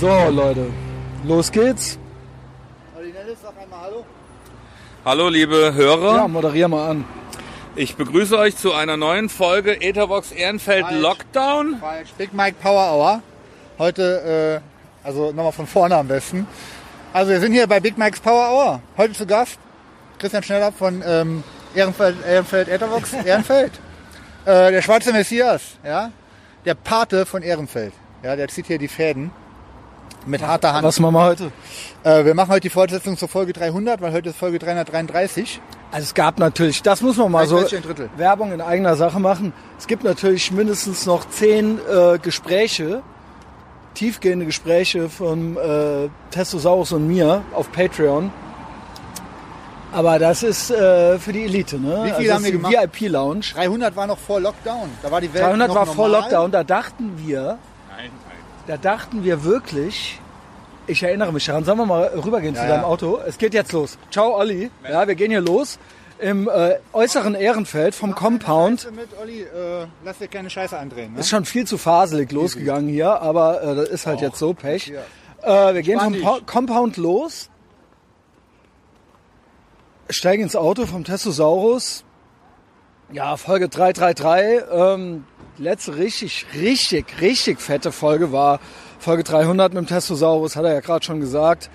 So, Leute, los geht's. sag einmal Hallo. Hallo liebe Hörer, Ja, moderier mal an. ich begrüße euch zu einer neuen Folge Etherbox Ehrenfeld Falsch. Lockdown. Falsch. Big Mike Power Hour. Heute, äh, also nochmal von vorne am besten. Also wir sind hier bei Big Mike's Power Hour. Heute zu Gast Christian Schneller von ähm, Ehrenfeld, Ehrenfeld Etherbox Ehrenfeld. äh, der schwarze Messias, ja. Der Pate von Ehrenfeld. Ja, der zieht hier die Fäden. Mit harter Hand. Was machen wir heute? Äh, wir machen heute die Fortsetzung zur Folge 300, weil heute ist Folge 333. Also es gab natürlich, das muss man mal so 33 ein Drittel. Werbung in eigener Sache machen. Es gibt natürlich mindestens noch zehn äh, Gespräche, tiefgehende Gespräche von äh, Testosaurus und mir auf Patreon. Aber das ist äh, für die Elite, ne? Wie viel also haben wir das ist die VIP-Lounge. 300 war noch vor Lockdown. Da war die Welt 300 noch war vor normal. Lockdown, da dachten wir, da dachten wir wirklich, ich erinnere mich daran, sollen wir mal rübergehen zu Ja, deinem ja. Auto? Es geht jetzt los. Ciao Olli. Ja, wir gehen hier los im äh, äußeren Ehrenfeld vom Compound. Scheiße Mit, Olli, äh, lass dir keine Scheiße andrehen. Ne? Ist schon viel zu faselig losgegangen hier, aber äh, das ist halt jetzt so Pech. Äh, wir gehen vom po Compound los, steigen ins Auto vom Testosaurus. Ja, Folge 333. Ähm, letzte richtig, richtig, richtig fette Folge war Folge 300 mit dem Testosaurus, hat er ja gerade schon gesagt.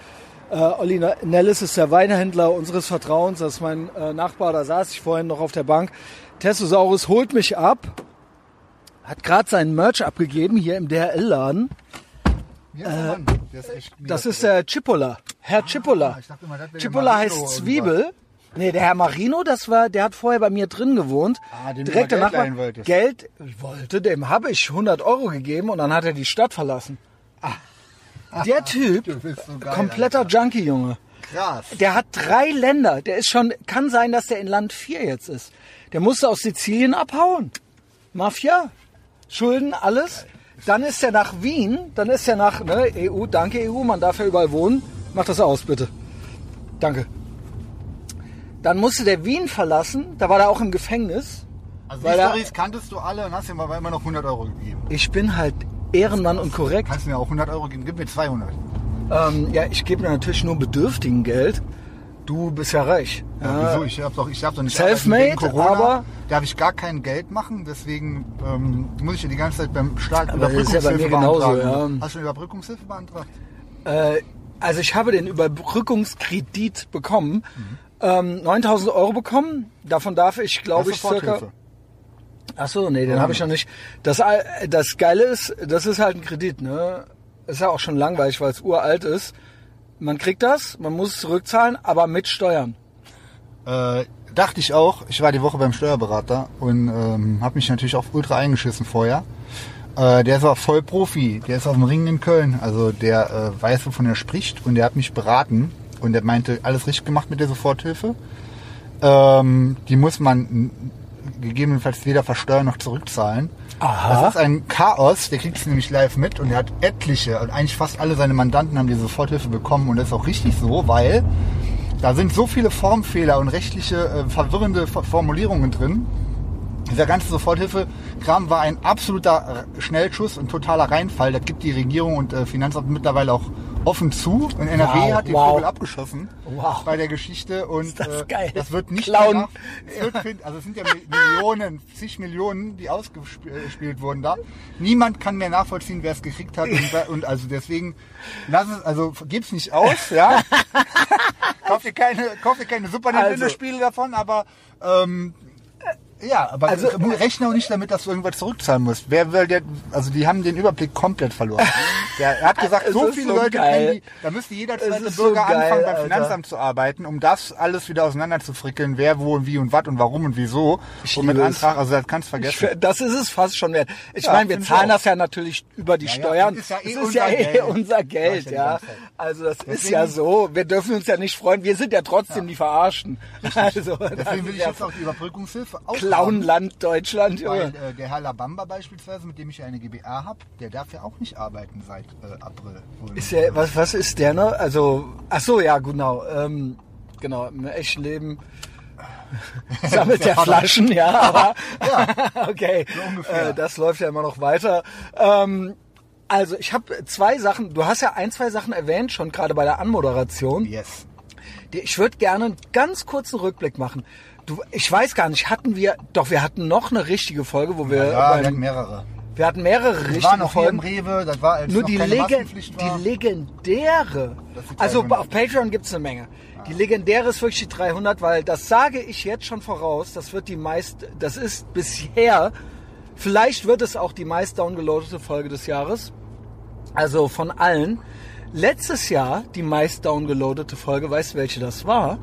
Äh, Olli Nellis ist der Weinhändler unseres Vertrauens. Das ist mein äh, Nachbar, da saß ich vorhin noch auf der Bank. Testosaurus holt mich ab, hat gerade seinen Merch abgegeben hier im DHL-Laden. Ja, mega Das ist der Chipola, Herr Chipola. Ah, Chipola Marino heißt. Zwiebel. Nee, der Herr Marino, das war, der hat vorher bei mir drin gewohnt. Ah, dem Direkt Geld danach leihen wolltest. Geld wollte, dem habe ich 100 Euro gegeben und dann hat er die Stadt verlassen. Der Typ, so geil, kompletter Junkie, Junge. Krass. Der hat drei Länder. Der ist schon, kann sein, dass der in Land 4 jetzt ist. Der musste aus Sizilien abhauen. Mafia, Schulden, alles. Dann ist er nach Wien, dann ist er nach ne, EU, danke EU, man darf ja überall wohnen. Mach das aus, bitte. Danke. Dann musste der Wien verlassen, da war er auch im Gefängnis. Also Weil die er- Storys kanntest du alle und hast ihm aber immer noch 100 Euro gegeben. Ich bin halt Ehrenmann und korrekt. Kannst du mir auch 100 Euro geben? Gib mir 200. Ähm, ja, ich gebe mir natürlich nur Bedürftigen Geld. Du bist ja reich. Ja, wieso? Ich hab doch, ich hab doch nicht Selfmade, arbeiten wegen aber- Darf ich gar kein Geld machen, deswegen ähm, muss ich ja die ganze Zeit beim Staat Aber das ist ja bei mir genauso, beantragen. ja. Hast du schon Überbrückungshilfe beantragt? Äh, also ich habe den Überbrückungskredit bekommen. Ähm, 9000 Euro bekommen. Davon darf ich, glaube ich, circa... Soforthilfe. Ach so, nee, den habe ich noch nicht. Das, das Geile ist, das ist halt ein Kredit, ne? Ist ja auch schon langweilig, weil es uralt ist. Man kriegt das, man muss es zurückzahlen, aber mit Steuern. Äh, dachte ich auch. Ich war die Woche beim Steuerberater und ähm, habe mich natürlich auch ultra eingeschissen vorher. Äh, der ist aber voll Profi. Der ist auf dem Ring in Köln. Also der äh, weiß, wovon er spricht und der hat mich beraten und der meinte, alles richtig gemacht mit der Soforthilfe. Ähm, die muss man gegebenenfalls weder versteuern noch zurückzahlen. Aha. Das ist ein Chaos, der kriegt es nämlich live mit und er hat etliche, und eigentlich fast alle seine Mandanten haben die Soforthilfe bekommen und das ist auch richtig so, weil da sind so viele Formfehler und rechtliche äh, verwirrende Formulierungen drin. Dieser ganze Soforthilfe-Kram war ein absoluter Schnellschuss und totaler Reinfall. Das gibt die Regierung und äh, Finanzamt mittlerweile auch offen zu. Und NRW Wow, hat den wow. Vogel abgeschossen Wow. bei der Geschichte. Und Ist das äh, geil. das wird nicht Clown. es wird, also es sind ja Mi- Millionen, zig Millionen, die ausgespielt wurden da. Niemand kann mehr nachvollziehen, wer es gekriegt hat. Und, und also deswegen, lass es, also gib's nicht aus, ja. kauf dir keine, kauf dir keine Super Nintendo Spiele davon, aber ähm, ja, aber Also- also, rechne auch nicht damit, dass du irgendwas zurückzahlen musst. Wer will der, also die haben den Überblick komplett verloren. Der er hat gesagt, Es so ist viele so Leute geil. kennen die, da müsste jeder zweite ist so Bürger geil, anfangen beim Alter. Finanzamt zu arbeiten, um das alles wieder auseinander zu frickeln, wer wo und wie und was und warum und wieso. Ich und mit. Antrag, also das kannst du Ich, vergessen. fi- das ist es fast schon wert. Ich Ja, meine, wir ich zahlen das ja natürlich über die Ja, ja, Steuern. ist ja eh ist unser ja eh Geld. unser Geld, ich ja ja. Also das ist Deswegen- ja so. Wir dürfen uns ja nicht freuen. Wir sind ja trotzdem die Verarschen. Also, das Deswegen will ist ich ja jetzt auch die Überbrückungshilfe ausbauen. Clownland Deutschland, Weil äh, der Herr Labamba beispielsweise, mit dem ich ja eine GBA habe, der darf ja auch nicht arbeiten seit äh, April. Ist der, was, was ist der noch? Also, ach so, ja, genau. Ähm, genau, im echten Leben sammelt der Flaschen, ja, aber okay, ungefähr. äh, das läuft ja immer noch weiter. Ähm, Also ich habe zwei Sachen, du hast ja ein, zwei Sachen erwähnt, schon gerade bei der Anmoderation. Yes. Ich würde gerne einen ganz kurzen Rückblick machen. Du, ich weiß gar nicht, hatten wir, doch wir hatten noch eine richtige Folge, wo wir, Ja, wir beim, hatten mehrere. wir hatten mehrere Wir richtige waren noch hier im Folgen. Rewe, das war als Nur noch die, Lege, war. die legendäre, Das also 300. auf Patreon gibt's eine Menge. Die legendäre ist wirklich die 300, weil das sage ich jetzt schon voraus, das wird die meist, das ist bisher, vielleicht wird es auch die meist downgeloadete Folge des Jahres. Also von allen. Letztes Jahr die meist downgeloadete Folge, weißt du welche das war?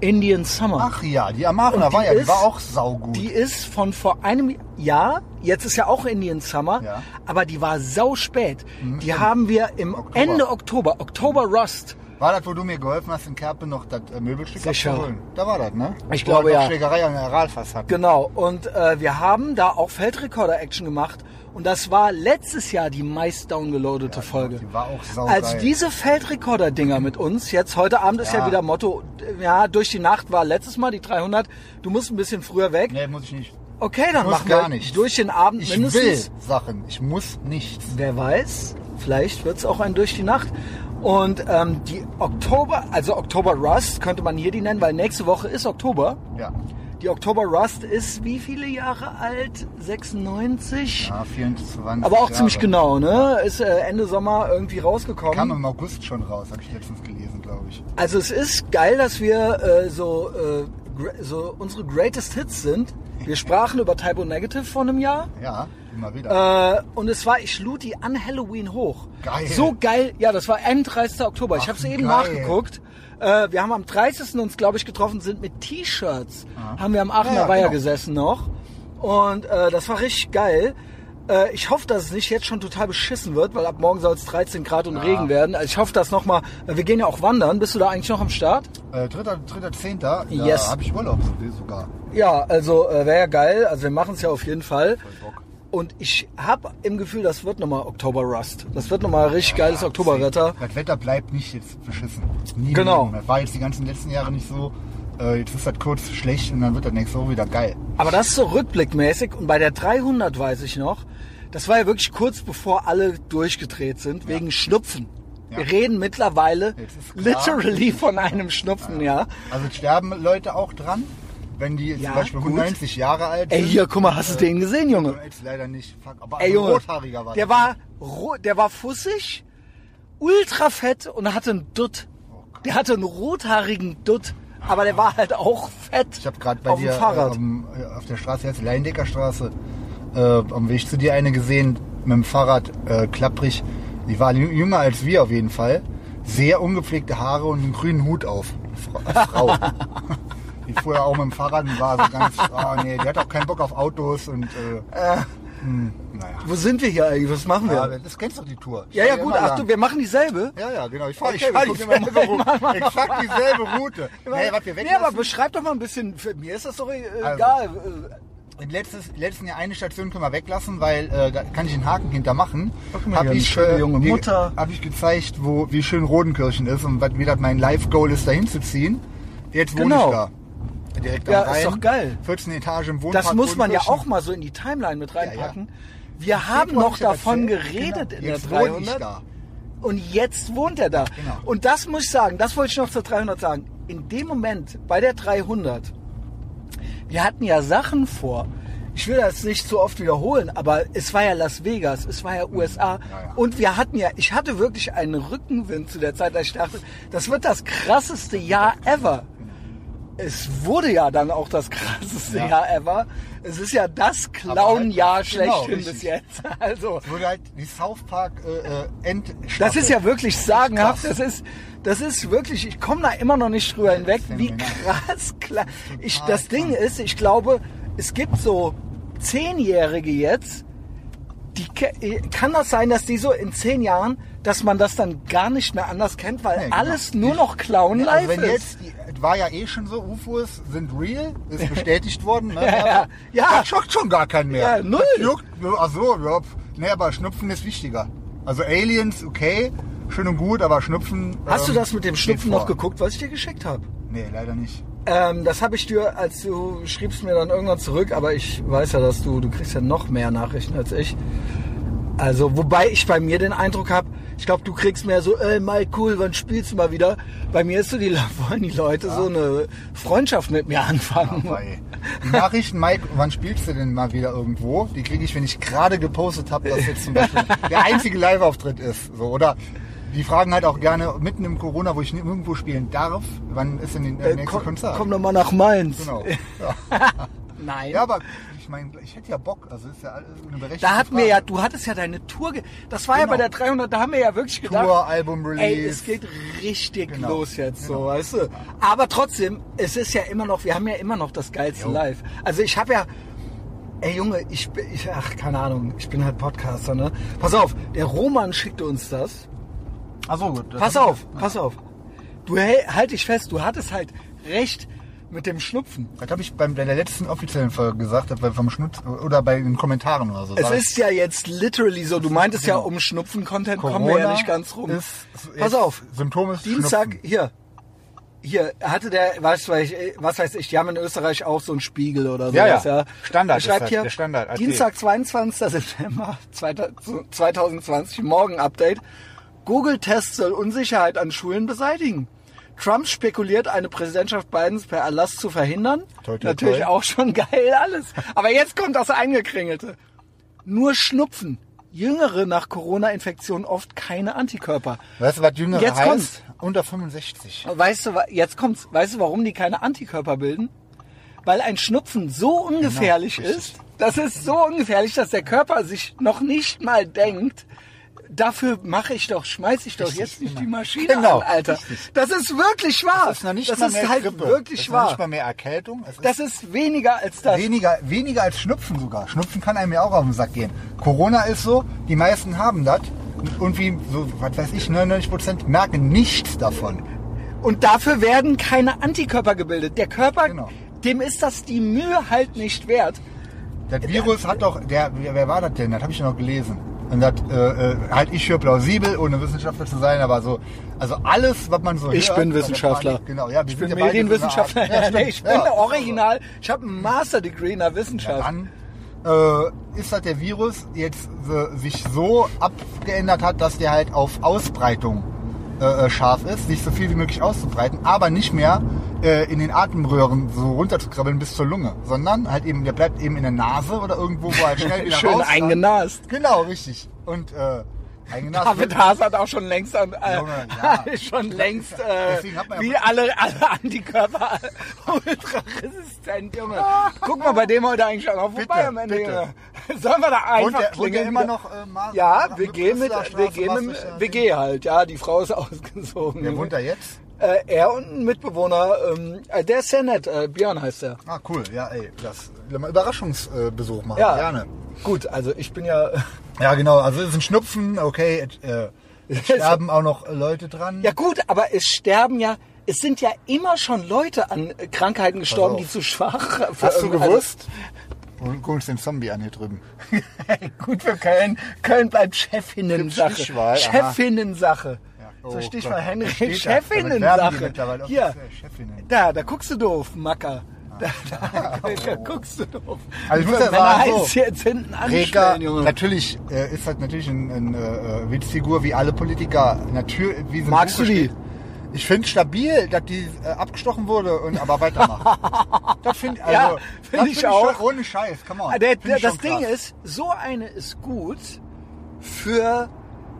Indian Summer. Ach ja, die Und war die ja, die ist- war auch saugut. Die ist von vor einem Jahr, jetzt ist ja auch Indian Summer, Ja. aber die war sau spät. die stimmt. haben wir im Oktober. Ende Oktober, Oktober Rust. War das, wo du mir geholfen hast, in Kerpen noch das äh, Möbelstück Sicher. abzuholen? Da war das, ne? Ich Wo glaube, ja. Schlägerei an der hatten. Genau. Und äh, wir haben da auch Feldrekorder-Action gemacht. Und das war letztes Jahr die meist downgeloadete Folge. Die war auch saugeil. Als diese Feldrekorder-Dinger mit uns, jetzt heute Abend ist ja. Ja. wieder Motto, ja, durch die Nacht war letztes Mal die 300, du musst ein bisschen früher weg. Nee, muss ich nicht. Okay, dann muss machen gar wir nicht. durch den Abend Ich mindestens. will Sachen. Ich muss nichts. Wer weiß, vielleicht wird es auch ein durch die Nacht. Und ähm, die Oktober, also Oktober Rust könnte man hier die nennen, weil nächste Woche ist Oktober. Ja. Die Oktober Rust ist wie viele Jahre alt? 96? Ja, 24. Aber auch Jahre. ziemlich genau, ne? Ist äh, Ende Sommer irgendwie rausgekommen. Kam im August schon raus, habe ich letztens gelesen, glaube ich. Also es ist geil, dass wir äh, so, äh, so unsere Greatest Hits sind. Wir sprachen über Typo Negative vor einem Jahr. Ja, immer wieder. Äh, und es war, ich lud die an Halloween hoch. Geil. So geil. Ja, das war 31. Oktober. ich habe es eben geil. nachgeguckt. Äh, wir haben am 30. uns, glaube ich, getroffen, sind mit T-Shirts. Haben wir am Aachener Ja, ja, Weiher genau. gesessen noch. Und äh, das war richtig geil. Äh, ich hoffe, dass es nicht jetzt schon total beschissen wird, weil ab morgen soll es 13 Grad und Regen werden. Also ich hoffe, dass nochmal, wir gehen ja auch wandern. Bist du da eigentlich noch am Start? Äh, dritter, dritter, zehnter. Da Yes. habe ich Urlaub sogar. Ja, also äh, wäre ja geil. Also wir machen es ja auf jeden Fall. Bock. Und ich habe im Gefühl, das wird nochmal Oktober Rust. Das wird nochmal richtig geiles Oktoberwetter. Das Wetter bleibt nicht jetzt beschissen. Nie Genau. Leben. Das war jetzt die ganzen letzten Jahre nicht so. Äh, jetzt ist das kurz schlecht und dann wird das nächste Woche wieder geil. Aber das ist so rückblickmäßig. Und bei der 300 weiß ich noch, das war ja wirklich kurz bevor alle durchgedreht sind, wegen Schnupfen. Ja. Wir reden mittlerweile literally von einem Schnupfen, ja. Also sterben Leute auch dran, wenn die Ja, zum Beispiel gut. 90 Jahre alt Ey, sind. hier, guck mal, hast du den gesehen, Junge? Jetzt leider nicht. Fuck, aber Ey, ein Junge, rothaariger war der war, der war fussig, ultra fett und hatte einen Dutt. Oh Der hatte einen rothaarigen Dutt, aber der war halt auch fett Ich habe gerade bei auf dir dem Fahrrad. Äh, äh, auf der Straße, jetzt Leindecker Straße, äh, am Weg zu dir eine gesehen mit dem Fahrrad, äh, klapprig. Die war jü- jünger als wir auf jeden Fall. Sehr ungepflegte Haare und einen grünen Hut auf. Fra äh, Frau. die fuhr ja auch mit dem Fahrrad und war so ganz, ah nee, die hat auch keinen Bock auf Autos und äh, hm, naja. Wo sind wir hier eigentlich? Was machen wir? Ja, das kennst doch die Tour. Ich Ja, ja, gut, ach du, wir machen dieselbe. Ja, ja, genau. Ich fahre Okay, ich fahr dieselbe. Route. Exakt dieselbe Route. Nee, was wir nee, aber beschreib doch mal ein bisschen, für mir ist das doch äh, Also. egal. In letztes, letzten Jahr eine Station können wir weglassen, weil äh, da kann ich einen Haken hintermachen. Guck mal Hab hier, eine ich, Mutter. Hab ich gezeigt, wo, wie schön Rodenkirchen ist und was wieder mein Live-Goal ist, da hinzuziehen. Jetzt wohne Genau. ich da. Direkt Ja, am Rhein. ist doch geil. 14 Etagen im Wohnpark Das muss man ja auch mal so in die Timeline mit reinpacken. Ja, Wir haben Februar noch ja davon erzählt. geredet Genau. in der Jetzt ich 300. da. Und jetzt wohnt er da. Genau. Und das muss ich sagen, das wollte ich noch zur 300 sagen. In dem Moment bei der 300, wir hatten ja Sachen vor. Ich will das nicht so oft wiederholen, aber es war ja Las Vegas, es war ja USA. Ja, ja. Und wir hatten ja, ich hatte wirklich einen Rückenwind zu der Zeit, als ich dachte, das wird das krasseste Jahr ever. Es wurde ja dann auch das krasseste Ja. Jahr ever. Es ist ja das Aber Clown-Jahr halt- genau, schlechthin richtig. bis jetzt. Also, Es wurde halt die South Park äh, äh, das ist ja wirklich sagenhaft. Das ist, das ist wirklich, ich komme da immer noch nicht drüber hinweg, wie krass klar. Ich, das Ding ist, ich glaube, es gibt so Zehnjährige jetzt, die, ke- kann das sein, dass die so in zehn Jahren, dass man das dann gar nicht mehr anders kennt, weil Nee, genau. alles nur noch Clown Ja, live also wenn ist. jetzt, die, es war ja eh schon so, UFOs sind real, ist bestätigt worden. Ne? Ja, ja. Das schockt schon gar keinen mehr. Ja, null. Juckt, ach so, ja. Nee, aber Schnupfen ist wichtiger. Also Aliens, okay, schön und gut, aber Schnupfen. Hast du ähm, das mit dem Schnupfen noch geguckt, was ich dir geschickt habe? Nee, leider nicht. Ähm, das habe ich dir, als du schriebst mir dann irgendwann zurück, aber ich weiß ja, dass du, du kriegst ja noch mehr Nachrichten als ich. Also, wobei ich bei mir den Eindruck habe, ich glaube, du kriegst mehr so, ey Mike, cool, wann spielst du mal wieder? Bei mir ist so, die wollen die Leute so eine Freundschaft mit mir anfangen. Weil die Nachrichten, Mike, wann spielst du denn mal wieder irgendwo? Die kriege ich, wenn ich gerade gepostet habe, dass jetzt zum Beispiel der einzige Live-Auftritt ist. So, oder die fragen halt auch gerne mitten im Corona, wo ich nirgendwo spielen darf, wann ist denn die äh, Äh, nächste komm, Konzert? komm doch mal nach Mainz. Genau. Ja. Nein. ja, aber ich meine, ich hätte ja Bock. Also ist ja alles eine berechtigte Da hatten wir Frage. ja, du hattest ja deine Tour, ge das war ja Genau. bei der 300, da haben wir ja wirklich gedacht, Tour, Album-Release. ey, es geht richtig Genau. los jetzt so, Genau. weißt du. Aber trotzdem, es ist ja immer noch, wir haben ja immer noch das geilste Jo. Live. Also ich habe ja, ey Junge, ich bin, ich, ach keine Ahnung, ich bin halt Podcaster, ne. Pass auf, der Roman schickte uns das. Ach so, gut. Pass hab ich auf, ja- pass auf. Du hält halt dich fest, du hattest halt recht mit dem Schnupfen. Das habe ich beim, bei der letzten offiziellen Folge gesagt, vom Schnutz, oder bei den Kommentaren oder so. Es ist ja jetzt literally so, du meintest ja, Genau. um Schnupfen-Content kommen wir ja nicht ganz rum. Ist, Pass jetzt auf, Symptom ist Dienstag, Schnupfen. hier, hier, hatte der, was weiß ich, was weiß ich, die haben in Österreich auch so einen Spiegel oder so. Ja, ja. Standard Er schreibt ist das, hier, Standard. Dienstag, 22. September 2020, Morgen-Update. Google-Test soll Unsicherheit an Schulen beseitigen. Trump spekuliert, eine Präsidentschaft Bidens per Erlass zu verhindern. Toi, toi, Natürlich toi. auch schon geil alles. Aber jetzt kommt das Eingekringelte. Nur Schnupfen. Jüngere nach Corona-Infektion oft keine Antikörper. Weißt du, was Jüngere Jetzt heißt? kommt's. Unter 65. Weißt du, jetzt kommt's. Weißt du, warum die keine Antikörper bilden? Weil ein Schnupfen so ungefährlich Genau, ist. Das ist so ungefährlich, dass der Körper sich noch nicht mal denkt, dafür mache ich doch, schmeiß ich doch Richtig, jetzt nicht die. Maschine Genau, an, Alter. richtig. Das ist wirklich wahr. Das ist noch nicht das mal ist mehr halt Grippe. wirklich das ist noch wahr. nicht mal mehr Erkältung. Es Das ist weniger als das. weniger, weniger als Schnupfen sogar. Schnupfen kann einem ja auch auf den Sack gehen. Corona ist so, die meisten haben das. Und wie, so, was weiß ich, 99 Prozent merken nichts davon. Und dafür werden keine Antikörper gebildet. Der Körper, Genau. dem ist das die Mühe halt nicht wert. Das Virus hat doch, der, wer wer war das denn? Das habe ich noch gelesen. Und das äh, äh, halt ich für plausibel, ohne Wissenschaftler zu sein, aber so, also alles, was man so Ich hört, bin Wissenschaftler. Panik, Genau, ja, ich bin ja Medienwissenschaftler. Ja, nee, ich bin Ja. original. Ich habe ein Master-Degree in der Wissenschaft. Dann äh, ist halt der Virus jetzt äh, sich so abgeändert hat, dass der halt auf Ausbreitung äh, äh, scharf ist, sich so viel wie möglich auszubreiten, aber nicht mehr äh, in den Atemröhren so runterzukrabbeln bis zur Lunge, sondern halt eben, der bleibt eben in der Nase oder irgendwo, wo er halt schnell wieder Schön raus kann. eingenast. Genau, richtig. Und äh, eingenast David wird- Haas hat auch schon längst, äh, Junge, ja. schon längst, äh, ja- wie alle, alle Antikörper ultraresistent, Junge. Guck mal bei dem heute eigentlich auch noch vorbei am Ende, bitte. Sollen wir da einfach Wohnt der, wohnt der klingeln immer noch äh, Mar Ja, WG mit, WG mit, Maastrichter- WG halt, ja, die Frau ist ausgesogen. Wer wohnt da jetzt? Äh, er und ein Mitbewohner, ähm, äh, der ist sehr nett, äh, Björn heißt er. Ah, cool. Ja, ey, das mal Überraschungsbesuch machen. Ja, Gerne. Gut, also ich bin ja, Ja, genau. Also es ist ein Schnupfen, okay. Äh, es sterben auch noch Leute dran. ja gut, aber es sterben ja, es sind ja immer schon Leute an Krankheiten gestorben, die zu schwach für Hast du gewusst? Und guck uns den Zombie an hier drüben. Gut für Köln. Köln bleibt Chefinnensache. Aha. Chefinnensache. Oh so Stichwahl Gott, Henry. Chefinnensache. Hier, Chefinnen. da, da guckst du doof, Macker. Da, da, da guckst du doof. Also ich muss ja sagen, so, jetzt hinten Reker, natürlich äh, ist halt natürlich ein, ein äh, Witzfigur wie alle Politiker. Natürlich, wie ein Magst du die? steht. Ich finde stabil, dass die äh, abgestochen wurde und aber weitermacht. das finde also, Ja, find ich schon auch. Ohne Scheiß, come on. Der, Find der, ich das schon Ding krass. ist, so eine ist gut für,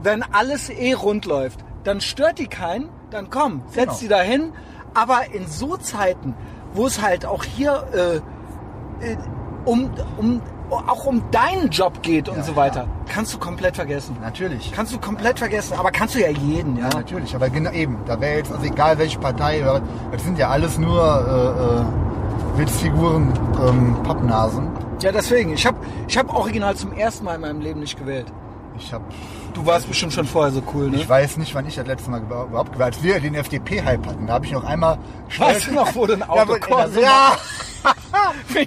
wenn alles eh rund läuft. Dann stört die keinen, dann komm, setz Genau. die da hin. Aber in so Zeiten, wo es halt auch hier äh, äh, um, um, auch um deinen Job geht und Ja, so weiter, kannst du komplett vergessen. Natürlich. Kannst du komplett vergessen, aber kannst du ja jeden, ja. Ja, natürlich, aber genau eben, da wäre jetzt, also egal welche Partei, das sind ja alles nur äh, äh, Witzfiguren, ähm, Pappnasen. Ja, deswegen, ich habe ich hab original zum ersten Mal in meinem Leben nicht gewählt. Ich habe, Du warst bestimmt schon vorher so cool, ne? ich weiß nicht, wann ich das letzte Mal überhaupt gewählt Als wir den FDP-Hype hatten, da habe ich noch einmal... Weißt du noch, wo du ein Auto ja, Corso ja,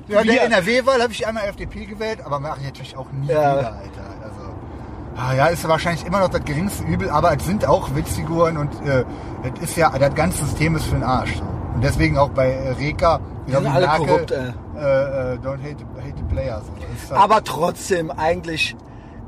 ja, der NRW-Wahl habe ich einmal FDP gewählt, aber mache ich natürlich auch nie Ja. wieder, Alter. Also, ah, ja, ist wahrscheinlich immer noch das geringste Übel, aber es sind auch Witzfiguren und äh, das ist ja, das ganze System ist für den Arsch. So. Und deswegen auch bei äh, Reka, Die sind alle korrupt, ey. äh, äh, don't hate, the- hate the player. So. Halt- Aber trotzdem eigentlich,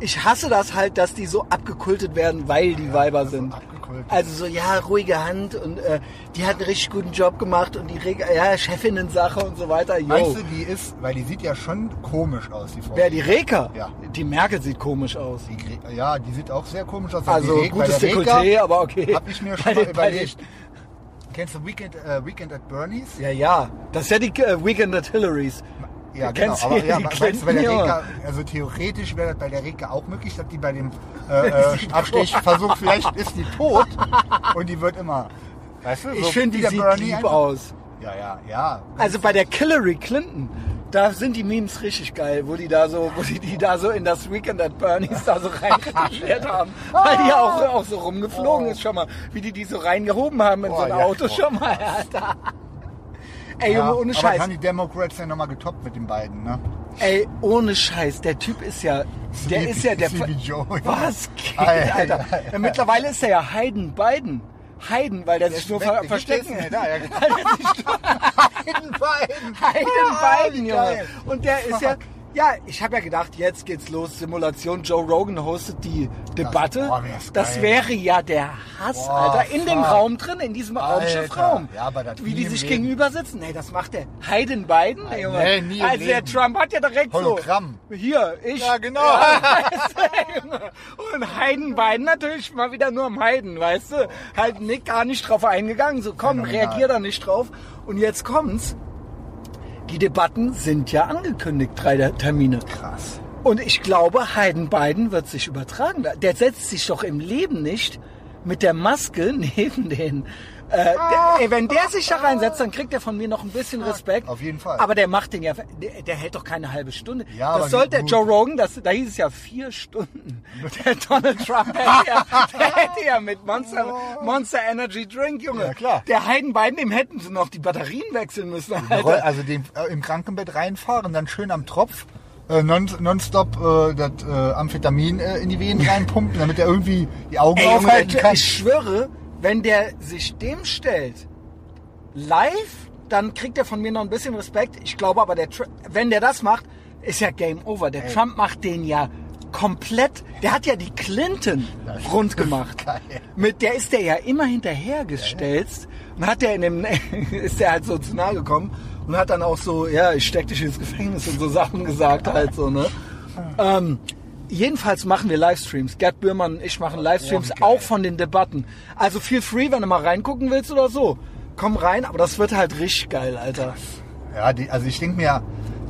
ich hasse das halt, dass die so abgekultet werden, weil die Weiber sind. abgekultet. Also so, ja, ruhige Hand und äh, die hat einen richtig guten Job gemacht und die Reg ja, Chefinnen-Sache und so weiter. Yo. Weißt du, die ist, weil die sieht ja schon komisch aus, die Frau. Wer, die Reka? Ja. Die Merkel sieht komisch aus. Die, ja, die sieht auch sehr komisch aus. Also die Reg- gutes Dekolleté, aber okay. Hab ich mir schon mal überlegt. Kennst du Weekend, äh, Weekend at Bernie's? Ja, ja. Das ist ja die äh, Weekend at Hillary's. Ja, genau. Aber die- ja, meinst du bei der Reka, also theoretisch wäre das bei der Reka auch möglich, dass die bei dem äh, äh, Abstechversuch, vielleicht ist die tot und die wird immer, weißt du, Ich so finde, wie die sieht Bernie lieb einfach. aus. Ja, ja, ja. Also bei der Hillary Clinton, da sind die Memes richtig geil, wo die da so, wo die, die da so in das Weekend at Bernie's da so reinretuschiert haben, weil die auch, auch so rumgeflogen ist schon mal, wie die die so reingehoben haben in Oh, so ein ja, Auto oh. schon mal. Alter. Ey, ja, Junge, ohne aber Scheiß. haben die Democrats ja nochmal getoppt mit den beiden, ne? Ey, ohne Scheiß. Der Typ ist ja, der Sleepy- ist ja der. Sleepy Joe. Was geht, Ei, ei, Alter? ei, Ja, mittlerweile ist er ja Hayden Biden. Hayden, weil der sich nur ver der verstecken. nicht, ja, ja, genau. Der Ah, Biden, wie Junge. Und der ist ja. Ja, ich habe ja gedacht, jetzt geht's los. Simulation. Joe Rogan hostet die Debatte. boah, wär's das wäre ja der Hass, Boah, Alter. In dem fuck. Raum drin, in diesem Raumschiffraum. Ja, aber das Wie die sich Leben. gegenüber sitzen. Nee, das macht der Hayden Biden, ey, Junge. nee, nie also der. Trump hat ja direkt Hologramm. so. Hier, ich. Ja, genau. Und Hayden Biden natürlich mal wieder nur am Hayden, weißt du? Halt Nick gar nicht drauf eingegangen. So, komm, Phänomenal. reagier da nicht drauf. Und jetzt kommt's. Die Debatten sind ja angekündigt, drei der Termine. Krass. Und ich glaube, Hayden Biden wird sich übertragen. Der setzt sich doch im Leben nicht mit der Maske neben den. Äh, der, wenn der sich da reinsetzt, dann kriegt er von mir noch ein bisschen Respekt. Auf jeden Fall. Aber der macht den ja, der, der hält doch keine halbe Stunde. Ja, das sollte der. Joe Rogan, das, da hieß es ja vier Stunden. Der Donald Trump hätte ja, der hätte ja mit Monster, Monster Energy Drink, Junge. Ja, klar. Der Hayden Biden, dem hätten sie noch die Batterien wechseln müssen, Alter. Also den, äh, im Krankenbett reinfahren, dann schön am Tropf äh, non, nonstop äh, das äh, Amphetamin äh, in die Venen reinpumpen, damit er irgendwie die Augen Ey, Junge, aufhalten kann. ich schwöre, wenn der sich dem stellt, live, dann kriegt er von mir noch ein bisschen Respekt. Ich glaube aber, der, Tr- wenn der das macht, ist ja Game Over. Der Trump macht den ja komplett. Der hat ja die Clinton rund gemacht. Geil. Mit der ist der ja immer hinterhergestellt. Und hat der in dem, ist der halt so zu nahe gekommen und hat dann auch so, ja, ich steck dich ins Gefängnis und so Sachen gesagt halt so, ne? Ähm, jedenfalls machen wir Livestreams. Gerd Bührmann und ich machen Livestreams, Oh, auch von den Debatten. Also feel free, wenn du mal reingucken willst oder so. Komm rein, aber das wird halt richtig geil, Alter. Ja, die, also ich denke mir,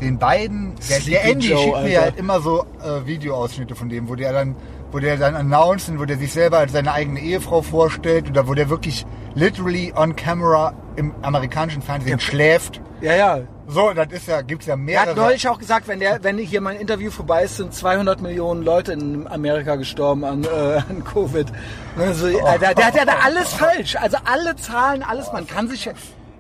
den beiden, der, der Andy Joe, schickt mir Alter. halt immer so äh, Videoausschnitte von dem, wo der dann, wo der dann announcen, wo der sich selber als seine eigene Ehefrau vorstellt oder wo der wirklich literally on camera im amerikanischen Fernsehen schläft. Ja, ja. So, das ist ja, gibt's ja Er mehrere. hat neulich auch gesagt, wenn, der, wenn hier mein Interview vorbei ist, sind 200 Millionen Leute in Amerika gestorben an, äh, an Covid. Also, äh, der, der hat ja da alles falsch. Also alle Zahlen, alles. Man kann sich ja,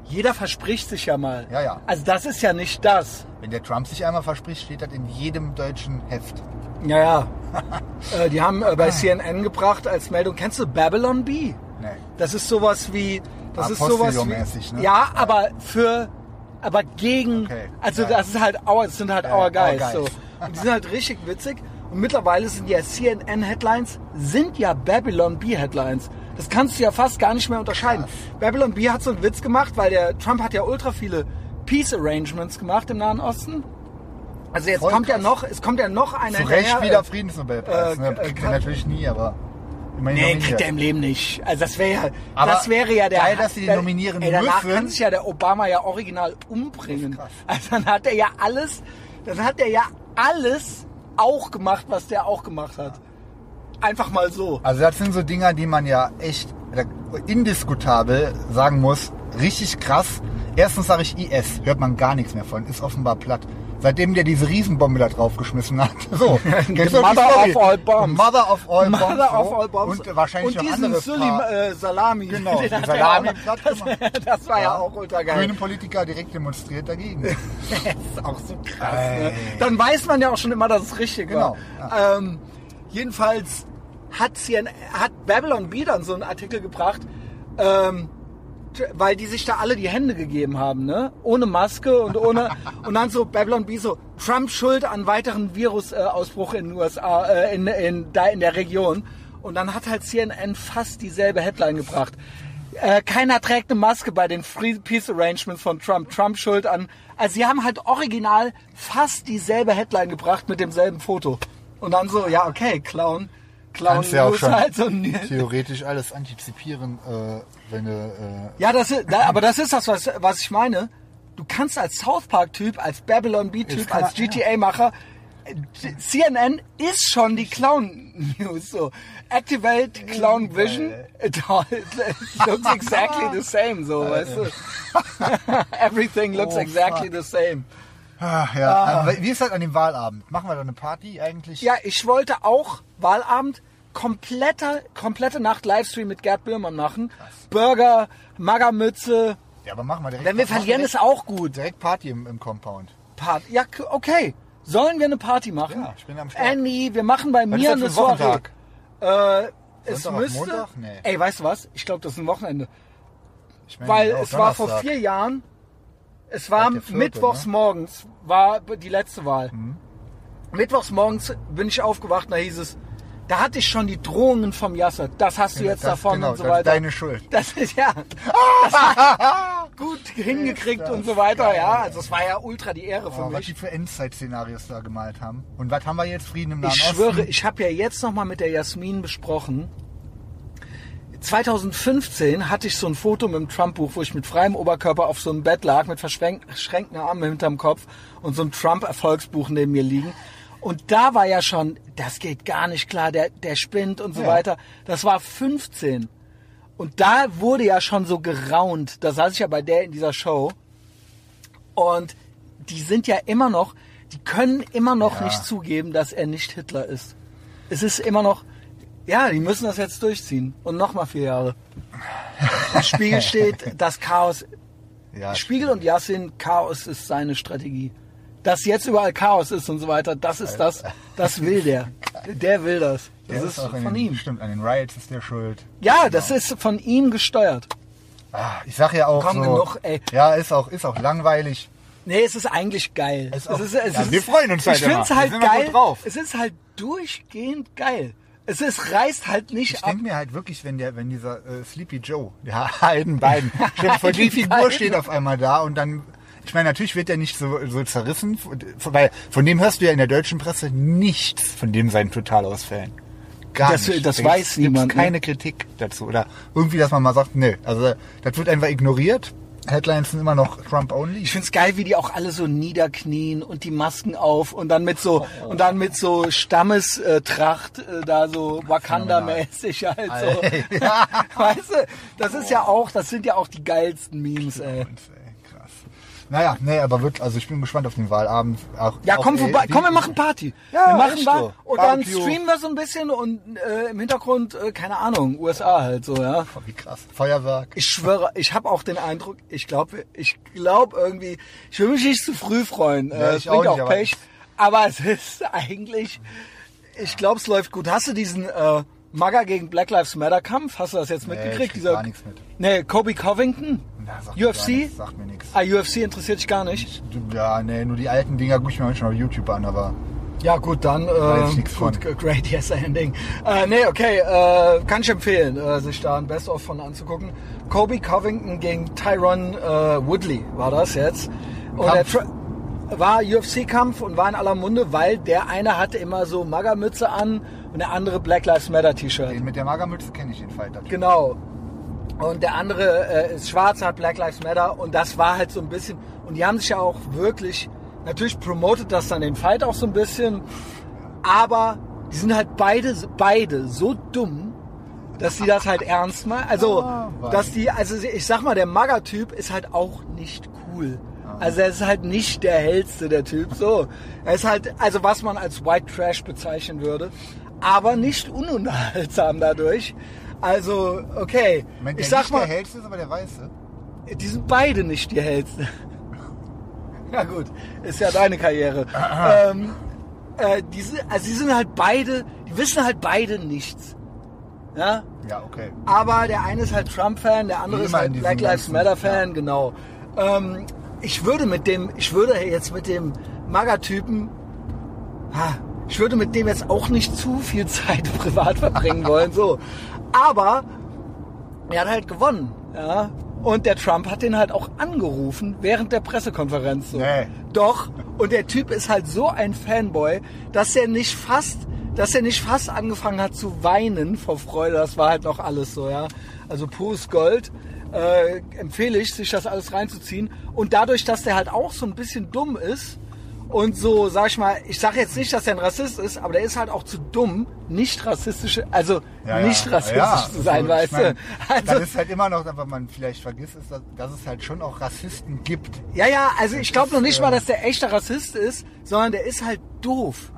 jeder verspricht sich ja mal. Ja, ja. Also das ist ja nicht das. Wenn der Trump sich einmal verspricht, steht das in jedem deutschen Heft. Ja, ja. äh, die haben äh, bei CNN gebracht als Meldung, kennst du Babylon Bee? Nee. Das ist sowas wie, das Ah, ist sowas wie, ne? ja, aber für, aber gegen, Okay, also ja. das ist halt our, das sind halt Ja, our our guys, guys. so. Und die sind halt richtig witzig. Und mittlerweile sind ja CNN Headlines, sind ja Babylon Bee Headlines. Das kannst du ja fast gar nicht mehr unterscheiden. Babylon Bee hat so einen Witz gemacht, weil der Trump hat ja ultra viele Peace Arrangements gemacht im Nahen Osten. Also jetzt Voll kommt ja krass. noch, es kommt ja noch einer Zu Recht wieder äh, Friedensnobelpreis. äh, ne? äh, kann- natürlich nie, aber immerhin Nee, nominiert. kriegt er im Leben nicht. Also das wäre ja, Aber das wäre ja der. geil, dass sie der- nominieren ey, danach müssen. kann sich ja der Obama ja original umbringen. Also dann hat er ja alles, dann hat er ja alles auch gemacht, was der auch gemacht hat. Einfach mal so. Also das sind so Dinger, die man ja echt indiskutabel sagen muss. Richtig krass. Erstens sage ich IS, hört man gar nichts mehr von, ist offenbar platt. Seitdem der diese Riesenbombe da draufgeschmissen hat. So, Mother of all bombs. Mother of all bombs. Mother of all bombs. Und wahrscheinlich und noch andere Sulim, äh, Salami. Genau, den Salami auch- platt das, das war ja, auch ultra geil. grüne Politiker direkt demonstriert dagegen. Das ist auch so krass. Ne? Dann weiß man ja auch schon immer, dass es richtig Genau, war. Ähm, jedenfalls hat, CNN, hat Babylon B dann so einen Artikel gebracht, ähm, weil die sich da alle die Hände gegeben haben, ne? Ohne Maske und ohne. und dann so Babylon B so, Trump schuld an weiteren Virusausbruch in den USA, äh, in, in, da in der Region. Und dann hat halt CNN fast dieselbe Headline gebracht. Äh, keiner trägt eine Maske bei den Free Peace Arrangements von Trump. Trump schuld an. Also sie haben halt original fast dieselbe Headline gebracht mit demselben Foto. Und dann so, ja, okay, Clown. Clown Kannst ja auch schon halt so theoretisch alles antizipieren, äh, wenn du... Äh, Ja, das ist, da, aber das ist das, was, was ich meine. Du kannst als South Park-Typ, als Babylon B-Typ, als GTA-Macher, äh, CNN ist schon die Clown-News. So. Activate Clown Vision. It, all- it looks exactly the same, so, weißt du. Everything looks Oh, exactly the same. Ah, ja. Aber wie ist das an dem Wahlabend? Machen wir da eine Party eigentlich? Ja, ich wollte auch Wahlabend komplette, komplette Nacht Livestream mit Gerd Böhmer machen. Burger, Magermütze. Ja, aber machen wir direkt. Wenn wir machen verlieren, direkt, ist auch gut. direkt Party im, im Compound. Part. Ja, okay. Sollen wir eine Party machen? Ja, ich bin am Start. Andy, wir machen bei Was mir ist eine das für ein Soiree. Wochentag? Äh, es Sonntag auf müsste. Montag? Nee. Ey, weißt du was? Ich glaube, das ist ein Wochenende. Ich meine, Weil auch es war vor Donnerstag. vier Jahren. Es war der vierte, mittwochs ne? morgens war die letzte Wahl. Mhm. Mittwochs morgens bin ich aufgewacht, da hieß es, da hatte ich schon die Drohungen vom Yasser. Das hast du Ja, jetzt das- davon genau, und so das ist weiter. deine Schuld. Das ist ja das gut hingekriegt und so weiter. Ja, also es war ja ultra die Ehre für Oh, was mich. die für Endzeit-Szenarios da gemalt haben. Und was haben wir jetzt? Frieden im Nahen Ich Osten? schwöre, ich habe ja jetzt noch mal mit der Jasmin besprochen. 2015 hatte ich so ein Foto mit dem Trump-Buch, wo ich mit freiem Oberkörper auf so einem Bett lag, mit verschränk- verschränkten Armen hinterm Kopf und so ein Trump-Erfolgsbuch neben mir liegen. Und da war ja schon, das geht gar nicht klar, der, der spinnt und so Ja. weiter. Das war 15. Und da wurde ja schon so geraunt. Da saß ich ja bei der in dieser Show. Und die sind ja immer noch, die können immer noch Ja. nicht zugeben, dass er nicht Hitler ist. Es ist immer noch, ja, die müssen das jetzt durchziehen. Und nochmal vier Jahre. Im Spiegel steht, das Chaos, Ja, Spiegel und Yassin, Chaos ist seine Strategie. Dass jetzt überall Chaos ist und so weiter, das ist das, das will der. Der will das. Das der ist auch in von den, ihm. Stimmt, an den Riots ist der schuld. Ja, das ist von ihm gesteuert. Ah, ich sag ja auch Komm, so. genug, ey. Ja, ist auch, ist auch langweilig. Nee, es ist eigentlich geil. Es ist es auch- ist, es ja, ist, wir freuen uns halt Ich finde es halt geil. Es ist halt durchgehend geil. Es ist, reißt halt nicht Ich ab. denke mir halt wirklich, wenn der, wenn dieser äh, Sleepy Joe, der dir vor, die Figur steht auf einmal da und dann, ich meine, natürlich wird er nicht so, so zerrissen, weil von dem hörst du ja in der deutschen Presse nichts von dem seinen Totalausfällen. Gar Das- nicht. das Da weiß niemand, ne? keine Kritik dazu. Oder irgendwie, dass man mal sagt, nö, also das wird einfach ignoriert. Headlines sind immer noch Trump-only. Ich find's geil, wie die auch alle so niederknien und die Masken auf und dann mit so und dann mit so Stammestracht äh, da so Wakanda-mäßig halt so. Ja. Weißt du, das ist ja auch, das sind ja auch die geilsten Memes, ey. Naja, nee, aber wird, also ich bin gespannt auf den Wahlabend. Auch, Ja, auch, komm vorbei, komm, wir machen Party. Ja, wir machen Bar so. und dann streamen wir so ein bisschen und äh, im Hintergrund, äh, keine Ahnung, USA halt so, ja. Oh, wie krass. Feuerwerk. Ich schwöre, ich habe auch den Eindruck, ich glaube, ich glaube irgendwie, ich will mich nicht zu früh freuen. Ja, äh, ich bringt auch auch nicht, aber- Pech. Aber es ist eigentlich, ich glaube, es läuft gut. Hast du diesen äh, MAGA gegen Black Lives Matter Kampf? Hast du das jetzt Nee, mitgekriegt? ich krieg gar nichts mit. Nee, Kobe Covington? Na, sagt mir gar UFC? Sagt mir nichts. Ah, UFC interessiert dich gar nicht? Ja, nee, nur die alten Dinger gucke ich mir manchmal auf YouTube an, aber Ja gut, dann Weiß äh, gut, great yes ending. Äh, nee, okay, äh, kann ich empfehlen, äh, sich da ein Best-of von anzugucken. Kobe Covington gegen Tyron äh, Woodley war das jetzt. Und der Kampf. Tra- war UFC-Kampf und war in aller Munde, weil der eine hatte immer so Magermütze an und der andere Black Lives Matter T-Shirt. den mit der Magermütze kenne ich den Fighter. Genau. Und der andere äh, ist schwarz, hat Black Lives Matter und das war halt so ein bisschen. Und die haben sich ja auch wirklich, natürlich promotet das dann den Fight auch so ein bisschen, aber die sind halt beide, beide so dumm, dass die das halt ernst machen. Also, Ah, weiß. dass die, also ich sag mal, der Maga-Typ ist halt auch nicht cool. Also er ist halt nicht der hellste, der Typ. So, er ist halt, also was man als White Trash bezeichnen würde, aber nicht ununterhaltsam dadurch. Also, okay. Moment, der Ich sag nicht mal, der hellste ist, aber der weiße. die sind beide nicht die hellsten. Ja gut, ist ja deine Karriere. ähm, äh, die sind, also die sind halt beide, die wissen halt beide nichts. Ja, Ja, okay. aber der eine ist halt Trump-Fan, der andere Wie ist halt Black Lives Matter-Fan, ja. genau. Ähm, ich würde mit dem, ich würde jetzt mit dem Magertypen, ich würde mit dem jetzt auch nicht zu viel Zeit privat verbringen wollen, so. Aber er hat halt gewonnen, ja. Und der Trump hat den halt auch angerufen während der Pressekonferenz. So. Nee. Doch. Und der Typ ist halt so ein Fanboy, dass er nicht fast, dass er nicht fast angefangen hat zu weinen vor Freude. Das war halt noch alles so, ja. Also pures Gold. Äh, empfehle ich, sich das alles reinzuziehen. Und dadurch, dass der halt auch so ein bisschen dumm ist und so, sag ich mal, ich sage jetzt nicht, dass er ein Rassist ist, aber der ist halt auch zu dumm, nicht rassistische, also Ja, nicht ja. rassistisch Ja, zu sein, also, weißt du. Also, das ist halt immer noch, was man vielleicht vergisst, ist, dass, dass es halt schon auch Rassisten gibt. Ja, ja, also ich glaube noch nicht ist, mal, äh, dass der echter Rassist ist, sondern der ist halt doof.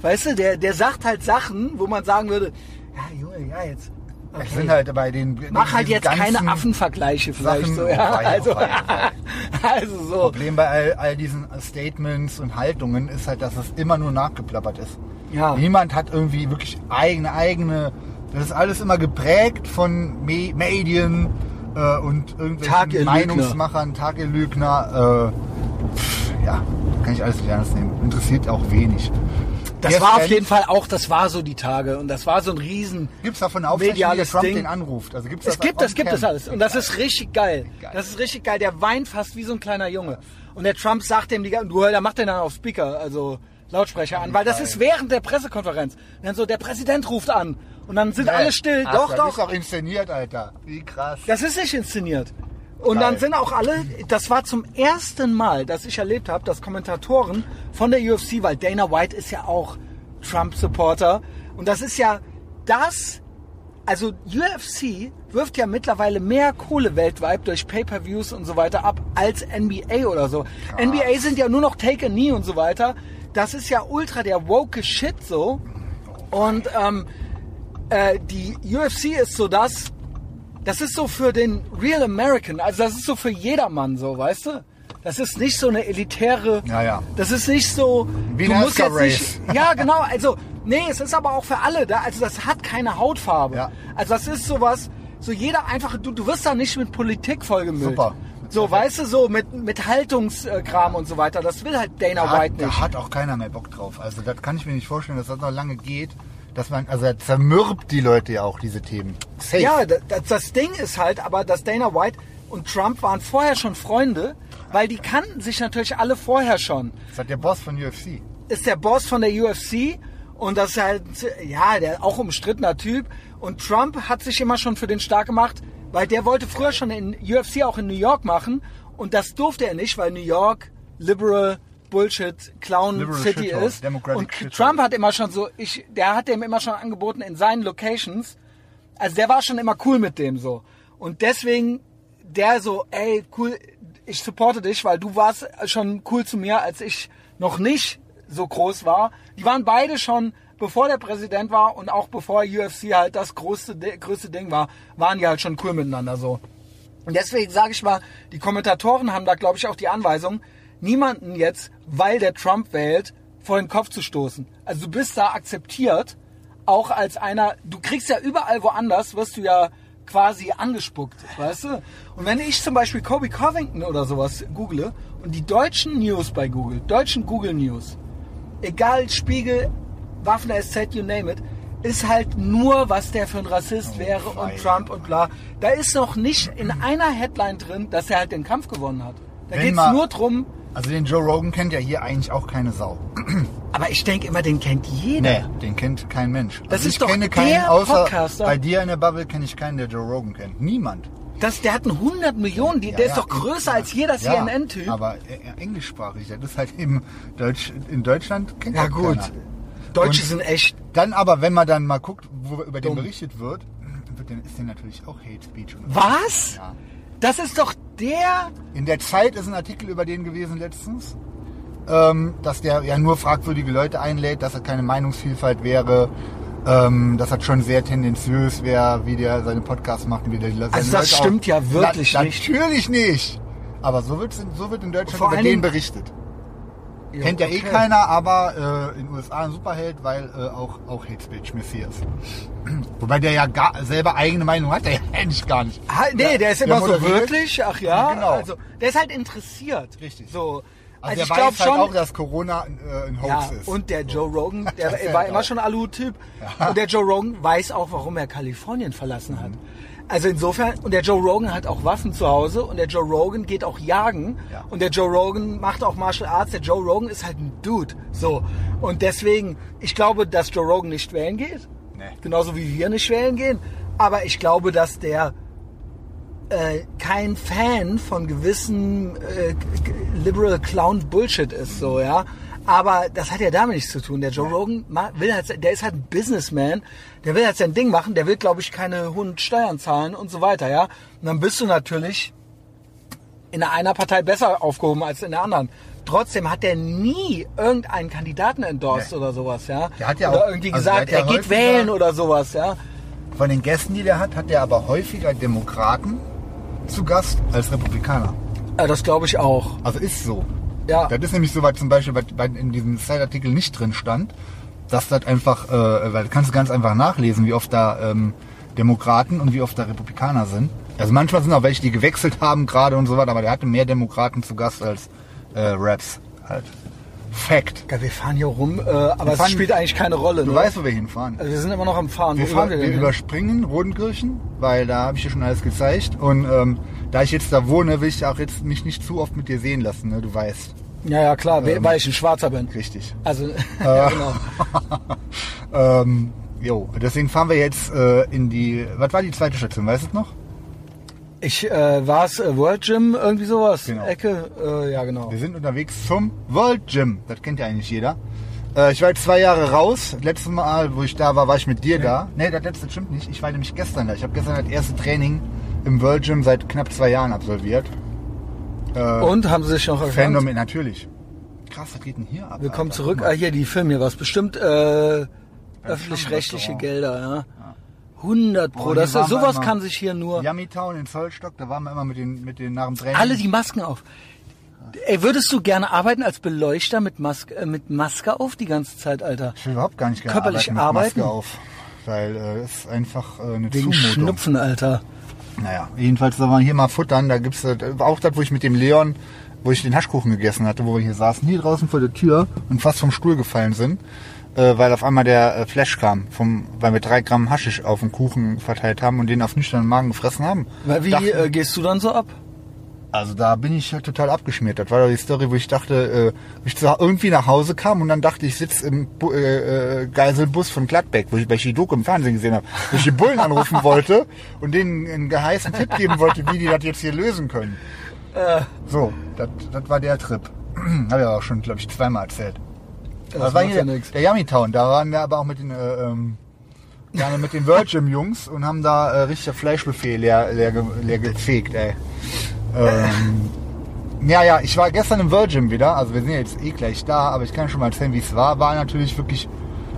Weißt du, der, der sagt halt Sachen, wo man sagen würde, ja, Junge, ja, jetzt. Es Okay. sind halt bei den Mach halt jetzt keine Affenvergleiche vielleicht Sachen- so, ja. Auf Reihe, Also, auf Reihe. also so. Problem bei all, all diesen Statements und Haltungen ist halt, dass es immer nur nachgeplappert ist. Ja. Niemand hat irgendwie wirklich eigene, eigene. Das ist alles immer geprägt von Me Medien äh, und irgendwelchen. Meinungsmachern, Tagelügner. Äh, pff, ja, kann ich alles nicht ernst nehmen. Interessiert auch wenig. Das war auf jeden Fall auch, das war so die Tage und das war so ein riesen Gibt es davon Aufzeichnungen, wie der Trump Ding. den anruft? Also gibt's Es gibt das, gibt es alles. Und das ist richtig geil. Das ist richtig geil. Der weint fast wie so ein kleiner Junge. Und der Trump sagt dem die ganze, du, der macht den dann auf Speaker, also Lautsprecher an, weil das ist während der Pressekonferenz. Und dann so, der Präsident ruft an. Und dann sind Nee. alle still. Ach, doch, das doch. ist auch inszeniert, Alter. Wie krass. Das ist nicht inszeniert. Und Geil. dann sind auch alle, das war zum ersten Mal, dass ich erlebt habe, dass Kommentatoren von der UFC, weil Dana White ist ja auch Trump-Supporter, und das ist ja das, also UFC wirft ja mittlerweile mehr Kohle weltweit durch Pay-per-Views und so weiter ab als NBA oder so. NBA sind ja nur noch Take a Knee und so weiter. Das ist ja ultra der woke Shit so. Und ähm, äh, die UFC ist so das, das ist so für den Real American, also das ist so für jedermann so, weißt du? Das ist nicht so eine elitäre, Ja, ja. das ist nicht so, Wie du musst jetzt nicht, ja genau, also nee, es ist aber auch für alle da, also das hat keine Hautfarbe. Ja. Also das ist sowas, so jeder einfach, du, du wirst da nicht mit Politik vollgemüllt. Super. So, weißt du, so mit, mit Haltungskram und so weiter, das will halt Dana Da White hat, da nicht. hat auch keiner mehr Bock drauf. Also das kann ich mir nicht vorstellen, dass das noch lange geht. Dass man, also er zermürbt die Leute ja auch, diese Themen. Safe. Ja, das, das Ding ist halt aber, dass Dana White und Trump waren vorher schon Freunde, weil die kannten sich natürlich alle vorher schon. Das hat der Boss von UFC. Ist der Boss von der UFC und das ist halt, ja, der auch umstrittener Typ. Und Trump hat sich immer schon für den stark gemacht, weil der wollte früher schon in UFC auch in New York machen und das durfte er nicht, weil New York liberal Bullshit Clown Liberal City Shithole, ist. Democratic Und Shithole. Trump hat immer schon so, ich, der hat dem immer schon angeboten in seinen Locations. Also der war schon immer cool mit dem so. Und deswegen der so, ey, cool, ich supporte dich, weil du warst schon cool zu mir, als ich noch nicht so groß war. Die waren beide schon, bevor der Präsident war und auch bevor UFC halt das größte, größte Ding war, waren die halt schon cool miteinander so. Und deswegen sage ich mal, die Kommentatoren haben da, glaube ich, auch die Anweisung, niemanden jetzt, weil der Trump wählt, vor den Kopf zu stoßen. Also du bist da akzeptiert, auch als einer, du kriegst ja überall woanders, wirst du ja quasi angespuckt, weißt du? Und wenn ich zum Beispiel Kobe Covington oder sowas google und die deutschen News bei Google, deutschen Google News, egal Spiegel, Waffen SZ, you name it, ist halt nur, was der für ein Rassist wäre und wei. Trump und bla. Da ist noch nicht in einer Headline drin, dass er halt den Kampf gewonnen hat. Da geht's mal- nur drum, Also den Joe Rogan kennt ja hier eigentlich auch keine Sau. aber ich denke immer, den kennt jeder. Nee, den kennt kein Mensch. Das also ist ich doch kenne keinen, der außer Podcaster. bei dir in der Bubble kenne ich keinen, der Joe Rogan kennt. Niemand. Das, der hat einen 100 Millionen, die, Ja, der ja, ist doch größer als jeder ja, CNN-Typ. Aber äh, englischsprachig, das ist halt eben Deutsch, in Deutschland kennt Ja gut, keiner. Deutsche Und- sind echt, Dann aber, wenn man dann mal guckt, wo über den Dumm. berichtet wird, wird dann ist der natürlich auch Hate Speech. Und was? Ja. Das ist doch der, In der Zeit ist ein Artikel über den gewesen letztens, ähm, dass der ja nur fragwürdige Leute einlädt, dass er keine Meinungsvielfalt wäre, ähm, dass das schon sehr tendenziös wäre, wie der seine Podcasts macht. und Wie der seine Also das Leute stimmt ja wirklich Na, nicht. Natürlich nicht. Aber so, wird's in, so wird in Deutschland Vor über den Dingen- berichtet. Kennt ja eh okay. keiner, aber äh, in den USA ein Superheld, weil äh, auch, auch Hate Speech Messias. Wobei der ja gar, selber eigene Meinung hat, der ja eigentlich gar nicht. Ha, nee, der ist immer so moderiert. wirklich, ach ja, Genau. also der ist halt interessiert. Richtig. So, Also, ich der glaube halt schon. auch, dass Corona äh, ein Hoax ja, ist. und der Joe Rogan, der war ja immer schon Alu-Typ. Und der Joe Rogan weiß auch, warum er Kalifornien verlassen hat. Mhm. Also insofern, und der Joe Rogan hat auch Waffen zu Hause und der Joe Rogan geht auch jagen Ja. und der Joe Rogan macht auch Martial Arts. Der Joe Rogan ist halt ein Dude. So. Und deswegen, ich glaube, dass Joe Rogan nicht wählen geht. Nee. Genauso wie wir nicht wählen gehen. Aber ich glaube, dass der äh, kein Fan von gewissen äh, Liberal Clown Bullshit ist, so, ja. Aber das hat ja damit nichts zu tun. Der Joe Rogan will halt, der ist halt ein Businessman, der will halt sein Ding machen, der will, glaube ich, keine hohen Steuern zahlen und so weiter, ja. Und dann bist du natürlich in einer Partei besser aufgehoben als in der anderen. Trotzdem hat der nie irgendeinen Kandidaten endorsed Nee. oder sowas, ja. Der hat ja oder auch- irgendwie also gesagt, er geht wählen oder sowas, ja. Von den Gästen, die der hat, hat der aber häufiger Demokraten zu Gast als Republikaner. ja das glaube ich auch. Also ist so. Ja. Das ist nämlich so, weil zum Beispiel bei, bei, in diesem Zeitartikel nicht drin stand, dass das einfach, äh, weil kannst du ganz einfach nachlesen, wie oft da ähm, Demokraten und wie oft da Republikaner sind. Also manchmal sind auch welche, die gewechselt haben gerade und so weiter, aber der hatte mehr Demokraten zu Gast als äh, Raps halt. Fact. Ja, wir fahren hier rum, äh, aber es spielt eigentlich keine Rolle. Du ne? weißt, wo wir hinfahren. also wir sind immer noch am Fahren. Wir, Wo fahren fahren, wir wir überspringen Rodenkirchen, weil da habe ich dir schon alles gezeigt. Und ähm, da ich jetzt da wohne, will ich auch jetzt mich nicht zu oft mit dir sehen lassen, ne? du weißt. Ja, ja, klar, Ähm, weil ich ein Schwarzer bin. Richtig. Also, ja, genau. Ähm, jo, deswegen fahren wir jetzt äh, in die. Was war die zweite Station, weißt du es noch? Ich äh, war es äh, World Gym, irgendwie sowas. Genau. Ecke, äh, ja genau. Wir sind unterwegs zum World Gym. Das kennt ja eigentlich jeder. Äh, ich war jetzt zwei Jahre raus. Letztes Mal, wo ich da war, war ich mit dir da. Nee, das letzte stimmt nicht. Ich war nämlich gestern da. Ich habe gestern das erste Training im World Gym seit knapp zwei Jahren absolviert. Äh, Und haben sie sich noch erkannt? Phänomen, natürlich. Krass, was geht denn hier ab? Willkommen Alter? zurück. Ah, hier, die filmen hier was. Bestimmt äh, öffentlich-rechtliche. Gelder, ja. 100 pro. Boah, das, wir sowas kann sich hier nur... Yummy Town in Zollstock, da waren wir immer mit den, mit den nach dem Training. Alle die Masken auf. Ey, würdest du gerne arbeiten als Beleuchter mit Maske, äh, mit Maske auf die ganze Zeit, Alter? Ich will überhaupt gar nicht gerne Körperlich arbeiten mit arbeiten? Maske auf. Weil äh, es ist einfach äh, eine Wegen Zumutung. Schnupfen, Alter. Naja, jedenfalls sollen wir hier mal futtern. Da gibt's äh, auch das, wo ich mit dem Leon, wo ich den Haschkuchen gegessen hatte, wo wir hier saßen, hier draußen vor der Tür und fast vom Stuhl gefallen sind, äh, weil auf einmal der äh, Flash kam, vom, weil wir drei Gramm Haschisch auf den Kuchen verteilt haben und den auf nüchternen Magen gefressen haben. Weil Wie Dachten- äh, gehst du dann so ab? Also da bin ich halt total abgeschmiert. Das war doch die Story, wo ich dachte, äh, ich irgendwie nach Hause kam und dann dachte ich, sitze im Bu äh, äh, Geiselbus von Gladbeck, wo ich bei Doku im Fernsehen gesehen habe, wo ich die Bullen anrufen wollte und denen einen geheißen Tipp geben wollte, wie die das jetzt hier lösen können. So, das war der Trip. habe ich aber auch schon, glaube ich, zweimal erzählt. Das Das war hier ja der, Yummy Town. Da waren wir aber auch mit den äh, ähm, gerne mit den Virgin Jungs und haben da äh, richtig Fleischbuffet leer, leer, leer gefegt, ey. Ähm, ja, ja, ich war gestern im Virgin wieder, also wir sind ja jetzt eh gleich da, aber ich kann schon mal erzählen, wie es war. War natürlich wirklich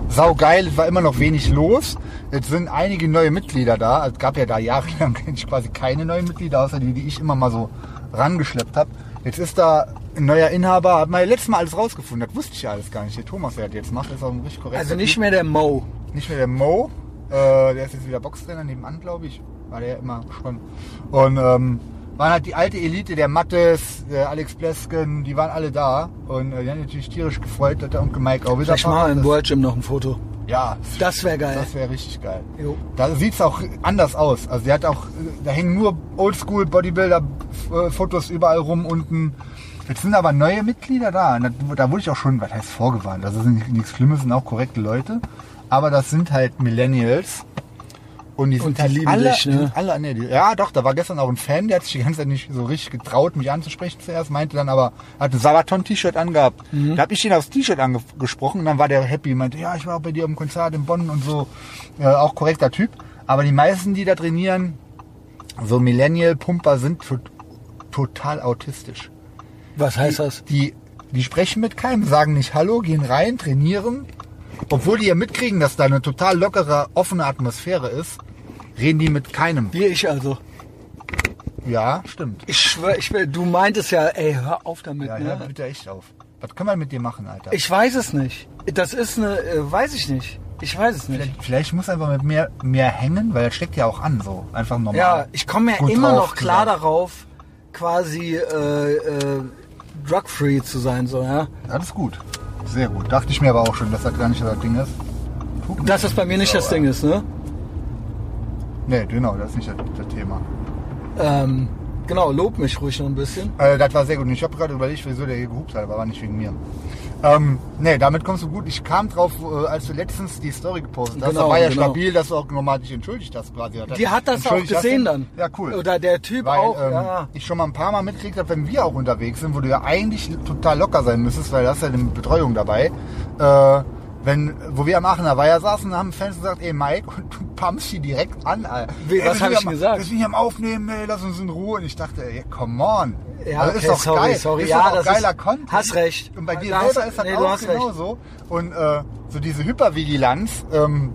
saugeil, es war immer noch wenig los. Jetzt sind einige neue Mitglieder da. Es gab ja da jahrelang quasi keine neuen Mitglieder, außer die, die ich immer mal so rangeschleppt habe. Jetzt ist da ein neuer Inhaber, hat mal letztes Mal alles rausgefunden, das wusste ich ja alles gar nicht. Der Thomas, der das jetzt macht, ist auch ein richtig korrekter Also nicht mehr der Mo. Nicht mehr der Mo, äh, der ist jetzt wieder Boxtrainer nebenan, glaube ich. War der ja immer schon. Und ähm, waren halt die alte Elite, der Mattes, der Alex Blesken, die waren alle da. Und äh, die haben natürlich tierisch gefreut, dass der Onkel Mike auch wieder Vielleicht wir im. World Gym noch ein Foto. Ja, Das wäre geil. das wäre richtig geil. Jo. Da sieht's auch anders aus. Also der hat auch, da hängen nur Oldschool Bodybuilder äh, Fotos überall rum unten. Jetzt sind aber neue Mitglieder da. Und da, da wurde ich auch schon, was heißt vorgewarnt. Das ist nicht, nichts Schlimmes, sind auch korrekte Leute. Aber das sind halt Millennials. Und die sind Und die halt lieben alle, dich, ne? die sind alle, nee, die, ja doch, da war gestern auch ein Fan, der hat sich die ganze Zeit nicht so richtig getraut, mich anzusprechen zuerst, meinte dann aber, hat ein Sabaton-T-Shirt angehabt. Mhm. Da habe ich ihn aufs T-Shirt angesprochen und dann war der happy, meinte, ja, ich war auch bei dir am Konzert in Bonn und so. Äh, auch korrekter Typ. Aber die meisten, die da trainieren, so Millennial-Pumper sind to total autistisch. Was heißt das? Die, die sprechen mit keinem, sagen nicht Hallo, gehen rein, trainieren. Obwohl die ja mitkriegen, dass da eine total lockere, offene Atmosphäre ist, reden die mit keinem. Wie ich also. Ja, stimmt. Ich schwör, ich du meintest ja, ey, hör auf damit, Ja, ne? hör bitte echt auf. Was können wir mit dir machen, Alter? Ich weiß es nicht. Das ist eine, äh, weiß ich nicht. Ich weiß es nicht. vielleicht, vielleicht muss einfach mit mehr, mehr hängen, weil das steckt ja auch an, so. Einfach normal. Ja, ich komme ja immer drauf noch klar gesagt. darauf, quasi äh, äh, drug-free zu sein, so, ja. Ist gut. Sehr gut. Dachte ich mir aber auch schon, dass das gar nicht das Ding ist. Dass das bei mir nicht das Ding ist, ne? Nee, genau, das ist nicht das, das Thema. Ähm, genau, lob mich ruhig noch ein bisschen. Äh, das war sehr gut. Ich habe gerade überlegt, wieso der hier gehupt hat, aber war nicht wegen mir. Ähm, nee, damit kommst du gut. Ich kam drauf, äh, als du letztens die Story gepostet hast. Genau, da war ja genau. stabil, dass du auch nochmal dich entschuldigt hast quasi. Die hat das auch gesehen du? dann. Ja, cool. Oder der Typ Weil auch, ähm, ja. ich schon mal ein paar Mal mitgekriegt habe, wenn wir auch unterwegs sind, wo du ja eigentlich total locker sein müsstest, weil da hast ja eine Betreuung dabei. Äh, wenn, wo wir am Aachener Weiher saßen, haben Fans gesagt, ey Mike, und du pumpst die direkt an. Alter. Ey, was wir hab sind ich hier am- gesagt? Wir sind hier am Aufnehmen, ey, lass uns in Ruhe. Und ich dachte, ey, come on. Ja, Also okay, ist doch sorry, geil. sorry. Ist Ja, doch auch das geiler ist- Content. hast recht. Und bei dir Da selber hast- ist das nee, auch recht. genauso. Und äh, so diese Hypervigilanz, ähm,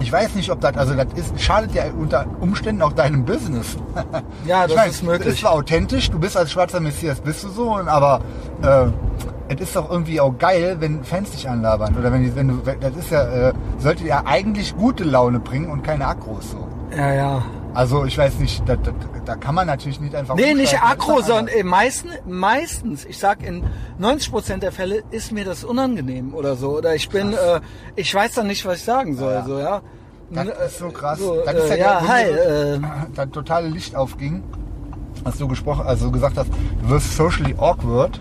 ich weiß nicht, ob das, also das ist, schadet ja unter Umständen auch deinem Business. Ja, Ich das mein, ist möglich. Es war authentisch, du bist als schwarzer Messias, bist du so, aber äh, es ist doch irgendwie auch geil, wenn Fans dich anlabern. Oder wenn, die- wenn du, das ist ja, äh, sollte ja eigentlich gute Laune bringen und keine Akros so. Ja, ja. Also ich weiß nicht, da, da, da kann man natürlich nicht einfach. Nee, nicht aggro, sondern äh, meisten, meistens, ich sag in 90% der Fälle ist mir das unangenehm oder so. Oder ich bin, äh, ich weiß dann nicht, was ich sagen soll. Ja. So, ja. Das ist so krass. So, das ist äh, ja, ja, der- hi. Äh, das totale Licht aufging, hast du gesprochen, also gesagt hast, du wirst socially awkward,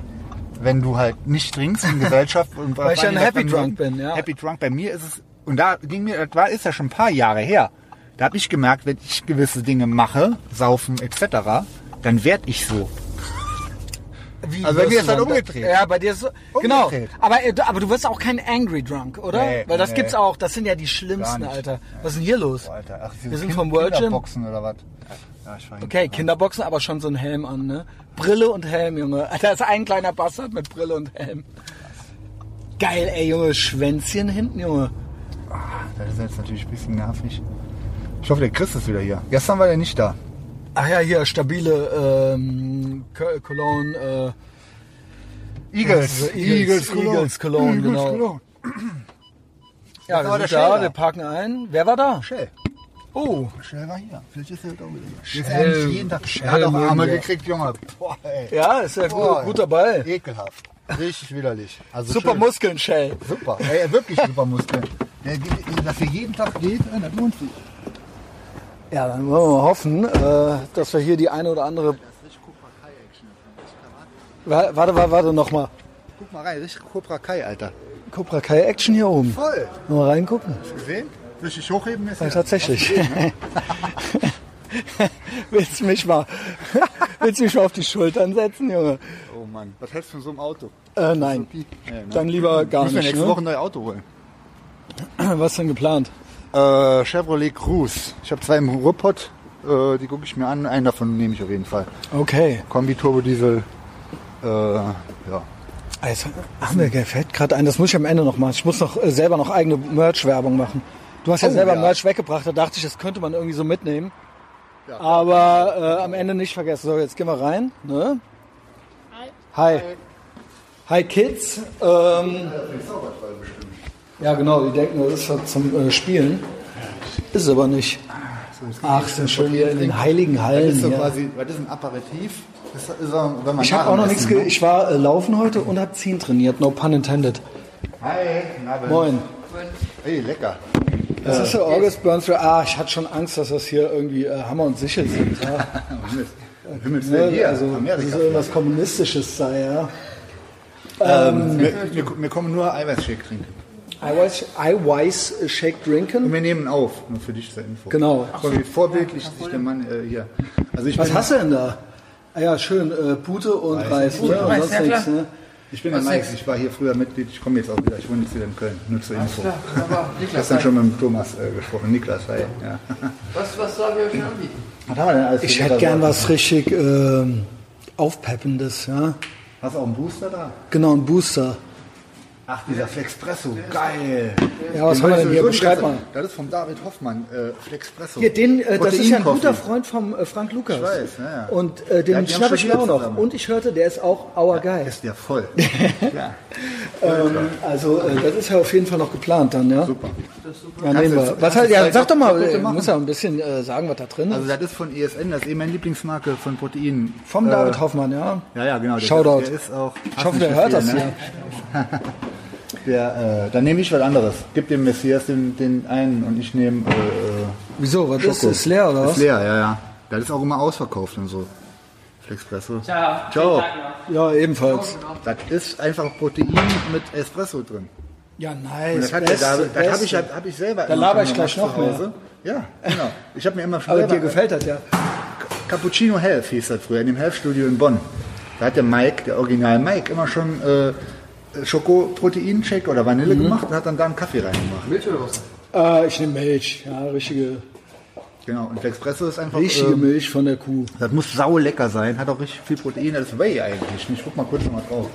wenn du halt nicht trinkst in Gesellschaft. Und Weil ich ein Happy Drunk bin, ja. Happy Drunk. Bei mir ist es, und da ging mir, das war, ist ja schon ein paar Jahre her. Da habe ich gemerkt, wenn ich gewisse Dinge mache, saufen etc., dann werd ich so. wie Also bei mir ist dann- umgedreht. Ja, bei dir ist so, genau. Aber, äh, du- aber du wirst auch kein Angry Drunk, oder? Nee, Weil das nee. gibt's auch. Das sind ja die schlimmsten. Alter. Was ist denn hier los? Boah, Alter, ach, Wir sind Kind- vom World Gym. Oder was? Ja, ich war Okay, Kinderboxen, aber schon so ein Helm an, ne? Brille und Helm, Junge. Da ist ein kleiner Bastard mit Brille und Helm. Geil, ey, Junge. Schwänzchen hinten, Junge. Das ist jetzt natürlich ein bisschen nervig. Ich hoffe, der Chris ist wieder hier. Gestern war der nicht da. Ach ja, hier, stabile ähm, Cologne. Eagles. Also Eagles, Eagles Cologne, genau. Cologne. Äh, ja, Das war wir sind da, wir parken ein. Wer war da? Shell. Oh, Shell war hier. Vielleicht ist er auch wieder hier. Shell- Ist er nicht jeden Tag. Shell Er hat auch Arme wir. gekriegt, Junge. Boah, ey. ja, ist ja Boah, gut, guter Ball. Ekelhaft. Richtig widerlich. Also Super schön. Muskeln, Shell. Super. Ey, wirklich super Muskeln. Der, dass er jeden Tag geht, äh, das lohnt sich. Ja, dann wollen wir mal hoffen, äh, dass wir hier die eine oder andere. Wa- Warte, warte, warte nochmal. Guck mal rein, richtig Cobra Kai, Alter. Cobra Kai Action hier oben. Voll. Mal reingucken. Gesehen? Richtig hochheben ist Ja, tatsächlich. willst du mich mal, willst du mich mal auf die Schultern setzen, Junge? Oh Mann. Was hältst du von so einem Auto? Äh, nein. Okay. Ja, ne? Dann lieber gar Müssen wir nicht. nächste Woche Ne? ein neues Auto holen. Was denn geplant? Äh, Chevrolet Cruze. Ich habe zwei im Ruhrpott. Äh, die gucke ich mir an. Einen davon nehme ich auf jeden Fall. Okay. Kombi Turbo Diesel. Äh, ja. Also, ach, mir gefällt gerade ein, das muss ich am Ende noch machen. Ich muss noch äh, selber noch eigene Merch-Werbung machen. Du hast ja Oh, selber ja. Merch weggebracht, da dachte ich, das könnte man irgendwie so mitnehmen. Aber äh, am Ende nicht vergessen. So, jetzt gehen wir rein. Ne? Hi. Hi Kids. Ähm, ja genau, die denken, das ist was zum äh, Spielen. Ist es aber nicht. Ach, sind schön hier in den heiligen Das Hallen. ist so hier. quasi, was ist ein Aperitif? Das ist, ist, auch, wenn man Ich habe auch noch nichts. Ne? ich war äh, laufen heute und habe Ziehen trainiert. No pun intended. Hi, Nabel. Moin. Hey, lecker. Das ist der August Burns. Ah, ich hatte schon Angst, dass das hier irgendwie äh, Hammer und Sichel sind. Ja. Himmels Willen, Ne? hier, also, dass Amerika. es irgendwas Kommunistisches sei, ja. Ähm, wir, wir, wir kommen nur Eiweißshake trinken. Eiweiß, Eiweiß Shake Und trinken. wir nehmen auf, nur für dich zur Info. Genau. So wie vorbildlich sich der Mann äh, hier. Also ich Was bin, hast du denn da? Ah ja, schön. Äh, Pute und Reis. Ne? Und sonst nichts. Ne? Ich bin der Mike, ich war hier früher Mitglied, ich komme jetzt auch wieder, ich wohne jetzt wieder in Köln, nur zur Info. Ich habe dann schon mit dem Thomas äh, gesprochen, Niklas, hi. Ja. Was, was sollen wir euch anbieten? Was haben wir denn alles Ich hätte gern was richtig ähm, Aufpeppendes, ja. Hast du auch einen Booster da? Genau, ein Booster. Ach, dieser Flexpresso, geil. Ja, was haben wir denn ich hier? Beschreib mal. Das ist vom David Hoffmann, äh, Flexpresso. Hier, den, äh, das ist ja ein guter. Freund vom äh, Frank Lukas. Ich weiß, ja, ja. Und äh, Ja, den die haben schnapp ich mir auch noch. zusammen. Und ich hörte, der ist auch our guy. Ist ja voll. ja, Ähm, also äh, das ist ja auf jeden Fall noch geplant dann, ja? super. Ja, nehmen wir. Was halt, ja, sag doch mal, bitte äh, muss ja ein bisschen sagen, was da drin Also ist. das ist von ESN, das ist eh meine Lieblingsmarke von Proteinen. Vom David Hoffmann, ja? Ja, ja, genau. Der, Shoutout. Der ist auch. Ich hoffe, der hört das hier. Der, äh, dann nehme ich was anderes. Gib dem Messias den, den einen und ich nehme äh, äh, Wieso, was ist das? leer oder was? Ist leer, ja, ja. Das ist auch immer ausverkauft und so. Flexpresso. Ciao. Ciao. Ja, ebenfalls. Das ist einfach Protein mit Espresso drin. Ja, Und nice. das hat der Beste, David, das habe ich, hab ich selber Da laber ich gleich noch Hause. Ja, genau. Ich habe mir immer schon Aber dir gefällt das ja. Cappuccino Health hieß das früher, in dem Health-Studio in Bonn. Da hat der Mike, der Original Mike, immer schon äh, Schokoprotein-Shake oder Vanille Mhm. gemacht und hat dann da einen Kaffee reingemacht. Milch oder Wasser? Äh, ich nehme Milch. Ja, richtige, Genau, und Espresso ist einfach, richtige ähm, Milch von der Kuh. das muss sau lecker sein, hat auch richtig viel Protein, das ist Whey eigentlich. Ich guck mal kurz noch mal drauf.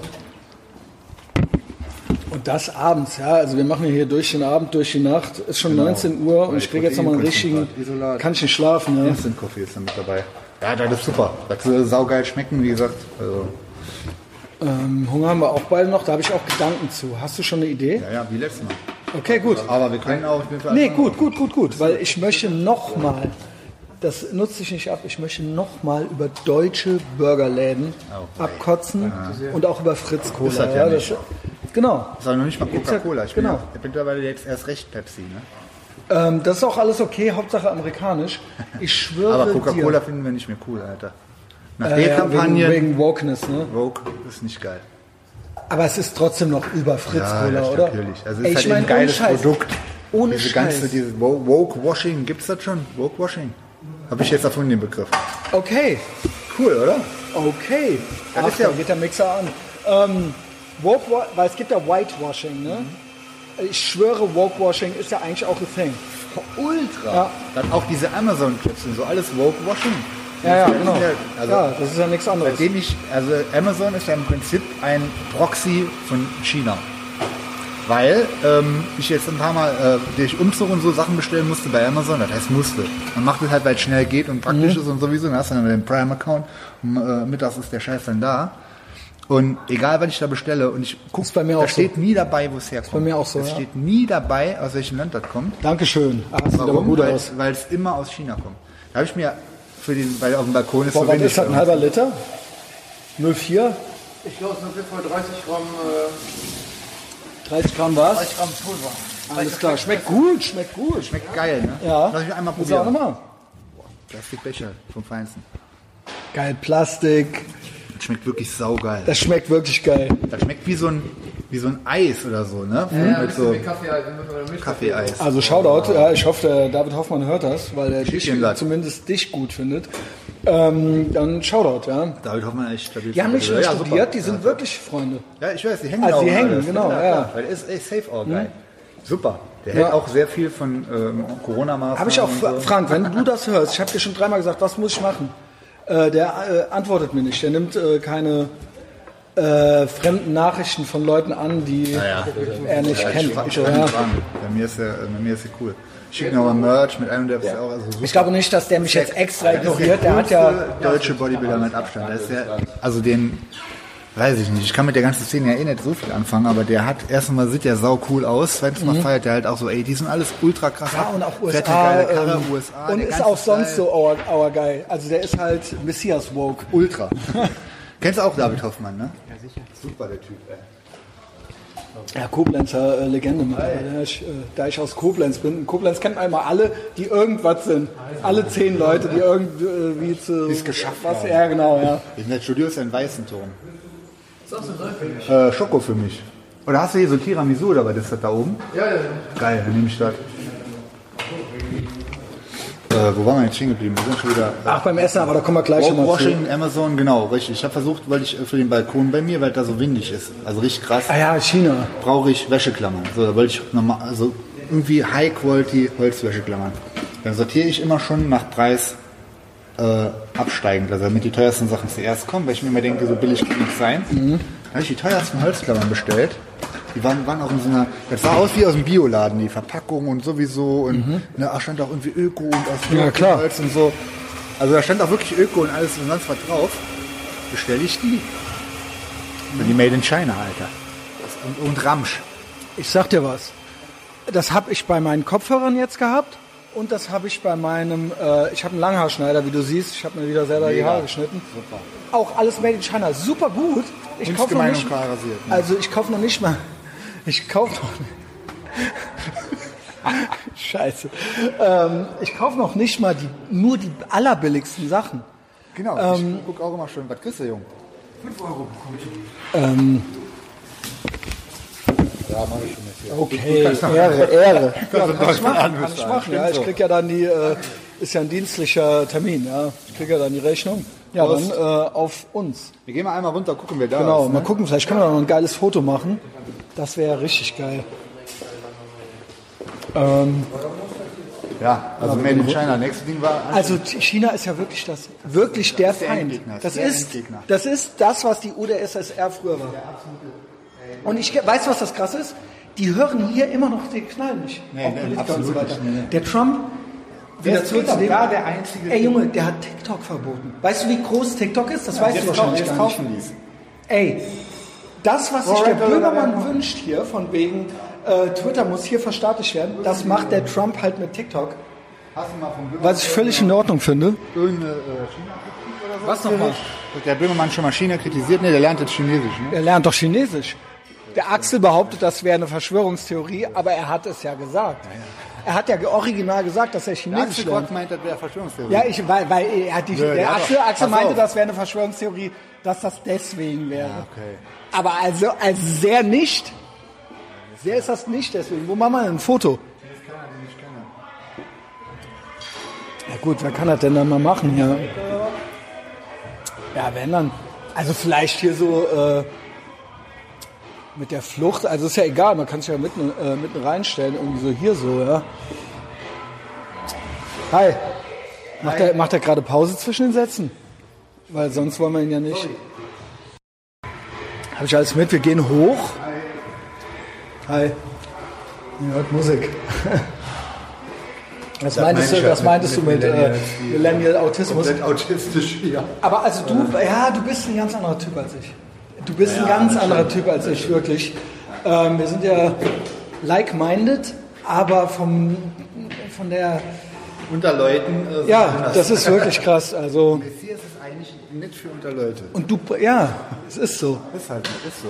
Und das abends, ja. Also wir machen hier durch den Abend, durch die Nacht. Ist schon 19 Uhr und ich kriege jetzt nochmal einen richtigen. Isolat. Kann ich nicht schlafen, ja. Instant Coffee ist da mit dabei. Ja, das ist super. Das soll saugeil schmecken, wie gesagt. Also, Ähm, Hunger haben wir auch beide noch, da habe ich auch Gedanken zu. Hast du schon eine Idee? ja, ja, wie letztes Mal. Okay, gut. Aber wir können auch... Bin Nee, gut, gut, gut, gut. Weil ich möchte nochmal, das nutze ich nicht ab, ich möchte nochmal über deutsche Burgerläden Oh, abkotzen und auch über Fritz Cola. Ist das ja nicht. genau. Das ist auch noch nicht mal Coca-Cola. Ich bin Genau. ja, ich bin mittlerweile jetzt erst recht Pepsi. Ne? Ähm, das ist auch alles okay, Hauptsache amerikanisch. Ich schwöre Aber Coca-Cola finden wir nicht mehr cool, Alter. Nach Äh, der ja, Kampagne... wegen, wegen Wokeness, ne? Vogue ist nicht geil. Aber es ist trotzdem noch über Fritz Ja, Cola, oder? natürlich. Also es Ey, ist ich halt mein, ein geiles ohne Scheiß. Produkt. Ohne diese Scheiß. ganze, diese Wo- Woke-Washing, gibt's das schon? Woke-Washing? Habe ich jetzt erfunden, den Begriff. Okay, Cool, oder? okay. Das Ach, ist ja- da geht der Mixer an. Ähm, Woke, weil es gibt ja Whitewashing, ne? Mhm. Ich schwöre, Wokewashing ist ja eigentlich auch ein Thing. Ultra. Ja. Dann auch diese Amazon-Clips und so, alles Woke-Washing. Ja, ja, ist genau. Also, ja, das ist ja nichts anderes. Seitdem ich, also Amazon ist ja im Prinzip ein Proxy von China. Weil ähm, ich jetzt ein paar Mal äh, durch Umzug und so Sachen bestellen musste bei Amazon, das heißt musste. Man macht es halt, weil es schnell geht und praktisch ist und sowieso, dann hast du dann den Prime-Account und äh, mittags ist der Scheiß dann da. Und egal, was ich da bestelle und ich gucke, Ist bei mir da auch so. steht nie dabei, wo es herkommt. bei mir auch so, Es ja. steht nie dabei, aus welchem Land das kommt. Dankeschön. Ah, Warum? gut Weil, aus. weil es immer aus China kommt. Da habe ich mir für den, weil auf dem Balkon ist Boah, so wenig. ist das, ein halber Liter? 04? Ich glaube, es sind auf jeden Fall 30 Gramm, äh, 30 Gramm was? 30 Gramm Pulver. Alles klar, schmeckt gut, schmeckt gut. Schmeckt geil, ne? Ja. Lass mich einmal ich auch probieren. nochmal. Plastikbecher vom Feinsten. Geil, Plastik. Das schmeckt wirklich saugeil. Das schmeckt wirklich geil. Das schmeckt wie so ein, wie so ein Eis oder so, ne? Ja, ein Mit so wie Kaffee-Eis. Kaffeeeis. Also Shoutout, ja, ich hoffe, der David Hoffmann hört das, weil er dich, zumindest dich gut findet. Ähm, dann Shoutout, ja. David Hoffmann echt stabil. Die haben nicht nur ja, studiert, super. die sind wirklich Freunde. Ja, ich weiß, die hängen Also auch die hängen, genau, ja. Weil der ist echt safe auch geil. Super. Der Ja. hält auch sehr viel von ähm, Corona-Maßnahmen. Habe ich auch, so. Frank, wenn du das hörst, ich habe dir schon dreimal gesagt, was muss ich machen? Äh, der äh, antwortet mir nicht, der nimmt äh, keine äh, fremden Nachrichten von Leuten an, die ja. er nicht Ja, kennt. ich So, mich ja. Bei mir ist der, bei mir ist der cool. Ich schicke noch mal Merch mit einem, der ist ja auch also super. Ich glaube nicht, dass der mich jetzt extra ignoriert, der hat ja... deutsche Bodybuilder mit Abstand. Der, also den, weiß ich nicht, ich kann mit der ganzen Szene ja eh nicht so viel anfangen, aber der hat, erstmal sieht der sau cool aus, zweitens mal feiert der halt auch so, ey, die sind alles ultra krass. Mhm. Ja, und auch USA. geile Karre, ähm, USA und der ist auch sonst Style. so our, our guy. Also der ist halt Messias Woke. Ultra. Kennst du auch David Hoffmann, ne? Sicher. Super, der Typ, ey. Ja, Koblenzer äh, Legende mittlerweile. Ja, ich, äh, da ich aus Koblenz bin. In Koblenz kennt man immer alle, die irgendwas sind. Alle zehn Leute, die irgendwie zu... Die es geschafft was, haben. Ja, genau, ja. In der Studio ist ein weißen Ton. Äh, Schoko für mich. Oder hast du hier so Tiramisu oder was ist das da oben? Ja, ja, ja. Geil, dann nehme ich das. Äh, wo waren wir jetzt stehen geblieben? Wir sind schon wieder. Ach, beim Essen, aber da kommen wir gleich schon mal zu. Washing, Amazon, genau, richtig. Ich habe versucht, weil ich äh, für den Balkon bei mir, weil da so windig ist, also richtig krass, Ah ja, China. brauche ich Wäscheklammern. So, da wollte ich nochmal, also irgendwie High-Quality Holzwäscheklammern. Dann sortiere ich immer schon nach Preis äh, absteigend, also damit die teuersten Sachen zuerst kommen, weil ich mir immer denke, so billig kann nicht sein. Dann habe ich die teuersten Holzklammern bestellt. Die waren, waren auch in so einer, das sah aus wie aus dem Bioladen, die Verpackung und sowieso und ne, da stand auch irgendwie Öko und aus Mhm. Ja, klar. Holz und so. Also da stand auch wirklich Öko und alles und sonst was drauf. Bestelle ich die. Und die Made in China, Alter. Und, und Ramsch. Ich sag dir was. Das habe ich bei meinen Kopfhörern jetzt gehabt und das habe ich bei meinem, äh, ich habe einen Langhaarschneider, wie du siehst. Ich habe mir wieder selber die Mega. Haare geschnitten. Super. Auch alles made in China. Super gut. Ich kaufe noch nicht, rasiert, ne? also ich kaufe noch nicht mal, ich kaufe noch Scheiße. Ähm, ich kaufe noch nicht mal die, nur die allerbilligsten Sachen. Genau, Ähm, ich guck auch immer schon, was kriegst du, Jung? 5 Euro bekommst du. Ähm, Ja, mach ich schon jetzt hier. okay, Ehre, Ehre. Ja, du kann ich machen, an- kann ich machen. Ja, ich krieg ja dann die, äh, ist ja ein dienstlicher Termin, ja. Ich krieg ja dann die Rechnung. Ja, dann äh, auf uns. Wir gehen mal einmal runter, gucken, wer da Genau, ist. mal Ne? gucken, vielleicht können wir noch ein geiles Foto machen. Das wäre richtig geil. Ähm, Ja, also Made in China. Nächstes Ding war also China ist ja wirklich das, wirklich der Feind. Das ist, das ist das, was die UdSSR früher war. Und ich weiß, was das krass ist. Die hören hier immer noch den Knall nicht. Nee, nee, absolut so nicht, nee, nee. Der Trump, wieder zurück zu dem. da der einzige- Ey Junge, der hat TikTok verboten. Weißt du, wie groß TikTok ist? Das weißt du wahrscheinlich gar nicht. die's. Ey, das, was sich der Böhmermann wer? wünscht hier, von wegen äh, Twitter muss hier verstaatlicht werden, das macht der Trump halt mit TikTok. Was ich völlig in Ordnung finde. irgendeine äh, so? Was nochmal? Hat der Böhmermann schon mal China kritisiert? Ne, der lernt jetzt Chinesisch, ne? Er lernt doch Chinesisch. Der Axel behauptet, das wäre eine Verschwörungstheorie, aber er hat es ja gesagt. Er hat ja original gesagt, dass er Chinesisch Axel lernt. Gott meint, das wäre Verschwörungstheorie. Ja, ich, weil, weil er hat die, Nö, der hat Axel, Axel meinte, das wäre eine Verschwörungstheorie, dass das deswegen wäre. Okay. Aber also als sehr nicht. Sehr ist das nicht deswegen. Wo machen wir denn ein Foto? Ja gut, wer kann das denn dann mal machen hier? Ja, wenn dann. Also vielleicht hier so äh, mit der Flucht, also ist ja egal, man kann sich ja mitten, äh, mitten reinstellen, irgendwie so hier so, ja. Hi. Macht er, macht er gerade Pause zwischen den Sätzen? Weil sonst wollen wir ihn ja nicht. Habe ich alles mit? Wir gehen hoch. Hi. Ihr hört Musik. Was meintest, du, was meintest du mit mit äh, Millennial Autismus? Komplett autistisch, ja. Aber also du, ja, du bist ein ganz anderer Typ als ich. Du bist ein ganz anderer Typ als ich, wirklich. Ähm, wir sind ja like-minded, aber vom, von der, Unter Leuten. Äh, ja, das ist wirklich krass. Also, Messias ist eigentlich nicht für unter Leute. und du, ja, es ist so. Ist halt, ist so.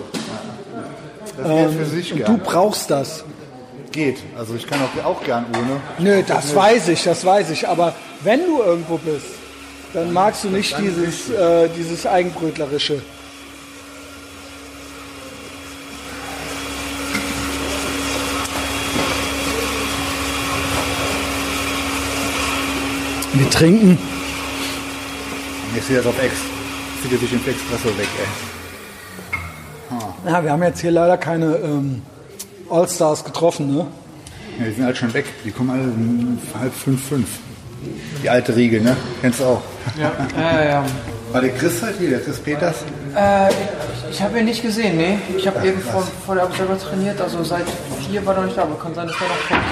Ja. Das geht für sich Und du brauchst das. Geht. Also ich kann auch, auch gern ohne. Nö, das weiß ich, das weiß ich. Aber wenn du irgendwo bist, dann magst du nicht dieses, äh, dieses Eigenbrötlerische. Wir trinken. Messias auf Ex. Zieht er sich im Expresso weg, ey. Ja, wir haben jetzt hier leider keine ähm, Allstars getroffen, ne? Ja, die sind halt schon weg. Die kommen alle um halb fünf, fünf. Die alte Riege, ne? Kennst du auch. Ja, ja, ja. War der Chris halt hier, der Chris Peters? Äh, ich ich habe ihn nicht gesehen, nee. Ich habe eben vor, vor der Observer trainiert, also seit vier war er noch nicht da, aber kann sein, dass er noch kommt.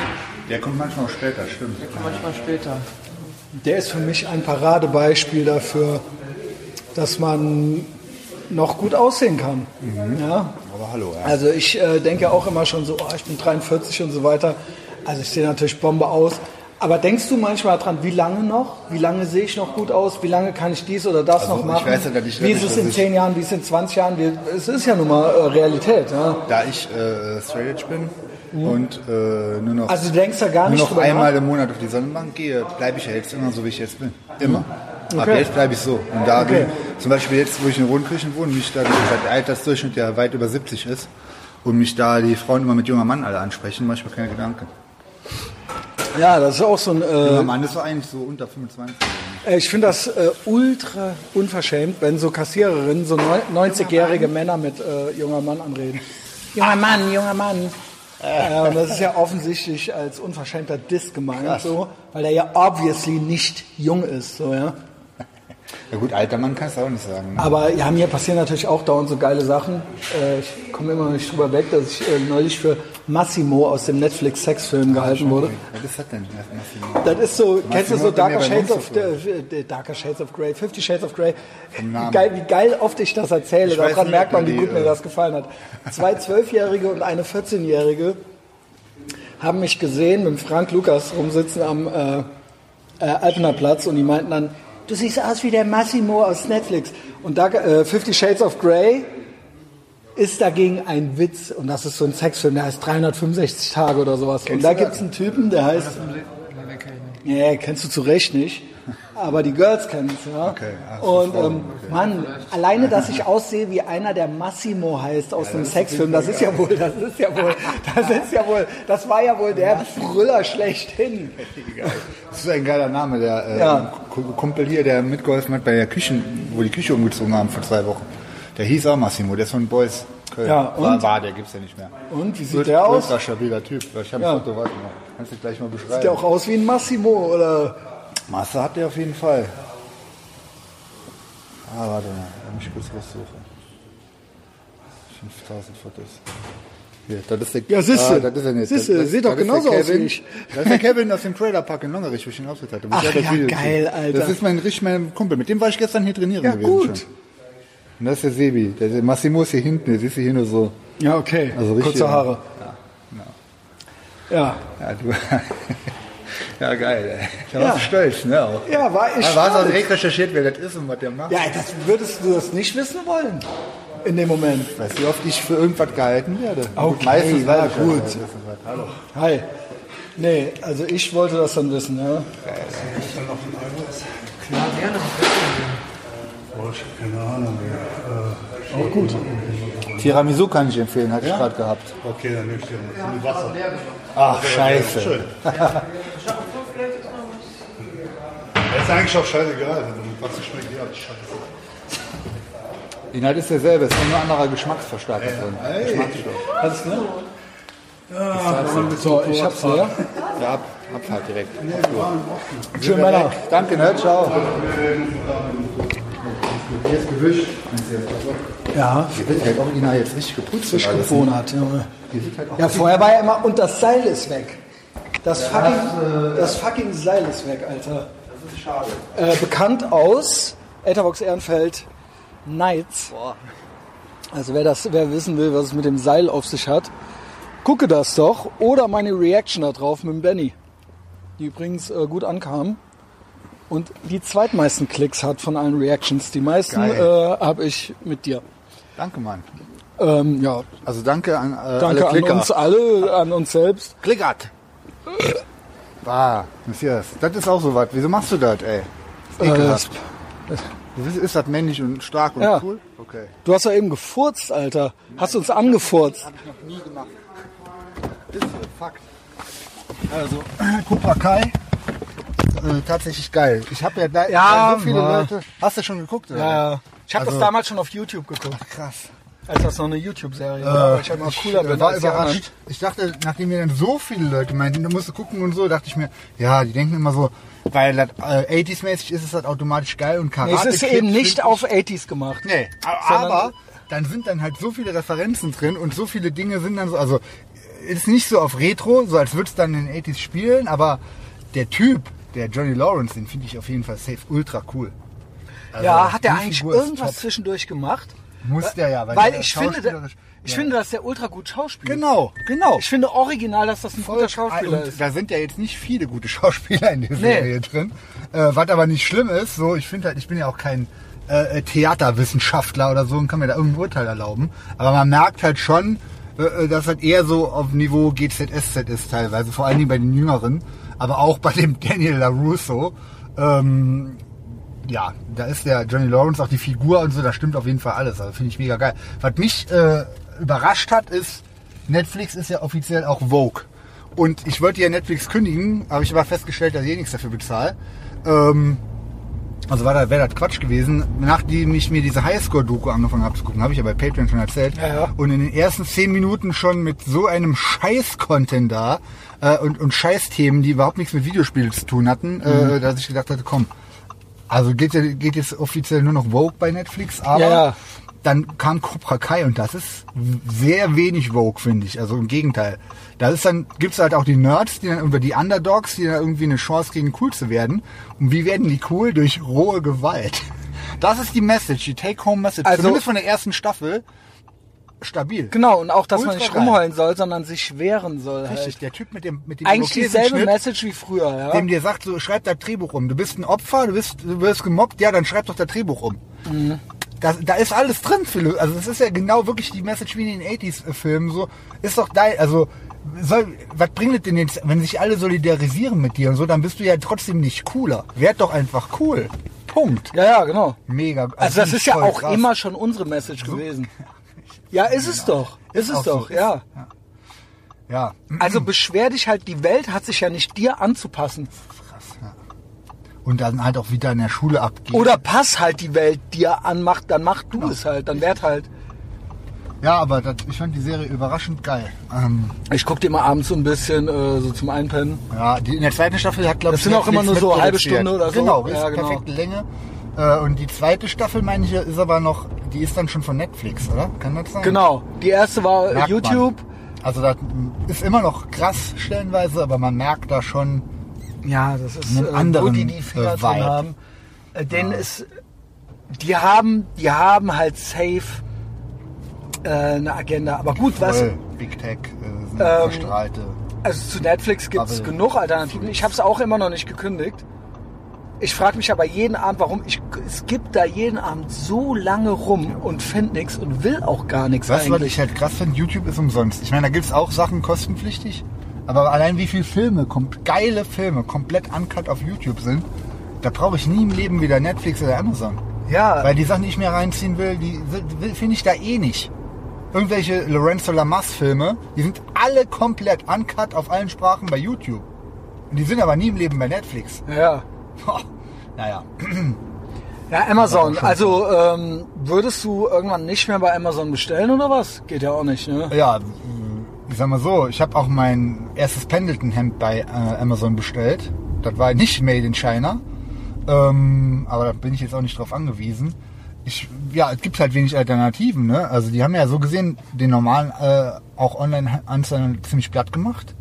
Der kommt manchmal auch später, stimmt. Kommt manchmal später. Der ist für mich ein Paradebeispiel dafür, dass man noch gut aussehen kann. Ja? Aber hallo, ja. Also ich äh, denke auch immer schon so, oh, ich bin 43 und so weiter. Also ich sehe natürlich Bombe aus. Aber denkst du manchmal dran, wie lange noch? Wie lange sehe ich noch gut aus? Wie lange kann ich dies oder das Also, noch ich machen? weiß ja, ich- wie ist es ich- in 10 Jahren, wie ist es in 20 Jahren? Wie, es ist ja nun mal äh, Realität. Ja? Da ich äh, straight edge und äh, nur noch, Also du denkst ja gar nur nicht noch einmal nach? im Monat auf die Sonnenbank gehe, bleibe ich ja jetzt immer so, wie ich jetzt bin. Immer. Ab Okay. jetzt bleibe ich so. Und da Okay. zum Beispiel jetzt, wo ich in Rodenkirchen wohne, mich da der Altersdurchschnitt ja weit über 70 ist und mich da die Frauen immer mit junger Mann alle ansprechen, mache ich mir keine Gedanken. Ja, das ist auch so ein... Äh, Junger Mann ist so eigentlich so unter 25. Äh, Ich finde das äh, ultra unverschämt, wenn so Kassiererinnen, so neun- 90-jährige Männer mit äh, junger Mann anreden. Junger Mann, junger Mann. Äh, und das ist ja offensichtlich als unverschämter Diss gemeint, so, weil er ja obviously nicht jung ist. So, ja. Ja gut, alter Mann kannst du auch nicht sagen. Ne? Aber ja, mir passieren natürlich auch dauernd so geile Sachen. Äh, ich komme immer noch nicht drüber weg, dass ich äh, neulich für Massimo aus dem Netflix Sexfilm gehalten wurde. Was ist das denn? Massimo? Das ist so, kennst du so Darker Shades of, äh, äh, Darker Shades of Grey, Fifty Shades of Grey. Geil, wie geil oft ich das erzähle, daran merkt man, wie gut mir äh, das gefallen hat. Zwei Zwölfjährige und eine 14-Jährige haben mich gesehen mit Frank Lukas rumsitzen am äh, äh, Alpener Platz und die meinten dann, du siehst aus wie der Massimo aus Netflix. Und da, äh, Fifty Shades of Grey ist dagegen ein Witz und das ist so ein Sexfilm, der heißt 365 Tage oder sowas. und da gibt es einen Typen, der heißt, ja, kennst du zu Recht nicht. Aber die Girls kennen es, ja. Okay, ach, und ähm, Mann, alleine, dass ich aussehe wie einer, der Massimo heißt aus einem Sexfilm, das ist ja wohl, das ist ja wohl, das ist ja wohl, das war ja wohl der Brüller schlechthin. Das ist ein geiler Name, der äh, Ja. Ku- Kumpel hier, der mitgeholfen hat bei der Küchen, wo die Küche umgezogen haben vor zwei Wochen. Der hieß auch Massimo, der ist von Boys Köln. Ja, und? War, war, der gibt's ja nicht mehr. Und wie sieht der aus? Ultra stabiler Typ. Ich habe Ja. ein Foto, warte mal. Kannst du gleich mal beschreiben. Sieht der auch aus wie ein Massimo oder? Masse hat der auf jeden Fall. Ah, warte mal, lass mich kurz raussuchen. 5000 Fotos. Hier, das ist der, Ja, siehste. Ah, das ist er nicht. Siehste, Das- das- sieht doch das genauso der aus wie ich. Das ist der Kevin aus dem Trailer Park in Longerich, wo ich ihn hatte. Wo Ach ich das ja, geil, Alter. Das ist mein richtig mein Kumpel. Mit dem war ich gestern hier trainieren Ja, gewesen. gut. Schon. Und das ist der Sebi. Der, der Massimo ist hier hinten. Der siehst du hier nur so. Ja, okay. Also richtig, Kurze ja. Haare. Ja. Ja, du. ja, geil, ey. Da Ja. warst du stolz, ne? Auch. Ja, war ich Da war es auch direkt recherchiert, wer das ist und was der macht. Ja, das würdest du das nicht wissen wollen. In dem Moment. Weißt du, wie oft ich für irgendwas gehalten werde? Okay, meistens ja, weiß ich gut. ja, das. Hallo. Hi. Nee, also ich wollte das dann wissen, ja. Ja, gerne. Boah, ich hab keine Ahnung mehr. Auch gut. Tiramisu kann ich empfehlen, hatte ich gerade gehabt. Äh, okay, dann nehme ich dir mal viel Wasser. Ach, scheiße. Schön. Das ist eigentlich auch scheißegal, wenn du mit Wasser schmeckt, ja, scheiße. Inhalt ist derselbe, es ist nur ein anderer Geschmacksverstärker drin. Geschmacksstoff. Alles klar? So, ich hab's leer. Ja, ab, Abfahrt direkt. Schön, Männer. Danke, ne? Ciao. Hier ist gewischt. Ja, Hier wird halt original jetzt richtig geputzt. frisch Junge. Sieht halt Ja, vorher war ja immer, und das Seil ist weg. Das fucking, das fucking Seil ist weg, Alter. das ist schade. Äh, bekannt aus Etherbox Ehrenfeld Nights. Also wer das, wer wissen will, was es mit dem Seil auf sich hat, gucke das doch. Oder meine Reaction da drauf mit dem Benny. Die übrigens äh, gut ankam. Und die zweitmeisten Klicks hat von allen Reactions. Die meisten äh, habe ich mit dir. Danke, Mann. Ähm, ja, Also danke an äh, danke alle an Klicker. uns alle, an uns selbst. Klickert. Bah, Messias, das ist auch so was. Wieso machst du das, ey? Das ist Äh. Du bist- Ist das männlich und stark und Ja. cool? Okay. du hast ja eben gefurzt, Alter. Hast uns angefurzt. Hab ich noch nie gemacht. Ist so, Fakt. Also, Cobra Kai. Äh, tatsächlich geil. Ich habe ja, da Ja, so viele ja. Leute. Hast du schon geguckt? Oder? Ja, ja. Ich habe Also- das damals schon auf YouTube geguckt, Krass. als das noch eine YouTube-Serie war. weil ich halt mal cooler ich bin war überrascht. Ich dachte, nachdem mir dann so viele Leute meinten, du musst gucken und so, dachte ich mir, ja, die denken immer so, weil das äh, 80s-mäßig ist, ist das automatisch geil und Nee, Karate. es ist eben nicht auf 80s gemacht. Nee, aber dann sind dann halt so viele Referenzen drin und so viele Dinge sind dann so, also ist nicht so auf Retro, so als würde es dann in den 80s spielen, aber der Typ, der Johnny Lawrence, den finde ich auf jeden Fall safe ultra cool. Also, Ja, hat er die eigentlich irgendwas zwischendurch gemacht? Muss der ja, weil, Weil der ich finde, der, ich ja. finde, dass der ultra gut schauspielt. Genau, genau. Ich finde original, dass das ein guter Und Schauspieler ist. da sind ja jetzt nicht viele gute Schauspieler in der Nee. Serie drin. Äh, was aber nicht schlimm ist, so ich finde halt, ich bin ja auch kein äh, Theaterwissenschaftler oder so und kann mir da irgendein Urteil erlauben. Aber man merkt halt schon, äh, dass halt eher so auf Niveau GZSZ ist teilweise, vor allen Dingen bei den Jüngeren, aber auch bei dem Daniel LaRusso. Ähm, ja, da ist der Johnny Lawrence auch die Figur und so, da stimmt auf jeden Fall alles. Also finde ich mega geil. Was mich äh, überrascht hat, ist, Netflix ist ja offiziell auch Vogue. Und ich wollte ja Netflix kündigen, habe ich aber festgestellt, dass ich eh nichts dafür bezahle. Ähm, also war da, wäre das Quatsch gewesen. Nachdem ich mir diese Highscore-Doku angefangen habe zu gucken, habe ich ja bei Patreon schon erzählt. Ja, ja. Und in den ersten zehn Minuten schon mit so einem Scheiß-Content da äh, und, und Scheiß-Themen, die überhaupt nichts mit Videospielen zu tun hatten, Mhm. äh, dass ich gedacht hatte, komm, Also geht, geht jetzt offiziell nur noch Vogue bei Netflix, aber ja. dann kam Cobra Kai und das ist sehr wenig Vogue, finde ich. Also im Gegenteil. Da ist dann, gibt's halt auch die Nerds, die dann über die Underdogs, die dann irgendwie eine Chance kriegen, cool zu werden. Und wie werden die cool? Durch rohe Gewalt. Das ist die Message, die Take-Home-Message. Also- Zumindest von der ersten Staffel. Stabil. Genau, und auch, dass man Ultra nicht geil. rumheulen soll, sondern sich wehren soll. Richtig, Halt. der Typ mit dem, mit dem Eigentlich dieselbe Irokesenschnitt, Message wie früher, ja. dem dir sagt, so schreib das Drehbuch um. Du bist ein Opfer, du bist, du wirst gemobbt, ja, dann schreib doch das Drehbuch um. Da, da ist alles drin, Philo. Also das ist ja genau wirklich die Message wie in den 80s-Filmen. So ist doch dein, also soll, was bringt es denn jetzt, wenn sich alle solidarisieren mit dir und so, dann bist du ja trotzdem nicht cooler. Werd doch einfach cool. Punkt. Ja, ja, genau. Mega. Also das finde ist ja auch krass. immer schon unsere Message gewesen. Ja, ist es doch. Ist es so. doch, ja. Ja, Also beschwer dich halt, die Welt hat sich ja nicht dir anzupassen. krass. Ja. Und dann halt auch wieder in der Schule abgehen. Oder pass halt die Welt dir an, mach, dann mach du es halt, dann werd halt. Ja, aber das, ich fand die Serie überraschend geil. Ähm, Ich guck dir mal abends so ein bisschen äh, so zum Einpennen. Ja, die, in der zweiten Staffel hat, glaube Das ich, sind auch immer nur so mitproduziert. halbe Stunde oder so. Genau, ist Ja, genau. perfekte Länge. Äh, und die zweite Staffel, meine ich, ist aber noch, die ist dann schon von Netflix, oder? Kann das sein? Genau. Die erste war Merkt YouTube. Man. Also das ist immer noch krass stellenweise, aber man merkt da schon, Ja, das ist Einen äh, wo anderen, die die Finger äh, haben. Denn ist, die haben, die haben halt safe äh, eine Agenda. Aber gut, was? voll Big Tech, äh, sind Ähm, verstrahlte. Also zu Netflix gibt es genug Alternativen. Ich habe es auch immer noch nicht gekündigt. Ich frage mich aber jeden Abend, warum ich es gibt da jeden Abend so lange rum und finde nichts und will auch gar nichts Weißt du, was eigentlich. ich halt krass finde? YouTube ist umsonst. Ich meine, da gibt's auch Sachen kostenpflichtig, aber allein wie viele Filme, geile Filme, komplett uncut auf YouTube sind, da brauche ich nie im Leben wieder Netflix oder Amazon. ja, Weil die Sachen, die ich mir reinziehen will, die finde ich da eh nicht. Irgendwelche Lorenzo Lamas Filme, die sind alle komplett uncut auf allen Sprachen bei YouTube. Und die sind aber nie im Leben bei Netflix. ja. Naja. Ja, Amazon. Also ähm, würdest du irgendwann nicht mehr bei Amazon bestellen oder was? Geht ja auch nicht, ne? Ja, ich sag mal so, ich habe auch mein erstes Pendleton-Hemd bei äh, Amazon bestellt. Das war nicht made in China. Ähm, aber da bin ich jetzt auch nicht drauf angewiesen. Ich, ja, es gibt halt wenig Alternativen, ne? Also die haben ja so gesehen den normalen äh, auch Online-Anzeigen ziemlich platt gemacht.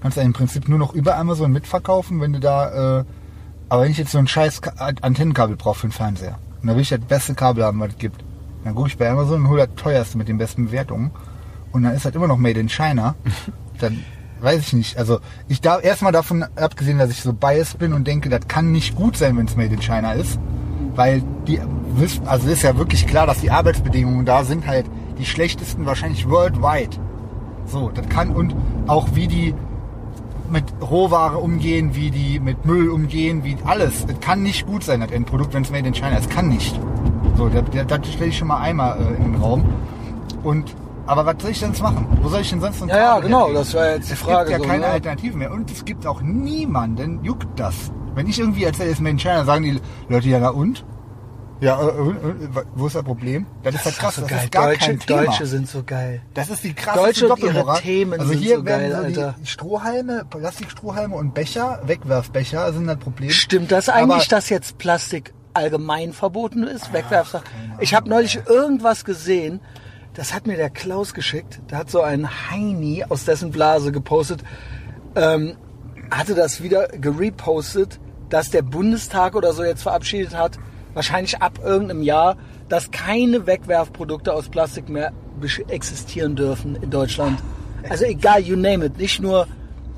Kannst ja im Prinzip nur noch über Amazon mitverkaufen, wenn du da, äh, aber wenn ich jetzt so ein scheiß Ka Antennenkabel brauche für den Fernseher. Und da will ich das beste Kabel haben, was es gibt. Dann gucke ich bei Amazon und hole das teuerste mit den besten Bewertungen. Und dann ist das immer noch made in China. Dann weiß ich nicht. Also ich darf erstmal davon abgesehen, dass ich so biased bin und denke, das kann nicht gut sein, wenn es made in China ist. Weil die also ist ja wirklich klar, dass die Arbeitsbedingungen da sind halt die schlechtesten wahrscheinlich worldwide. So, das kann und auch wie die mit Rohware umgehen, wie die mit Müll umgehen, wie alles. Es kann nicht gut sein, das Endprodukt, wenn es made in China ist. Es kann nicht. So, das, das, stelle ich schon mal einmal äh, in den Raum. Und aber was soll ich denn jetzt machen? Wo soll ich denn sonst noch Ja, ja, genau, herkriegen? das wäre jetzt die es Frage. gibt ja so, keine ne? Alternativen mehr. Und es gibt auch niemanden, juckt das. Wenn ich irgendwie erzähle, es ist made in China, sagen die Leute ja, na und? Ja, äh, äh, äh, wo ist das Problem? Das, ist halt krass, so das geil. ist gar Deutsche, kein Thema. Deutsche sind so geil. Das ist die krasseste Deutsche und ihre Doppelmoral. Themen also hier so werden geil, so Alter. die Strohhalme, Plastikstrohhalme und Becher, Wegwerfbecher sind das Problem. Stimmt das eigentlich, Aber- dass jetzt Plastik allgemein verboten ist? Wegwerfsachen. Ich habe neulich irgendwas gesehen, das hat mir der Klaus geschickt. Da hat so ein Heini aus dessen Blase gepostet, ähm, hatte das wieder gerepostet, dass der Bundestag oder so jetzt verabschiedet hat, wahrscheinlich ab irgendeinem Jahr, dass keine Wegwerfprodukte aus Plastik mehr existieren dürfen in Deutschland. Also egal, you name it, nicht nur,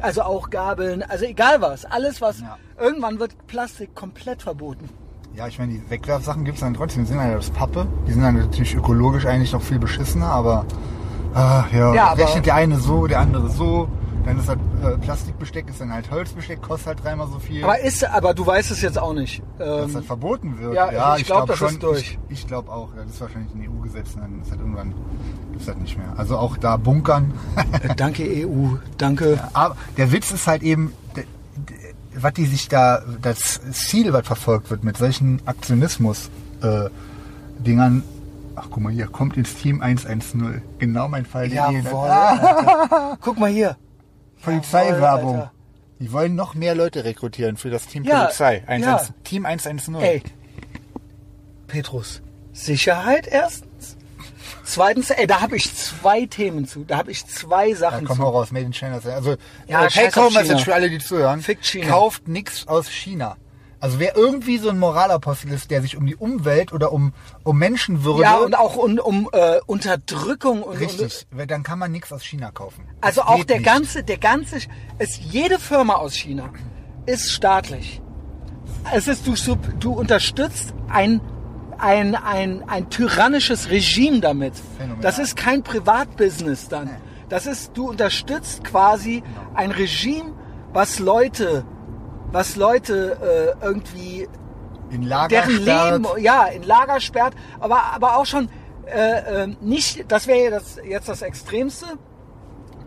also auch Gabeln, also egal was, alles was, Ja. irgendwann wird Plastik komplett verboten. Ja, ich meine, die Wegwerfsachen gibt es dann trotzdem. Die sind halt aus Pappe. Die sind dann natürlich ökologisch eigentlich noch viel beschissener, aber ah, ja, Ja, aber- rechnet der eine so, der andere so. Dann ist das äh, Plastikbesteck, ist dann halt Holzbesteck, kostet halt dreimal so viel. Aber ist, aber du weißt es jetzt auch nicht. dass Ähm, das verboten wird. ja, also ich glaub, das schon. ist durch. Ich, ich glaube auch. Ja, das ist wahrscheinlich ein EU-Gesetz. Dann ist das irgendwann gibt's das nicht mehr. Also auch da bunkern. äh, danke EU, danke. Aber der Witz ist halt eben, was die sich da, das Ziel, was verfolgt wird mit solchen Aktionismus-Dingern. Ach, guck mal hier, kommt ins Team 110. Genau mein Fall. Jawohl, Alter. Guck mal hier. Polizeiwerbung. Jawohl. Die wollen noch mehr Leute rekrutieren für das Team Ja, Polizei. ja. Team 110. Ey, Petrus, Sicherheit erstens. Zweitens, ey, da habe ich zwei Themen zu. Da habe ich zwei Ja, Sachen komm zu. auch raus, Made in China. Also, Ja, äh, scheiß auf Take-Home China. Message für alle, die zuhören. Fick China. Kauft nichts aus China. Also wer irgendwie so ein Moralapostel ist, der sich um die Umwelt oder um, um Menschenwürde... Ja, und auch um, um äh, Unterdrückung und, und Richtig, dann kann man nichts aus China kaufen. Also Das auch geht der nicht. ganze, der ganze, ist jede Firma aus China ist staatlich. Es ist du, du unterstützt ein ein, ein, ein tyrannisches Regime damit. Phänomenal. Das ist kein Privatbusiness dann. Das ist, du unterstützt quasi ein Regime, was Leute, was Leute äh, irgendwie In Lager deren sperrt. Leben ja in Lager sperrt, aber aber auch schon äh, äh, nicht. Das wäre ja das, jetzt das Extremste.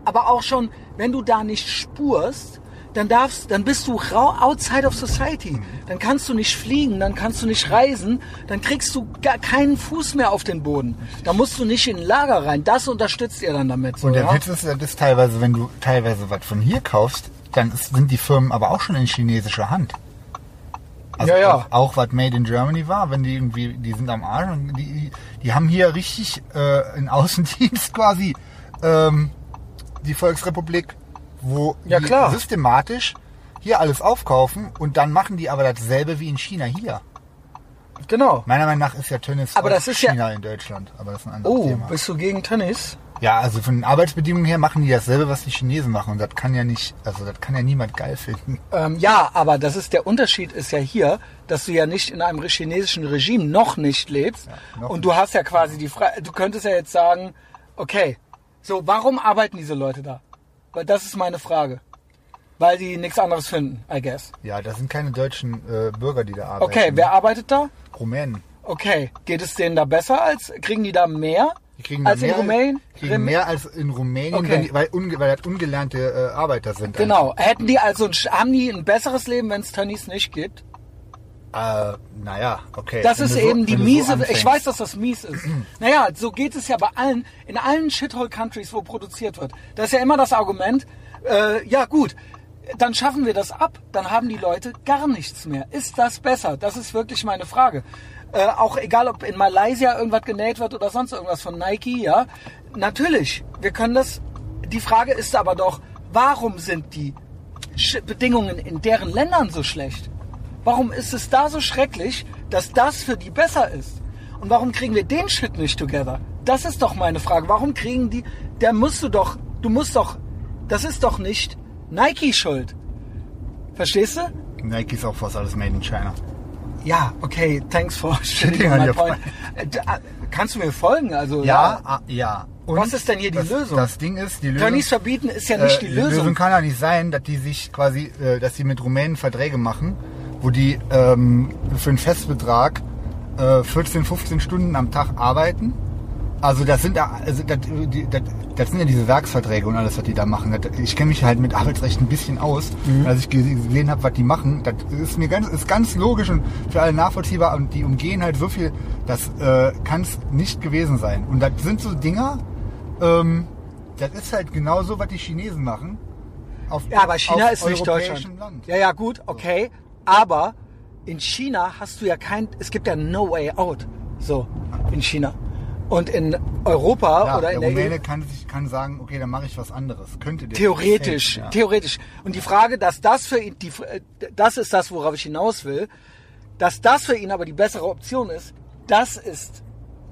Aber auch schon, wenn du da nicht spurst, dann darfst, dann bist du rau outside of society. Dann kannst du nicht fliegen, dann kannst du nicht reisen, dann kriegst du gar keinen Fuß mehr auf den Boden. Da musst du nicht in ein Lager rein. Das unterstützt ihr dann damit. So, Und der ja? Witz ist, das ist teilweise, wenn du teilweise was von hier kaufst, dann sind die Firmen aber auch schon in chinesischer Hand. Also Ja, ja. Auch, auch was Made in Germany war, wenn die irgendwie, die sind am Arsch und die, die haben hier richtig äh, einen Außendienst quasi ähm, die Volksrepublik, wo Ja, die klar. systematisch hier alles aufkaufen und dann machen die aber dasselbe wie in China hier. Genau. Meiner Meinung nach ist ja Tönnies Aber das ist ja- China in Deutschland, aber das ist ein anderes Oh, Thema. bist du gegen Tennis? Ja, also von den Arbeitsbedingungen her machen die dasselbe, was die Chinesen machen. Und das kann ja nicht, also das kann ja niemand geil finden. Ähm, ja, aber das ist der Unterschied ist ja hier, dass du ja nicht in einem chinesischen Regime noch nicht lebst noch und du hast ja quasi die Freiheit. Du könntest ja jetzt sagen, okay, so warum arbeiten diese Leute da? Weil das ist meine Frage. Weil die nichts anderes finden, I guess. Ja, das sind keine deutschen äh, Bürger, die da arbeiten. Okay, wer arbeitet da? Rumänen. Okay, geht es denen da besser als kriegen die da mehr Die kriegen als mehr, in Rumänien? Kriegen mehr als in Rumänien, Okay. die, weil, unge, weil das ungelernte äh, Arbeiter sind. Genau. Hätten die also haben die ein besseres Leben, wenn es Tönnies nicht gibt? Äh, naja, okay. Das Wenn ist so- eben die so miese. anfängst. ich weiß, dass das mies ist. naja, so geht es ja bei allen, in allen Shithole-Countries, wo produziert wird. Das ist ja immer das Argument, äh, ja gut, dann schaffen wir das ab, dann haben die Leute gar nichts mehr. Ist das besser? Das ist wirklich meine Frage. Äh, auch egal, ob in Malaysia irgendwas genäht wird oder sonst irgendwas von Nike, ja. Natürlich, wir können das. Die Frage ist aber doch, warum sind die Sch Bedingungen in deren Ländern so schlecht? Warum ist es da so schrecklich, dass das für die besser ist? Und warum kriegen wir den Shit nicht together? Das ist doch meine Frage. Warum kriegen die, der musst du doch, du musst doch, das ist doch nicht Nike schuld. Verstehst du? Nike ist auch fast alles made in China. Ja, okay, thanks for Shitting on your point. Äh, äh, Kannst du mir folgen? Also, Ja, ah, ja. Und Was ist denn hier die das, Lösung? Das Ding ist, die Lösung... Tönnies verbieten ist ja nicht Äh, die Lösung. kann ja nicht sein, dass die sich quasi, äh, dass die mit Rumänen Verträge machen, wo die ähm, für einen Festbetrag äh, 14, 15 Stunden am Tag arbeiten. Also das sind ja- also das, das, das sind ja diese Werksverträge und alles, was die da machen. Ich kenne mich halt mit Arbeitsrecht ein bisschen aus. Mhm. Als ich gesehen habe, was die machen, das ist mir ganz, ist ganz logisch und für alle nachvollziehbar und die umgehen halt so viel, das äh, kann es nicht gewesen sein. Und das sind so Dinger, ähm, das ist halt genauso, was die Chinesen machen. Auf, Ja, aber China ist nicht Deutschland. Land. Ja, ja, gut, okay. Aber in China hast du ja kein, es gibt ja no way out. So, in China. Und in Europa Ja, oder der in der Rumäne EU, kann, sich, kann sagen, okay, dann mache ich was anderes. Könnte der theoretisch, Ja. theoretisch. Und die Frage, dass das für ihn, die, äh, das ist das, worauf ich hinaus will, dass das für ihn aber die bessere Option ist, das ist,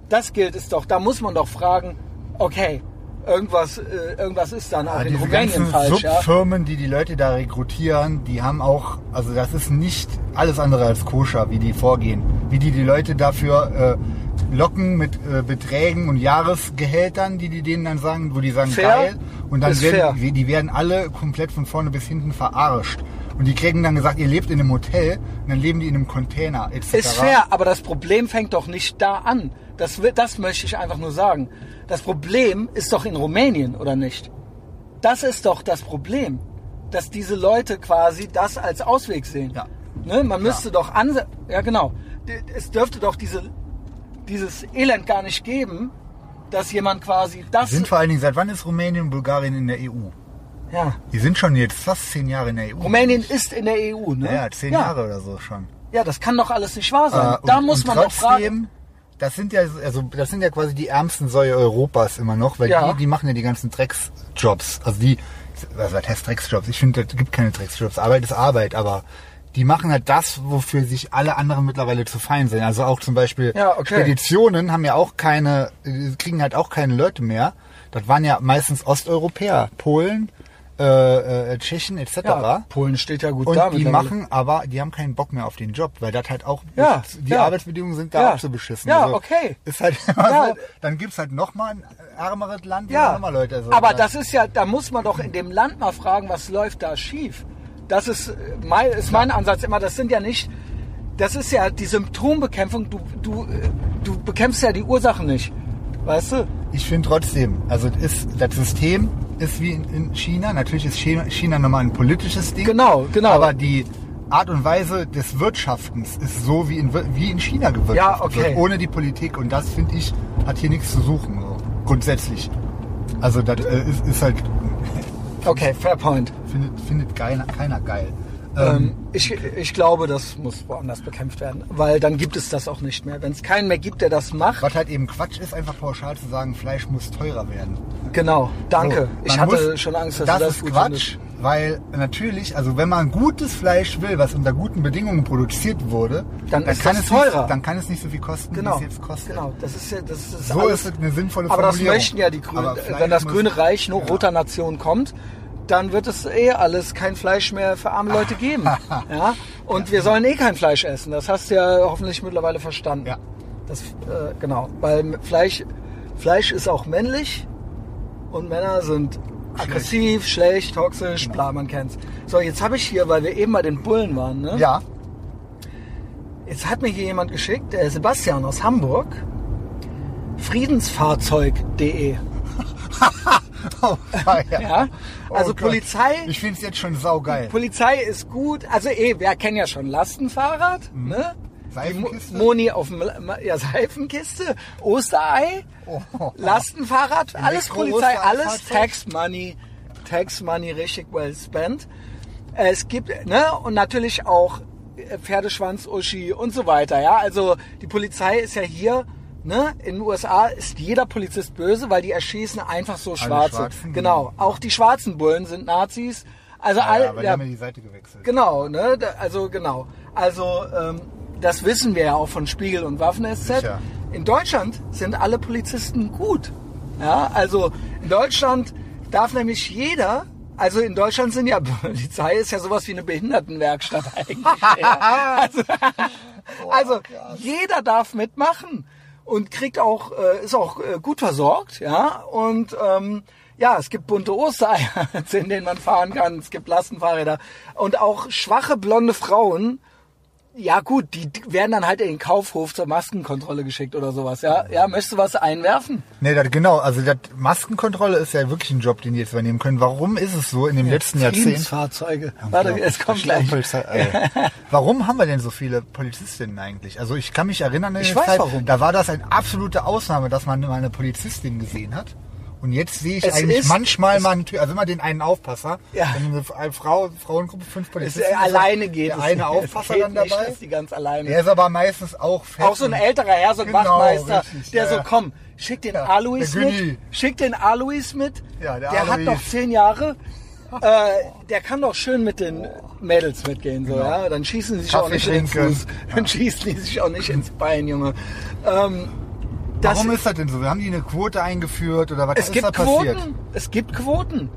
das gilt es doch. Da muss man doch fragen, okay, irgendwas, äh, irgendwas ist dann auch Ja, in Rumänien falsch, ja. Subfirmen, die die Leute da rekrutieren, die haben auch, also das ist nicht alles andere als koscher, wie die vorgehen. Wie die die Leute dafür äh, locken mit äh, Beträgen und Jahresgehältern, die die denen dann sagen, wo die sagen, Fair. geil. Und dann werden, fair. die, werden alle komplett von vorne bis hinten verarscht. Und die kriegen dann gesagt, ihr lebt in einem Hotel und dann leben die in einem Container etc. Ist fair, aber das Problem fängt doch nicht da an. Das, das möchte ich einfach nur sagen. Das Problem ist doch in Rumänien, oder nicht? Das ist doch das Problem, dass diese Leute quasi das als Ausweg sehen. Ja. Ne? Man müsste doch an, ja genau, es dürfte doch diese, dieses Elend gar nicht geben, dass jemand quasi das Sind vor allen Dingen, seit wann ist Rumänien und Bulgarien in der EU? Ja. Die sind schon jetzt fast zehn Jahre in der EU. Rumänien ist in der EU, ne? Ja, zehn Jahre oder so schon. Ja, das kann doch alles nicht wahr sein. Äh, da und- muss und man doch fragen. Das sind ja, also das sind ja quasi die ärmsten Säue Europas immer noch, weil Ja. die, die machen ja die ganzen Drecksjobs. Also die, was heißt Drecksjobs? Ich finde, es gibt keine Drecksjobs. Arbeit ist Arbeit, aber die machen halt das, wofür sich alle anderen mittlerweile zu fein sind. Also auch zum Beispiel Ja, okay. Speditionen haben ja auch keine, äh, kriegen halt auch keine Leute mehr. Das waren ja meistens Osteuropäer, Polen, äh, äh, Tschechen etc. Ja, Polen steht ja gut Und da die mittlerweile. machen aber, die haben keinen Bock mehr auf den Job, weil das halt auch, Ja, die ja. Arbeitsbedingungen sind da Ja. auch so beschissen. Ja, Also okay. Ist halt Ja. so, dann gibt's halt nochmal ein ärmeres Land, Ja, nochmal Leute. Also aber das ist ja, da muss man doch in dem Land mal fragen, was läuft da schief. Das ist äh, mein, ist mein Ansatz immer. Das sind ja nicht, das ist ja die Symptombekämpfung. Du, du, du bekämpfst ja die Ursachen nicht. Weißt du? Ich finde trotzdem, also ist, das System ist wie in, in China. Natürlich ist China, China nochmal ein politisches Ding. Genau, genau. Aber die Art und Weise des Wirtschaftens ist so wie in, wie in China gewirtschaftet Ja, okay. wird, ohne die Politik. Und das, finde ich, hat hier nichts zu suchen, so, grundsätzlich. Also das äh, ist, ist halt, Okay, fair point. findet, findet keiner, keiner geil. Ähm, ich, ich glaube, das muss woanders bekämpft werden, weil dann gibt es das auch nicht mehr. Wenn es keinen mehr gibt, der das macht, Was halt eben Quatsch ist, einfach pauschal zu sagen, Fleisch muss teurer werden. genau, danke. So, ich hatte muss- schon Angst, dass das das ist Quatsch, findest. weil natürlich, also wenn man gutes Fleisch will, was unter guten Bedingungen produziert wurde, Dann ist kann es teurer. Nicht, dann kann es nicht so viel kosten, Genau, wie es jetzt kostet. genau. Das ist ja, das ist So alles, ist es eine sinnvolle Aber das Formulierung. möchten ja die Grünen. Wenn das grüne Reich nur Ja. roter Nation kommt, dann wird es eh alles kein Fleisch mehr für arme Leute geben. ja? Und wir sollen eh kein Fleisch essen. Das hast du ja hoffentlich mittlerweile verstanden. Ja. Das, äh, genau. Weil Fleisch, Fleisch ist auch männlich und Männer sind aggressiv, schlecht, toxisch, bla, man kennt's. So, jetzt habe ich hier, weil wir eben bei den Bullen waren, ne? Ja, Jetzt hat mir hier jemand geschickt, der Sebastian aus Hamburg, friedensfahrzeug.de. oh, ja. Ja? Also Oh. Polizei, Ich finde es jetzt schon saugeil. Polizei ist gut. Also eh, wir kennen ja schon Lastenfahrrad, ne? Die Mo- Seifenkiste? Moni auf dem ja, Seifenkiste, Osterei, Oh. Lastenfahrrad, alles Polizei, alles? Tax Money, Tax Money richtig well spent. Es gibt, ne, und natürlich auch äh, Pferdeschwanz, Uschi und so weiter, ja. Also die Polizei ist ja hier, ne, in den USA ist jeder Polizist böse, weil die erschießen einfach so Schwarze. Schwarzen, genau. Auch die schwarzen Bullen sind Nazis. Also Ja, all, aber die ja, haben ja die Seite gewechselt. Genau, ne? Also genau. Also ähm, das wissen wir ja auch von Spiegel und Waffen SZ. Sicher. In Deutschland sind alle Polizisten gut. Ja, also in Deutschland darf nämlich jeder, also in Deutschland sind ja Polizei ist ja sowas wie eine Behindertenwerkstatt eigentlich. Also, also jeder darf mitmachen und kriegt auch äh, ist auch äh, gut versorgt, ja und ähm, ja, es gibt bunte Ostereier, in denen man fahren kann. Es gibt Lastenfahrräder und auch schwache blonde Frauen. Ja gut, die werden dann halt in den Kaufhof zur Maskenkontrolle geschickt oder sowas. Ja, ja, möchtest du was einwerfen? Nee, das, genau, also das Maskenkontrolle ist ja wirklich ein Job, den die jetzt übernehmen können. Warum ist es so in dem letzten Jahrzehnt? Friedensfahrzeuge. Warte, es kommt gleich. Warum haben wir denn so viele Polizistinnen eigentlich? Also ich kann mich erinnern, in Ich weiß Zeit, warum. da war das eine absolute Ausnahme, dass man mal eine Polizistin gesehen hat. Und jetzt sehe ich Es eigentlich ist- manchmal es- mal, eine Tür- also immer den einen Aufpasser, Ja. wenn eine Frau, Frauengruppe, fünf Es, Polizisten, äh, alleine geht der es. eine Es Aufpasser dann nicht, dabei. dass die ganz alleine. Der ist aber meistens auch fett Auch so ein älterer Herr, so ein Genau, Wachmeister, richtig, der ja, so, komm, schick den Ja, Alois der mit, schick den Alois mit, Ja, der hat Alois. noch zehn Jahre, äh, der kann doch schön mit den Mädels mitgehen, so, Genau. ja, dann schießen sie sich Kaffee auch nicht in den trinken. Fuß, dann schießen die sich auch nicht ins Bein, Junge. Ähm, Warum ist das denn so? Haben die eine Quote eingeführt oder was es ist gibt da passiert? Quoten, es gibt Quoten.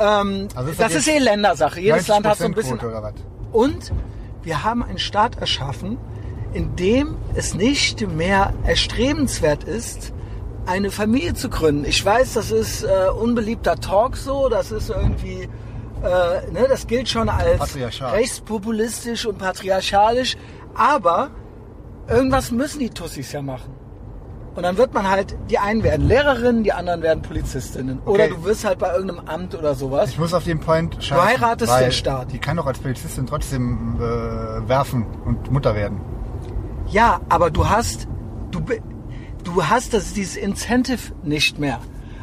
Ähm, Also ist das das ist eh Ländersache, jedes Land hat so ein 90% bisschen Quote oder was? Und wir haben einen Staat erschaffen, in dem es nicht mehr erstrebenswert ist, eine Familie zu gründen. Ich weiß, das ist äh, unbeliebter Talk so, das ist irgendwie, äh, ne, das gilt schon als rechtspopulistisch und patriarchalisch, aber irgendwas müssen die Tussis ja machen. Und dann wird man halt, die einen werden Lehrerinnen, die anderen werden Polizistinnen. Oder Okay. du wirst halt bei irgendeinem Amt oder sowas. Ich muss auf den Point scheißen, heiratest weil den Staat. Die kann doch als Polizistin trotzdem äh, werfen und Mutter werden. Ja, aber du hast, du, du hast das, dieses Incentive nicht mehr.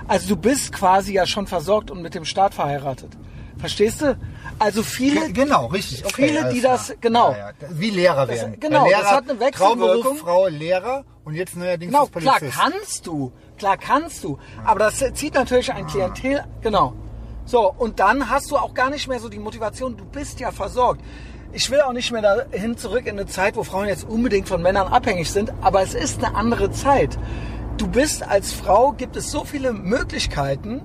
Also du bist quasi ja schon versorgt und mit dem Staat verheiratet. Verstehst du? Also viele, Ge- Genau, richtig. Okay, viele, die klar. das- genau. Ja, ja. Wie Lehrer Das- werden. genau, das Lehrer, hat eine Wechselwirkung. Traumberuf, Frau Lehrer und jetzt neuerdings genau, ist klar Polizist. kannst du, klar kannst du, aber das zieht natürlich ein Klientel, genau. So, und dann hast du auch gar nicht mehr so die Motivation, du bist ja versorgt. Ich will auch nicht mehr dahin zurück in eine Zeit, wo Frauen jetzt unbedingt von Männern abhängig sind, aber es ist eine andere Zeit. Du bist als Frau, gibt es so viele Möglichkeiten,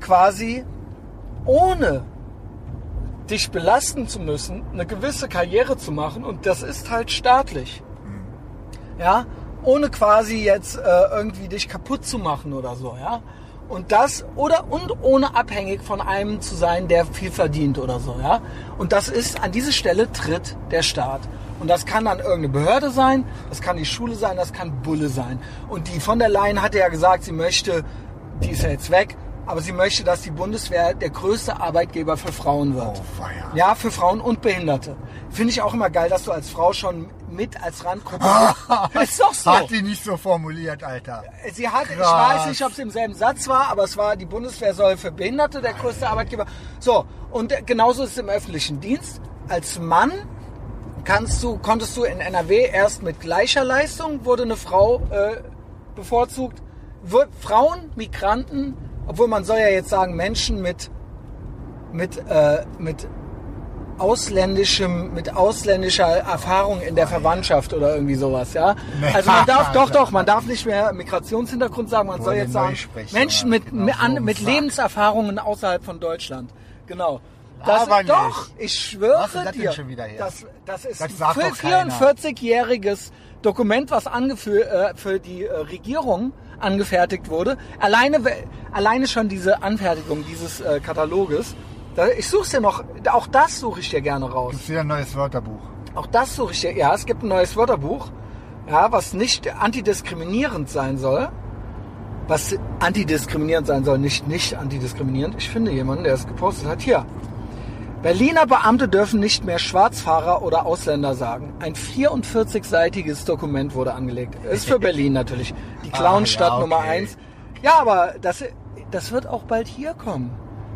quasi ohne dich belasten zu müssen, eine gewisse Karriere zu machen und das ist halt staatlich. Ja, ohne quasi jetzt äh, irgendwie dich kaputt zu machen oder so, ja. Und das oder und ohne abhängig von einem zu sein, der viel verdient oder so, ja. Und das ist an diese Stelle tritt der Staat. Und das kann dann irgendeine Behörde sein, das kann die Schule sein, das kann Bulle sein. Und die von der Leyen hatte ja gesagt, sie möchte, die ist ja jetzt weg, aber sie möchte, dass die Bundeswehr der größte Arbeitgeber für Frauen wird. Oh, weia. Ja, für Frauen und Behinderte. Finde ich auch immer geil, dass du als Frau schon mit als Randgruppe. ist doch so. Hat die nicht so formuliert, Alter. Sie hat, ich Krass. weiß nicht, ob es im selben Satz war, aber es war, die Bundeswehr soll für Behinderte der größte Arbeitgeber. So, und genauso ist es im öffentlichen Dienst. Als Mann kannst du, konntest du in NRW erst mit gleicher Leistung, wurde eine Frau äh, bevorzugt. Frauen, Migranten, obwohl man soll ja jetzt sagen, Menschen mit, mit, äh, mit ausländischem, mit ausländischer Erfahrung in der Verwandtschaft oder irgendwie sowas, ja. Also man darf, doch, doch, man darf nicht mehr Migrationshintergrund sagen, man soll jetzt sagen, Menschen mit, genau an, mit. Lebenserfahrungen außerhalb von Deutschland. Genau. Das, Aber nicht. doch, ich schwöre Was ist dir, das, das ist Das ein sagt doch keiner. 44-jähriges Dokument, was angefü äh, für die äh, Regierung angefertigt wurde. Alleine, alleine schon diese Anfertigung dieses äh, Kataloges. Da, ich suche dir noch, auch das suche ich dir gerne raus. Das ist wieder ein neues Wörterbuch. Auch das suche ich dir. Ja, es gibt ein neues Wörterbuch, ja, was nicht antidiskriminierend sein soll. Was antidiskriminierend sein soll, nicht nicht antidiskriminierend. Ich finde jemanden, der es gepostet hat. Hier. Berliner Beamte dürfen nicht mehr Schwarzfahrer oder Ausländer sagen. Ein 44-seitiges Dokument wurde angelegt. Ist für Berlin natürlich. Clownstadt Ah, ja, Nummer okay. eins. Ja, aber das, das wird auch bald hier kommen.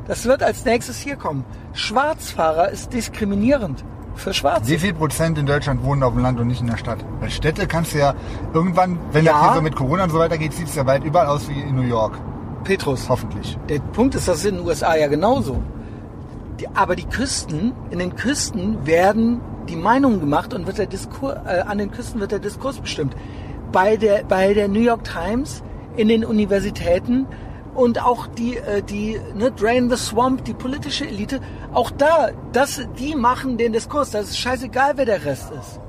Das wird als nächstes hier kommen. Schwarzfahrer ist diskriminierend für Schwarze. Wie viel Prozent in Deutschland wohnen auf dem Land und nicht in der Stadt? Weil Städte kannst du ja irgendwann, wenn Ja. das hier so mit Corona und so weiter geht, sieht es ja bald überall aus wie in New York. Petrus. Hoffentlich. Der Punkt ist, das ist in den USA ja genauso. Die, aber die Küsten, in den Küsten werden die Meinungen gemacht und wird der Diskurs, äh, an den Küsten wird der Diskurs bestimmt. Bei der, bei der New York Times, in den Universitäten und auch die, äh, die ne, Drain the Swamp, die politische Elite, auch da, das, die machen den Diskurs. Das ist scheißegal, wer der Rest ist.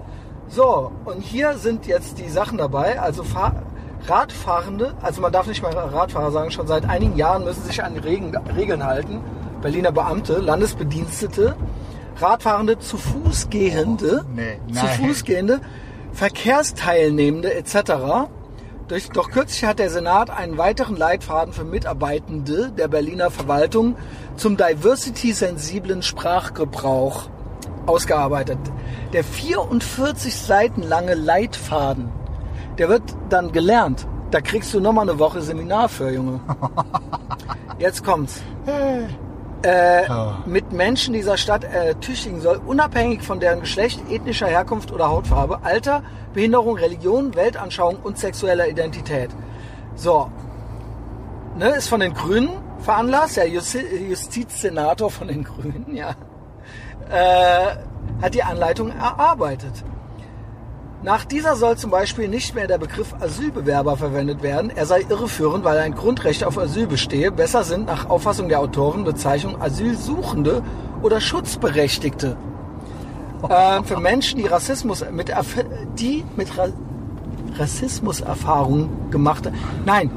So, und hier sind jetzt die Sachen dabei. Also Fahr Radfahrende, also man darf nicht mal Radfahrer sagen, schon seit einigen Jahren müssen sich an die Regeln, halten. Berliner Beamte, Landesbedienstete, Radfahrende, zu Fuß gehende, Nee, zu. Fuß gehende, Verkehrsteilnehmende etc. Durch, doch kürzlich hat der Senat einen weiteren Leitfaden für Mitarbeitende der Berliner Verwaltung zum diversity-sensiblen Sprachgebrauch ausgearbeitet. Der 44 Seiten lange Leitfaden, der wird dann gelernt. Da kriegst du nochmal eine Woche Seminar für, Junge. Jetzt kommt's. Äh, mit Menschen dieser Stadt äh, tüchtigen soll, unabhängig von deren Geschlecht, ethnischer Herkunft oder Hautfarbe, Alter, Behinderung, Religion, Weltanschauung und sexueller Identität. So. Ne, ist von den Grünen veranlasst, der Justi Justizsenator von den Grünen, ja, äh, hat die Anleitung erarbeitet. Nach dieser soll zum Beispiel nicht mehr der Begriff Asylbewerber verwendet werden. Er sei irreführend, weil ein Grundrecht auf Asyl bestehe. Besser sind nach Auffassung der Autoren Bezeichnungen Asylsuchende oder Schutzberechtigte. Äh, für Menschen, die Rassismus mit, die mit Ra Rassismuserfahrungen gemacht Nein,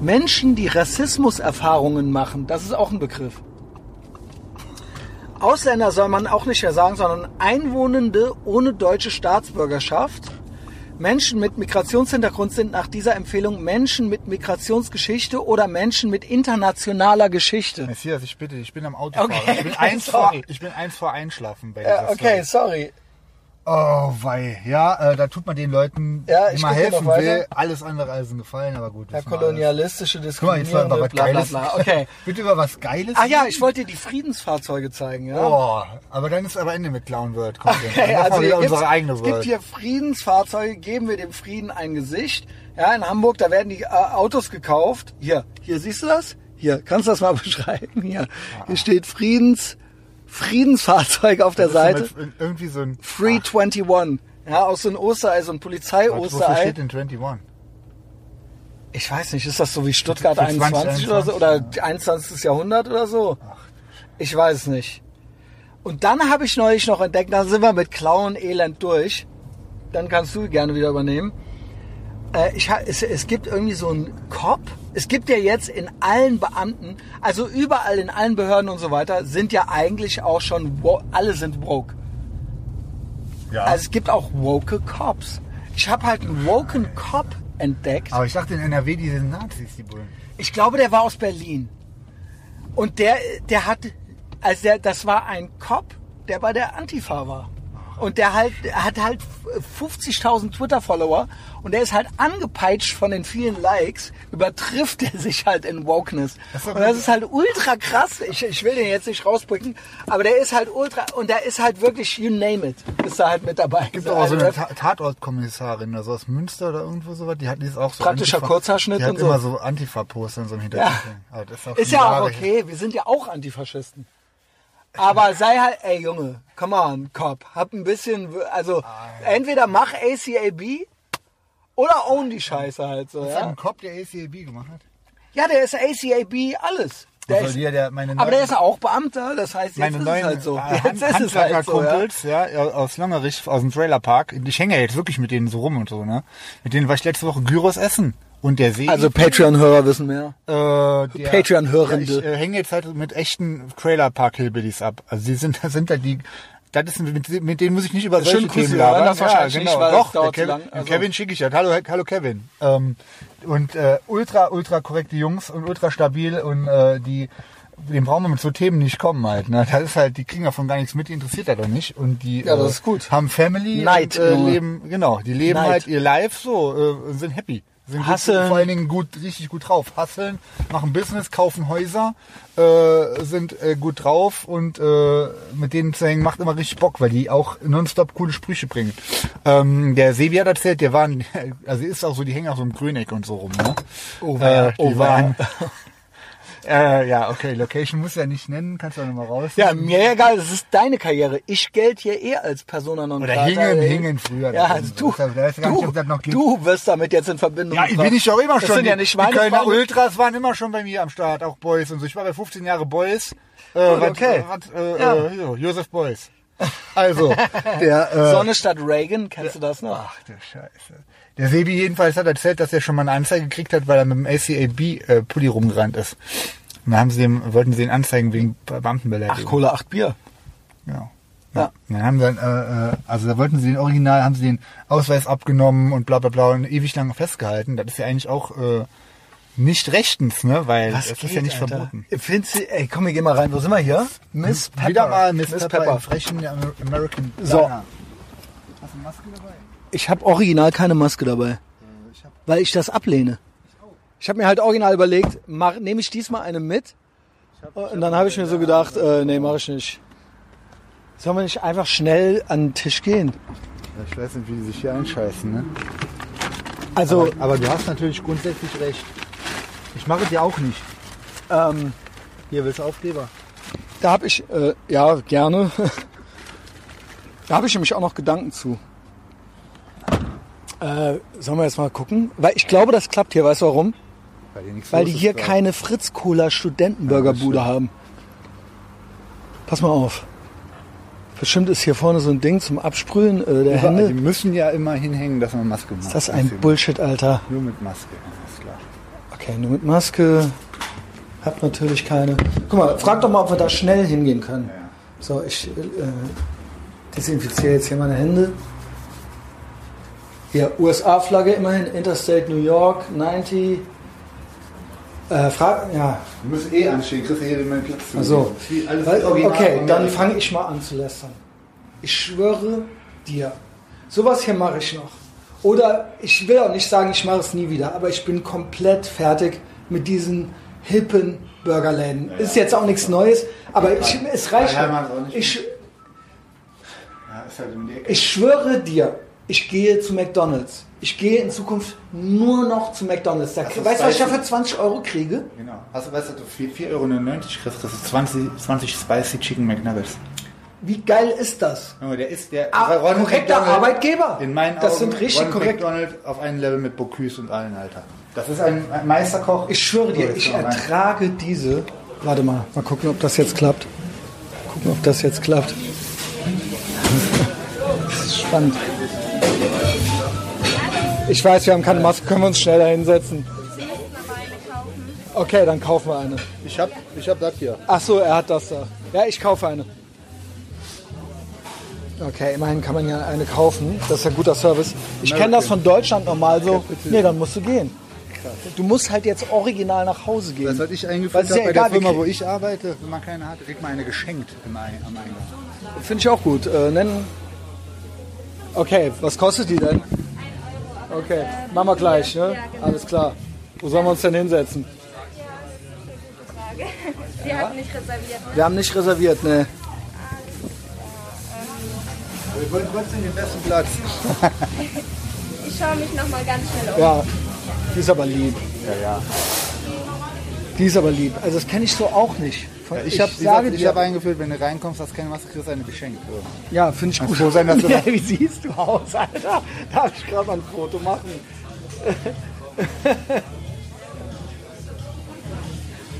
Menschen, die Rassismuserfahrungen machen, das ist auch ein Begriff. Ausländer soll man auch nicht mehr sagen, sondern Einwohnende ohne deutsche Staatsbürgerschaft. Menschen mit Migrationshintergrund sind nach dieser Empfehlung Menschen mit Migrationsgeschichte oder Menschen mit internationaler Geschichte. Messias, ich bitte, dich, ich bin am Autofahren. Okay, ich, bin eins vor, ich bin eins vor Einschlafen bei Ja, dieser okay, Story. sorry. Oh, wei. Ja, äh, da tut man den Leuten, Ja, die man helfen will, alles andere als ein Gefallen, aber gut. Alles. kolonialistische Guck mal, jetzt war über was bla bla Geiles. bla. Okay. Bitte über was Geiles? Ah ja, ich wollte dir die Friedensfahrzeuge zeigen, ja. Oh, aber dann ist aber Ende mit Clown World. Kommt Okay, dann also wieder hier unsere eigene es gibt World. hier Friedensfahrzeuge, geben wir dem Frieden ein Gesicht. Ja, in Hamburg, da werden die äh, Autos gekauft. Hier, hier siehst du das? Hier, kannst du das mal beschreiben? Hier, hier steht Friedens, Friedensfahrzeug auf der Seite. irgendwie so ein... Free 21. Ja, aus so einem Osterei, so ein Wofür Polizei-Osterei. steht denn 21? Ich weiß nicht, ist das so wie Stuttgart Für 21 oder so? 20, Oder 21. Jahrhundert oder so? Ich weiß es nicht. Und dann habe ich neulich noch entdeckt, da sind wir mit Klauen Elend durch. Dann kannst du gerne wieder übernehmen. Äh, ich, es, es gibt irgendwie so einen Cop. Es gibt ja jetzt in allen Beamten, also überall in allen Behörden und so weiter, sind ja eigentlich auch schon, alle sind woke. Ja. Also es gibt auch woke Cops. Ich habe halt einen woken Cop entdeckt. aber ich dachte in NRW, die sind Nazis, die Bullen. Ich glaube, der war aus Berlin. Und der, der hat, also der, das war ein Cop, der bei der Antifa war. Und der halt, hat halt 50.000 Twitter-Follower und der ist halt angepeitscht von den vielen Likes, übertrifft er sich halt in Wokeness. Das ist und das ist halt ultra krass. Ich, ich will den jetzt nicht rausbringen, aber der ist halt ultra, und der ist halt wirklich, you name it, ist da halt mit dabei. Gibt auch so eine Also, Ta Tatortkommissarin oder so aus Münster oder irgendwo sowas, die hat die ist auch so Praktischer Antifa- Kurzhaarschnitt die hat und so. immer so Antifa-Poster in so einem Hintergrund. Das auch Ist schon ja auch okay, wir sind ja auch Antifaschisten. Aber sei halt, ey Junge, come on, Cop, hab ein bisschen, also entweder mach ACAB oder own die Scheiße halt so, Ist das ja. ein Cop, der ACAB gemacht hat? Ja, der ist ACAB alles. Der Also ist, der, der, meine aber neuen- der ist ja auch Beamter, das heißt, jetzt meine ist neuen es halt so. äh, Jetzt ist es halt so, ja. Handwerkerkumpels, ja. aus Langerich, aus dem Trailerpark. Ich hänge ja jetzt wirklich mit denen so rum und so, ne? Mit denen war ich letzte Woche Gyros essen. Und der See. Also Patreon-Hörer wissen mehr. äh, Patreon-Hörende. Ja, ich äh, hänge jetzt halt mit echten Trailerpark-Hillbillies ab. Also die sind, das sind da die, das ist, mit, mit denen muss ich nicht über Schöne solche Themen labern. das wahrscheinlich nicht, weil Doch, Kevin. Also- Kevin schicke ich das. Hallo, hallo Kevin. Ähm, und äh, ultra, ultra korrekte Jungs und ultra stabil und äh, die den brauchen wir mit so Themen nicht kommen halt. Ne? Das ist halt, die kriegen davon gar nichts mit, die interessiert das doch nicht. Und die Ja, das äh, ist gut. haben Family Neid, und äh, leben, genau, die leben Neid. halt ihr Life so, äh, sind happy. Sind gut, Hasseln. vor allen Dingen gut, richtig gut drauf. Hasseln, machen Business, kaufen Häuser, äh, sind äh, gut drauf und äh, mit denen zu hängen macht immer richtig Bock, weil die auch nonstop coole Sprüche bringen. Ähm, der Sebi hat erzählt, der war, also ist auch so, die hängen auch so im Grüneck und so rum. Ne? Oh, äh, die oh, waren, äh, ja, okay, Location muss ja nicht nennen, kannst du auch nochmal raus. Ja, mir egal, das ist deine Karriere. Ich gelte hier eh als Persona non Oder grata. hingen, ey. hingen früher. Ja, also du, weiß gar nicht, du, das du wirst damit jetzt in Verbindung Ja, ich bin ich auch immer das schon. Sind die, ja nicht die meine Kölner Freunde. Ultras waren immer schon bei mir am Start, auch Boys und so. Ich war bei 15 Jahre Boys. Äh, was, okay. Was, äh, Ja. äh, jo, Josef Boys. Also, der, äh, Sonne statt Reagan, kennst du das noch? ach du Scheiße. Der Sebi jedenfalls hat erzählt, dass er schon mal eine Anzeige gekriegt hat, weil er mit dem ACAB-Pulli rumgerannt ist. Und dann haben sie dem, wollten sie ihn anzeigen wegen Beamtenbeleidigung. Ach, Cola, acht Bier. Ja. Ja. Dann haben sie dann, äh, äh, also da wollten sie den Original, haben sie den Ausweis abgenommen und bla bla bla und ewig lang festgehalten. Das ist ja eigentlich auch äh, nicht rechtens, ne? Weil das ist ja nicht Alter? verboten. Findest du, ey, komm, wir gehen mal rein. Wo sind wir hier? Miss Pepper. Wieder mal Miss, Miss Pepper, Pepper. im frechen Amer- American So. Diner. Hast du eine Maske dabei? Ich habe original keine Maske dabei. Weil ich das ablehne. Ich habe mir halt original überlegt, nehme ich diesmal eine mit? Und dann habe ich mir so gedacht, äh, nee, mache ich nicht. Sollen wir nicht einfach schnell an den Tisch gehen? Ja, ich weiß nicht, wie die sich hier einscheißen, ne? Also, Aber, aber du hast natürlich grundsätzlich recht. Ich mache es ja auch nicht. ähm, Hier, willst du Aufkleber? da habe ich, äh, ja, gerne. da habe ich nämlich auch noch Gedanken zu. Äh, sollen wir jetzt mal gucken? Weil ich glaube, das klappt hier. Weißt du warum? Weil, hier Weil die ist hier da. keine Fritz-Cola Studentenburgerbude Ja, haben. Pass mal auf. Bestimmt ist hier vorne so ein Ding zum Absprühen äh, der Die Hände. müssen ja immer hinhängen, dass man Maske macht. Ist das ein. Bullshit, Alter? Nur mit Maske, ist klar. Okay, nur mit Maske. Hab natürlich keine. Guck mal, frag doch mal, ob wir da schnell hingehen können. So, ich äh, desinfiziere jetzt hier meine Hände. Hier, USA-Flagge immerhin, Interstate New York, 90. Äh, frag, ja, Du musst eh anstehen, kriegst du hier meinen Platz zu. Also, okay, dann fange ich mal an zu lästern. Ich schwöre dir. Sowas hier mache ich noch. Oder ich will auch nicht sagen, ich mache es nie wieder, aber ich bin komplett fertig mit diesen hippen Burgerläden. Ist jetzt auch nichts Neues, aber ich, es reicht. Ja. Ich, Ja, halt ich schwöre dir, ich gehe zu McDonalds. Ich gehe in Zukunft nur noch zu McDonalds. Da, ist weißt du, was ich dafür 20 Euro kriege? Genau. Hast du, weißt du, du für 4,99 Euro kriegst, das ist 20, 20 Spicy Chicken McNuggets. Wie geil ist das? Der ist der Ah, Ronald korrekter McDonald- Arbeitgeber. In meinen Das Augen sind richtig Ronald korrekt. McDonald auf einem Level mit Bocuse und allen, Alter. Das ist ein, ein Meisterkoch. Ich schwöre dir, ich ertrage diese. Warte mal, mal gucken, ob das jetzt klappt. Gucken, ob das jetzt klappt. Das ist spannend. Ich weiß, wir haben keine Maske, können wir uns schneller hinsetzen. Okay, dann kaufen wir eine. Ich hab, ich hab das hier. Ach so, er hat das da. Ja, ich kaufe eine. Okay, immerhin kann man ja eine kaufen. Das ist ja guter Service. Ich kenne das von Deutschland normal so. Nee, dann musst du gehen. Du musst halt jetzt original nach Hause gehen. Das, was ich eingeführt ja bei egal, der Firma, wo ich arbeite, wenn man keine hat, kriegt man eine geschenkt Ein- am Eingang. Finde ich auch gut. Äh, nennen. Okay, was kostet die denn? Okay, machen wir gleich, ne? Alles klar. Wo sollen wir uns denn hinsetzen? Frage. Sie hat nicht reserviert, ne? Wir haben nicht reserviert, ne? Wir wollen trotzdem den besten Platz. Ich schaue mich noch mal ganz schnell um. Ja, die ist aber lieb. Ja, ja. Die ist aber lieb. Also das kenne ich so auch nicht. Von, Ich habe sage ich dir, hab eingeführt, wenn du reinkommst, hast keine Maske, kriegst du eine geschenkt. So. ja, finde ich gut. sein, dass du ja, wie siehst du aus, Alter? Darf ich gerade mal ein Foto machen?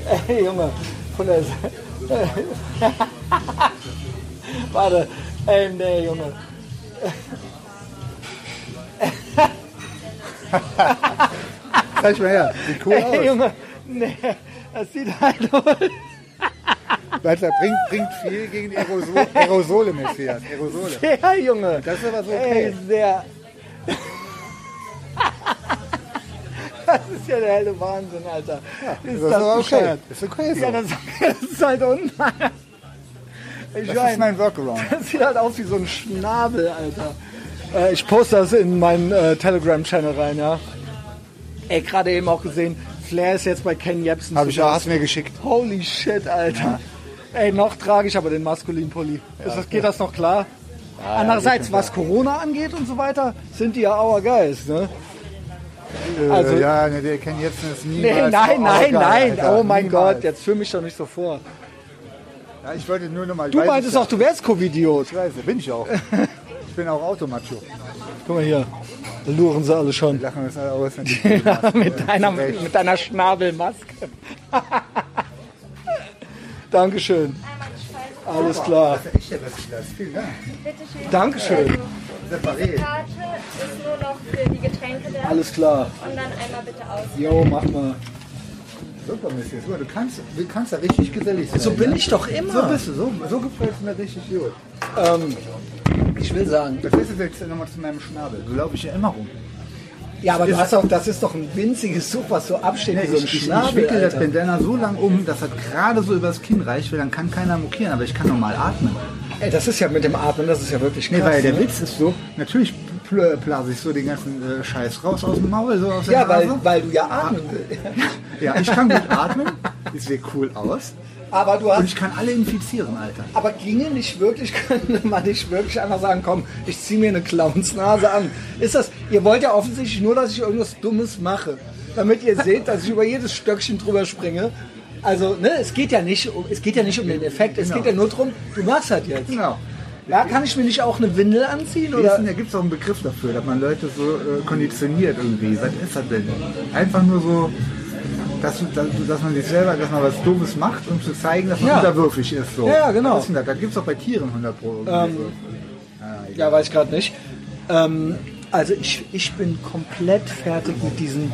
Ey, Junge, von der. Warte, ey, nee, Junge. Zeig mal her, sieht cool Ey, aus. Junge, nee, das sieht halt aus. Weil er bringt, bringt viel gegen Aerosol, Aerosole, Messias. Aerosole. Ja, Junge. Das ist aber so Ey, okay. sehr. Das ist ja der helle Wahnsinn, Alter. ist Das ist aber okay. bescheuert? Das ist okay so. Ja, das, das ist halt unten. Ich Das ist meine, mein Workaround. das sieht halt aus wie so ein Schnabel, Alter. Äh, ich poste das in meinen äh, Telegram-Channel rein, ja. Ey, gerade eben auch gesehen, Flair ist jetzt bei Ken Jebsen. Hab ich hast du mir geschickt. Holy shit, Alter. Ey, noch trage ich aber den maskulinen Pulli. ist das, geht das noch klar? Andererseits, was Corona angeht und so weiter, sind die ja our guys, ne? Also, Also- ja, ne, der kennt jetzt das Nee, niemals. nein, nein, Oh, nein. Alter, Oh mein niemals. Gott, jetzt führ mich doch nicht so vor. Ja, ich wollte nur noch mal. ich Du meintest es ja. auch, du wärst Covidiot. Ich weiß, bin ich auch. Ich bin auch Automacho. Guck mal hier, luren sie alle schon. Lachen wir uns alle aus. die- mit, deiner, mit deiner Schnabelmaske. Dankeschön. Alles klar. Echt. Vielen Dank. Schön. Dankeschön. Separé. Die Karte ist nur noch für die Getränke da. Alles klar. Und dann einmal bitte aus. Jo, mach mal. Super, Messias. Du kannst, du kannst da richtig gesellig sein. So bin ne? ich doch So immer. bist du. So, so gefällt es mir richtig gut. Ähm, ich will sagen. Das ist jetzt nochmal zu meinem Schnabel. So laufe ich ja immer rum. Ja, aber du hast auch, das ist doch ein winziges Tuch, was so absteht wie so ein ich, ich, ich Schnabel. wickel das. Bandana so lang um, dass das gerade so übers Kinn reicht, weil dann kann keiner mokieren, aber ich kann normal atmen. Ey, das ist ja mit dem Atmen, das ist ja wirklich krass. Nee, weil der ne? Witz ist so, natürlich pl- blase ich so den ganzen äh, Scheiß raus aus dem Maul, so aus der Ja, weil, Nase. weil du ja atmen willst. Ja, ich kann gut atmen, das sieht cool aus. Aber du Und hast. ich kann alle infizieren, Alter. Aber ginge nicht wirklich, könnte man nicht wirklich einfach sagen, komm, ich ziehe mir eine Clownsnase an. Ist das, ihr wollt ja offensichtlich nur, dass ich irgendwas Dummes mache, damit ihr seht, dass ich über jedes Stöckchen drüber springe. Also, ne, es geht ja nicht um, es geht ja nicht um den Effekt, es geht ja nur darum, du machst das jetzt. Genau. Ja, kann ich mir nicht auch eine Windel anziehen? Oder? Da gibt es auch einen Begriff dafür, dass man Leute so äh, konditioniert irgendwie. Was ist das denn? Einfach nur so, dass, dass, man sich selber, dass man was Doofes macht, um zu zeigen, dass man Ja. unterwürfig ist. So. Ja, genau. Denn das? Das gibt es auch bei Tieren 100 Pro. irgendwie so. Ja, weiß ich gerade nicht. Ähm, also ich, ich bin komplett fertig mit diesen,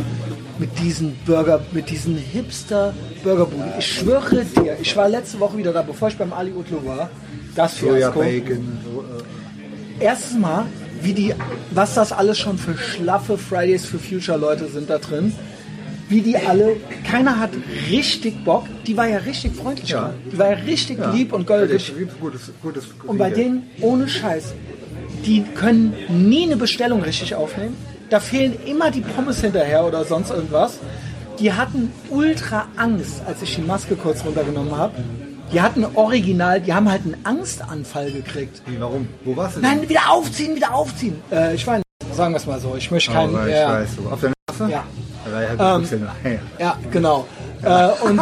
mit diesen Burger, mit diesen Hipster Burgerbuden. Ich schwöre dir, ich war letzte Woche wieder da, bevor ich beim Ali Utlo war. Das Fiasko. Bacon, äh, Erstes Mal, wie die, was das alles schon für schlaffe Fridays for Future Leute sind da drin. Wie die alle, keiner hat richtig Bock. Die war ja richtig freundlich. Ja. Die war ja richtig lieb und goldig. gutes, gutes, Und bei denen ohne Scheiß. die können nie eine Bestellung richtig aufnehmen. Da fehlen immer die Pommes hinterher oder sonst irgendwas. Die hatten ultra Angst, als ich die Maske kurz runtergenommen habe. Die hatten original, die haben halt einen Angstanfall gekriegt. Wie, warum? Wo warst du Nein, wieder aufziehen, wieder aufziehen. Äh, ich war, sagen wir es mal so, ich möchte Oh, keinen. ich ja, weiß. So. Auf der Nase? ja, Ja, ja, Ähm, ja genau. Äh, und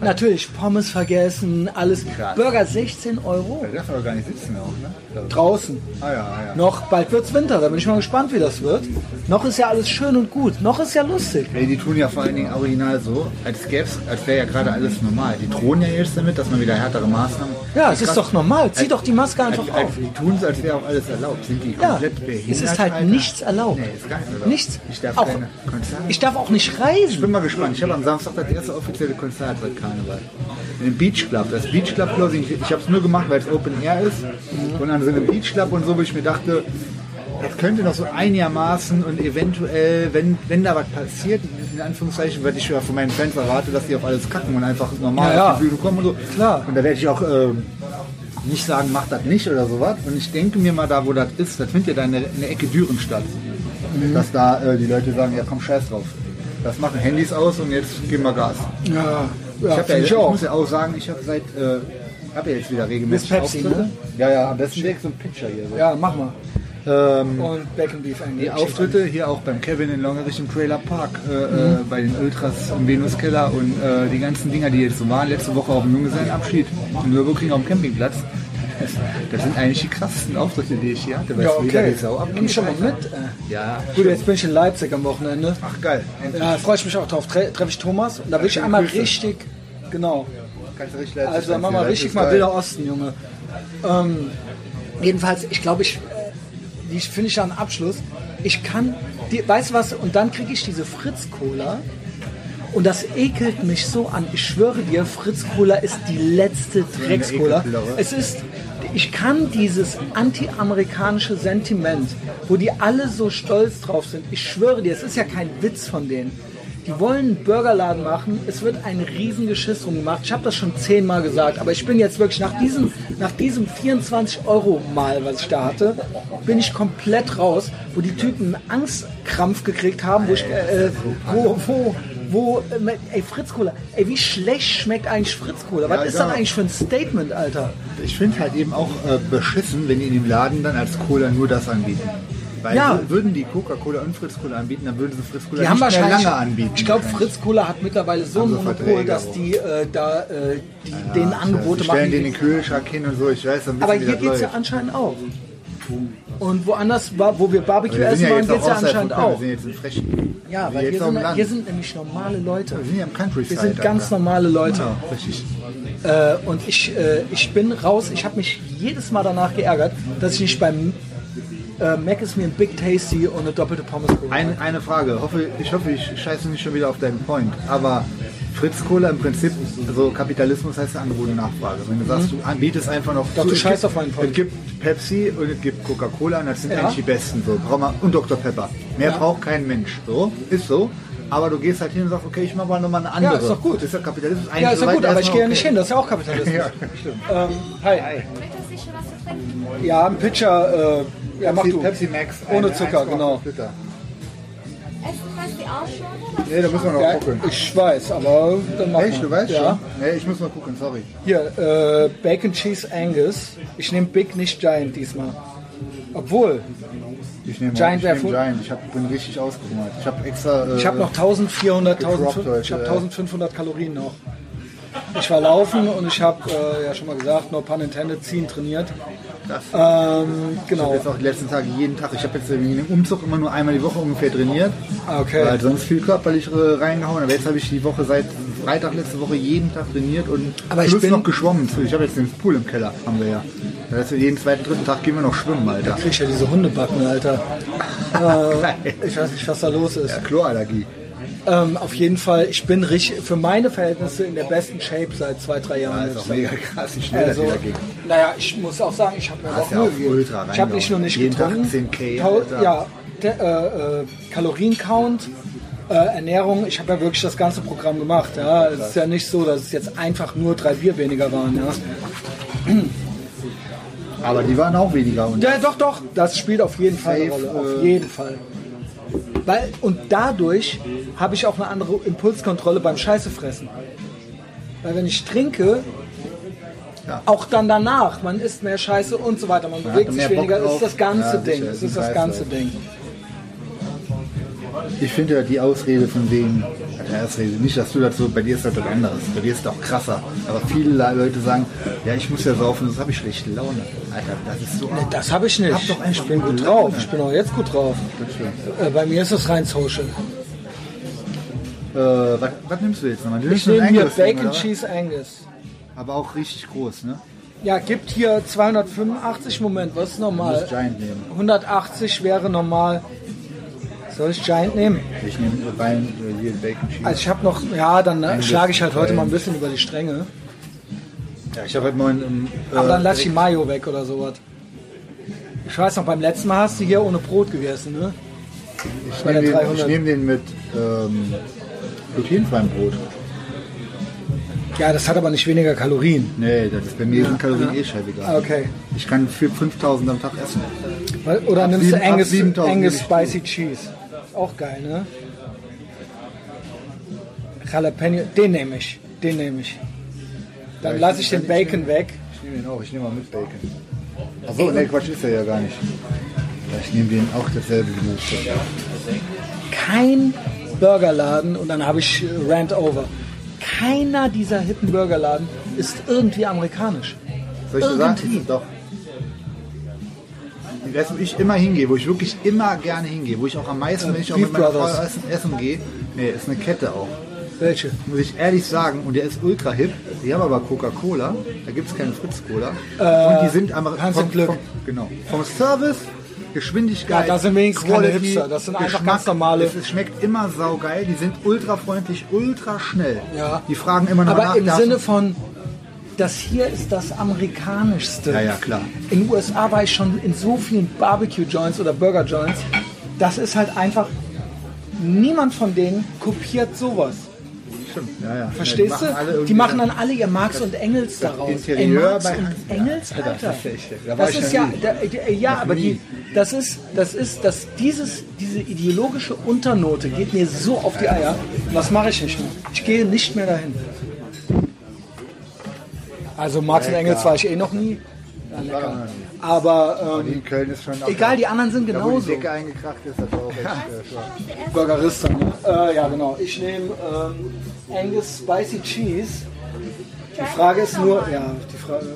natürlich Pommes vergessen, alles. Krass. Burger 16 Euro Da darf doch gar nicht sitzen auch, ne? Draußen. Ah ja, ah, ja. Noch bald wird's Winter, da bin ich mal gespannt, wie das wird. Noch ist ja alles schön und gut, noch ist ja lustig. Ey, die tun ja vor allen Dingen original so, als gäb's, als wäre ja gerade alles normal. Die drohen ja jetzt damit, dass man wieder härtere Maßnahmen. Ja, es ist Krass. doch normal. Zieh doch die Maske einfach als, als, auf. Die tun es, als wäre auch alles erlaubt. Sind die Ja, komplett behindert? es ist halt Alter? nichts erlaubt. Nee, ist gar nicht erlaubt. Nichts. Ich darf Auch, keine Konzerte. ich darf auch nicht Ich reisen. bin mal gespannt. Ich habe am Samstag das erste offizielle Konzert seit Karneval. In dem Beach Club. Das Beach Club Closing. Ich, ich habe es nur gemacht, weil es Open Air ist. Und an so einem Beach Club und so, wo ich mir dachte, das könnte noch so einigermaßen und eventuell, wenn, wenn da was passiert, in Anführungszeichen, weil ich ja von meinen Fans erwarte, dass die auf alles kacken und einfach normal Ja, ja. auf die Bühne kommen und so. Klar. Und da werde ich auch ähm, nicht sagen, mach das nicht oder sowas. Und ich denke mir mal, da wo das ist, das findet ja da in der, in der Ecke Düren statt. Mhm. Dass da äh, die Leute sagen, ja komm, scheiß drauf. Das machen Handys aus und jetzt geben wir Gas. Ja, ich, ja hab ja, ich ich muss ja auch sagen, ich habe seit, äh, habe ja jetzt wieder regelmäßig Bis Pepsi, Auftritte. ne? Ja, ja, am besten direkt so ein Pitcher hier. So. Ja, mach mal. Ähm, Und Bacon Beef die Auftritte hier auch beim Kevin in Longerich im Trailer Park, äh, äh, bei den Ultras im Venuskeller und äh, die ganzen Dinger, die jetzt so waren, letzte Woche auf dem Junggesellenabschied in Nürburgring auf dem Campingplatz. Das, das sind eigentlich die krassesten Auftritte, die ich hier hatte. Weißt Ja, okay. die Sau abgeht, Nimm schon mal mit. Äh. Ja, Gut, jetzt bin ich in Leipzig am Wochenende. ach geil. Endlich Ja, freue ich mich auch drauf. Tre treffe ich Thomas und da will ich einmal richtig, genau. Kannst du richtig Also dann machen wir richtig mal Bilder Osten, Junge. Ähm, jedenfalls, ich glaube, ich, äh, die finde ich ja einen Abschluss. Ich kann, die, weißt du was, und dann kriege ich diese Fritz-Cola und das ekelt mich so an. Ich schwöre dir, Fritz-Cola ist die letzte Drecks-Cola. Ekelpillerin. Es ist, ich kann dieses anti-amerikanische Sentiment, wo die alle so stolz drauf sind, ich schwöre dir, es ist ja kein Witz von denen. Die wollen einen Burgerladen machen, es wird ein Riesengeschiss drum gemacht. Ich habe das schon zehnmal gesagt, aber ich bin jetzt wirklich nach diesem, nach diesem 24 Euro Mal, was ich da hatte, bin ich komplett raus, wo die Typen einen Angstkrampf gekriegt haben, wo ich, äh, wo, wo, wo, äh, ey Fritz Cola, ey wie schlecht schmeckt eigentlich Fritz Cola? Was Ja, ist ja. das eigentlich für ein Statement, Alter? Ich finde halt eben auch äh, beschissen, wenn die in dem Laden dann als Cola nur das anbieten. Weil Ja. wür- würden die Coca-Cola und Fritz Cola anbieten, dann würden sie Fritz Cola Die haben nicht mehr lange anbieten. ich glaube, wahrscheinlich. Fritz Cola hat mittlerweile so ein sie Monopol, dass die äh, da äh, die, denen Angebote die machen. stellen die- den in den Kühlschrank hin und so, ich weiß, dann wissen, aber hier geht es ja anscheinend auch. Und woanders, wo wir Barbecue Wir essen ja waren, geht es ja anscheinend auch. Wir sind jetzt in Frechen. Ja, weil hier sind, hier sind nämlich normale Leute. Wir sind ja im Countryside. Wir sind ganz normale Leute. Ja, richtig. Äh, und ich, äh, ich bin raus. Ich habe mich jedes Mal danach geärgert, dass ich nicht beim äh, Mac ist mir ein Big Tasty und eine doppelte Pommes. Eine, eine Frage. Hoffe, ich hoffe, ich scheiße nicht schon wieder auf deinen Point. Aber Fritz Cola im Prinzip, also Kapitalismus heißt ja Angebot und Nachfrage. Wenn du sagst, du anbietest einfach noch. Mhm. Doch, du es scheißt gibt- auf meinen Point. Es gibt Pepsi und es gibt Coca-Cola und das sind Ja. eigentlich die besten. So. Und Dr. Pepper. Mehr Ja. braucht kein Mensch. So, ist so. Aber du gehst halt hin und sagst, okay, ich mache mal nochmal eine andere. ist doch gut. Das ist ja Kapitalismus. Eigentlich Ja, ist ja soweit gut, aber ich gehe ja nicht hin. Das ist ja auch Kapitalismus. Ja, stimmt. Ähm, hi. Möchtest du schon was zu trinken? Ja, ein Pitcher. Äh, ja, mach Pepsi, du. Pepsi Max. Ohne Zucker, 1,5 genau. Liter. Essen heißt die auch schon? oder? Nee, da müssen wir noch Ja, gucken. ich weiß, aber dann mach Echt, du weißt ja. schon? Nee, ich muss mal gucken, sorry. Hier, äh, Bacon Cheese Angus. Ich nehme Big, nicht Giant diesmal. Obwohl, Ich nehme Giant ich nehm voll- Giant. Ich hab, bin richtig ausgehungert. Ich habe extra. Äh, ich habe noch 1400, Gedroppt 1500, heute, ich hab ja. 1500 Kalorien noch. Ich war laufen und ich habe, äh, ja schon mal gesagt, no pun intended, ziehen trainiert. Das. Ähm, Ich genau. habe jetzt auch die letzten Tage jeden Tag. Ich habe jetzt in dem Umzug immer nur einmal die Woche ungefähr trainiert. Ah, Okay. Weil sonst viel körperlich äh, reingehauen. Aber jetzt habe ich die Woche seit Freitag letzte Woche jeden Tag trainiert und Aber ich bin- noch geschwommen. Ich habe jetzt den Pool im Keller, haben wir ja. Das heißt, jeden zweiten, dritten Tag gehen wir noch schwimmen, Alter. Krieg ich ja diese Hundebacken, Alter. Äh, ich weiß nicht, was da los ist. Ja, Chlorallergie. Ähm, auf jeden Fall, ich bin richtig, für meine Verhältnisse in der besten Shape seit zwei, drei Jahren. Ja, ist auch mega krass, wie schnell Also, das wieder geht. naja, ich muss auch sagen, ich habe mir auch ja auch ultra Ich habe nicht nur nicht Jeden Tag getrunken. 10K, Tau- Alter. ja, äh, äh, Kaloriencount, äh, Ernährung. Ich habe ja wirklich das ganze Programm gemacht. Ja, es ist ja nicht so, dass es jetzt einfach nur drei Bier weniger waren. Ja. Aber die waren auch weniger. Und Ja, doch, doch, das spielt auf jeden Fall eine Rolle. Auf äh, jeden Fall. Weil, und dadurch habe ich auch eine andere Impulskontrolle beim Scheißefressen. Weil wenn ich trinke, Ja. auch dann danach, man isst mehr Scheiße und so weiter, man bewegt mehr sich weniger, ist das ganze Ja, Ding. Es ist das ganze. Ding. Ich finde ja die Ausrede von wegen, ja, Ausrede, nicht, dass du dazu, bei dir ist das was anderes, bei dir ist auch krasser. Aber viele Leute sagen, ja, ich muss ja saufen, sonst habe ich schlechte Laune. Alter, das ist so. Das habe ich nicht. Hab doch ich bin gut Laune. drauf. Ich bin auch jetzt gut drauf. Äh, bei mir ist es rein Social. Äh, was, was nimmst du jetzt nochmal? Du Ich nehme hier Bacon? Cheese Angus. Aber auch richtig groß, ne? Ja, gibt hier 285. Moment, was ist normal? musst Giant nehmen. 180 wäre normal. Soll ich Giant nehmen? Ich nehme rein äh, hier Bacon Cheese. Also ich habe noch, ja, dann äh, schlage ich halt heute mal ein bisschen über die Stränge. ja, ich habe heute mal einen, äh, Aber dann lass ich Mayo weg oder sowas. Ich weiß noch, beim letzten Mal hast du hier ohne Brot gegessen, ne? ich nehme den, ich 300. nehm den mit ähm, glutenfreiem Brot. Ja, das hat aber nicht weniger Kalorien. Nee, das ist bei mir sind Kalorien eh scheißegal. Okay. Ich kann für 5000 am Tag essen. Oder nimmst du ab Angus, 7000 Angus nehme ich Spicy Cheese. Auch geil, ne? Jalapeno, den nehme ich. Den nehme ich. Dann ich lasse ich nehm- den Bacon weg. Ich nehme den auch, ich nehme mal mit Bacon. Achso, ne, Quatsch ist er ja gar nicht. Ja, Ich nehme den auch dasselbe du. kein Burgerladen, und dann habe ich äh, Rant Over, keiner dieser hippen Burgerladen ist irgendwie amerikanisch. Soll ich dir sagen? Irgendwie. Doch. Wo ich immer hingehe, wo ich wirklich immer gerne hingehe, wo ich auch am meisten, wenn ich auch Beef mit meiner Frau essen, essen gehe, nee, ist eine Kette auch. Welche? Muss ich ehrlich sagen, und der ist ultra hip. Die haben aber Coca-Cola, da gibt es keine Fritz-Cola. Äh, und die sind am Hans im Glück. Vom, genau. Vom Service, Geschwindigkeit. Ja, das sind wenigstens keine Hipster, das sind einfach ganz normale- Es, es schmeckt immer saugeil, die sind ultra freundlich, ultra schnell. Ja. Die fragen immer nach. Aber nach, im Sinne von, das hier ist das amerikanischste. Ja, ja, klar. In den USA war ich schon in so vielen Barbecue-Joints oder Burger-Joints. Das ist halt einfach, niemand von denen kopiert sowas. Ja, ja. Verstehst Ja, die du? Die machen dann alle ihr Marx und Engels daraus. Interieur Ey, Marx bei- und Engels, Alter, Alter. das ist echt- da Das ist ja, da, äh, ja, aber die, das ist, das ist, dass dieses, diese ideologische Unternote geht mir so auf die Eier. Was mache ich nicht mehr? Ich gehe nicht mehr dahin. Also Marx und Engels war ich eh noch nie. Ja, lecker. Aber Die ähm, in Köln ist schon egal, die anderen sind Da, wo die genauso. Decke eingekracht ist, das war auch echt äh. Burgerista. Ne? Äh, ja, genau. Ich nehme ähm, Angus Spicy Cheese. Die Frage ist nur, ja, die Frage.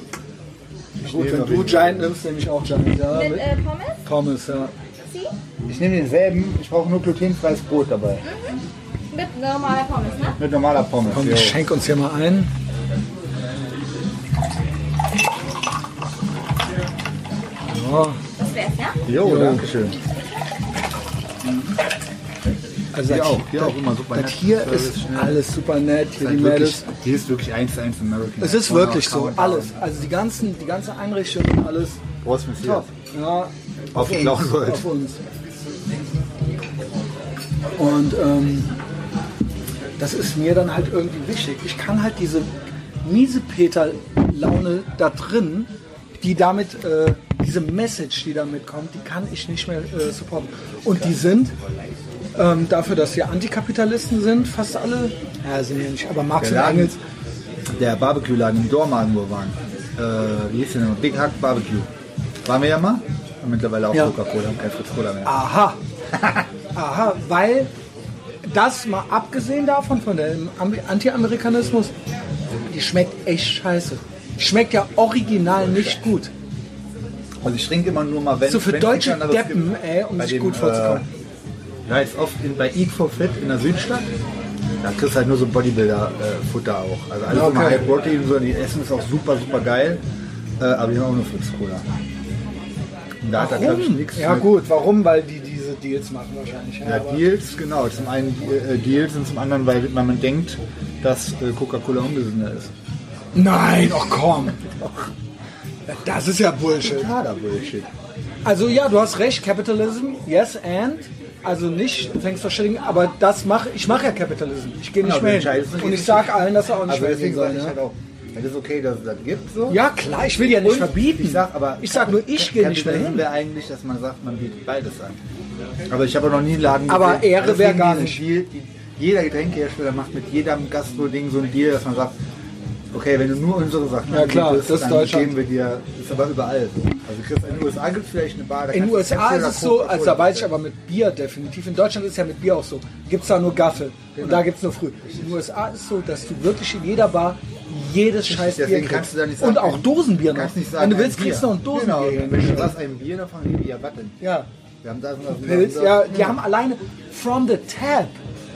Gut, wenn du Giant nimmst, nehme ich auch Giant. Ja, Mit mit äh, Pommes? Pommes, ja. Sie? Ich nehme denselben, ich brauche nur glutenfreies Brot dabei. Mit normaler Pommes, ne? Mit normaler Pommes. Komm, ich schenk uns hier mal ein. Ja, Das wär's, ja? Jo, danke schön. also Hier auch, hier auch immer super das nett. hier ist schnell. alles super nett. Hier die Halt wirklich, Mädels. hier ist wirklich eins zu eins American. Es ist wirklich so, alles. Also die ganzen, die ganze Einrichtung und alles Brauchst du mir top. Ja, Auf die Cloud World. Auf uns. Und ähm, das ist mir dann halt irgendwie wichtig. Ich kann halt diese miese Peter-Laune da drin, die damit, äh, diese Message, die damit kommt, die kann ich nicht mehr äh, supporten. Und die sind, ähm, dafür, dass sie Antikapitalisten sind, fast alle, ja, sind ja nicht, aber Marx Der und Laden, Engels, der Barbecue-Laden im Dormagen, wo wir waren. Äh, wie hieß der denn? Big Hack Barbecue. Waren wir ja mal? Und mittlerweile auch Ja. Coca-Cola, haben kein Fritz Cola mehr. Aha. Aha, weil das mal abgesehen davon, von dem Am- Anti-Amerikanismus, die schmeckt echt scheiße. Schmeckt ja original nicht gut. Also ich trinke immer nur mal, wenn So für wenn deutsche Deppen, gibt. ey, um sich dem, gut vorzukommen. Äh, ja, ist oft in, bei Eat for Fit in der Südstadt. Da kriegst du halt nur so Bodybuilder-Futter auch. Also alles Okay. immer High Protein, so, die Essen ist auch super, super geil. Äh, aber die haben auch nur Fritz Cola. Und da hat er, glaube ich, nichts Ja mit- gut, warum? Weil die diese Deals machen wahrscheinlich. Ja, Ja, Deals, genau. Zum einen äh, Deals und zum anderen, weil man denkt, dass äh, Coca-Cola ungesünder ist. Nein, oh komm. Das ist ja Bullshit. Bullshit. Also ja, du hast recht, Capitalism, yes and. Also nicht verständigen, aber das mache ich mache ja Capitalism. Ich gehe nicht Genau, mehr hin. Und ich sage allen, dass sie auch nicht Also mehr deswegen sage ich halt Ja? auch, Das ist okay, dass es das gibt so. Ja, klar, ich will ja nicht Und verbieten. Ich sag aber, ich sag nur, ich gehe nicht mehr hin. wäre eigentlich, dass man sagt, man bietet beides an. Aber ich habe noch nie einen Laden Aber gesehen. Ehre Deswegen wär gar nicht. Deal, die, jeder Getränkehersteller macht mit jedem Gastro-Ding so ein Deal, dass man sagt, okay, wenn du nur unsere Sachen Ja, klar, das ist dann geben wir dir, das ist aber überall. Also kriegst- in den USA gibt es vielleicht eine Bar. da In den USA ist es da so, also da weiß ich aber mit Bier definitiv. In Deutschland ist es ja mit Bier auch so. Gibt es da nur Gaffel. Und da gibt es nur früh. In den USA ist es so, dass du wirklich in jeder Bar jedes scheiß Bier kannst du da nicht sagen, Und auch ein- Dosenbier noch. kannst nicht sagen, Wenn du ein willst, Bier. kriegst du noch ein Dosenbier. Genau, wenn du sagst, ein Bier davon, wie ja, warte. Ja. Wir haben das und das Pilz, ja, die haben alleine from the tab.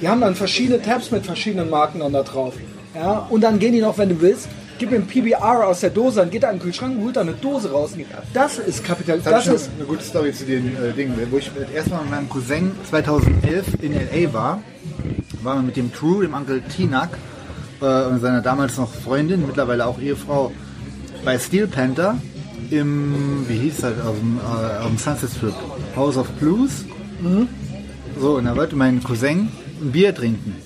Die haben dann verschiedene Tabs mit verschiedenen Marken dann da drauf. Ja, und dann gehen die noch, wenn du willst, gib mir ein PBR aus der Dose, dann geht er in den Kühlschrank, holt da eine Dose raus. und Das ist Kapitalismus. Das, Das ist eine gute Story zu den äh, Dingen. Wo ich das erste Mal mit meinem Cousin 2011 in L.A. war, waren wir mit dem True, dem Onkel Tinak äh, und seiner damals noch Freundin, mittlerweile auch Ehefrau, bei Steel Panther im, wie hieß das, auf dem, äh, auf dem Sunset Strip, House of Blues. So, und da wollte mein Cousin ein Bier trinken.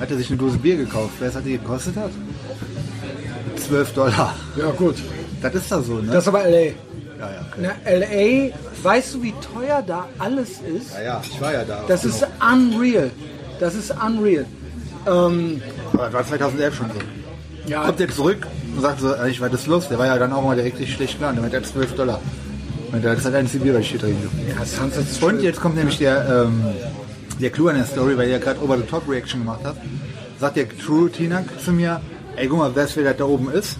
Hat er sich eine Dose Bier gekauft. Weißt du, was die gekostet hat? 12 Dollar. ja gut. Das ist da so, ne? Das ist aber LA. ja, ja, okay. Na, LA, weißt du, wie teuer da alles ist? ja, ja, ich war ja da. Das ist unreal. Das ist unreal. Ähm, Aber das war 2011 schon so. ja, Kommt jetzt zurück und sagt so, ich war das los. Der war ja dann auch mal direkt richtig schlecht klar. Der hat 12 Dollar. Und das ist halt ein Bier, was ich hier trinke. ja, Und jetzt kommt nämlich der, ähm, der Clou an der Story, weil ihr gerade Over-the-Top-Reaction gemacht habt. Sagt der True Tinak zu mir, ey, guck mal, wer das da oben ist.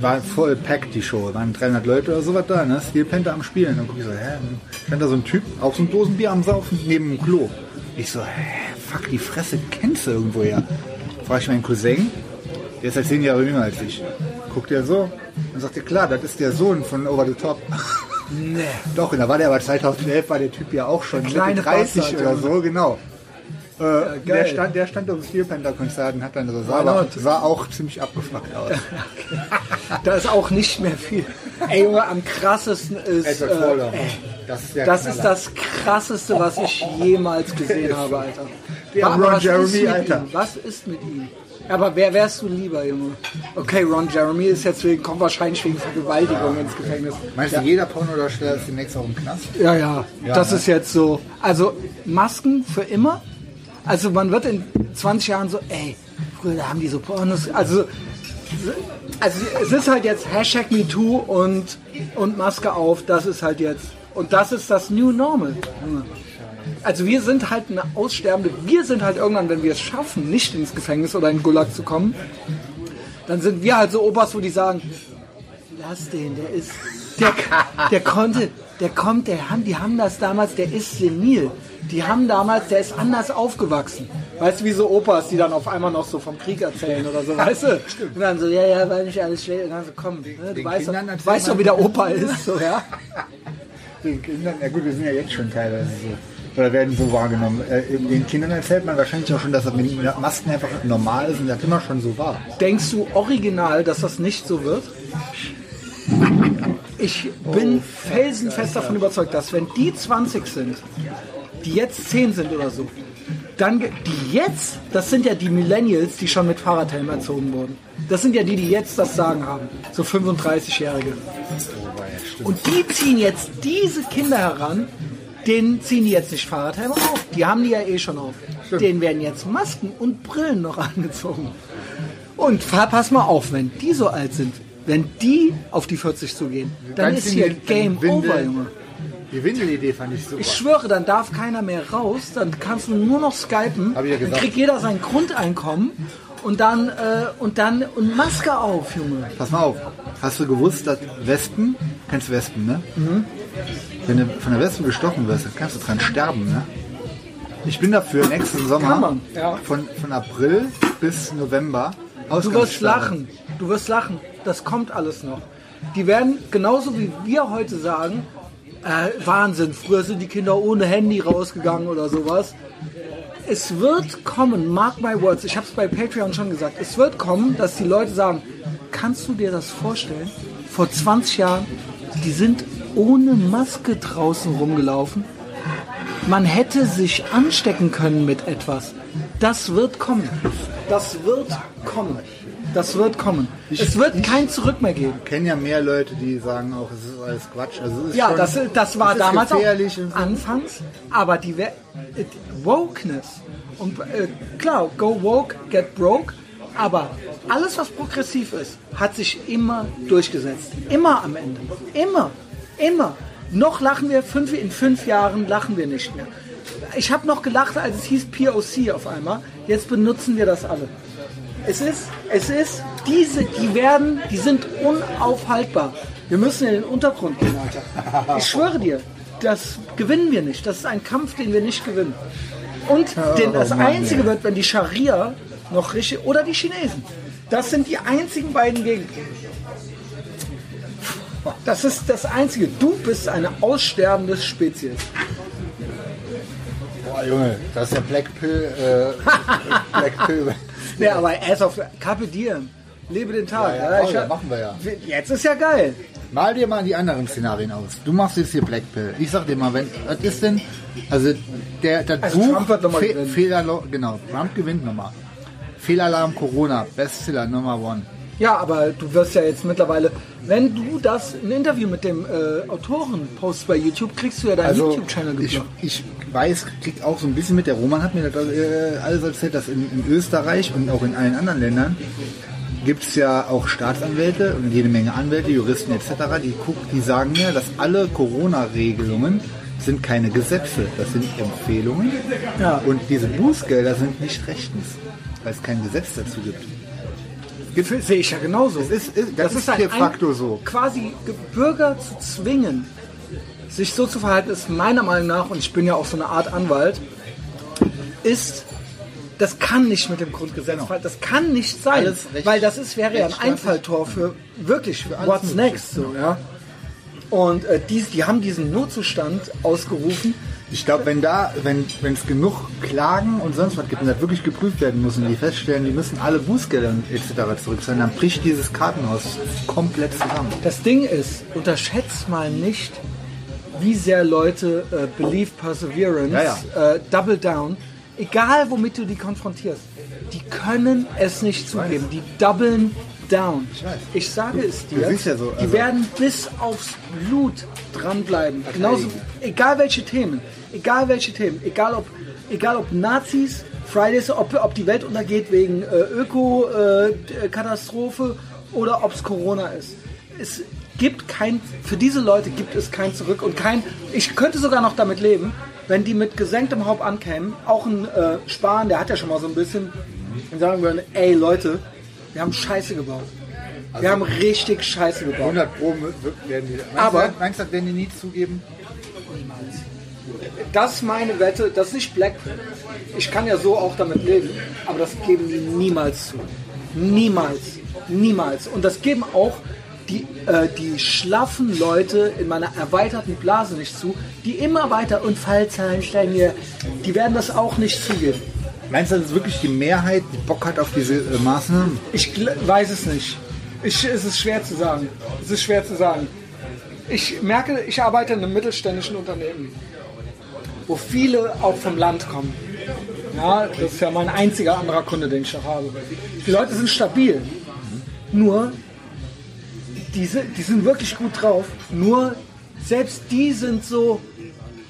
War voll packed die Show, waren 300 Leute oder sowas da, ne? Steel Panther am Spielen. Dann guck ich so, hä? Stand da so ein Typ, auch so ein Dosenbier am Saufen, neben dem Klo. Ich so, hä, fuck, die Fresse kennst du irgendwo her. Frag ich meinen Cousin, der ist halt 10 Jahre jünger als ich. Guckt er so, dann sagt er, klar, das ist der Sohn von Over the Top. Nee. Doch, und da war der aber 2011, war der Typ ja auch schon Mitte 30 Bastard, oder ja. so, genau. Äh, der, geil. stand, der stand auf dem Steel Panther Konzert und hat dann so, sah, aber, sah auch ziemlich abgefuckt aus. Da ist auch nicht mehr viel. Ey Junge, am krassesten ist. Äh, ey, das ist, der das ist das krasseste, was ich jemals gesehen habe, Alter. Der Ron was Jeremy, Alter. Was ist mit ihm? Aber wer wärst du lieber, Junge? Okay, Ron Jeremy ist jetzt wegen, kommt wahrscheinlich wegen Vergewaltigung ins Gefängnis. Meinst du, jeder Pornodarsteller ist demnächst auch im Knast? Ja, ja, Ja, das ne? ist jetzt so. Also Masken für immer. Also man wird in 20 Jahren so, ey, früher haben die so Pornos. Also, also es ist halt jetzt Hashtag MeToo und, und Maske auf. Das ist halt jetzt. Und das ist das New Normal. Junge. Also wir sind halt eine aussterbende, wir sind halt irgendwann, wenn wir es schaffen, nicht ins Gefängnis oder in den Gulag zu kommen, dann sind wir halt so Opas, wo die sagen, lass den, der ist, der, der konnte, der kommt, der haben, die haben das damals, der ist senil. Die haben damals, der ist anders aufgewachsen. Weißt du, wie so Opas, die dann auf einmal noch so vom Krieg erzählen oder so, weißt du? Und dann so, ja, ja, war nicht alles schlecht. Und dann so, komm, ne, du Den weißt doch, weißt doch, wie der Opa ist, so, ja? Den Kindern, ja gut, wir sind ja jetzt schon teilweise so. Oder werden so wahrgenommen. Äh, den Kindern erzählt man wahrscheinlich auch schon, dass das mit Masken einfach normal ist und das immer schon so war. Denkst du original, dass das nicht so wird? Ich bin felsenfest davon überzeugt, dass wenn die 20 sind, die jetzt 10 sind oder so, dann die jetzt, das sind ja die Millennials, die schon mit Fahrradhelm erzogen wurden. Das sind ja die, die jetzt das Sagen haben, so 35-Jährige. Und die ziehen jetzt diese Kinder heran, denen ziehen die jetzt nicht Fahrradhelme auf. Die haben die ja eh schon auf. Denen werden jetzt Masken und Brillen noch angezogen. Und pass mal auf, wenn die so alt sind, wenn die auf die 40 zugehen, dann Ganz ist hier den- Game Windel- Over, Junge. Die Windelidee fand ich super. Ich schwöre, dann darf keiner mehr raus, dann kannst du nur noch skypen, Hab ich ja dann gesagt. kriegt jeder sein Grundeinkommen und dann, äh, und dann, und Maske auf, Junge. Pass mal auf. Hast du gewusst, dass Wespen, kennst du Wespen, ne? Mhm. Wenn du von der Wespe gestochen wirst, dann kannst du dran sterben, ne? Ich bin dafür nächsten Sommer Kann man, ja. von, von April bis November Du wirst lachen, du wirst lachen, das kommt alles noch. Die werden, genauso wie wir heute sagen, äh, Wahnsinn, früher sind die Kinder ohne Handy rausgegangen oder sowas. Es wird kommen, mark my words, ich habe es bei Patreon schon gesagt, es wird kommen, dass die Leute sagen, kannst du dir das vorstellen? Vor 20 Jahren, die sind ohne Maske draußen rumgelaufen. Man hätte sich anstecken können mit etwas. Das wird kommen. Das wird kommen. Das wird kommen. es wird kein Zurück mehr geben. Ich kenne ja mehr Leute, die sagen auch, es ist alles Quatsch. Also ist Ja, schon, das, das war damals auch so. anfangs, aber die We- Wokeness und äh, klar, go woke, get broke, aber alles, was progressiv ist, hat sich immer durchgesetzt. Immer am Ende. Immer. Immer. Noch lachen wir, fünf, in fünf Jahren lachen wir nicht mehr. Ich habe noch gelacht, als es hieß POC auf einmal. Jetzt benutzen wir das alle. Es ist, es ist, diese, die werden, die sind unaufhaltbar. Wir müssen in den Untergrund gehen, Alter. Ich schwöre dir, das gewinnen wir nicht. Das ist ein Kampf, den wir nicht gewinnen. Und denn das Mann, Einzige wird, wenn die Scharia noch richtig, oder die Chinesen. Das sind die einzigen beiden Gegenpole. Das ist das Einzige. Du bist eine aussterbende Spezies. Boah, Junge, das ist der Black Pill. Äh, Black Pill. Ja, aber as of Carpe Diem. Lebe den Tag. Ja, ja, Ich- ja, machen wir ja. Jetzt ist ja geil. Mal dir mal die anderen Szenarien aus. Du machst jetzt hier Black Pill. Ich sag dir mal, wenn, was ist denn, also der, das Also Buch, Trump wird noch mal Fe-. Fehlerlo- genau, Trump gewinnt nochmal. Fehlalarm Corona, Bestseller Nummer one. Ja, aber du wirst ja jetzt mittlerweile, wenn du das, ein Interview mit dem äh, Autoren postest bei YouTube, kriegst du ja deinen Also YouTube-Channel ich, ich weiß, kriegt auch so ein bisschen mit, der Roman hat mir das äh, alles erzählt, dass in, in Österreich und auch in allen anderen Ländern gibt es ja auch Staatsanwälte und jede Menge Anwälte, Juristen etc., die, guck, die sagen mir, dass alle Corona-Regelungen sind keine Gesetze, das sind Empfehlungen Ja. und diese Bußgelder sind nicht rechtens, weil es kein Gesetz dazu gibt. Sehe ich ja genauso. Das ist- ist- das ist de facto so. Quasi Ge- Bürger zu zwingen, sich so zu verhalten, ist meiner Meinung nach, und ich bin ja auch so eine Art Anwalt, ist, das kann nicht mit dem Grundgesetz, Genau. das kann nicht sein, recht- weil das ist, wäre ja ein. Einfalltor für wirklich für alles What's next, so, ja. Und äh, die, die haben diesen Notzustand ausgerufen, Ich glaube, wenn da, wenn es genug Klagen und sonst was gibt und das wirklich geprüft werden muss und die feststellen, die müssen alle Bußgelder etc. zurückzahlen, dann bricht dieses Kartenhaus komplett zusammen. Das Ding ist, unterschätzt mal nicht, wie sehr Leute äh, believe perseverance, Ja, Äh, double down, egal womit du die konfrontierst, die können es nicht zugeben, die doublen down. Ich, weiß. sage es dir, ja so, die also- werden bis aufs Blut dranbleiben. Genauso, egal welche Themen, egal welche Themen, egal ob, egal ob Nazis, Fridays, ob, ob die Welt untergeht wegen äh, Öko-Katastrophe oder ob es Corona ist. Es gibt kein, für diese Leute gibt es kein Zurück und kein, ich könnte sogar noch damit leben, wenn die mit gesenktem Haupt ankämen, auch ein äh, Spahn, der hat ja schon mal so ein bisschen, und sagen würden, ey Leute, wir haben Scheiße gebaut. Wir haben richtig Scheiße gebaut. 100 Pro werden die. Meinst Aber- du, meinst du, das werden die nie zugeben? Das ist meine Wette, das ist nicht Blackpill. Ich kann ja so auch damit leben, aber das geben die niemals zu. Niemals. Niemals. Und das geben auch die, äh, die schlaffen Leute in meiner erweiterten Blase nicht zu, die immer weiter und Fallzahlen steigen hier, die werden das auch nicht zugeben. Meinst du, das ist wirklich die Mehrheit, die Bock hat auf diese äh, Maßnahmen? Ich weiß es nicht. Ich, es ist schwer zu sagen. Es ist schwer zu sagen. Ich merke, ich arbeite in einem mittelständischen Unternehmen, wo viele auch vom Land kommen. Ja, das ist ja mein einziger anderer Kunde, den ich noch habe. Die Leute sind stabil. Nur, die, sind- die sind wirklich gut drauf. Nur, selbst die sind so,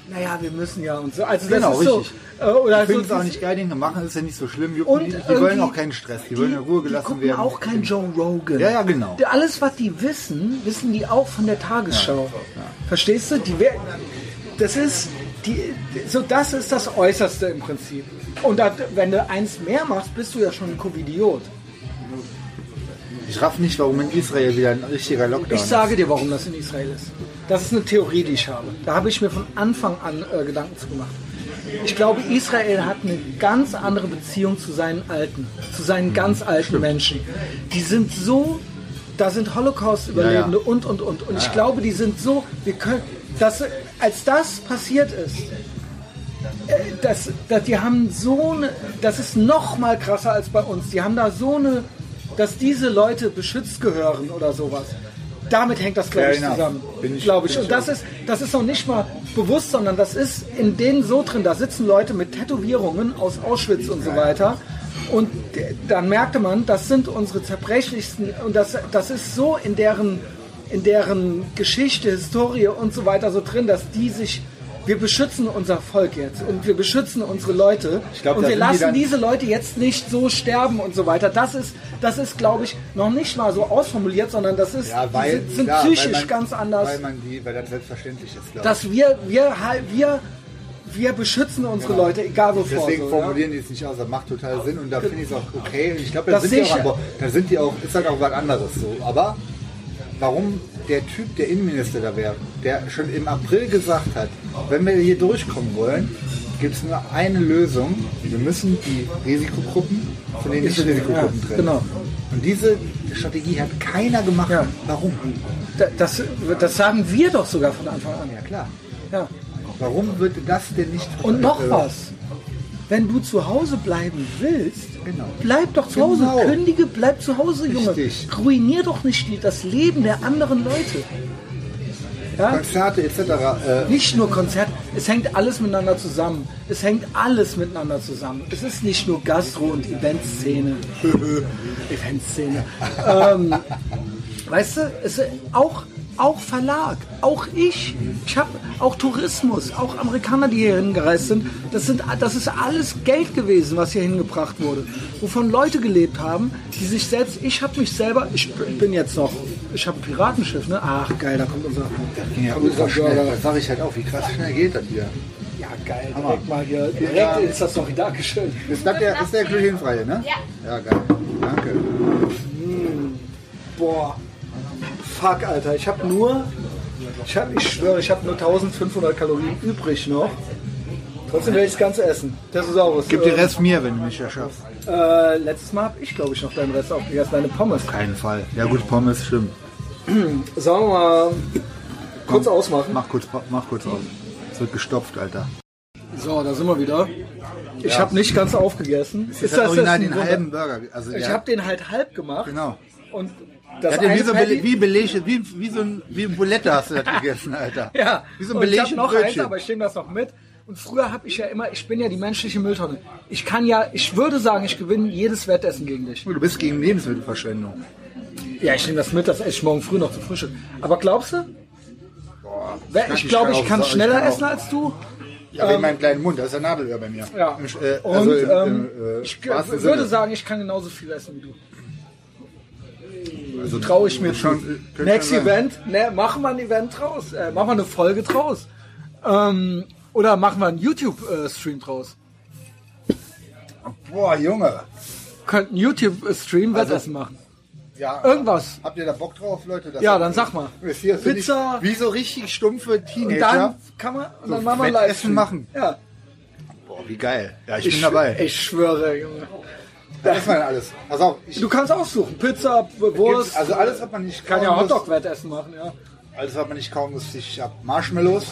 naja, wir müssen ja und so. Also das Genau, ist so. richtig. Äh, oder Ich finde so es auch nicht geil, den machen ist ja nicht so schlimm. Jucken und die, die wollen auch keinen Stress, die, wollen in Ruhe die gelassen gucken werden. auch kein Joe Rogan. Ja, ja, genau. Die- Alles, was die wissen, wissen die auch von der Tagesschau. Verstehst du? Die, wer- das ist die, so das ist das Äußerste im Prinzip. Und da, wenn du eins mehr machst, bist du ja schon ein Covidiot. Ich raff nicht, warum in Israel wieder ein richtiger Lockdown Ich sage dir, warum das in Israel ist. Das ist eine Theorie, die ich habe. Da habe ich mir von Anfang an äh, Gedanken zu gemacht. Ich glaube, Israel hat eine ganz andere Beziehung zu seinen Alten, zu seinen ganz alten Menschen. Die sind so, da sind Holocaust-Überlebende Ja, ja. und, und, und. Und ich glaube, die sind so, wir können, dass, als das passiert ist, äh, das, das, die haben so eine, das ist noch mal krasser als bei uns. Die haben da so eine, dass diese Leute beschützt gehören oder sowas. Damit hängt das, glaube ich, zusammen. Ich- Glaube ich. Und das ist, das ist noch nicht mal bewusst, sondern das ist in denen so drin. Da sitzen Leute mit Tätowierungen aus Auschwitz und so weiter. Und d- dann merkte man, das sind unsere zerbrechlichsten und das, das ist so in deren, in deren Geschichte, Historie und so weiter so drin, dass die sich, wir beschützen unser Volk jetzt und wir beschützen unsere Leute glaub, und wir die lassen dann- diese Leute jetzt nicht so sterben und so weiter. Das ist, das ist, glaube ich, noch nicht mal so ausformuliert, sondern das ist, Ja, weil, die sind, sind klar, psychisch man, ganz anders Weil man die, weil das selbstverständlich ist, glaube ich. dass wir, wir, wir, wir beschützen unsere Leute, egal wovor. Deswegen so, ja. formulieren die es nicht aus, das macht total Sinn und da finde ich es auch okay. Ich glaube, da sind die auch. Da sind die auch, ist halt auch was anderes so. Aber warum der Typ, der Innenminister da wäre, der schon im April gesagt hat, wenn wir hier durchkommen wollen, gibt es nur eine Lösung. Wir müssen die Risikogruppen von den Nicht-Risikogruppen Ja, trennen. genau. Und diese Strategie hat keiner gemacht. Ja. Warum? Da- Das, das sagen wir doch sogar von Anfang an. Ja klar. Ja. Warum wird das denn nicht... Und noch äh, was. Wenn du zu Hause bleiben willst, Genau. bleib doch zu Hause. Genau. Kündige, bleib zu Hause, Junge. Richtig. Ruinier doch nicht das Leben der anderen Leute. Ja? Konzerte etc. Äh, Nicht nur Konzert, es hängt alles miteinander zusammen. Es hängt alles miteinander zusammen. Es ist nicht nur Gastro- und Eventszene. Eventszene. ähm, weißt du, es ist auch, auch Verlag, auch ich. Ich habe auch Tourismus, auch Amerikaner, die hier hingereist sind. Das, sind. das ist alles Geld gewesen, was hier hingebracht wurde. Wovon Leute gelebt haben, die sich selbst, ich habe mich selber, ich bin jetzt noch, ich habe ein Piratenschiff, ne? Ach geil, da kommt unser, ja ultra schnell. Das sage ich halt auch, wie krass schnell geht das hier. Ja, geil. Direkt mal hier. Direkt ist das doch. Dankeschön. Ist, das der, ist der glutenfreie, ne? Ja. Ja, geil. Danke. Boah. Fuck, Alter. Ich habe nur. Ich, hab, ich schwöre, ich habe nur 1500 Kalorien übrig noch. Trotzdem werde ich das Ganze essen. Testosaurus. Gib den äh, Rest mir, wenn du mich ja schaffst. Äh, letztes Mal habe ich, glaube ich, noch deinen Rest aufgegessen. Deine Pommes. Keinen Fall. Ja gut, Pommes, stimmt. Sollen wir mal kurz ausmachen? Mach kurz, mach kurz aus. Es wird gestopft, Alter. So, da sind wir wieder. Ich habe nicht ganz aufgegessen. Ist das original ein den Wunder? halben Burger? Also Ich der- habe den halt halb gemacht. Genau. Und das Der eine wie so Patty- wie belegt, wie, wie so ein, wie ein Bulette hast du das gegessen, Alter. Ja, Wie so ein und ich habe belegtes noch eins, Brötchen. aber ich nehme das noch mit. Und früher habe ich ja immer, ich bin ja die menschliche Mülltonne. Ich kann ja, ich würde sagen, ich gewinne jedes Wettessen gegen dich. Du bist gegen Lebensmittelverschwendung. Ja, ich nehme das mit, das esse ich morgen früh noch zum Frühstück. Aber glaubst du? Kann- Ich ich glaube, ich auch kann schneller ich kann essen als du. Ja, wegen meinem kleinen Mund, da ist ein Nadelöhr bei mir. Ähm, Ja. Ich, äh, Und also im, ähm, im, äh, ich würde sagen, ich kann genauso viel essen wie du. Also, Traue ich mir schon, äh, könnte Next schon. Event, ne, machen wir ein Event draus. Äh, machen wir eine Folge draus. Ähm, oder machen wir einen YouTube-Stream draus. Boah, Junge. Könnten YouTube-Stream Also- Wettessen machen. Ja, Irgendwas. Habt ihr da Bock drauf, Leute? Ja, dann sag mal. So Pizza. Wie so richtig stumpfe Und Teenager. dann kann man, und dann So machen wir Livestream. machen. Ja. Boah, wie geil. Ja, ich, Ich, bin dabei. Ich schwöre, Junge. Das ist mal alles. Pass auf, ich, Du kannst aussuchen. Pizza, Wurst. also alles, was man nicht kann ja kauen muss, Hotdog-Wettessen machen, ja. alles, was man nicht kauen muss, ich hab Marshmallows.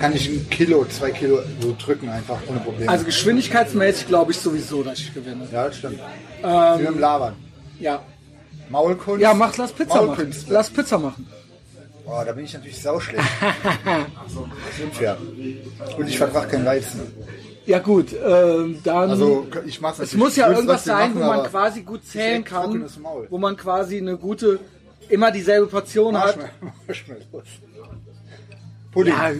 Kann ich ein Kilo, zwei Kilo so drücken, einfach ohne Probleme. Also geschwindigkeitsmäßig glaube ich sowieso, dass ich gewinne. ja, das stimmt. Ähm, Wie im Labern. Ja. Maulkunst. Ja, mach, lass Pizza machen. Maulkünste. Lass Pizza machen. Boah, da bin ich natürlich sauschlecht. das ist unfair. Und ich vertrage kein Weizen. Ja gut, ähm, dann. Also ich mach's es muss ja ich irgendwas sein, wo machen, man aber quasi gut zählen kann, wo man quasi eine gute, immer dieselbe Portion hat. Marshmallow- Marshmallows. Pudding. Ja,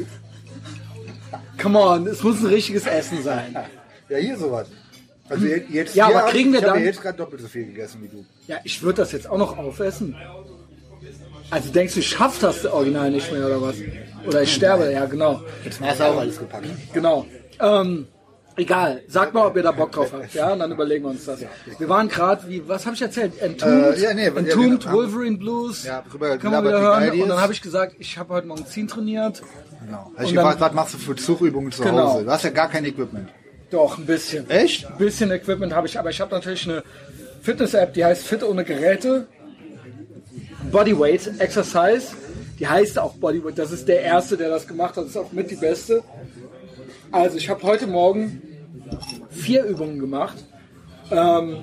come on, es muss ein richtiges Essen sein. Ja, hier sowas. Also jetzt, Ja, aber kriegen ich, wir ich dann- ja jetzt gerade doppelt so viel gegessen wie du. Ja, ich würde das jetzt auch noch aufessen. Also denkst du, ich schaff das Original nicht mehr oder was? Oder ich sterbe, ja genau. Jetzt hast du auch alles gepackt. Genau. Ähm, egal, sagt mal, ob ihr da Bock drauf habt, ja, und dann überlegen wir uns das. Wir waren gerade, wie, was habe ich erzählt? Entombed, Äh, ja, nee, ja, Entombed wir- Wolverine Blues. Ja, drüber können wir wieder hören. Und dann habe ich gesagt, ich habe heute Morgen Ziehen trainiert. Genau. Du dann- gefragt, was machst du für Zugübungen zu Genau. Hause? Du hast ja gar kein Equipment. Doch, ein bisschen. Echt? Ein bisschen Equipment habe ich, aber ich habe natürlich eine Fitness-App, die heißt Fit ohne Geräte. Bodyweight Exercise. Die heißt auch Bodyweight. Das ist der erste, der das gemacht hat. Das ist auch mit die beste. Also ich habe heute Morgen vier Übungen gemacht. Ähm,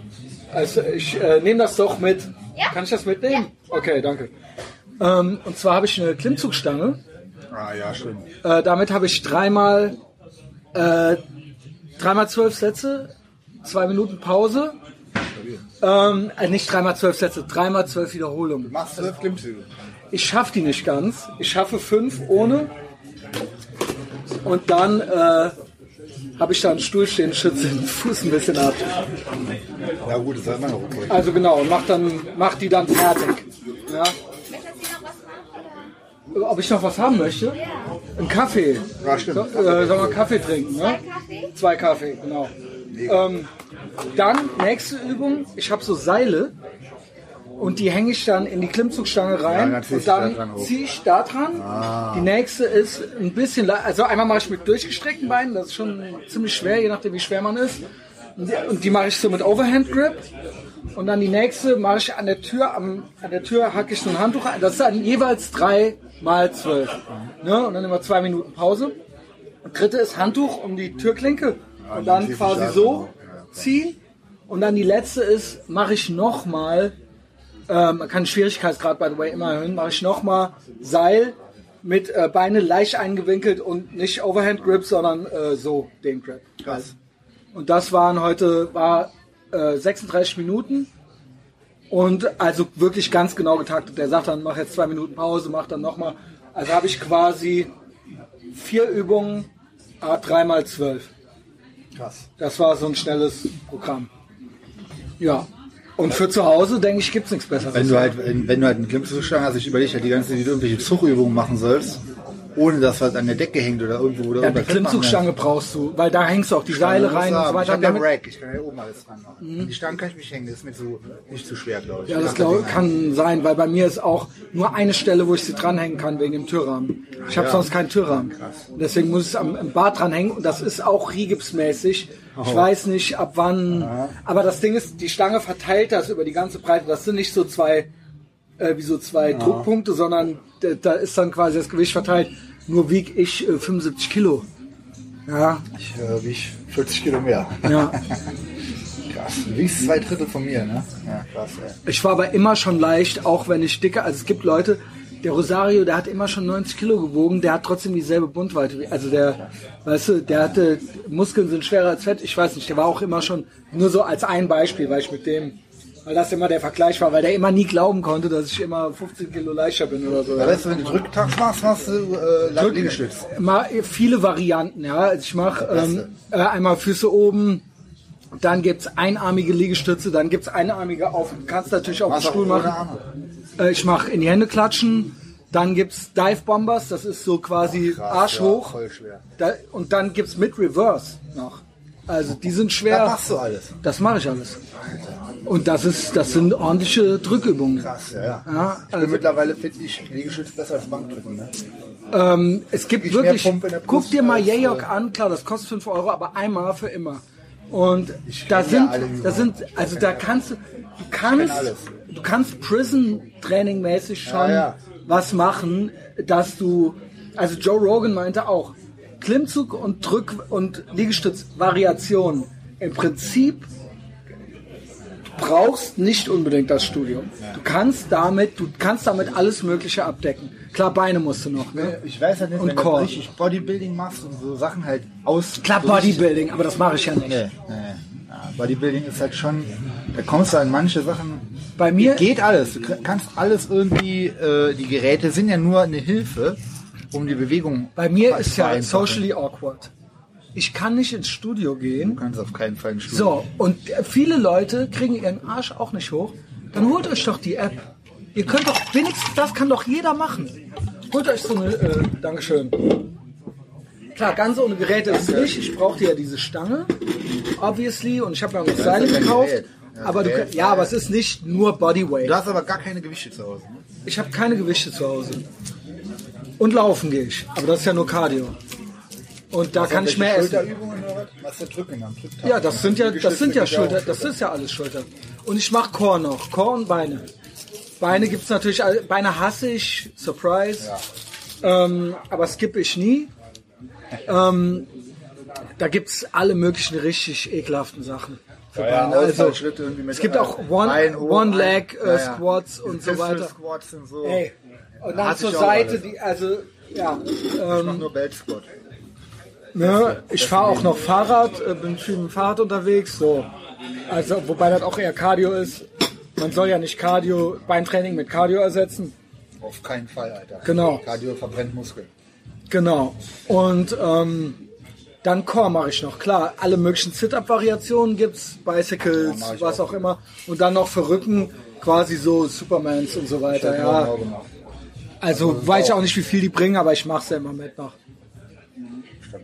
also ich äh, nehme das doch mit. Ja. Kann ich das mitnehmen? Okay, danke. Ähm, und zwar habe ich eine Klimmzugstange. Ah ja, stimmt. Äh, damit habe ich dreimal, äh, dreimal zwölf Sätze zwei Minuten Pause. Ähm, äh, nicht dreimal zwölf Sätze, dreimal zwölf Wiederholungen. Machst zwölf Klimmzüge. Ich schaffe die nicht ganz. Ich schaffe fünf ohne. Und dann äh, habe ich da einen Stuhl stehen, schütze den Fuß ein bisschen ab. Ja gut, das ist halt immer noch okay. Also genau, und mach, dann, mach die dann fertig. Ja. Möchtest du noch was haben? Oder? Ob ich noch was haben möchte? Ein Kaffee. Ja, stimmt. So, äh, soll man Kaffee trinken, ne? Kaffee? Zwei Kaffee, genau. Ähm, dann nächste Übung. Ich habe so Seile und die hänge ich dann in die Klimmzugstange rein Ja, dann und dann. Ah. ziehe ich da dran. Die nächste ist ein bisschen, also einmal mache ich mit durchgestreckten Beinen, das ist schon ziemlich schwer, je nachdem wie schwer man ist. Und die, und die mache ich so mit Overhand Grip. Und dann die nächste mache ich an der Tür, am, an der Tür hacke ich so ein Handtuch ein. Das ist dann jeweils drei mal zwölf. Ne? Und dann immer zwei Minuten Pause. Und dritte ist Handtuch um die Türklinke. Und dann quasi so ziehen. Und dann die letzte ist, mache ich nochmal, ähm, man kann Schwierigkeitsgrad, by the way, immer erhöhen, mache ich nochmal Seil mit äh, Beine leicht eingewinkelt und nicht Overhand Grip, sondern äh, so den Grip. Krass. Und das waren heute war äh, 36 Minuten und also wirklich ganz genau getaktet. Der sagt dann, mach jetzt zwei Minuten Pause, mach dann nochmal. Also habe ich quasi vier Übungen, a dreimal zwölf. Krass. Das war so ein schnelles Programm. Ja. Und für zu Hause, denke ich, gibt's nichts Besseres. Wenn du halt, wenn wenn du halt einen Klimmzugstange hast, ich überlege halt die ganze Zeit, wie du irgendwelche Zugübungen machen sollst, ohne dass was an der Decke hängt oder irgendwo oder ja, die Klimmzugstange brauchst du, weil da hängst du auch die Seile rein und so Ich weiter. habe ja Rack, ich kann ja oben alles dran machen. Die Stange kann ich mich hängen, das ist mir zu, nicht zu schwer, glaube ich. Ja, das glaub, kann sein, weil bei mir ist auch nur eine Stelle, wo ich sie dranhängen kann wegen dem Türrahmen. Ich habe Ja. sonst keinen Türrahmen. Deswegen muss ich es am, im Bad dranhängen und das ist auch rigipsmäßig. Ich weiß nicht, ab wann. Aber das Ding ist, die Stange verteilt das über die ganze Breite. Das sind nicht so zwei, äh, wie so zwei Druckpunkte, sondern da, ist dann quasi das Gewicht verteilt. Nur wieg ich äh, 75 Kilo. Ja, Ich äh, wieg 40 Kilo mehr. ja. Krass. Du wiegst zwei Drittel von mir, ne? Ja, krass, ey. Ich war aber immer schon leicht, auch wenn ich dicke. Also es gibt Leute, der Rosario, der hat immer schon 90 Kilo gewogen, der hat trotzdem dieselbe Bundweite. wie- Also der, weißt du, der hatte, Muskeln sind schwerer als Fett. Ich weiß nicht, der war auch immer schon, nur so als ein Beispiel, weil ich mit dem, weil das immer der Vergleich war, weil der immer nie glauben konnte, dass ich immer 15 Kilo leichter bin oder so. Ja, weißt du, wenn du Drücktags machst, machst du äh, Liegestütz. Mal viele Varianten, ja. Also ich mache ähm, äh, einmal Füße oben, dann gibt's einarmige Liegestütze, dann gibt's einarmige auf. Du kannst natürlich auf auch Stuhl machen. Äh, ich mache in die Hände klatschen. Dann gibt's Dive Bombers, das ist so quasi Krass, Arsch ja, hoch. voll schwer. Da, und dann gibt's mit Reverse noch. Also die sind Da schwer. machst du alles. Das mache ich alles. Und das ist, das sind ordentliche Drückübungen. Krass, ja, ja. Ja, Ich also, mittlerweile finde ich Liegestütz besser als Bankdrücken, ne? ähm, es gibt Ich wirklich, guck dir mal als, Yayok äh, an, klar, das kostet 5 Euro, aber einmal für immer. Und da kenn ja sind, da sind, also da kannst du, du kannst, du kannst Prison-Training mäßig schon was machen, dass du, also Joe Rogan meinte auch, Klimmzug und Drück- und Liegestütz-Variation. Im Prinzip brauchst nicht unbedingt das Studium. Du kannst damit, du kannst damit alles Mögliche abdecken. Klar, Beine musst du noch, ne? Ich weiß halt nicht, Und wenn du richtig Bodybuilding machst und so Sachen halt aus. Klar, Bodybuilding, aber das mache ich ja nicht. Nee, nee. Ja, Bodybuilding ist halt schon, da kommst du an manche Sachen. Bei mir, Geht alles. Du kannst alles irgendwie, äh, die Geräte sind ja nur eine Hilfe, um die Bewegung bei mir ist ja socially awkward. Ich kann nicht ins Studio gehen. Du kannst auf keinen Fall ein Studio. So, und viele Leute kriegen ihren Arsch auch nicht hoch. Dann holt euch doch die App. Ihr könnt doch, wenigstens das kann doch jeder machen. Holt euch so eine, äh, Dankeschön. Klar, ganz ohne Geräte ist es nicht. Ich brauchte ja diese Stange, obviously, und ich habe mir auch noch Seile gekauft. Ja, Aber du, ja, aber es ist nicht nur Bodyweight. Du hast aber gar keine Gewichte zu Hause. Ne? Ich habe keine Gewichte zu Hause. Und laufen gehe ich. Aber das ist ja nur Cardio. Und da kann ich mehr essen. Schulterübungen oder was? Was ist der Drücken am Drücktag? Ja, das sind ja, das sind ja Schulter, das ist ja alles Schulter. Und ich mache Core noch, Core und Beine. Beine gibt's natürlich, Beine hasse ich, Surprise. Ähm, aber skippe ich nie. Ähm, da gibt's alle möglichen richtig ekelhaften Sachen. Ja, ja. Also, es gibt äh, auch One, hoch, One Leg ja, ja. Squats und so weiter. Squats und so. Ey. Und dann zur ich Seite, die, also, ja. Ich Ähm, nur Belt Squat. Ne? Ich fahre auch noch Fahrrad, äh, bin viel mit dem Fahrrad unterwegs. So. Also, wobei das auch eher Cardio ist. Man soll ja nicht Cardio, Beintraining mit Cardio ersetzen. Auf keinen Fall, Alter. Genau. Cardio verbrennt Muskeln. Genau. Und ähm, dann Core mache ich noch. Klar, alle möglichen Sit-Up-Variationen gibt's, Bicycles, Ja, ich was auch. auch immer. Und dann noch für Rücken quasi so Supermans und so weiter. Ja. Ja. Also weiß ich auch nicht, wie viel die bringen, aber ich mache es ja immer mit noch.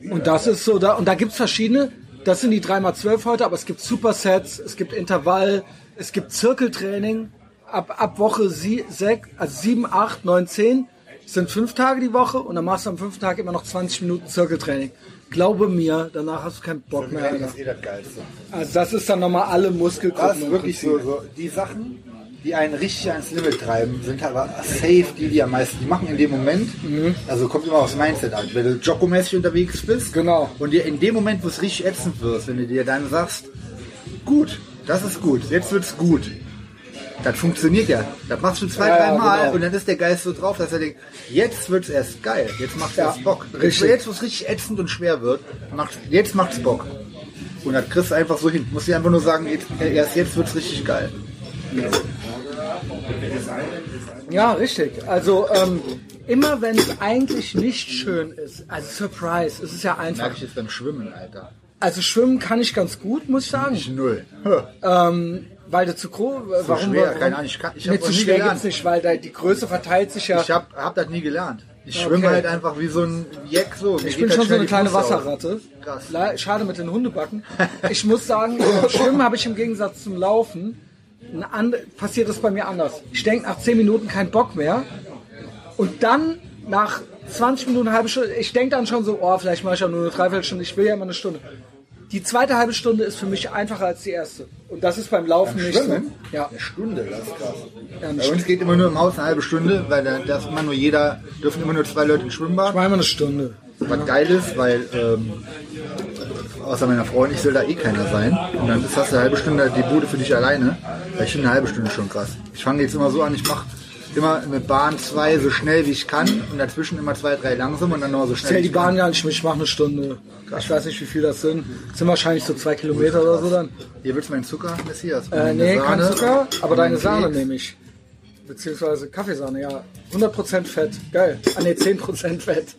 Und das ist so, da, und da gibt's verschiedene. Das sind die 3x12 heute, aber es gibt Supersets, es gibt Intervall, es gibt Zirkeltraining. Ab, ab Woche sie, sech, also 7, 8, 9, 10 sind fünf Tage die Woche und dann machst du am fünften Tag immer noch 20 Minuten Zirkeltraining. Glaube mir, danach hast du keinen Bock mehr. Alter. ist eh das Geilste. Also das ist dann nochmal alle Das Muskelgruppen. ist im wirklich so, so. Die Sachen, die einen richtig ans Limit treiben, sind aber safe die, die am meisten, die machen in dem Moment, also kommt immer aufs Mindset an. Wenn du joggomäßig unterwegs bist Genau. und dir in dem Moment, wo es richtig ätzend wird, wenn du dir dann sagst, gut, das ist gut, jetzt wird's gut. Das funktioniert ja. Das machst du zwei, Ja, ja, drei Mal genau. und dann ist der Geist so drauf, dass er denkt, jetzt wird's erst geil, jetzt macht's Ja, erst Bock. Jetzt, richtig. jetzt wo es richtig ätzend und schwer wird, macht, jetzt macht's Bock. Und das kriegst du einfach so hin. Musst dir einfach nur sagen, jetzt, erst jetzt wird's richtig geil. Ja, richtig. Also ähm, immer wenn es eigentlich nicht schön ist, also Surprise, es ist ja einfach. Merke ich jetzt beim Schwimmen, Alter. Also schwimmen kann ich ganz gut, muss ich sagen. Ich null. Ähm, weil der zu groß, warum, schwer, warum? keine Ahnung, ich kann- ich nee, zu schwer gibt's nicht, weil da die Größe verteilt sich ja. Ich hab, hab das nie gelernt. Ich schwimme Okay. halt einfach wie so ein Jack so. Mir Ich bin halt schon so eine kleine. Wasserratte. Krass. Schade mit den Hundebacken. Ich muss sagen, Schwimmen habe ich im Gegensatz zum Laufen, passiert das bei mir anders. Ich denke nach 10 Minuten keinen Bock mehr. Und dann nach 20 Minuten, eine halbe Stunde, ich denke dann schon so, oh, vielleicht mache ich ja nur eine Dreiviertelstunde, ich will ja immer eine Stunde. Die zweite halbe Stunde ist für mich einfacher als die erste. Und das ist beim Laufen nicht Schwimmen? so. Ja. Eine Stunde, das ist krass. Ja, Bei uns geht immer nur im Haus eine halbe Stunde, weil da darf immer nur jeder, dürfen immer nur zwei Leute ins Schwimmbad. Zweimal eine Stunde. Was geil ist, weil ähm, außer meiner Frau und ich soll da eh keiner sein. Und dann ist das eine halbe Stunde die Bude für dich alleine. Ich finde eine halbe Stunde schon krass. Ich fange jetzt immer so an, ich mache immer mit Bahn zwei so schnell wie ich kann und dazwischen immer zwei, drei langsam und dann noch so schnell. Zähl wie die ich kann. Bahn gar nicht ich mache eine Stunde. Ich weiß nicht, wie viel das sind. Das sind wahrscheinlich so zwei Kilometer oder so dann. Hier willst du meinen Zucker, Messias? Äh, nee, kein Zucker, aber deine Sahne nehme ich. Beziehungsweise Kaffeesahne, ja. 100% Fett. Geil. Ah ne, 10% Fett.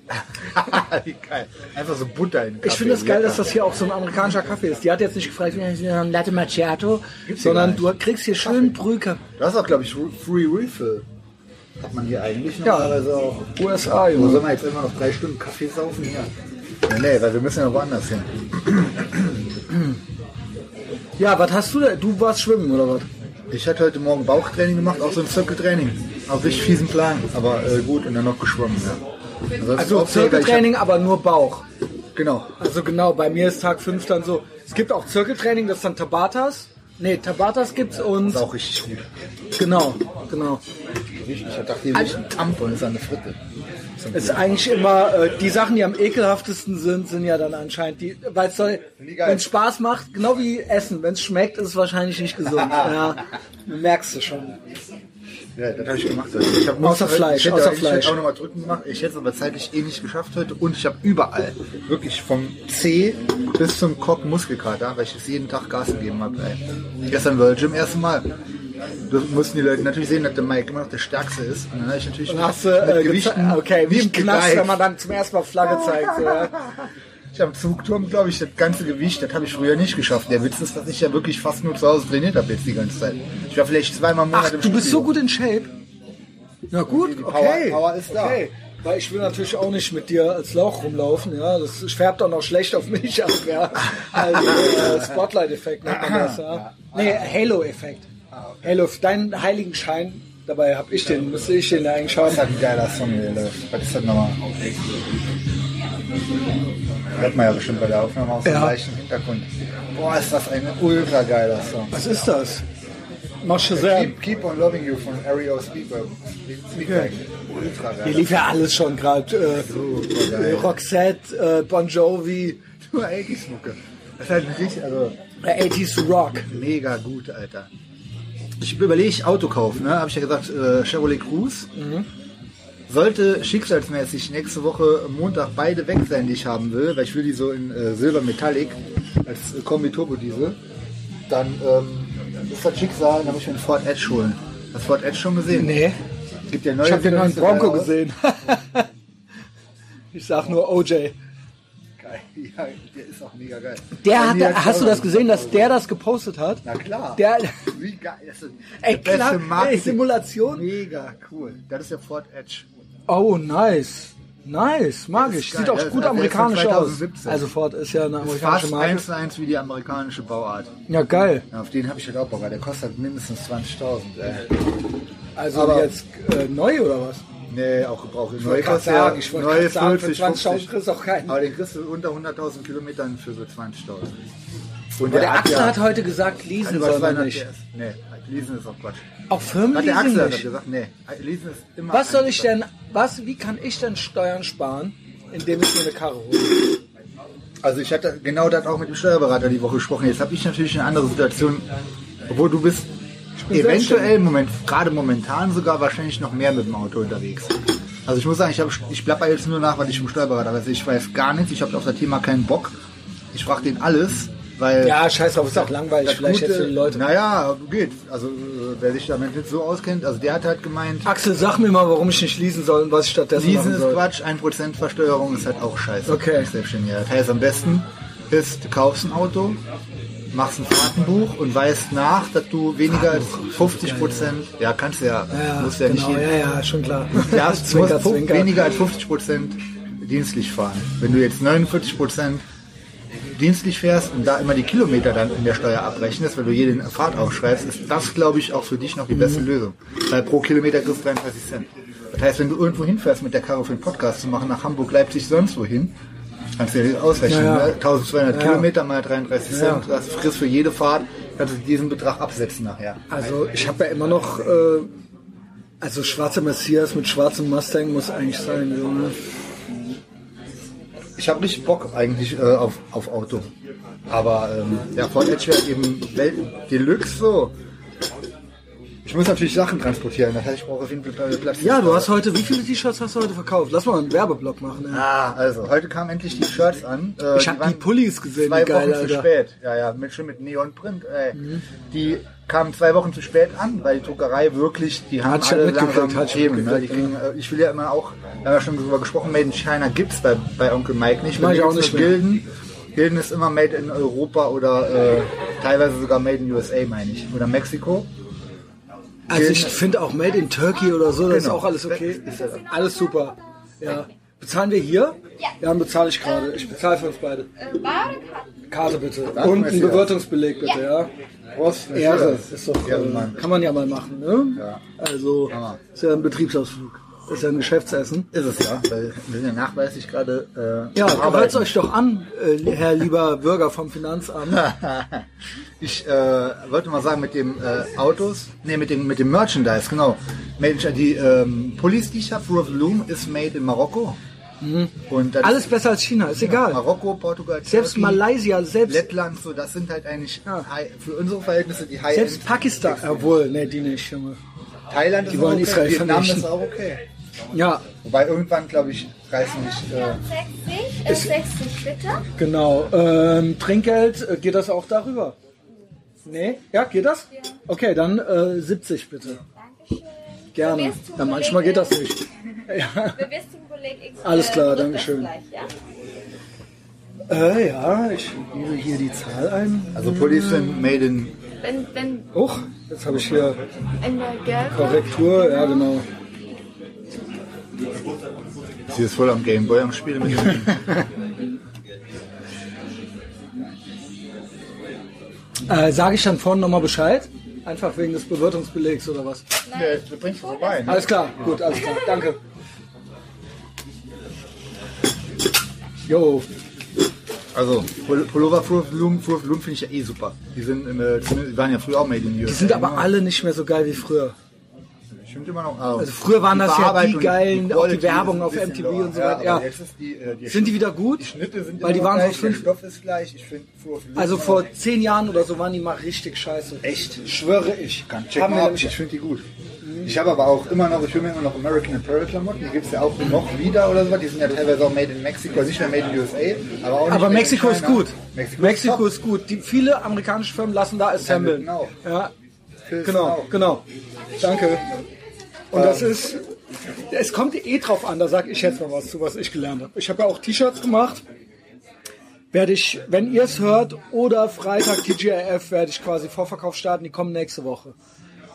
Wie geil. Einfach so Butter in den Ich finde es geil, dass das hier auch so ein amerikanischer Kaffee ist. Die hat jetzt nicht gefragt, wie ein Latte Macchiato, Gibt's sondern du kriegst hier schön Brüke. Das ist auch, glaube ich, Free Refill. Hat man hier eigentlich normalerweise auch. USA, Wo Junge. sollen wir jetzt immer noch drei Stunden Kaffee saufen hier? Nee, nee, weil wir müssen ja woanders hin. Ja, was hast du denn? Du warst schwimmen, oder was? Ich hatte heute Morgen Bauchtraining gemacht, auch so ein Zirkeltraining. Auf richtig fiesen Plan, aber äh, gut und dann noch geschwommen. Ja. Ansonsten Also sehr geil. Zirkeltraining, aber nur Bauch. Ich hab- Genau. Also genau, bei mir ist Tag 5 dann so. Es gibt auch Zirkeltraining, das ist dann Tabatas. Nee, Tabatas gibt's und Ist auch richtig gut. genau, genau. Richtig. Ich dachte, hier ist ein Tampon, ist eine Fritte. ist eigentlich immer, äh, die Sachen, die am ekelhaftesten sind, sind ja dann anscheinend die, weil es soll, wenn es Spaß macht, genau wie Essen, wenn es schmeckt, ist es wahrscheinlich nicht gesund. ja, merkst du schon. Ja, das habe ich gemacht heute. Ich hab Außer Fleisch, ich hätte, außer ich Fleisch. hätte auch nochmal drücken gemacht. Ich hätte es aber zeitlich eh nicht geschafft heute. Und ich habe überall, wirklich vom C bis zum Kopf Muskelkater, weil ich es jeden Tag Gas gegeben habe. Gestern World Gym erste Mal. Da mussten die Leute natürlich sehen, dass der Mike immer noch der Stärkste ist. Und dann habe ich natürlich Dann hast du, mit äh, Gewichten okay, wie im Knast, wenn man dann zum ersten Mal Flagge zeigt. So, ja. Ich habe im Zugturm, glaube ich, das ganze Gewicht, das habe ich früher nicht geschafft. Der Witz ist, dass ich ja wirklich fast nur zu Hause trainiert habe jetzt die ganze Zeit. Ich war vielleicht zweimal im Monat Ach, im du bist so gut in Shape. Na gut, Power- okay. Power ist da. Okay. Weil ich will natürlich auch nicht mit dir als Lauch rumlaufen, ja. Das färbt auch noch schlecht auf mich ab, ja. Also äh, Spotlight-Effekt nennt man das, ja. Nee, Halo-Effekt. Halo, deinen Heiligenschein, dabei hab ich den, müsste ich den eigentlich Das haben. ist halt ein geiler Song. Was ist das nochmal? Hört man ja bestimmt bei der Aufnahme aus dem Ja. leichten Hintergrund. Boah, ist das ein ultra geiler Song. Was ist das? Mach Shazam. Keep, Keep on Loving You von Ario Speedbag. Speedbag. Ultra Hier geil. lief ja alles schon gerade. Äh, äh. Roxette, äh, Bon Jovi, Nur 80s Mucke. Das ist halt richtig, also äh, 80s Rock. mega gut, Alter. Ich überlege Auto kaufen, ne? Habe ich ja gesagt, äh, Chevrolet Cruze. Sollte schicksalsmäßig nächste Woche Montag beide weg sein, die ich haben will, weil ich will die so in äh, Silber Metallic als äh, Kombi Turbo Diesel, dann ähm, ist das Schicksal, dann muss ich mir einen Ford Edge holen. Hast du Ford Edge schon gesehen? Nee, Gibt ja neue ich habe den neuen Bronco aus. gesehen. ich sag nur OJ. Geil. Ja, der ist auch mega geil. Der hat, hast du das gesehen, dass der das gepostet hat? Na klar. Der, Wie geil. Das ist ey, der beste klar, ey. Simulation. Mega cool. Das ist der Ford Edge. Oh, nice. Nice, mag ist ich. geil. Sieht auch ist- gut der ist amerikanisch aus. 2017. Also Ford ist ja eine amerikanische Fast Marke. eins zu eins wie die amerikanische Bauart. Ja, geil. Ja, auf den habe ich halt auch Bock. weil Der kostet mindestens 20.000. ey. Also Aber- jetzt äh, neu oder was? Nee, auch gebraucht. Ich Neu wollte gerade kostet ja sagen, ich wollte neue gerade sagen, für 40, 20.000 50. kriegst du auch keinen. Aber den kriegst du unter 100.000 Kilometern für so 20.000. Und Aber der hat Axel hat heute gesagt, leasen soll man 200 nicht. Nee, Leasen ist auch Quatsch. Auch Firmen Hat der Axel hat gesagt, nee, Leasen ist immer Was soll ich denn, was, wie kann ich denn Steuern sparen, indem ich mir eine Karre hole? Also ich hatte genau das auch mit dem Steuerberater die Woche gesprochen. Jetzt habe ich natürlich eine andere Situation, obwohl du bist eventuell Moment, gerade momentan sogar wahrscheinlich noch mehr mit dem Auto unterwegs. Also ich muss sagen, ich, hab, ich plapper jetzt nur nach, was ich vom Steuerberater weiß. Ich weiß gar nichts, ich habe auf das Thema keinen Bock. Ich frage den alles, weil... Ja, scheiß drauf, ist auch langweilig vielleicht Gute- jetzt für die Leute. Naja, geht. Also äh, wer sich damit nicht so auskennt, also der hat halt gemeint, Axel, sag mir mal, warum ich nicht leasen soll und was ich stattdessen Leasen ist. Quatsch, 1% Versteuerung ist halt auch scheiße. Okay. Selbstständiger. Das heißt, am besten ist, du kaufst ein Auto, machst ein Fahrtenbuch und weißt nach, dass du weniger als 50%, ja, kannst du ja, Ja, musst ja genau, nicht jeden, ja, ja, schon klar. ja, du zwinker, musst zwinker. weniger als 50% dienstlich fahren. Wenn du jetzt 49% dienstlich fährst und da immer die Kilometer dann in der Steuer abrechnest, wenn du jede Fahrt aufschreibst, ist das, glaube ich, auch für dich noch die beste Lösung. Weil pro Kilometer kriegst du 33 Cent. Das heißt, wenn du irgendwo hinfährst mit der Karre für einen Podcast zu machen, nach Hamburg, Leipzig, sonst wohin, kannst du dir das ausrechnen. Ja, ja. Ne? 1200 Ja. Kilometer mal 33 Ja. Cent, das kriegst für jede Fahrt, kannst du diesen Betrag absetzen nachher. Also ich habe ja immer noch, äh, also schwarzer Messias mit schwarzem Mustang muss eigentlich sein. So, ne? Ich habe richtig Bock eigentlich äh, auf, auf Auto. Aber ähm, der Ford Edge wäre eben Deluxe so. Ich muss natürlich Sachen transportieren, das heißt, ich brauche auf jeden Fall Platz. Ja, du hast heute, wie viele T-Shirts hast du heute verkauft? Lass mal einen Werbeblock machen. Ey. Ah, also, heute kamen endlich die Shirts an. Äh, Ich hab waren die Pullis gesehen, Zwei wie geil, Wochen zu spät. Ja, ja, mit, schon mit Neonprint. Ey. Mhm. Die kamen zwei Wochen zu spät an, weil die Druckerei wirklich, die haben Hat alle langsam hat eben, ne? die kriegen, äh, Ich will ja immer auch, wir haben ja schon darüber gesprochen, Made in China gibt's bei, bei Onkel Mike nicht. Mach ich auch nicht. Gilden. Gilden ist immer Made in Europa oder äh, teilweise sogar Made in USA, meine ich. Oder Mexiko. Also ich finde auch Made in Turkey oder so, das ist Genau. auch alles okay. Alles super. Ja. Bezahlen wir hier? Ja. Ja, dann bezahle ich gerade. Ich bezahle für uns beide. Äh, Karte? Bitte. Und Messias. Bewirtungsbeleg bitte, ja. Prost. Ehre. Ist doch, äh, kann man ja mal machen, ne? Ja. Also, ist ja ein Betriebsausflug. Ist ja ein Geschäftsessen. Ist es ja, weil wir sind ja nachweislich gerade äh, Ja, hört euch doch an, äh, Herr lieber Bürger vom Finanzamt. Ich äh, wollte mal sagen, mit dem äh, Autos, nee, mit dem, mit dem Merchandise, genau. Die ähm, Pullis, die ich habe, Roof Loom, ist made in Marokko. Mhm. Alles besser als China, ist egal. Marokko, Portugal, Selbst Turkey, Malaysia, selbst, Lettland, so, das sind halt eigentlich Ja. high, für unsere Verhältnisse die High selbst Pakistan, obwohl, ne, die nicht, Junge. Thailand ist die wollen auch okay, Israel Vietnam vernichten. ist auch okay. Ja, Wobei irgendwann, glaube ich, reißen nicht. Äh, 60, äh, 60 bitte. genau. Ähm, Trinkgeld, äh, geht das auch darüber? Nee? Ja, geht das? Okay, dann äh, 70 bitte. Dankeschön. Gerne. Ja, manchmal geht das nicht. Ja. Alles klar, äh, Dankeschön. Gleich, ja? Äh, ja, ich gebe hier die Zahl ein. also sind made in. Wenn, wenn Huch, jetzt habe ich hier in der gelbe Korrektur, ja genau. Sie ist voll am Gameboy am Spielen mit dem. Äh, Sage ich dann vorne nochmal Bescheid? Einfach wegen des Bewirtungsbelegs oder was? Nee, du bringst vorbei. Ne? Alles klar, gut, alles klar, danke. Jo, Also, Pul- Pullover Proof Bloom finde ich ja eh super. Die sind, äh, zumindest- die waren ja früher auch made in USA. die sind aber alle nicht mehr so geil wie früher. Stimmt immer noch. Also, früher waren das ja die geilen, auch die Werbung auf MTV lower. und so weiter, ja. Die, äh, die Sind die wieder gut? Die Schnitte sind Weil die waren gleich, fünf- Stoff ist gleich. Ich Bloom Also vor zehn Jahren oder so waren die mal richtig scheiße. Echt? Schwöre ich. Check Haben wir mal ab, ich finde die gut. Ich Ich habe aber auch immer noch, ich will mir immer noch American Apparel Klamotten, die gibt es ja auch noch wieder oder so. Die sind ja teilweise auch made in Mexico, nicht mehr made in USA, aber auch nicht Aber Mexiko ist gut. Mexiko, Mexiko ist ist gut. Die, viele amerikanische Firmen lassen da assemblen. Genau. Ja, genau, auch. genau. Danke. Und das ist, es kommt eh drauf an, da sage ich jetzt mal was zu, was ich gelernt habe. Ich habe ja auch T-Shirts gemacht. Werde ich, wenn ihr es hört, oder Freitag TGIF, werde ich quasi Vorverkauf starten, die kommen nächste Woche.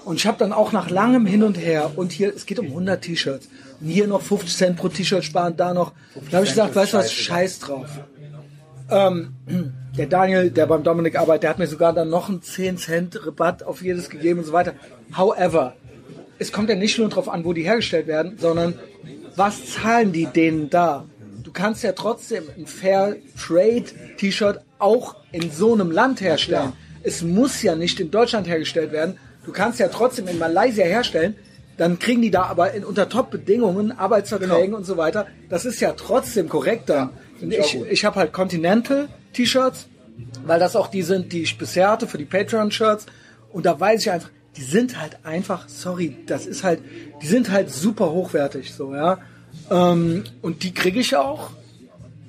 Und ich habe dann auch nach langem Hin und Her, und hier, es geht um 100 T-Shirts, und hier noch 50 Cent pro T-Shirt sparen, da noch, da habe ich gesagt, weißt du was, scheiß drauf. Ähm, der Daniel, der beim Dominik arbeitet, der hat mir sogar dann noch einen 10 Cent Rabatt auf jedes gegeben und so weiter. However, es kommt ja nicht nur darauf an, wo die hergestellt werden, sondern was zahlen die denen da? Du kannst ja trotzdem ein Fair Trade T-Shirt auch in so einem Land herstellen. Es muss ja nicht in Deutschland hergestellt werden. Du kannst ja trotzdem in Malaysia herstellen. Dann kriegen die da aber in, unter Top-Bedingungen, Arbeitsverträgen und so weiter. Das ist ja trotzdem korrekter. Und ich ich habe halt Continental T-Shirts, weil das auch die sind, die ich bisher hatte für die Patreon-Shirts. Und da weiß ich einfach, die sind halt einfach, sorry, das ist halt, die sind halt super hochwertig, so, ja. Ähm, und die kriege ich auch.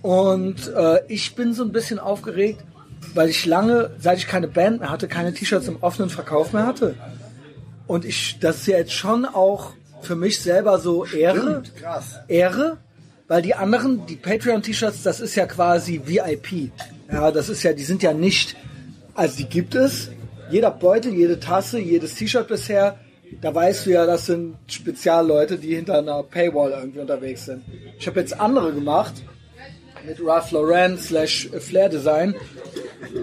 Und äh, ich bin so ein bisschen aufgeregt, weil ich lange, seit ich keine Band mehr hatte, keine T-Shirts im offenen Verkauf mehr hatte. Und ich, das ist ja jetzt schon auch für mich selber so Ehre. Stimmt, krass. Ehre, weil die anderen, die Patreon-T-Shirts, das ist ja quasi VIP. Ja, das ist ja, die sind ja nicht, also die gibt es. Jeder Beutel, jede Tasse, jedes T-Shirt bisher, da weißt du ja, das sind Spezialleute, die hinter einer Paywall irgendwie unterwegs sind. Ich habe jetzt andere gemacht mit Ralph Lauren slash Flair Design.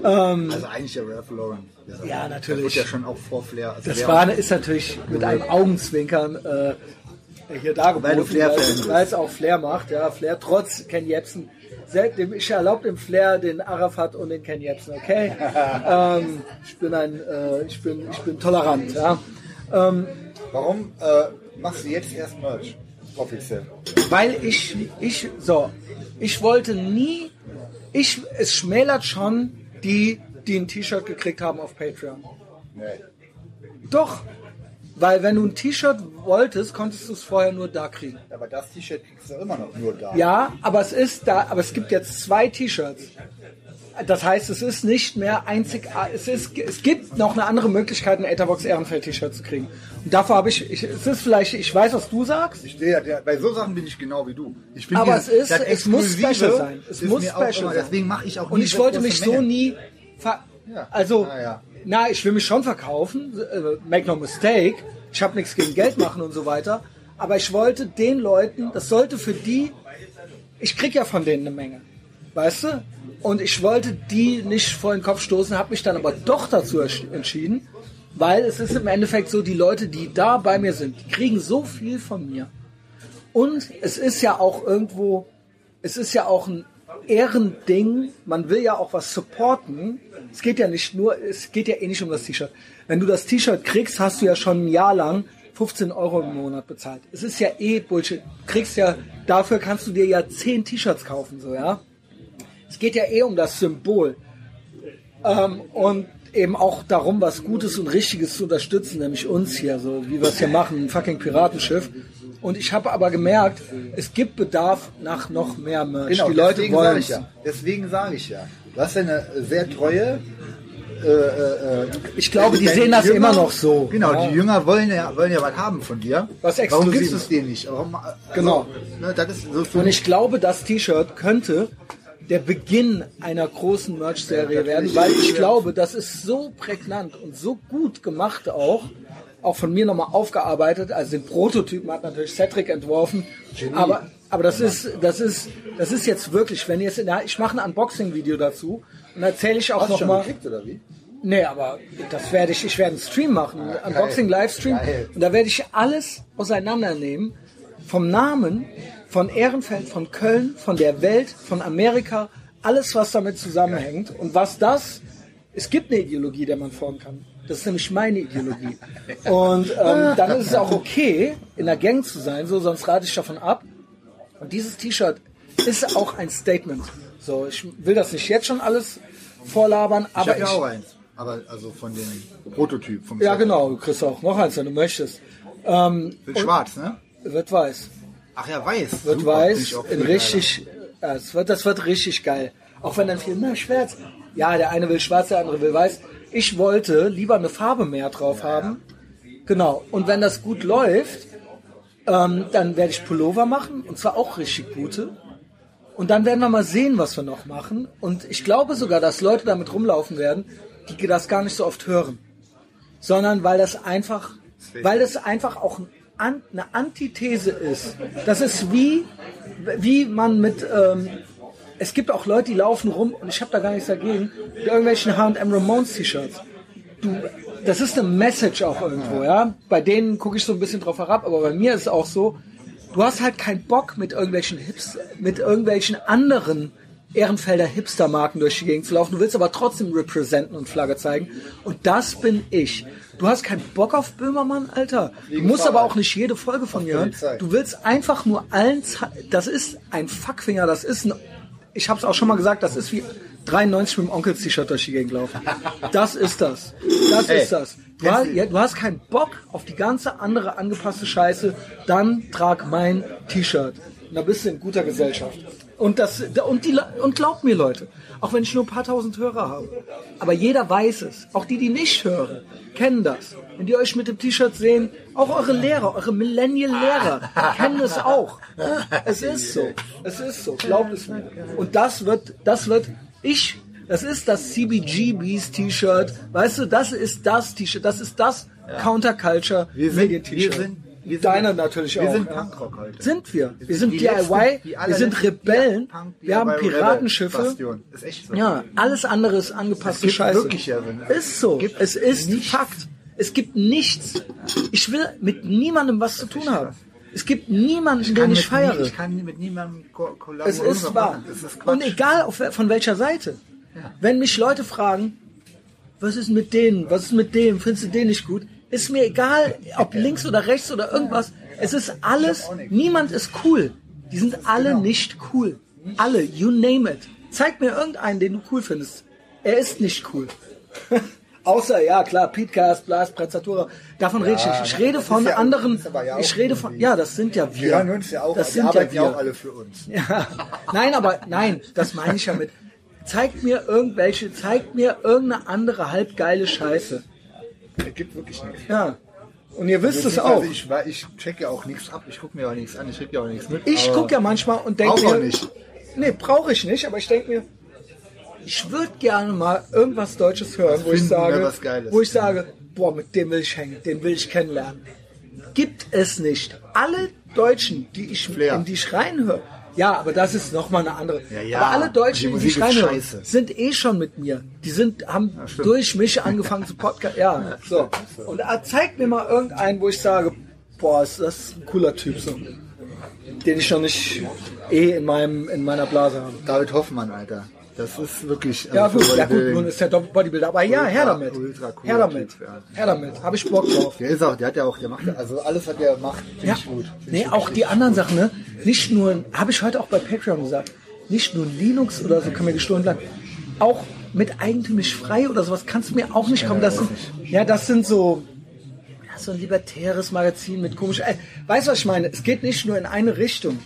Also eigentlich ja Ralph Lauren. Ja, Das natürlich. wird ja schon auch vor Flair. Also Das war, ist natürlich mit einem Augenzwinkern äh, hier dargeboten, Weil du Flair-Fan weil- weil es auch Flair macht. Ja, Flair trotz Ken Jebsen. Selbst dem, ich erlaube dem Flair den Arafat und den Ken Jebsen, okay? ähm, ich bin ein, äh, ich bin, ich bin tolerant, ja. Warum äh, machst du jetzt erst Merch? Offiziell. Weil ich, ich, so, ich wollte nie, ich, es schmälert schon die, die ein T-Shirt gekriegt haben auf Patreon. Nee. Doch, weil wenn du ein T-Shirt wolltest, konntest du es vorher nur da kriegen. Aber das T-Shirt kriegst du immer noch nur da. Ja, aber es ist da, aber es gibt jetzt zwei T-Shirts. Das heißt, es ist nicht mehr einzig, es ist, es gibt noch eine andere Möglichkeit, ein Etherbox Ehrenfeld T-Shirt zu kriegen. Und davor habe ich, ich, es ist vielleicht, ich weiß, was du sagst, Ich ja, der, bei so Sachen bin ich genau wie du. Ich bin aber dieses- es ist, es muss special sein. Es muss special immer, sein. Deswegen mache ich auch Und nie ich so wollte mich so nie, Ja. also, Ah, ja. Na, ich will mich schon verkaufen, äh, make no mistake. Ich habe nichts gegen Geld machen und so weiter. Aber ich wollte den Leuten, das sollte für die, ich krieg ja von denen eine Menge, weißt du? Und ich wollte die nicht vor den Kopf stoßen, habe mich dann aber doch dazu entschieden, weil es ist im Endeffekt so, die Leute, die da bei mir sind, die kriegen so viel von mir. Und es ist ja auch irgendwo, es ist ja auch ein Ehrending. Man will ja auch was supporten. Es geht ja nicht nur, es geht ja eh nicht um das T-Shirt. Wenn du das T-Shirt kriegst, hast du ja schon ein Jahr lang 15 Euro im Monat bezahlt. Es ist ja eh Bullshit. Du kriegst ja, dafür kannst du dir ja 10 T-Shirts kaufen, so, ja. Es geht ja eh um das Symbol. Ähm, und eben auch darum, was Gutes und Richtiges zu unterstützen, nämlich uns hier, so wie wir es hier machen, ein fucking Piratenschiff. Und ich habe aber gemerkt, es gibt Bedarf nach noch mehr Merch. Genau, die Leute deswegen wollen sage ich ja. Deswegen sage ich ja. Du hast ja eine sehr treue. Äh, äh, äh, Ich glaube, die sehen das Jünger- immer noch so. Genau, Ja. die Jünger wollen ja, wollen ja was haben von dir. Was Warum gibst du es denen nicht? Warum, also, Genau. Ne, das ist so Und ich glaube, das T-Shirt könnte der Beginn einer großen Merch-Serie werden, weil ich glaube, das ist so prägnant und so gut gemacht auch, auch von mir nochmal aufgearbeitet. Also den Prototypen hat natürlich Cedric entworfen, aber aber das ist das ist das ist jetzt wirklich, wenn ihr jetzt in der, ich mache ein Unboxing-Video dazu und erzähle ich auch nochmal. Nee, aber das werde ich, ich werde einen Stream machen, einen geil. Unboxing-Livestream. Geil. Und da werde ich alles auseinandernehmen. Vom Namen, von Ehrenfeld, von Köln, von der Welt, von Amerika, alles, was damit zusammenhängt. Und was das, es gibt eine Ideologie, der man formen kann. Das ist nämlich meine Ideologie. Und ähm, dann ist es auch okay, in der Gang zu sein, so, sonst rate ich davon ab. Und dieses T-Shirt ist auch ein Statement. So, ich will das nicht jetzt schon alles vorlabern, Ich aber habe ja auch eins. Aber also von dem Prototyp. Vom ja, genau, du kriegst auch noch eins, wenn du möchtest. Wird schwarz, ne? Wird weiß. Ach ja, weiß. Wird Super, weiß. ich richtig, ja, es wird, das wird richtig geil. Auch wenn dann viel, na, schwarz. Ja, der eine will schwarz, der andere will weiß. Ich wollte lieber eine Farbe mehr drauf haben. Genau. Und wenn das gut läuft, ähm, dann werde ich Pullover machen. Und zwar auch richtig gute. Und dann werden wir mal sehen, was wir noch machen. Und ich glaube sogar, dass Leute damit rumlaufen werden, die das gar nicht so oft hören. Sondern weil das einfach, weil das einfach auch eine Antithese ist. Das ist wie, wie man mit, ähm, es gibt auch Leute, die laufen rum, und ich habe da gar nichts dagegen, mit irgendwelchen H&M Ramones T-Shirts. Du, das ist eine Message auch irgendwo, ja. Bei denen gucke ich so ein bisschen drauf herab, aber bei mir ist es auch so, du hast halt keinen Bock mit irgendwelchen Hips, mit irgendwelchen anderen Ehrenfelder Hipster-Marken durch die Gegend zu laufen. Du willst aber trotzdem representen und Flagge zeigen. Und das bin ich. Du hast keinen Bock auf Böhmermann, Alter. Du musst aber auch nicht jede Folge von mir hören. Du willst einfach nur allen, das ist ein Fuckfinger, das ist ein, ich habe es auch schon mal gesagt, das ist wie 93 mit dem Onkels-T-Shirt durch die Gegend laufen. Das ist das. Das Ey, ist das. Du hast, ja, du hast keinen Bock auf die ganze andere angepasste Scheiße, dann trag mein T-Shirt. Und Da bist du in guter Gesellschaft. Und, das, und, die, und glaubt mir, Leute, auch wenn ich nur ein paar tausend Hörer habe, aber jeder weiß es. Auch die, die nicht hören, kennen das. Wenn die euch mit dem T-Shirt sehen, auch eure Lehrer, eure Millennial-Lehrer kennen es auch. Es ist so. Es ist so. Glaubt es mir. Und das wird, das wird, ich, das ist das CBGBs T-Shirt. Weißt du, das ist das T-Shirt. Das ist das Counterculture Wir sind- wir sind- wir sind- Deiner natürlich wir auch. sind ja. Punkrock heute. Sind wir. Wir sind die DIY, letzten- wir sind Rebellen, Punk- wir haben Piratenschiffe. Ist echt so. Ja, alles andere ist angepasste Scheiße. wirklich ja Sinn. Ist so. Es ist nichts. Fakt. Es gibt nichts. Ich will mit niemandem was zu tun haben. Es gibt niemanden, den ich feiere. nie- Ich kann mit niemandem ko kollaborieren. Es ist wahr. ist Und egal auf, von welcher Seite. Wenn mich Leute fragen, was ist mit denen, was ist mit dem, findest du den nicht gut? Ist mir egal, ob links oder rechts oder irgendwas. Es ist alles, niemand ist cool. Die sind alle Genau. nicht cool. Alle, you name it. Zeig mir irgendeinen, den du cool findest. Er ist nicht cool. Außer, ja klar, Petecast, Blast, Prezzatura, davon rede ich nicht. Ich rede von ja- anderen, ja ich rede von, ja, das sind ja wir. Wir hören uns ja auch, das die sind ja ja wir. auch alle für uns. Ja. Nein, aber nein, das meine ich damit. Zeigt mir irgendwelche, zeigt mir irgendeine andere halbgeile Scheiße. Es gibt wirklich nichts. Ja. Und ihr wisst es Beziehungsweise auch. Ich, ich check ja auch nichts ab. Ich gucke mir auch nichts an. Ich krieg ja auch nichts mit. Ich gucke ja manchmal und denke mir, nicht. nee, brauche ich nicht, aber ich denke mir, ich würde gerne mal irgendwas Deutsches hören, wo ich sage, ne, Geiles. wo ich sage, boah, mit dem will ich hängen, den will ich kennenlernen. Gibt es nicht. Alle Deutschen, die ich, Flair. in die ich reinhöre, ja, aber das ist nochmal eine andere. Ja, ja, aber alle die Deutschen, die reinhöre, scheiße. sind eh schon mit mir. Die sind, haben stimmt. durch mich angefangen zu Podcast. Ja, so. Und äh, zeigt mir mal irgendeinen, wo ich sage, boah, ist das ein cooler Typ so. Den ich noch nicht eh in meinem, in meiner Blase habe. David Hoffmann, Alter. Das ist wirklich. Ja also gut, ja gut, nun ist der Bodybuilder, aber ja, her damit. ultra cooler Her damit. Typ, ja. Her damit. Habe ich Bock drauf. Der ist auch, der hat ja auch, der macht ja, also alles, was der macht, finde Ja. ich gut. Find Nee, ich auch die anderen Sachen, ne? Nicht nur, habe ich heute auch bei Patreon gesagt, nicht nur Linux oder so kann mir gestohlen bleiben. Auch mit eigentümlich frei oder sowas kannst du mir auch nicht kommen. Das sind, ja, das sind so, so ein libertäres Magazin mit komisch. Weißt du, was ich meine? Es geht nicht nur in eine Richtung,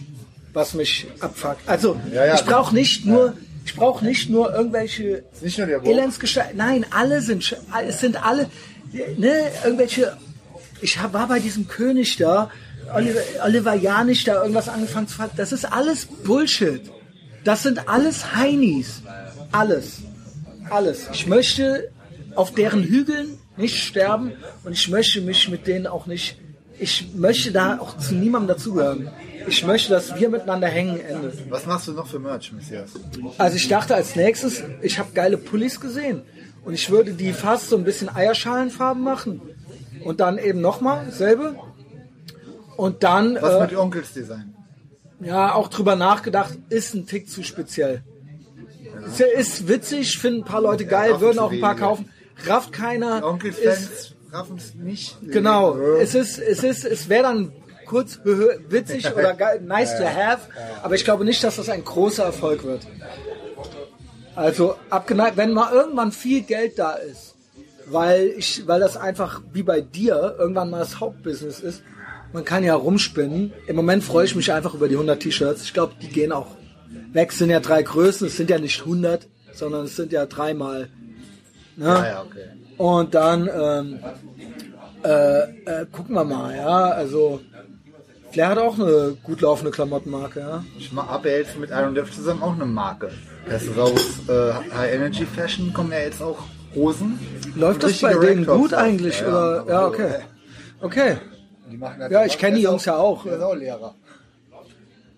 was mich abfuckt. Also, Ja, ja, ich brauche nicht nur, ich brauche nicht nur irgendwelche nicht nur der Woke. Elendsgestalt. Nein, alle sind, es sind alle, ne, irgendwelche. Ich hab, war bei diesem König da, Oliver, Oliver Janich da irgendwas angefangen zu ver- Das ist alles Bullshit. Das sind alles Heinis. Alles. Alles. Ich möchte auf deren Hügeln nicht sterben und ich möchte mich mit denen auch nicht. Ich möchte da auch zu niemandem dazugehören. Ich möchte, dass wir miteinander hängen, Ende. Was machst du noch für Merch, Messias? Also ich dachte als nächstes, ich habe geile Pullis gesehen und ich würde die fast so ein bisschen Eierschalenfarben machen und dann eben nochmal selbe und dann Was äh, mit Onkels Design? ja auch drüber nachgedacht, ist ein Tick zu speziell. Ist, ist witzig, finden ein paar Leute geil, würden auch ein paar wenige. kaufen, rafft keiner. ist, Onkels-Fans raffen es nicht. Genau, es ist, es ist, es wäre dann kurz witzig oder nice to have, aber ich glaube nicht, dass das ein großer Erfolg wird. Also abgeneigt, wenn mal irgendwann viel Geld da ist, weil ich, weil das einfach wie bei dir irgendwann mal das Hauptbusiness ist. Man kann ja rumspinnen. Im Moment freue ich mich einfach über die 100 T-Shirts. Ich glaube, die gehen auch weg. Es sind ja drei Größen. Es sind ja nicht 100, sondern es sind ja dreimal. Ne? Ja, ja, okay. Und dann ähm, äh, äh, gucken wir mal, ja. Also Flair hat auch eine gut laufende Klamottenmarke, ja. Ich ja jetzt mit Iron Def zusammen auch eine Marke. Das ist aus äh, High Energy Fashion kommen ja jetzt auch Hosen. Läuft das bei denen gut auch. eigentlich? Ja, oder? aber Ja, so, okay. äh, Okay. Die machen das Ja, ich kenne die Jungs ja auch. Der ist auch Lehrer.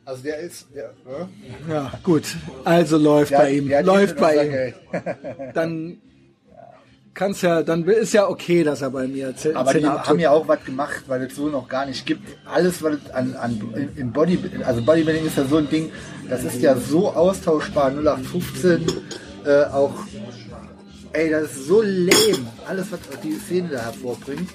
Also der ist, der, ne? Ja, gut. Also läuft der, bei ihm. läuft bei ihm. Dann kann's ja, dann ist ja okay, dass er bei mir zehn Aber die Zehner haben ja auch was gemacht, weil es so noch gar nicht gibt. Alles, was an, an im Body, also Bodybuilding ist ja so ein Ding, das ist ja so austauschbar, 0815, äh, auch, ey, das ist so lame. Alles, was die Szene da hervorbringt,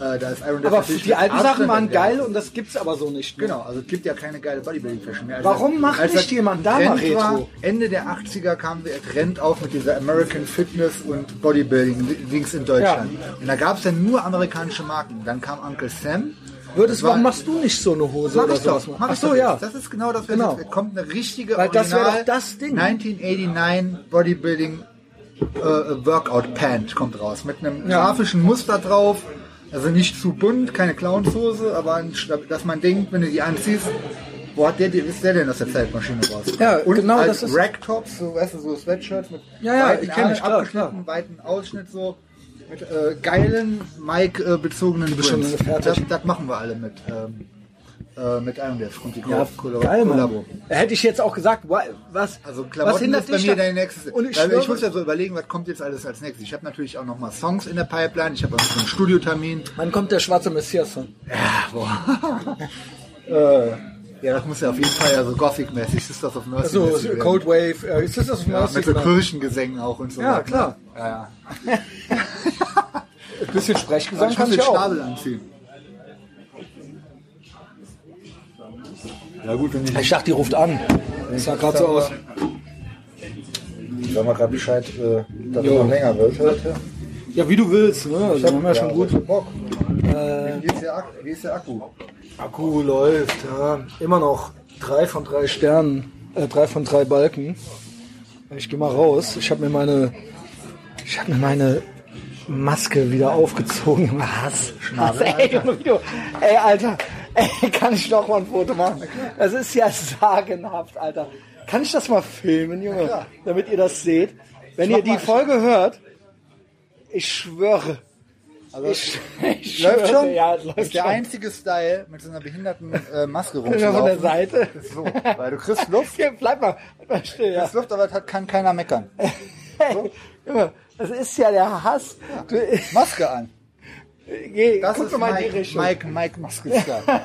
äh, da ist Iron Def Aber die alten Sachen waren geil und das gibt's aber so nicht. mehr. Genau, also es gibt ja keine geile Bodybuilding-Fashion mehr. Also Warum macht als nicht jemand da mal Trend war, Retro? Ende der 80er kam der Trend auf mit dieser American Fitness und Bodybuilding-Dings in Deutschland. Und da gab es dann nur amerikanische Marken. Dann kam Uncle Sam. Würdest, war- warum machst du nicht so eine Hose Mach oder ich doch, sowas? mach Ach so, ja. Das ist genau das, was Genau. jetzt kommt. Eine richtige Weil das wär Original doch das Ding. 1989 Bodybuilding äh, Workout Pant kommt raus. Mit einem Ja. grafischen Muster drauf. Also nicht zu bunt, keine Clownshose, aber dass man denkt, wenn du die anziehst, wo hat der, ist der denn aus der Zeitmaschine raus? Ja, Und genau, als das ist- Racktops, so, weißt du, so Sweatshirts mit Ja, ja, weiten ich kenn ich, klar, weiten Ausschnitt so. Mit äh, geilen Mike-bezogenen Prints. fertig. Das, das machen wir alle mit. Ähm, äh, mit Def und die Ja. Kollabo. Hätte ich jetzt auch gesagt, wa- was, Also was Klamotten hindert ist bei mir dein nächstes. Und ich, ich muss ja so überlegen, was kommt jetzt alles als nächstes. Ich habe natürlich auch noch mal Songs in der Pipeline. Ich habe auch noch einen Studiotermin. Wann kommt der schwarze Messias-Song? äh, ja, das muss ja auf jeden Fall ja so Gothic-mäßig. Sisters of Mercy. Also werden. Cold Wave, äh, ist das das ja, Mercy? mit so? Kirchengesängen auch und so. Ja, klar. Ja, ja. Ein bisschen Sprechgesang Ich kann ich auch. Schnabel anziehen. Ja gut, wenn ich Ich dachte, die ruft an. Das sah gerade so aus. Sag mal gerade Bescheid, äh, dass Jo. es noch länger wird heute. Ja, wie du willst, ne? Also, haben wir ja schon gut. also Bock. Wie, ist der Akku? Wie ist der Akku? Akku läuft, ja. Immer noch drei von drei Sternen, äh, drei von drei Balken. Ich gehe mal raus. Ich habe mir meine, ich habe mir meine Maske wieder aufgezogen. Was? Was? Ey, Junge, wie du, ey, Alter, ey, kann ich noch mal ein Foto machen? Das ist ja sagenhaft, Alter. Kann ich das mal filmen, Junge, damit ihr das seht? Wenn ihr die Folge hört, ich schwöre, ich, ich Läuft schwöre, schon? Ja, läuft ist der schon. einzige Style, mit so einer behinderten äh, Maske Ja, von der. Seite. So, weil du kriegst Luft, Hier, bleib mal, bleib mal still, ja. kriegst Luft, aber das kann keiner meckern. Hey, Junge, das ist ja der Hass. Du, Maske an. Geh, Das guck ist mal in die Mike, Richtung. Mike, Mike Maske-Style.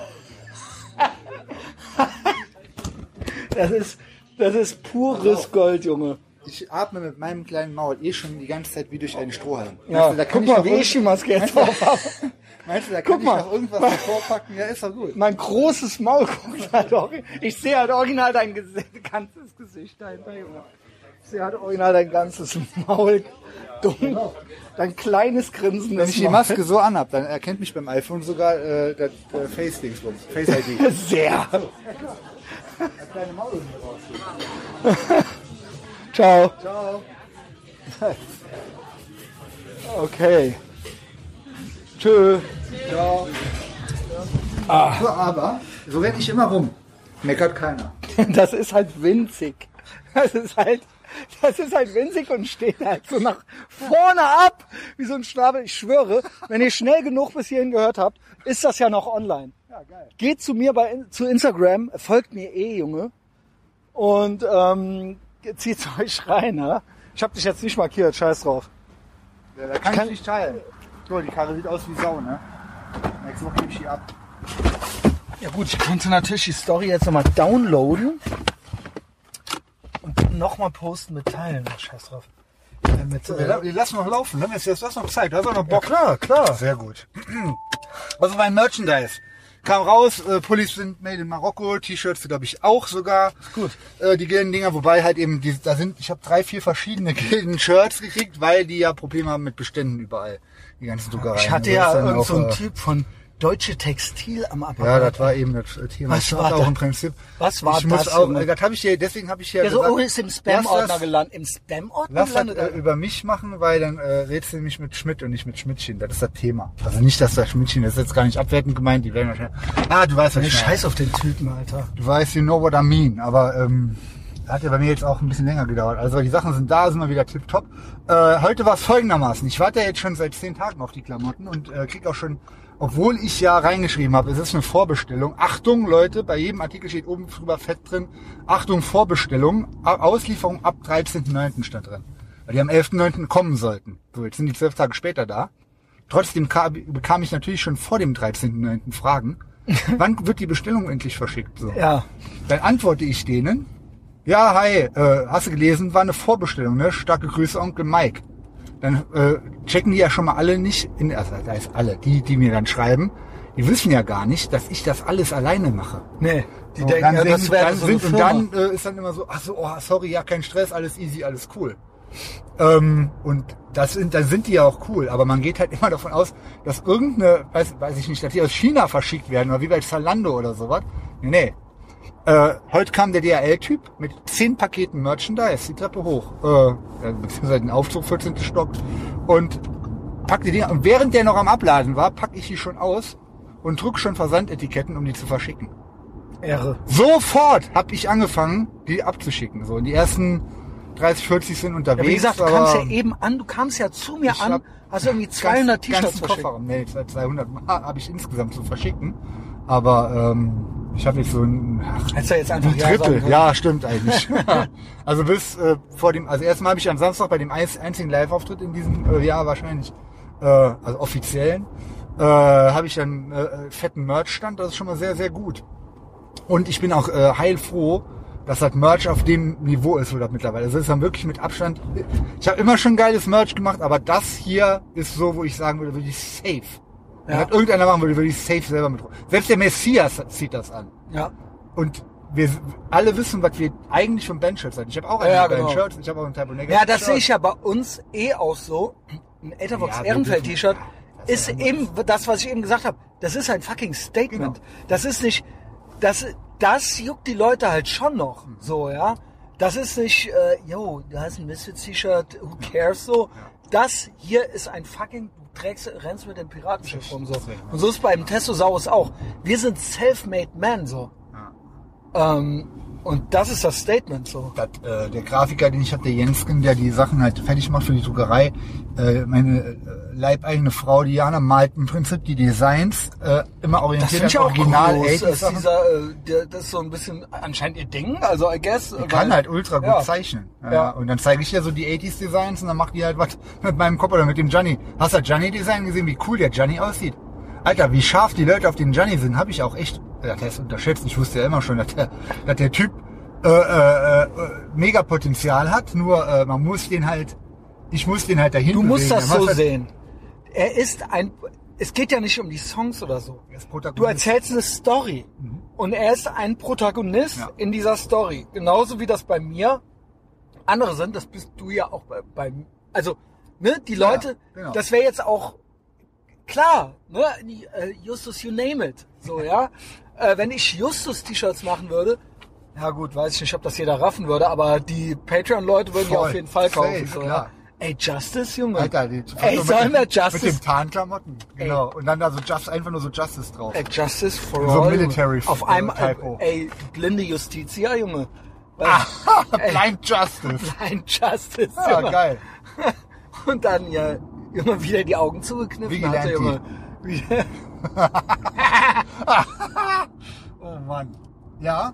Das ist, das ist pures Gold, Junge. Ich atme mit meinem kleinen Maul eh schon die ganze Zeit wie durch einen Strohhalm. Ja, Meinst du, da guck kann mal, wie ich die Maske jetzt auf habe. Meinst du, da Guck kann mal. ich noch irgendwas davor packen? Ja, ist doch gut. Mein großes Maul guckt halt auch. Ich sehe halt original dein ganzes Gesicht dahinter, Junge. Ich sehe halt original dein ganzes Maul. Dumm. Dein kleines Grinsen. Wenn ich die Maske so anhab, dann erkennt mich beim iPhone sogar äh, der, der Face-Dingsbums. Face-ID. Sehr. Ciao. Ciao. Okay. Tschö. So, aber, so renne ich immer rum. Meckert keiner. Das ist halt winzig. Das ist halt, das ist halt winzig und steht halt so nach vorne ab, wie so ein Schnabel. Ich schwöre, wenn ihr schnell genug bis hierhin gehört habt, ist das ja noch online. Ja, geil. Geht zu mir bei, zu Instagram, folgt mir eh, Junge. Und, ähm, zieht's euch rein, ja. Ich hab dich jetzt nicht markiert, scheiß drauf. Ja, da kann ich, kann- nicht teilen. So, die Karre sieht aus wie Sau, ne? Nächste Woche gebe ich die ab. Ja gut, ich könnte natürlich die Story jetzt nochmal downloaden und nochmal posten mit Teilen. Ach, Scheiß drauf. Äh, Mit, Wir, äh, wir lassen noch laufen, ne? Jetzt, hast du noch Zeit, du hast auch noch ja, Bock. klar, klar. Sehr gut. Also mein Merchandise. kam raus, äh, Pullis sind made in Marokko, T-Shirts glaube ich auch sogar. Gut. Äh, die Gilden-Dinger, wobei halt eben, die, da sind, ich habe drei, vier verschiedene Gilden-Shirts gekriegt, weil die ja Probleme haben mit Beständen überall. Die ganzen Druckereien. Ich hatte das ja ist dann irgend auch, so einen äh, Typ von Deutsche Textil am Ja, Apparat. das war eben das Thema. Was war hab auch das? im Prinzip. Was war ich muss das, Auch, Junge? äh, das habe ich dir, deswegen habe ich ja ja, so, gesagt, oh, ist im Spam-Ordner gelandet. Im Spam-Ordner Lass das gelandet? äh, über mich machen, weil dann äh, redest du nämlich mit Schmidt und nicht mit Schmidtchen. Das ist das Thema. Also nicht, dass das Schmidtchen, das ist jetzt gar nicht abwertend gemeint, die werden wahrscheinlich. Ah, du weißt, was ich meine. Scheiß auf den Typen, Alter. Du weißt, you know what I mean. Aber ähm, hat ja bei mir jetzt auch ein bisschen länger gedauert. Also die Sachen sind da, sind wir wieder tipptopp. Äh, heute war es folgendermaßen. Ich warte ja jetzt schon seit zehn Tagen auf die Klamotten und äh, krieg auch schon, obwohl ich ja reingeschrieben habe, es ist eine Vorbestellung. Achtung, Leute, bei jedem Artikel steht oben drüber fett drin. Achtung, Vorbestellung. Auslieferung ab 13.09. stand drin. Weil die am 11.09. kommen sollten. So, jetzt sind die zwölf Tage später da. Trotzdem ka- bekam ich natürlich schon vor dem 13.09. Fragen. Wann wird die Bestellung endlich verschickt? So. Ja. Dann antworte ich denen, ja, hi, äh, hast du gelesen, war eine Vorbestellung, ne? Starke Grüße, Onkel Mike. Dann äh, checken die ja schon mal alle nicht, in, also das heißt alle, die, die mir dann schreiben, die wissen ja gar nicht, dass ich das alles alleine mache. Nee, die So, denken, dann ja, sind, das wäre dann so sind, und dann äh, ist dann immer so, ach so, oh, sorry, ja, kein Stress, alles easy, alles cool. Ähm, und das sind, dann sind die ja auch cool, aber man geht halt immer davon aus, dass irgendeine, weiß, weiß ich nicht, dass die aus China verschickt werden oder wie bei Zalando oder sowas. Nee, nee. Äh, heute kam der DHL-Typ mit zehn Paketen Merchandise, die Treppe hoch, äh, beziehungsweise den Aufzug 14. Stock und pack die Dinger. Und während der noch am Abladen war, pack ich die schon aus und druck schon Versandetiketten, um die zu verschicken. Ehre. Sofort habe ich angefangen, die abzuschicken. So, und die ersten 30, 40 sind unterwegs. Ja, wie gesagt, du kamst ja eben an, du kamst ja zu mir an, hast irgendwie ganz- 200 T-Shirts verschickt. Kofferraum. Nee, 200 habe ich insgesamt zu verschicken. Aber ähm, ich habe jetzt so ein, ach, Hättest du jetzt einfach ein Ja sagen Drittel. können. Ja, stimmt eigentlich. also bis äh, vor dem, also erstmal habe ich am Samstag bei dem einzigen Live-Auftritt in diesem äh, Jahr wahrscheinlich, äh, also offiziellen, äh, habe ich dann äh, fetten Merch-Stand. Das ist schon mal sehr, sehr gut. Und ich bin auch äh, heilfroh, dass das Merch auf dem Niveau ist, wo das mittlerweile ist. Das ist dann wirklich mit Abstand. Ich habe immer schon geiles Merch gemacht, aber das hier ist so, wo ich sagen würde, wirklich safe. Wenn Ja. das irgendeiner machen würde, würde ich safe selber mit. Selbst der Messias zieht das an. Ja. Und wir alle wissen, was wir eigentlich vom Bandshirts sind. Ich habe auch ein Ja, ja, genau. Shirt, ich habe auch ein Typo Negative Ja, das sehe ich ja bei uns eh auch so. Ein Etherbox Ja, dürfen- das ist ist ja eben das, was ich eben gesagt habe. Das ist ein fucking Statement. Genau. Das ist nicht, das, das juckt die Leute halt schon noch. Mhm. So, ja. Das ist nicht, äh, yo, du hast ein Misfits-T-Shirt, who cares so. Das hier ist ein fucking, trägst, rennst mit dem Piratenschiff rum so. ja. Und so ist es beim Testosaurus auch. Wir sind self-made men so. Ähm, und das ist das Statement so. Das, äh, der Grafiker, den ich hatte, Jensken, der die Sachen halt fertig macht für die Druckerei, äh, meine äh, leibeigene Frau Diana malt im Prinzip die Designs äh, immer Das orientiert finde ich auch Original groß. 80s Das, Sachen. dieser, äh, der, das ist so ein bisschen anscheinend ihr Ding, also I guess. Die kann halt ultra gut ja. zeichnen. Ja. Ja. Und dann zeige ich ihr so die 80s Designs und dann macht die halt was mit meinem Kopf oder mit dem Gianni. Hast du das Gianni Design gesehen, wie cool der Gianni aussieht? Alter, wie scharf die Leute auf den Gianni sind, habe ich auch echt, ja, der ist unterschätzt. Ich wusste ja immer schon, dass der, dass der Typ äh, äh, äh, mega Potenzial hat, nur äh, man muss den halt, ich muss den halt dahin Du musst bewegen. das Er macht so halt- sehen. Er ist ein, es geht ja nicht um die Songs oder so. er ist Du erzählst eine Story. Und er ist ein Protagonist Ja. in dieser Story. Genauso wie das bei mir andere sind, das bist du ja auch bei, bei also, ne, die Leute, genau. das wäre jetzt auch klar, ne, äh, Justus, you name it. So, ja. Äh, wenn ich Justus-T-Shirts machen würde, ja gut, weiß ich nicht, ob das jeder raffen würde, aber die Patreon-Leute würden die auf jeden Fall kaufen. Safe, so, ja. Ey, Justice, Junge. Alter, die, Ey, mit sollen wir Mit Justice, dem Tarnklamotten. Genau. Und dann da so just, einfach nur so Justice drauf. ey, Justice for So all. Military Auf äh, einmal, Typo. ey, blinde Justitia, Junge. Ey, Blind Justice. Nein, Justice, Ja, Junge. geil. Und dann, ja, Junge, wieder die Augen zugekniffen hatte, Vigilante. Junge. Wieder- Oh Mann. Ja,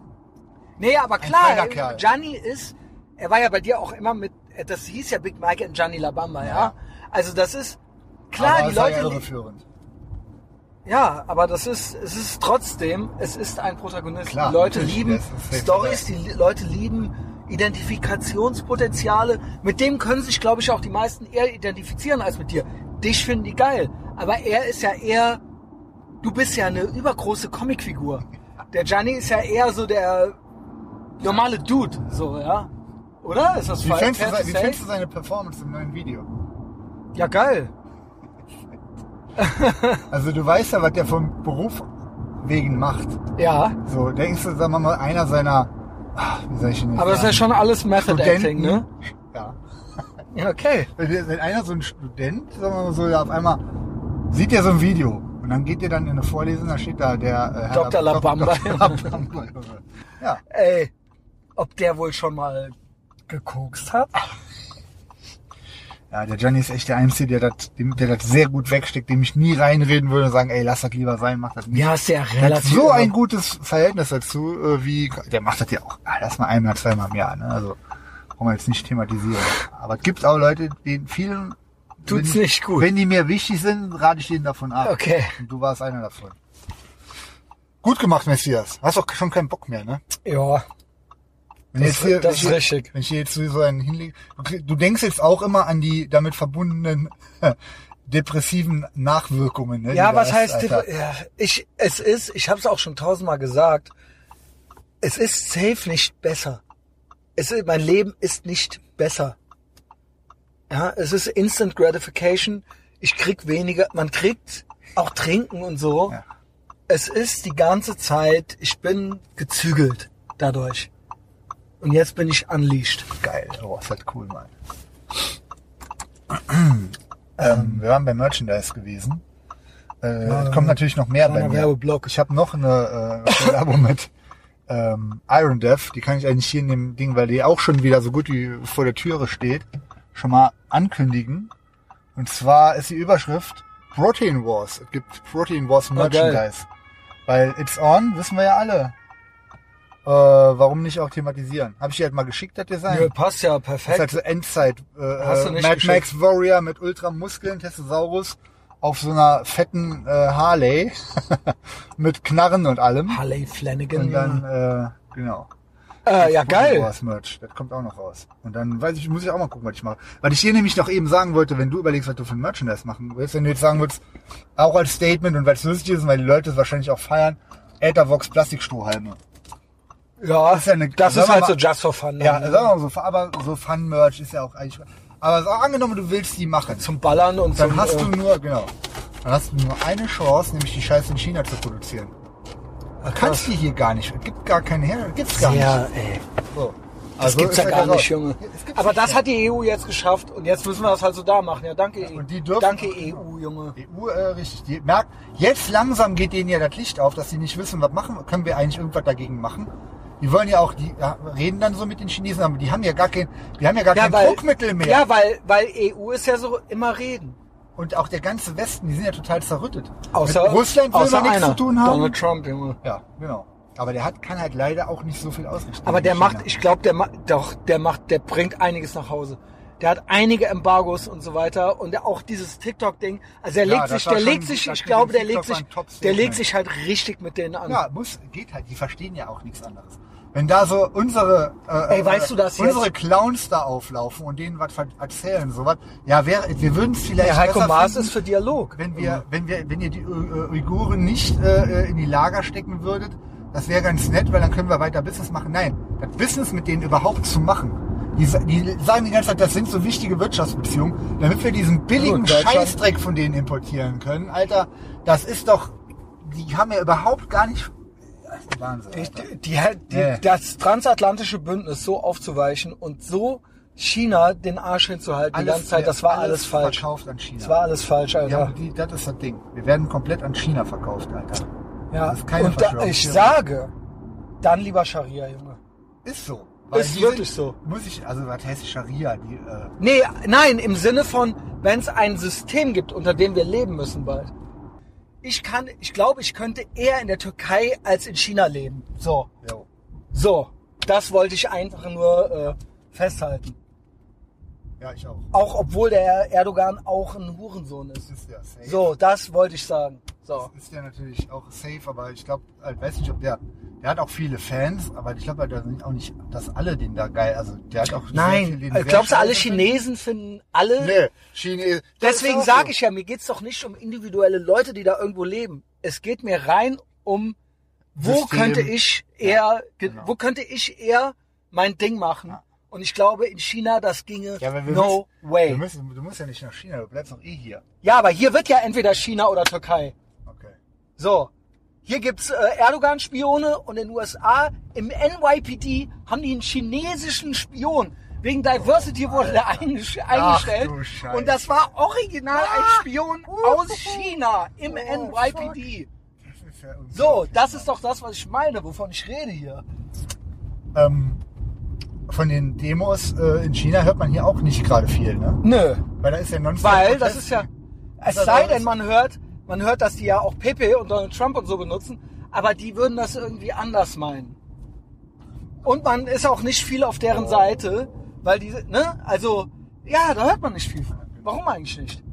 Nee, aber klar. Gianni ist, er war ja bei dir auch immer mit, das hieß ja Big Mike und Gianni Labamba, ja. Ja. Also das ist, klar, aber die ist ja Leute, irreführend. Ja, aber das ist, es ist trotzdem, es ist ein Protagonist. Klar, die Leute lieben Stories, die Leute lieben Identifikationspotenziale. Mit dem können sich, glaube ich, auch die meisten eher identifizieren als mit dir. Dich finden die geil. Aber er ist ja eher du bist ja eine übergroße Comicfigur. Der Gianni ist ja eher so der normale Dude, so, ja. Oder? Ist das Wie falsch? findest, du, wie findest du seine Performance im neuen Video? Ja, geil. Also du weißt ja, was der vom Beruf wegen macht. Ja. So, denkst du, sagen wir mal, einer seiner, ah, wie soll ich denn Aber das ist ja schon alles Method Acting, ne? Ja. Ja, okay. Wenn, einer so ein Student, sagen wir mal so, auf einmal sieht er so ein Video und dann geht ihr dann in eine Vorlesung, da steht da der äh, Herr Dr. Lab- Labamba. Dr. Labamba. ja, Ey, ob der wohl schon mal gekokst hat? Ja, der Johnny ist echt der Einzige, der das, der das sehr gut wegsteckt, dem ich nie reinreden würde und sagen, ey, lass das lieber sein, mach das nicht. Ja, ist ja relativ. so ein gutes Verhältnis dazu, äh, wie der macht das ja auch. Ah, das mal einmal, zweimal im Jahr. Ne? Also brauchen wir jetzt nicht thematisieren. Aber es gibt auch Leute, denen vielen Tut's wenn, nicht gut. Wenn die mir wichtig sind, rate ich denen davon ab. Okay. Und du warst einer davon. Gut gemacht, Messias. Hast auch schon keinen Bock mehr, ne? Ja, Wenn Das- jetzt hier, das wenn ist ich- richtig. Wenn ich hier jetzt so einen hinlege, du, denkst jetzt auch immer an die damit verbundenen depressiven Nachwirkungen. Ne, Ja, was heißt, ja, ich, es ist, ich habe es auch schon tausendmal gesagt, es ist safe nicht besser. Es ist, mein Leben ist nicht besser. Ja, es ist Instant Gratification. Ich krieg weniger, man kriegt auch Trinken und so. Ja. Es ist die ganze Zeit, ich bin gezügelt dadurch. Und jetzt bin ich unleashed. Geil, oh, ist halt cool, Mann. ähm, wir waren bei Merchandise gewesen. Äh, es kommt natürlich noch mehr bei mir. Werbeblock. Ich habe noch eine äh, Kollabo mit ähm, Iron Death. Die kann ich eigentlich hier in dem Ding, weil die auch schon wieder so gut wie vor der Türe steht, schon mal ankündigen. Und zwar ist die Überschrift Protein Wars. Es gibt Protein Wars geil. Merchandise. weil It's On, wissen wir ja alle. Äh, warum nicht auch thematisieren? Habe ich dir halt mal geschickt, das Design? Ja, passt ja Das ist perfekt. halt so Endzeit. Äh, Hast du nicht Mad geschickt. Max Warrior mit Ultramuskeln, Testosaurus auf so einer fetten äh, Harley mit Knarren und allem. Harley Flanagan. Und dann, äh, genau. äh, ja, geil. Wars Merch, das kommt auch noch raus. Und dann weiß ich, muss ich auch mal gucken, was ich mache. Weil ich dir nämlich noch eben sagen wollte, wenn du überlegst, was du für ein Merchandise machen willst, wenn du jetzt sagen würdest, auch als Statement und weil es lustig ist und weil die Leute es wahrscheinlich auch feiern, Ethervox Plastikstrohhalme. Ja, ist ja eine- das ist halt mal- so just for fun. Ja, ne? sagen wir mal so, aber so Fun-Merch ist ja auch eigentlich. Aber so angenommen, du willst die machen. zum Ballern und Dann zum, hast äh, du nur, genau. Dann hast du nur eine Chance, nämlich die Scheiße in China zu produzieren. Du kannst die hier gar nicht. Es gibt gar keinen Her, gibt's gar ja, nicht. ey. So. Das Also gibt's ja gar nicht, Junge. Aber nicht das mehr. hat die EU jetzt geschafft und jetzt müssen wir das halt so da machen. Ja, danke EU. Und die dürfen- danke EU, Junge. EU, äh, richtig. Die merkt, jetzt langsam geht denen ja das Licht auf, dass sie nicht wissen, was machen. Können wir eigentlich irgendwas dagegen machen? Die wollen ja auch, die ja, reden dann so mit den Chinesen, aber die haben ja gar kein, die haben ja gar kein Druckmittel mehr. Ja, weil, weil EU ist ja so immer reden. Und auch der ganze Westen, die sind ja total zerrüttet. Außer, mit Russland will außer man nichts einer, zu tun haben. Donald Trump, Junge. Ja, genau. Aber der hat, kann halt leider auch nicht so viel ausrichten. Aber der China. macht, ich glaube, der macht, doch, der macht, der bringt einiges nach Hause. Der hat einige Embargos und so weiter und der, auch dieses TikTok-Ding. Also der Ja, legt sich, der schon- legt sich, ich glaube, der legt sich, der legt sich halt richtig mit denen an. Ja, muss, geht halt. Die verstehen ja auch nichts anderes. Wenn da so unsere, äh, Ey, weißt du das unsere jetzt? Clowns da auflaufen und denen was erzählen, sowas. Ja, wäre, wir würden es vielleicht Der Heiko Maas finden, ist für Dialog. wenn wir, wenn wir, wenn ihr die äh, Uiguren nicht äh, in die Lager stecken würdet, das wäre ganz nett, weil dann können wir weiter Business machen. Nein, das Business mit denen überhaupt zu machen. Die, die sagen die ganze Zeit, das sind so wichtige Wirtschaftsbeziehungen, damit wir diesen billigen Gut, Scheißdreck von denen importieren können. Alter, das ist doch, die haben ja überhaupt gar nicht, Wahnsinn. Alter. die, die, Ja. Das transatlantische Bündnis so aufzuweichen und so China den Arsch hinzuhalten die ganze Zeit, das war alles, falsch. Verkauft an China. Das war alles falsch, ja, Alter. die, das ist das Ding. Wir werden komplett an China verkauft, Alter. Ja, Das ist keine und da, ich sage, dann lieber Scharia, Junge. Ist so. Ist die wirklich so. Muss ich, also was heißt Scharia? Die, äh, Nee, nein, im Sinne von, wenn es ein System gibt, unter dem wir leben müssen bald. Ich kann, ich glaube, ich könnte eher in der Türkei als in China leben. So, jo. so. Das wollte ich einfach nur äh, festhalten. Ja, ich auch. Auch obwohl der Erdogan auch ein Hurensohn ist. Das ist ja safe. So, das wollte ich sagen. So. Ist ja natürlich auch safe, aber ich glaube, ich weiß nicht, ob der, der hat auch viele Fans, aber ich glaube, da sind auch nicht, dass alle den da geil, also der hat auch sehr viel, Nein, äh, sehr glaubst du, alle. Chinesen finden alle? Nee, Chine. Deswegen sage ich ja, mir geht's doch nicht um individuelle Leute, die da irgendwo leben. es geht mir rein um, wo System. könnte ich eher, ge- genau. wo könnte ich eher mein Ding machen? Und ich glaube, in China, das ginge Ja, no müssen, way. Wir müssen, du musst ja nicht nach China, du bleibst doch eh hier. Ja, aber hier wird ja entweder China oder Türkei. Okay. So, hier gibt's äh, Erdogan-Spione und in den USA im NYPD haben die einen chinesischen Spion. Wegen Diversity wurde der eingestellt. du Scheiße. und das war original ein Spion aus China im NYPD. Das ja So, das ist doch das, was ich meine, wovon ich rede hier. Ähm, von den Demos äh, in China hört man hier auch nicht gerade viel, ne? Nö, Weil da ist ja nonstop weil das ist ja, es sei denn, man hört, man hört, dass die ja auch Pepe und Donald Trump und so benutzen, aber die würden das irgendwie anders meinen. Und man ist auch nicht viel auf deren Seite, weil die, ne, also, ja, da hört man nicht viel von. Warum eigentlich nicht?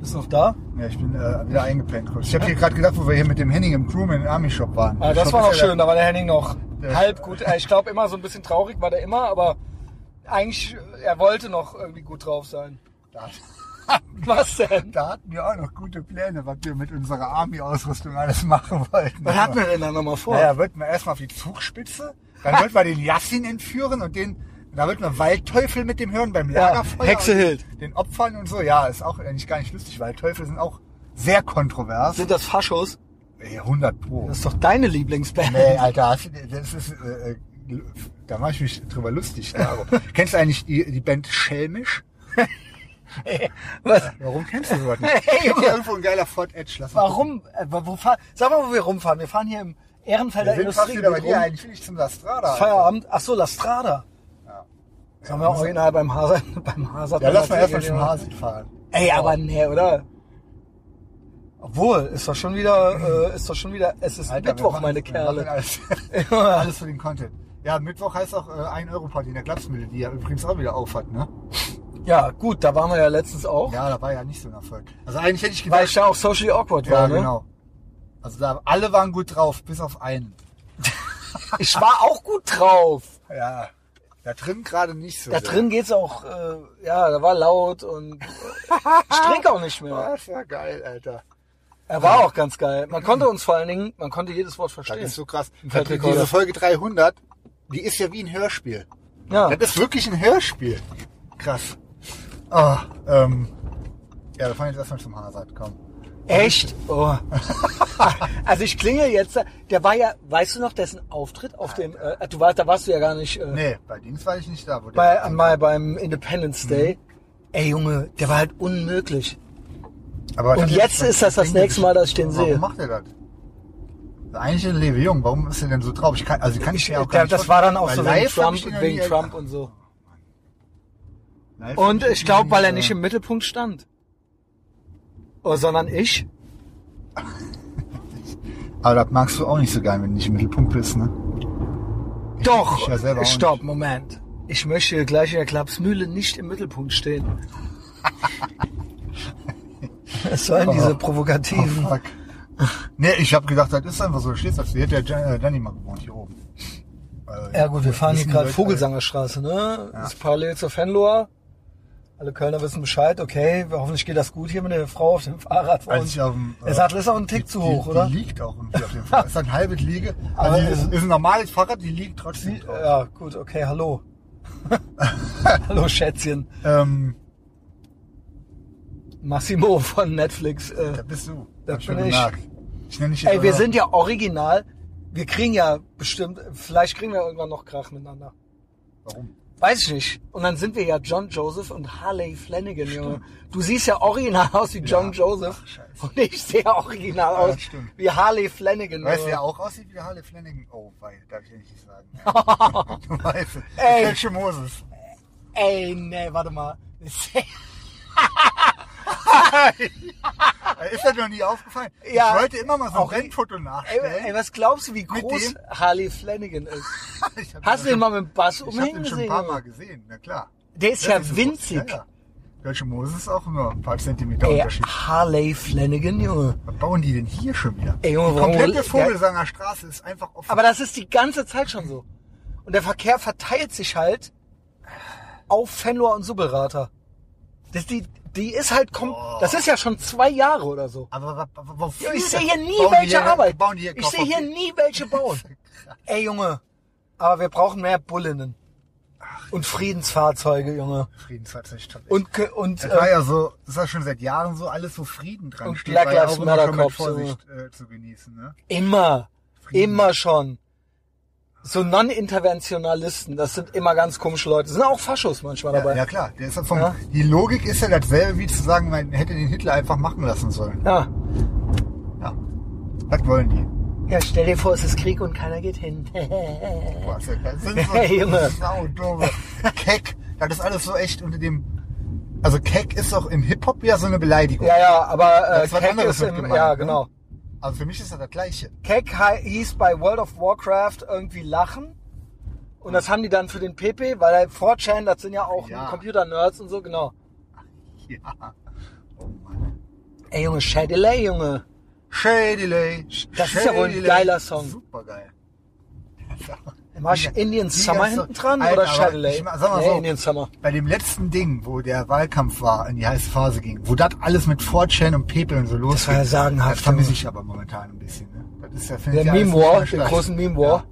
Bist du noch da? Ja, ich bin äh, wieder eingepennt kurz. Ich habe hier gerade gedacht, wo wir hier mit dem Henning im Crewman Army Shop waren. Ah, das Shop war ist noch ja schön, da war der Henning noch Halb gut. Äh, Ich glaube immer so ein bisschen traurig war der immer, aber eigentlich, er wollte noch irgendwie gut drauf sein. Da, Was denn? da hatten wir auch noch gute Pläne, was wir mit unserer Army-Ausrüstung alles machen wollten. Was hatten wir denn da nochmal vor? Naja, wollten wir erstmal auf die Zugspitze, dann wollten wir den Yassin entführen und den, da wollten wir Waldteufel mit dem hören beim Ja, Lagerfeuer. Hexe und Hild. Den Opfern und so. Ja, ist auch eigentlich gar nicht lustig, weil Teufel sind auch sehr kontrovers. Sind das Faschos? Ey, 100 Pro. Das ist doch deine Lieblingsband. Nee, Alter, das ist, äh, äh, da mache ich mich drüber lustig. Darum. Kennst du eigentlich die, die Band Schelmisch? Was? Warum kennst du sowas nicht? Hey, ja irgendwo ein geiler Ford Edge. Lass Warum? Äh, wo fahren? Sag mal, wo wir rumfahren. Wir fahren hier im Ehrenfelder Wir sind fast wieder bei dir. Eigentlich will ich zum Lastrada. Feierabend. Ach so, La Strada. Ja. Sollen wir original beim Hase, beim Hase. Ja, lass mal erstmal zum Hasi fahren. Ey, aber nee, oder? Obwohl, ist doch schon wieder, äh, ist doch schon wieder, es ist Alter, Mittwoch, meine Kerle. Alles, alles für den Content. Ja, Mittwoch heißt auch äh, 1 Euro Party in der Klapsmühle, die ja übrigens auch wieder auf hat, ne? Ja, gut, da waren wir ja letztens auch, Ja, da war ja nicht so ein Erfolg. Also eigentlich hätte ich weil gedacht, ich ja auch socially awkward war, ja, ne? genau. Also da alle waren gut drauf, bis auf einen. Ich war auch gut drauf. Ja, da drin gerade nicht so. Da sehr. drin geht's auch, äh, ja, da war laut und ich trinke auch nicht mehr. Das war geil, Alter. Er war auch ganz geil. Man konnte uns vor allen Dingen, man konnte jedes Wort Das verstehen. ist so krass. Diese Folge 300, die ist ja wie ein Hörspiel. Ja. Das ist wirklich ein Hörspiel. Krass. Oh, ähm, ja, wir fahren jetzt erstmal zum Hasard, komm. Echt? Oh. also ich klingel jetzt, der war ja, weißt du noch, dessen Auftritt auf dem, äh, du warst, da warst du ja gar nicht, äh, Nee, bei Dings war ich nicht da. Wo der bei, mal beim Independence Day. Mhm. Ey Junge, der war halt unmöglich. Aber Und jetzt ist das das nächste Mal, dass ich den warum sehe. macht er das? Eigentlich ein Lewe Jung, warum ist er denn so drauf? Ich kann, also kann ich, Ich, mir auch gar der, nicht das war dann auch so wegen Trump, ich noch wegen Trump und so. Live Und ich glaube, weil er nicht im Mittelpunkt stand. Oh, sondern ich. Aber das magst du auch nicht so gern, wenn du nicht im Mittelpunkt bist, ne? Ich Doch, ich ja stopp. Moment. Ich möchte gleich in der Klapsmühle nicht im Mittelpunkt stehen. Es sollen diese Oh, provokativen. fuck. Nee, ich habe gedacht, das ist einfach so. Stehst du, hier hat der äh, Danny mal gewohnt, hier oben. Äh, Ja gut, wir fahren hier die gerade Vogelsangerstraße, ne? Das ist parallel zur Fenloher. Alle Kölner wissen Bescheid, okay, hoffentlich geht das gut hier mit der Frau auf dem Fahrrad. vor uns. dem, Der äh, Sattel ist auch ein Tick die, zu hoch, die, oder? Die liegt auch irgendwie auf dem Fahrrad. ist ein halbes Liege. Also die ist, ist ein normales Fahrrad, die liegt trotzdem drauf. Ja, gut, okay, hallo. hallo Schätzchen. Ähm, Massimo von Netflix. da Äh, bist du. Da Hab bin ich. gemerkt. Ich nenne dich ey, wir sind ja original. Wir kriegen ja bestimmt, vielleicht kriegen wir irgendwann noch Krach miteinander. Warum? Weiß ich nicht. Und dann sind wir ja John Joseph und Harley Flanagan, Junge. Du siehst ja original aus wie John Joseph. Ach, und ich sehe original Ja, aus stimmt. wie Harley Flanagan. Weißt du, wer auch aussieht wie Harley Flanagan? Oh, weil, darf ich ja nicht sagen. du weißt es. Ey. Moses. Ey, nee, warte mal. Ist das noch nie aufgefallen? Ja. Ich wollte immer mal so ein Rennfoto ey, nachstellen. ey, was glaubst du, wie groß? Harley Flanagan ist? Ich hab Hast du ihn den mal mit dem Bass Ich habe umhängen ihn schon ein gesehen? paar? Mal gesehen, na klar. Der ist Ja, ja so. winzig. Ja, ja. Kölsche Moses ist auch nur ein paar Zentimeter Ey, Unterschied. Harley Flanagan, Junge. Was bauen die denn hier schon wieder? Ey, Junge, die komplette Ja. Vogelsanger Straße ist einfach offen. Aber das ist die ganze Zeit schon so. Und der Verkehr verteilt sich halt auf Fenloher und Subbelrater. Das, die, die ist halt, kom das ist ja schon zwei Jahre oder so. Aber wofür? Ich sehe hier nie welche hier- Arbeit. Ich sehe hier nie welche bauen. Ey, Junge. Aber wir brauchen mehr Bullinnen. Und Friedensfahrzeuge, Junge. Friedensfahrzeug. stopp. Und, und, Das war äh, ja so, das war schon seit Jahren so, alles so Frieden dran Und steht. Black ja Lives Matter Cops, Vorsicht äh, zu genießen, ne? immer. Frieden. Immer schon. So Non-Interventionalisten, das sind immer ganz komische Leute. Sind auch Faschos manchmal Ja, dabei. ja klar, vom, Ja. die Logik ist ja dasselbe wie zu sagen, man hätte den Hitler einfach machen lassen sollen. Ja. Ja. Was wollen die? Ja, stell dir vor, es ist Krieg und keiner geht hin. Boah, das das sind so Hey, Junge. Saudumme. Keck, das ist alles so echt unter dem... Also Keck ist doch im Hip-Hop ja so eine Beleidigung. ja, ja, aber Das äh, ist was Keck anderes ist im, gemeint, ja, ne? Also für mich ist das das Gleiche. Keck hieß bei World of Warcraft irgendwie Lachen. Und das haben die dann für den PP, weil der 4chan, das sind ja auch Ja. Computer-Nerds und so, genau. Ja. Oh Mann. Ey, Junge, Shadilay, Junge. Shadilay. Das ist ja wohl ein geiler Song. Super geil. Mach ich Indian Summer hinten dran Alter, oder mach- sag mal nee, so. Indian Summer. Bei dem letzten Ding, wo der Wahlkampf war, in die heiße Phase ging, wo das alles mit 4chan und Pepe und so losgeht. Das war ja sagenhaft, Das vermisse ich aber momentan ein bisschen. Ne? Das ist ja, Der Meme War, mehr großen. Meme War. Ja.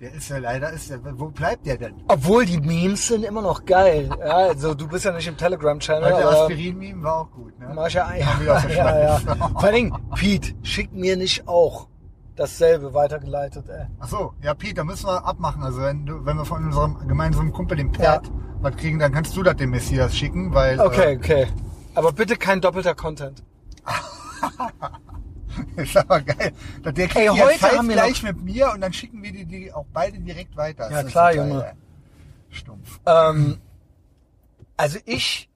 Der ist ja leider, ist der, wo bleibt der denn? Obwohl die Memes sind immer noch geil. Ja, also du bist ja nicht im Telegram-Channel, der Aspirin-Meme war auch gut. Ne? mach ja, ja, der ja, ja. Schleife. Vor allen Dingen, Pete, schick mir nicht auch dasselbe weitergeleitet, ey. Ach so, ja Pete, da müssen wir abmachen. Also wenn du, wenn wir von unserem gemeinsamen Kumpel, dem Pat, Ja. was kriegen, dann kannst du das dem Messias schicken, weil Okay, okay. Aber bitte kein doppelter Content. äh, ist aber geil. Der kriegt Ey, die heute Zeit haben wir gleich mit mir und dann schicken wir die, die auch beide direkt weiter. Ja, Das ist klar, total Junge. Stumpf. Ähm, also ich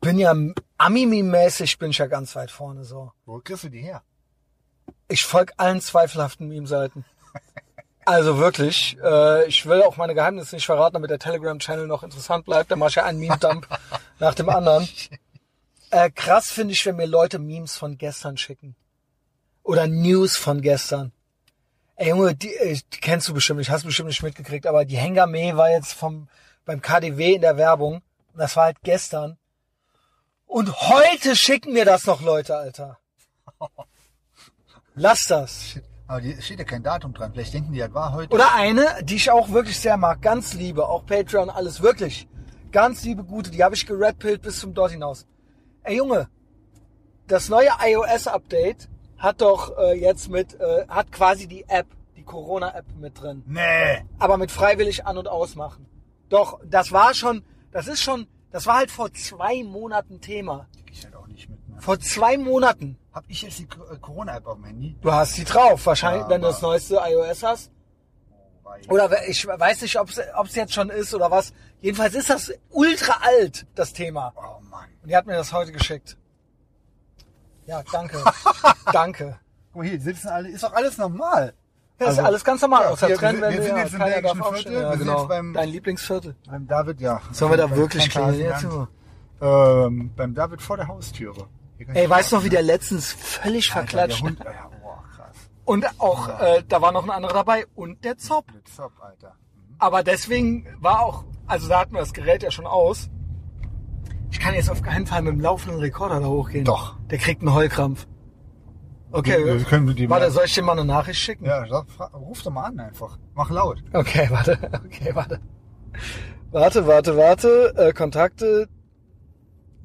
bin ja Amimi-mäßig bin ich ja ganz weit vorne so. Wo kriegst du die her? Ich folge allen zweifelhaften Meme-Seiten. Also wirklich, äh, ich will auch meine Geheimnisse nicht verraten, damit der Telegram-Channel noch interessant bleibt. Da mache ich ja einen Meme-Dump nach dem anderen. Äh, krass finde ich, wenn mir Leute Memes von gestern schicken. Oder News von gestern. Ey Junge, die, äh, die kennst du bestimmt nicht, hast bestimmt nicht mitgekriegt, aber die Hengame war jetzt vom, beim KDW in der Werbung. Und das war halt gestern. Und heute schicken mir das noch Leute, Alter. Lass das. Shit. Aber die steht ja kein Datum dran. Vielleicht denken die, das war heute. Oder eine, die ich auch wirklich sehr mag, ganz liebe, auch Patreon, alles wirklich. Ganz liebe, gute, die habe ich geredpillt bis zum dort hinaus. Ey Junge, das neue iOS-Update hat doch äh, jetzt mit, äh, hat quasi die App, die Corona-App mit drin. Nee. Aber mit freiwillig an- und ausmachen. Doch, das war schon, das ist schon, das war halt vor zwei Monaten Thema. Ich halt auch nicht mit. Ne? Vor zwei Monaten. Hab ich jetzt die äh, Corona-App auf dem Handy? Du hast die drauf, wahrscheinlich, Ja, wenn du das neueste iOS hast. Weil- Oder ich weiß nicht, ob es jetzt schon ist oder was. Jedenfalls ist das ultra alt, das Thema. Oh Mann. Und die hat mir das heute geschickt. Ja, danke. danke. Guck mal hier, die sitzen alle, ist doch alles normal. Ja, ist Also, alles ganz normal. ja, außer wir- Trennwände, wir sind ja, jetzt im belgischen darf aufstehen. Viertel, Ja, wir sind genau. jetzt beim- Dein Lieblingsviertel. Beim David, ja. Sollen wir da wirklich klingeln. Ähm, beim David vor der Haustüre. Ey, weißt du noch, wie der letztens völlig Alter, verklatscht Der Hund, ja, boah, krass. Und auch, äh, da war noch ein anderer dabei und der Zopp. Blitzop, Alter. Mhm. Aber deswegen war auch, also da hatten wir das Gerät ja schon aus. Ich kann jetzt auf keinen Fall mit dem laufenden Rekorder da hochgehen. Doch. Der kriegt einen Heulkrampf. Okay, Wir- wir können dem- warte, soll ich dir mal eine Nachricht schicken? Ja, ruf doch mal an einfach. Mach laut. Okay, warte, okay, warte. Warte, warte, warte, äh, Kontakte,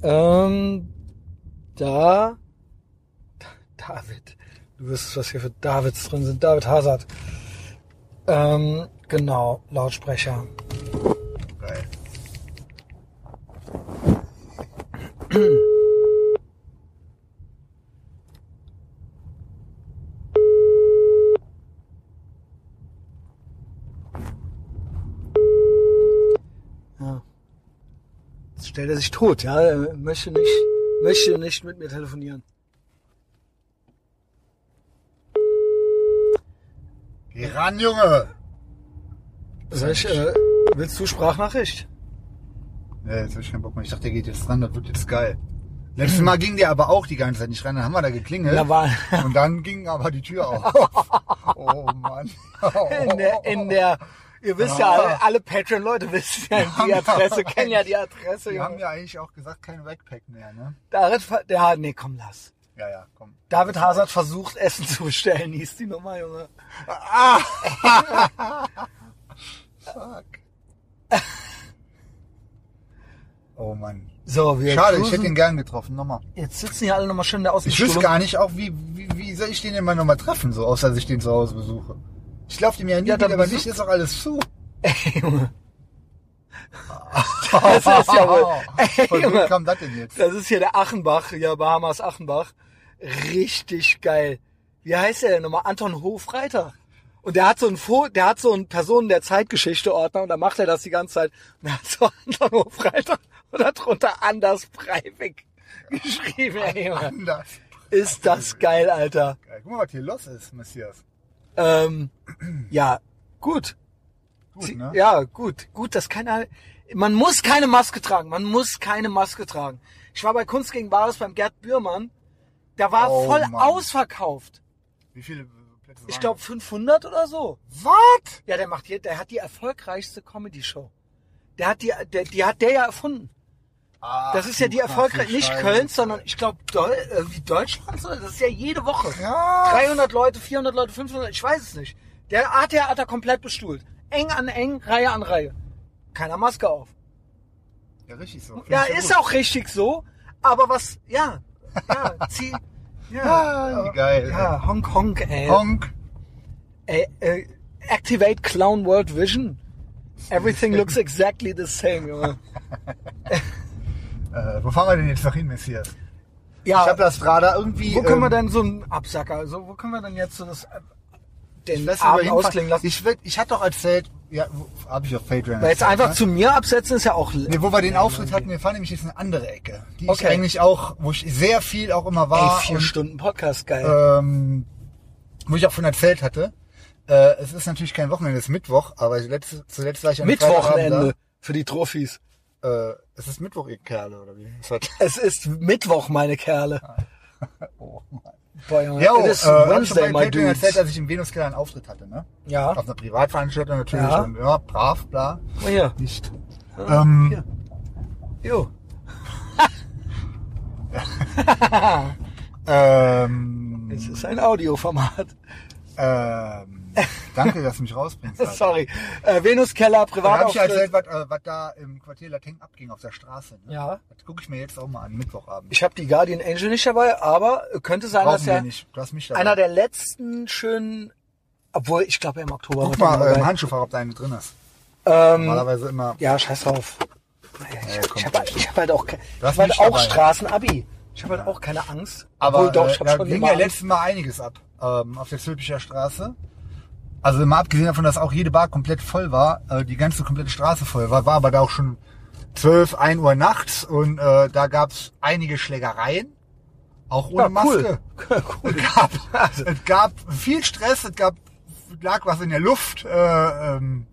ähm, da, David, du wüsstest, was hier für Davids drin sind, David Hazard. Ähm, genau, Lautsprecher. Geil. Ja. Jetzt stellt er sich tot, ja, er möchte nicht, möchte nicht mit mir telefonieren. Geh ran, Junge! Soll ich, äh, willst du Sprachnachricht? Nee, jetzt hab ich keinen Bock mehr. Ich dachte, der geht jetzt ran, das wird jetzt geil. Letztes Mal ging der aber auch die ganze Zeit nicht ran, dann haben wir da geklingelt. Da war, Und dann ging aber die Tür auf. Oh Mann. in der, in der, Ihr wisst ja, alle, alle Patreon-Leute wissen ja die Adresse, kennen ja die Adresse. Wir haben ja eigentlich auch gesagt, kein Backpack mehr, ne? David, der, nee, komm, lass. Ja, ja, komm. David hat versucht, Essen zu bestellen, hieß die Nummer, Junge. Fuck. Oh Mann. So, wir Schade, ich cruisen. hätte ihn gern getroffen, nochmal. Jetzt sitzen hier alle nochmal schön in der Ich wüsste gar nicht auch, wie, wie, wie soll ich den immer nochmal treffen, so, außer dass ich den zu Hause besuche. Ich laufe dem ja nie Ja, wieder, aber nicht ist doch alles zu. Junge. Das ist ja wohl. Ey, Von Junge. kam das denn jetzt? Das ist hier der Achenbach, ja, Bahamas Achenbach. Richtig geil. Wie heißt der denn nochmal? Anton Hofreiter. Und der hat so ein Fo der hat so einen Personen der Zeitgeschichte Ordner und da macht er das die ganze Zeit. Und er hat so Anton Hofreiter und darunter Anders Breivik geschrieben. Ey, Junge. Anders. Ist das geil, Alter. Guck mal, was hier los ist, Messias. Ähm, ja, gut. Gut, ne? Ja, gut. Gut, dass keiner. Man muss keine Maske tragen. Man muss keine Maske tragen. Ich war bei Kunst gegen Bares beim Gerd Bührmann. Der war Oh, voll Mann. ausverkauft. Wie viele Plätze Ich waren glaube 500 oder so. Was? Ja, der macht hier, der hat die erfolgreichste Comedy Show. Der hat die, der, die hat der ja erfunden. Ach, Das ist ja die erfolgreich, nicht Scheiße. Köln, sondern ich glaube Deu äh, wie Deutschland. oder? Das ist ja jede Woche. Ja. 300 Leute, 400 Leute, 500, ich weiß es nicht. Der ATR hat er komplett bestuhlt. Eng an eng, Reihe an Reihe. Keiner Maske auf. Ja, richtig so. Find Ja, ist gut. auch richtig so. Aber was, ja, ja, zieh, ja, Ah, wie geil. ja, Honk Honk, ey. Honk. ey äh, activate Clown World Vision. Everything looks exactly the same, Junge. Äh, wo fahren wir denn jetzt noch hin, Messias? Ja, Ich habe das Radar irgendwie. wo können wir ähm, denn so einen Absacker, also wo können wir denn jetzt so das, äh, den Ich Abend ausklingen lassen? Ich, werd- ich hatte doch erzählt, ja, habe ich auf Patreon Weil jetzt erzählt, einfach ne? zu mir absetzen ist ja auch... Nee, wo wir den Auftritt hatten, wir fahren nämlich jetzt in eine andere Ecke. Die Okay. ich eigentlich auch, wo ich sehr viel auch immer Ey, war. vier und, Stunden Podcast, geil. ähm, wo ich auch von erzählt hatte. Äh, es ist natürlich kein Wochenende, es ist Mittwoch, aber letzte, zuletzt war ich am Mittwochenende für die Trophys. Äh, es ist Mittwoch, ihr Kerle, oder wie? Es hat, Es ist Mittwoch, meine Kerle. oh, Mann. Boah, Junge, Ja, it is äh, Wednesday, my dudes. erzählt, dass ich im Venuskeller einen Auftritt hatte, ne? Ja, Auf einer Privatveranstaltung natürlich. Ja. Und, ja, brav, bla. oh, hier. Nicht. Ähm, hier. Jo. ähm, Es ist ein Audioformat. ähm, danke, dass du mich rausbringst. Alter. Sorry. Äh, Venus Keller, Dann habe ich erzählt, was, äh, was da im Quartier Lateng abging auf der Straße. Ne? Ja. Das gucke ich mir jetzt auch mal an, Mittwochabend. Ich habe die Guardian Angel nicht dabei, aber könnte sein, Brauchen dass er nicht. Du hast mich dabei. einer der letzten schönen, obwohl ich glaube im Oktober Guck mal, äh, im. Handschuhfach, ob da eine drin ist. ähm, Normalerweise immer. ja, scheiß drauf. Ich, Ja, ich habe hab halt auch, ich hab halt auch dabei. Straßenabi. Ich habe halt auch keine Angst. Aber Obwohl, doch, äh, ich habe da schon ging ja letztes Mal einiges ab ähm, auf der Zülpicher Straße. Also mal abgesehen davon, dass auch jede Bar komplett voll war, äh, die ganze komplette Straße voll war, war aber da auch schon 12, 1 Uhr nachts und äh, da gab's einige Schlägereien, auch ohne Ja, Maske. cool. cool. Es gab, es gab viel Stress, es gab lag was in der Luft, äh, ähm,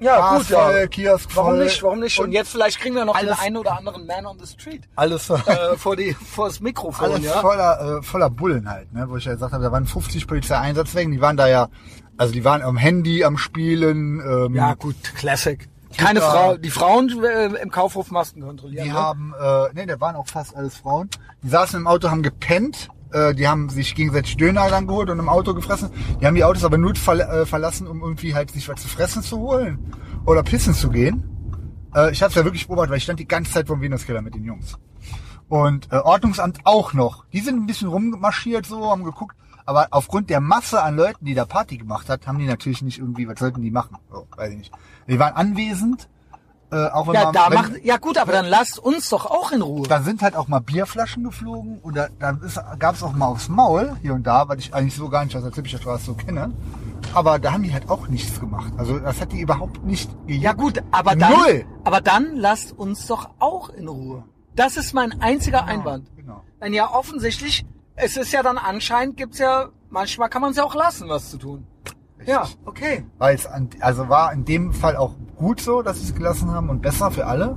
Ja, Bars gut, ja. voll, Kiosk Warum voll. nicht? Warum nicht? Und, Und jetzt vielleicht kriegen wir noch alles- den einen oder anderen Man on the Street alles, äh, vor die vor das Mikrofon, alles ja. voller, äh, voller Bullen halt, ne? wo ich ja gesagt habe, da waren 50 Polizeieinsatzwegen, die waren da ja, also die waren am Handy am Spielen, ähm, Ja, gut, Classic. Keine Super. Frau, die Frauen äh, im Kaufhof Masken kontrollieren. die ne? haben, äh, nee, da waren auch fast alles Frauen, die saßen im Auto, haben gepennt, äh, die haben sich gegenseitig Döner dann geholt und im Auto gefressen. Die haben die Autos aber nur äh, verlassen, um irgendwie halt sich was zu fressen zu holen oder pissen zu gehen. Äh, ich habe es ja wirklich beobachtet, weil ich stand die ganze Zeit vom Venuskeller mit den Jungs. Und äh, Ordnungsamt auch noch. Die sind ein bisschen rummarschiert so, haben geguckt. Aber aufgrund der Masse an Leuten, die da Party gemacht hat, haben die natürlich nicht irgendwie, was sollten die machen? So, weiß ich nicht. Die waren anwesend. Äh, auch wenn Ja, man, da wenn, macht, ja gut, aber dann lasst uns doch auch in Ruhe. da sind halt auch mal Bierflaschen geflogen oder da gab es auch mal aufs Maul hier und da, weil ich eigentlich so gar nicht aus der Zippischer Straße so kenne. Aber da haben die halt auch nichts gemacht. Also das hat die überhaupt nicht gejuckt. Ja gut, aber dann, Null. aber dann lasst uns doch auch in Ruhe. Das ist mein einziger Einwand. Genau. Denn ja offensichtlich, es ist ja dann anscheinend, gibt's ja, manchmal kann man es ja auch lassen, was zu tun. Ja, okay. War jetzt an, also war in dem Fall auch gut so, dass sie es gelassen haben und besser für alle.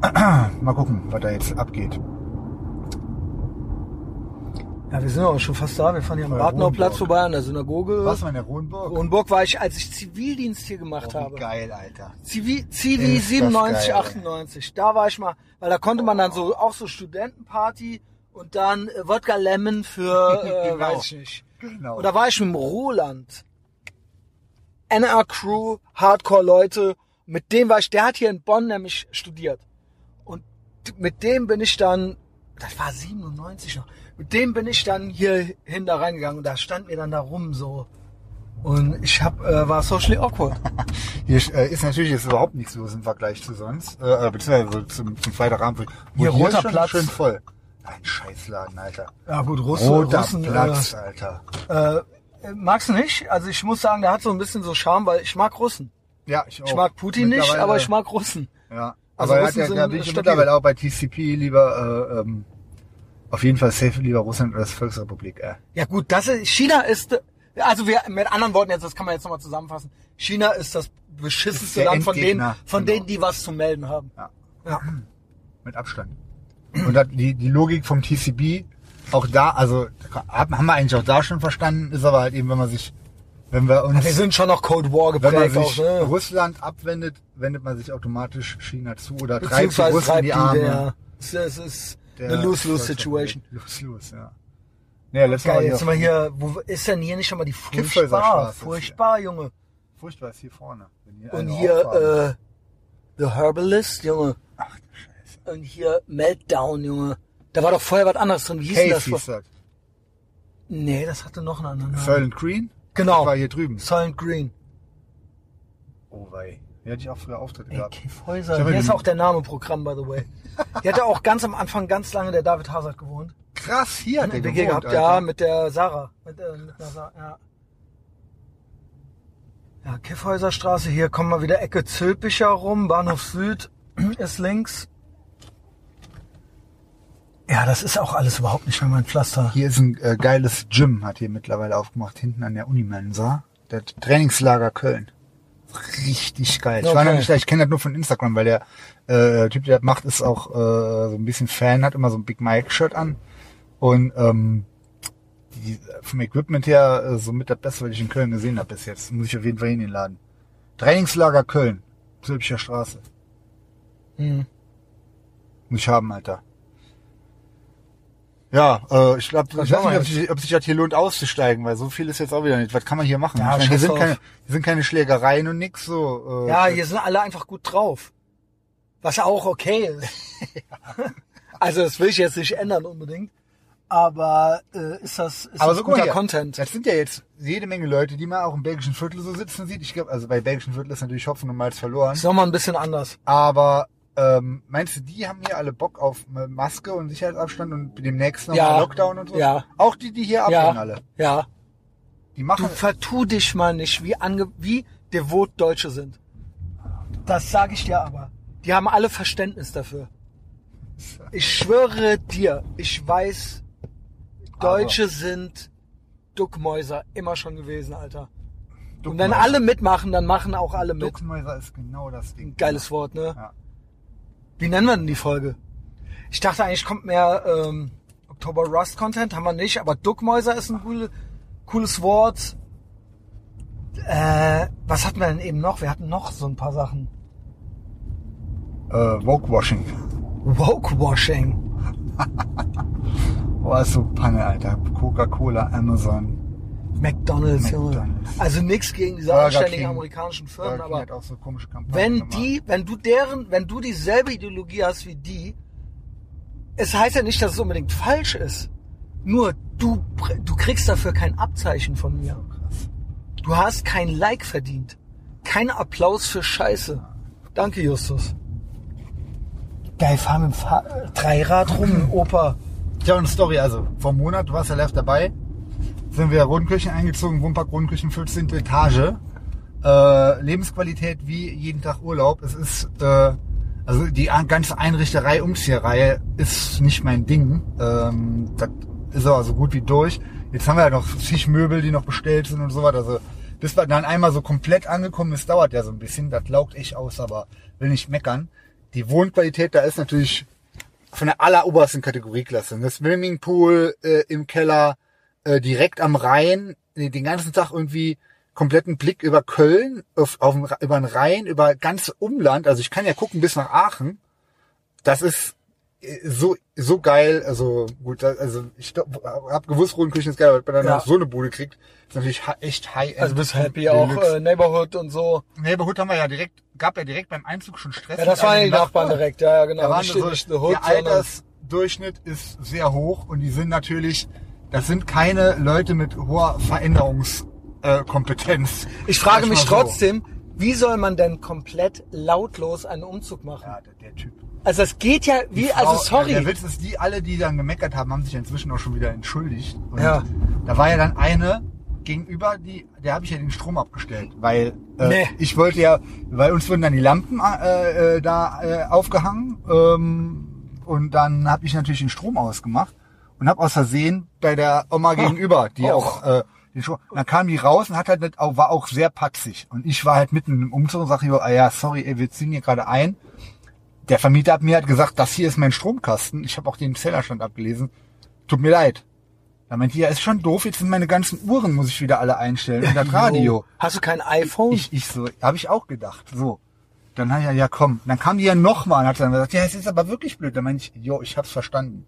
Mal gucken, was da jetzt abgeht. Ja, wir sind auch schon fast da. Wir fahren hier am Ratnauplatz vorbei an der Synagoge. Was war in der Rohnburg? Hohenburg war ich, als ich Zivildienst hier gemacht Oh, habe. geil, Alter. Zivi, Zivi Ist das 97, geil, 98. Da war ich mal, weil da konnte man dann so auch so Studentenparty und dann äh, Wodka Lemon für, äh, Genau. weiß ich nicht. Genau. Und da war ich mit dem Roland. NR Crew, Hardcore-Leute. Mit dem war ich, der hat hier in Bonn nämlich studiert. Und mit dem bin ich dann, das war 97 noch, mit dem bin ich dann hier hin da reingegangen und da stand mir dann da rum so. Und ich hab, äh, war socially awkward. Hier äh, ist natürlich jetzt überhaupt nichts los im Vergleich zu sonst. Äh, äh, beziehungsweise zum, zum Freitagabend. Hier, roter Platz. Schön voll. Ein Scheißladen, Alter. Ja gut, Russe, Roter Russen, Platz, Alter. Äh, äh, magst du nicht? Also ich muss sagen, der hat so ein bisschen so Charme, weil ich mag Russen. Ja, ich auch. Ich mag Putin nicht, aber ich mag Russen. Ja. Also aber er hat Russen ja, sind da bin ich mittlerweile auch bei TCP lieber, äh, ähm, auf jeden Fall safe lieber Russland als Volksrepublik, äh. Ja gut, das ist, China ist, äh, also wir, mit anderen Worten jetzt, das kann man jetzt nochmal zusammenfassen. China ist das beschissenste Ist Land von denen, von genau. denen, die was zu melden haben. Ja. Ja. Mit Abstand. Und das, die, die Logik vom TCB, auch da, also haben wir eigentlich auch da schon verstanden, ist aber halt eben, wenn man sich, wenn wir uns, Wir sind schon noch Cold War wenn man geprägt sich auch, ne? Russland abwendet, wendet man sich automatisch China zu oder treibt die Russen in die Arme. der, es ist, eine Lose-Lose-Situation. Lose-lose, ja. Ja, letztes Geil, Mal jetzt hier, sind wir hier, wo ist denn hier nicht schon mal die Furchtbar? Furchtbar, Junge. furchtbar ist hier vorne. Hier Und hier, äh, The Herbalist, Junge. Und hier Meltdown, Junge. Da war doch vorher was anderes drin. Wie hieß Cave das? hieß. Nee, das hatte noch einen anderen Namen. Soylent Green? Genau. Das war hier drüben. Silent Green. Oh wei. Hier hatte ich auch früher Auftritte gehabt. Kiffhäuser. Ich hab Hier ist auch der Name Programm, by the way. Hier hat er auch ganz am Anfang ganz lange der David Hazard gewohnt. Krass, hier hat der WG gewohnt, gehabt, Alter. ja, mit der Sarah. Mit, äh, mit Sarah, ja. Ja, Kiffhäuserstraße, hier kommen wir wieder Ecke Zülpicher rum, Bahnhof Süd ist links. Ja, das ist auch alles überhaupt nicht mehr mein Pflaster. Hier ist ein äh, geiles Gym, hat hier mittlerweile aufgemacht, hinten an der Unimensa. Der Trainingslager Köln. Richtig geil. Ich war Okay. noch nicht da, ich kenne das nur von Instagram, weil der äh, Typ, der das macht, ist auch äh, so ein bisschen Fan, hat immer so ein Big Mike-Shirt an. Und ähm, die, vom Equipment her äh, so mit das Beste, was ich in Köln gesehen habe bis jetzt. Muss ich auf jeden Fall hin den Laden. Trainingslager Köln. Zülpicher Straße. Hm. Muss ich haben, Alter. Ja, äh, ich glaube, ich weiß nicht, ob sich, ob sich das hier lohnt auszusteigen, weil so viel ist jetzt auch wieder nicht. Was kann man hier machen? Ja, ich meine, hier, sind keine, hier sind keine Schlägereien und nix so. Äh, Ja, hier sind alle einfach gut drauf. Was ja auch okay ist. also das will ich jetzt nicht ändern unbedingt. Aber äh, ist das, ist aber das so guter hier, Content? Das sind ja jetzt jede Menge Leute, die man auch im belgischen Viertel so sitzen sieht. Ich glaube, also bei belgischen Viertel ist natürlich Hopfen und Malz verloren. Ist nochmal ein bisschen anders. Aber ähm, meinst du, die haben hier alle Bock auf Maske und Sicherheitsabstand und demnächst nochmal Ja. Lockdown und so? Ja. Auch die, die hier abhängen Ja, alle. ja. Die machen. Du vertu dich mal nicht, wie, ange wie devot Deutsche sind. Das sage ich dir aber. Die haben alle Verständnis dafür. Ich schwöre dir, ich weiß, Deutsche sind Duckmäuser immer schon gewesen, Alter. Und wenn alle mitmachen, dann machen auch alle mit. Duckmäuser ist genau das Ding. Geiles Wort, ne? Ja. Wie nennen wir denn die Folge? Ich dachte eigentlich kommt mehr ähm, Oktober Rust Content, haben wir nicht, aber Duckmäuser ist ein cool, cooles Wort. Äh, was hatten wir denn eben noch? Wir hatten noch so ein paar Sachen. Äh, Woke-Washing. Woke-Washing. Oh, ist so Panne, Alter. Coca-Cola, Amazon. McDonalds, Junge. McDonald's. Also nix gegen diese Burger anständigen King. amerikanischen Firmen, Burger King aber hat auch so komische Kampagnen wenn gemacht. die, wenn du deren, wenn du dieselbe Ideologie hast wie die, es heißt ja nicht, dass es unbedingt falsch ist. Nur du, du kriegst dafür kein Abzeichen von mir. Du hast kein Like verdient. Kein Applaus für Scheiße. Danke, Justus. Geil, fahr mit dem Fahr Dreirad rum, Opa. Ich habe eine Story, also vor einem Monat, du warst ja live dabei, sind wir Rodenkirchen eingezogen, Wohnpark Rodenkirchen, 14. Etage. Äh, Lebensqualität wie jeden Tag Urlaub. Es ist, äh, also die an- ganze Einrichterei, Umzieherei ist nicht mein Ding. Ähm, das ist aber so gut wie durch. Jetzt haben wir ja noch zig Möbel, die noch bestellt sind und so weiter. Also bis wir dann einmal so komplett angekommen ist, dauert ja so ein bisschen. Das laugt echt aus, aber will nicht meckern. Die Wohnqualität da ist natürlich von der allerobersten Kategorieklasse. Das Swimmingpool äh, im Keller, äh, direkt am Rhein, den ganzen Tag irgendwie kompletten Blick über Köln, auf, auf über den Rhein, über ganz Umland. Also ich kann ja gucken bis nach Aachen. Das ist äh, so so geil. Also gut, also ich habe gewusst, Rodenkirchen ist geil, aber wenn man dann Ja. noch so eine Bude kriegt, ist natürlich echt high end. Also bist happy auch äh, Neighborhood und so. Neighborhood haben wir ja direkt, gab ja direkt beim Einzug schon Stress. Ja, das waren einem die Nachbarn direkt, ja, ja genau. Da waren so, nicht Hood, der Altersdurchschnitt ist sehr hoch und die sind natürlich, das sind keine Leute mit hoher Veränderungskompetenz. Äh, ich frage mich so. trotzdem, wie soll man denn komplett lautlos einen Umzug machen? Ja, der, der Typ. Also das geht ja wie, Frau- also sorry. Der Witz ist, die alle, die dann gemeckert haben, haben sich inzwischen auch schon wieder entschuldigt. Und Ja. Da war ja dann eine gegenüber, die, der habe ich ja den Strom abgestellt, weil äh, Nee. ich wollte ja, weil uns wurden dann die Lampen äh, äh, da äh, aufgehangen ähm, und dann habe ich natürlich den Strom ausgemacht und habe aus Versehen bei der Oma gegenüber, die auch äh, den und dann kam die raus und hat halt nicht, auch, war auch sehr patzig und ich war halt mitten im Umzug und sag ich, ah ja, sorry, ey, wir ziehen hier gerade ein der Vermieter hat mir halt gesagt, das hier ist mein Stromkasten. Ich habe auch den Zellerstand abgelesen. Tut mir leid. Da meinte ich, ja, ist schon doof, jetzt sind meine ganzen Uhren, muss ich wieder alle einstellen und das Radio. Hast du kein iPhone? Ich, ich so, habe ich auch gedacht. So. Dann hat er, ja komm. Dann kam die ja nochmal und hat dann gesagt, ja, es ist aber wirklich blöd. Dann meinte ich, jo, ich hab's verstanden.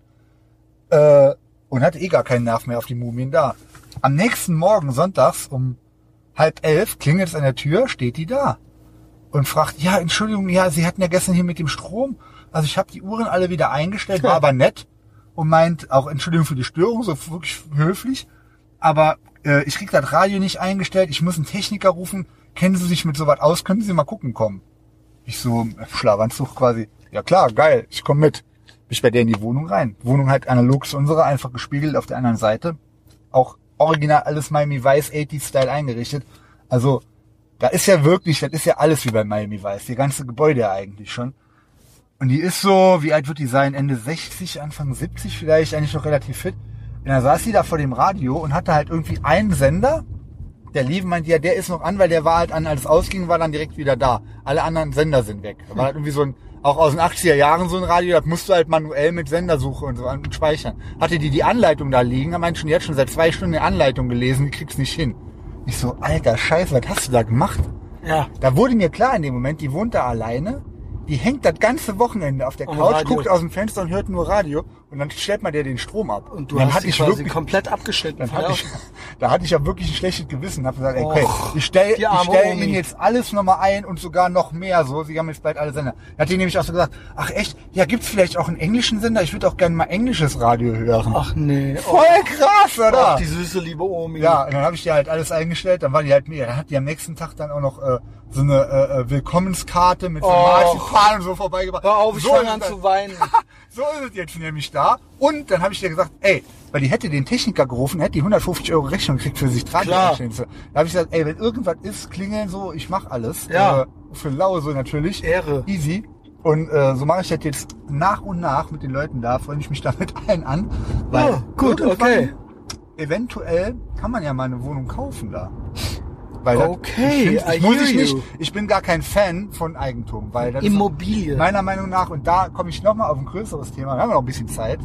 Äh, und hatte eh gar keinen Nerv mehr auf die Mumien da. Am nächsten Morgen, sonntags, um halb elf, klingelt es an der Tür, steht die da. Und fragt, ja, Entschuldigung, ja, Sie hatten ja gestern hier mit dem Strom. Also ich habe die Uhren alle wieder eingestellt, war aber nett. Und meint, auch Entschuldigung für die Störung, so wirklich höflich. Aber äh, ich krieg das Radio nicht eingestellt, ich muss einen Techniker rufen. Kennen Sie sich mit sowas aus? Können Sie mal gucken kommen? Ich so, Schlafanzug quasi. Ja klar, geil, ich komme mit. Bin ich bei der in die Wohnung rein. Wohnung halt analog zu unserer, einfach gespiegelt auf der anderen Seite. Auch original alles Miami Vice 80 Style eingerichtet. Also, da ist ja wirklich, das ist ja alles wie bei Miami Vice. Die ganze Gebäude ja eigentlich schon. Und die ist so, wie alt wird die sein? Ende 60, Anfang 70 vielleicht, eigentlich noch relativ fit. Und dann saß die da vor dem Radio und hatte halt irgendwie einen Sender. Der lief, meinte, ja, der ist noch an, weil der war halt an, als es ausging, war dann direkt wieder da. Alle anderen Sender sind weg. Da war halt irgendwie so ein, auch aus den 80er Jahren so ein Radio, das musst du halt manuell mit Sendersuche und so an und speichern. Hatte die die Anleitung da liegen, da meinte schon, hat schon seit zwei Stunden die Anleitung gelesen, die kriegt's nicht hin. Ich so, alter Scheiße, was hast du da gemacht? ja. Da wurde mir klar in dem Moment, die wohnt da alleine, die hängt das ganze Wochenende auf der Couch, guckt aus dem Fenster und hört nur Radio und dann stellt man der den Strom ab. Und du dann hast hatte sie ich quasi wirklich, komplett abgeschnitten. dann hatte ich, da hatte ich ja wirklich ein schlechtes Gewissen. Hab gesagt, ey, okay, Och, ich stell, die ich arme stell ihnen jetzt alles nochmal ein und sogar noch mehr so. Sie haben jetzt bald alle Sender. Da hat die nämlich auch so gesagt, ach echt, ja gibt's vielleicht auch einen englischen Sender? Ich würde auch gerne mal englisches Radio hören. Ach nee. Oh, Voll krass, oder? Ach, die süße liebe Omi. Ja, und dann habe ich dir halt alles eingestellt, dann war die halt mir, dann hat die am nächsten Tag dann auch noch äh, so eine äh, äh, Willkommenskarte mit so Och. Marzipan und so vorbeigebracht. Hör auf, ich so fange an zu weinen. So ist es jetzt nämlich da. Und dann habe ich dir gesagt, ey, weil die hätte den Techniker gerufen, hätte die 150 Euro Rechnung gekriegt für sich. Klar. Da habe ich gesagt, ey, wenn irgendwas ist, klingeln so, ich mach alles. Ja. Äh, für lau so natürlich. Ehre. Easy. Und äh, so mache ich das jetzt nach und nach mit den Leuten da, freue ich mich damit allen an. Weil Oh, gut, okay. Eventuell kann man ja mal eine Wohnung kaufen da. Weil das- Okay, ich, find, I ich muss ich nicht. Ich bin gar kein Fan von Eigentum, weil das Immobilie. Ist meiner Meinung nach und da komme ich noch mal auf ein größeres Thema. Wir haben noch ein bisschen Zeit.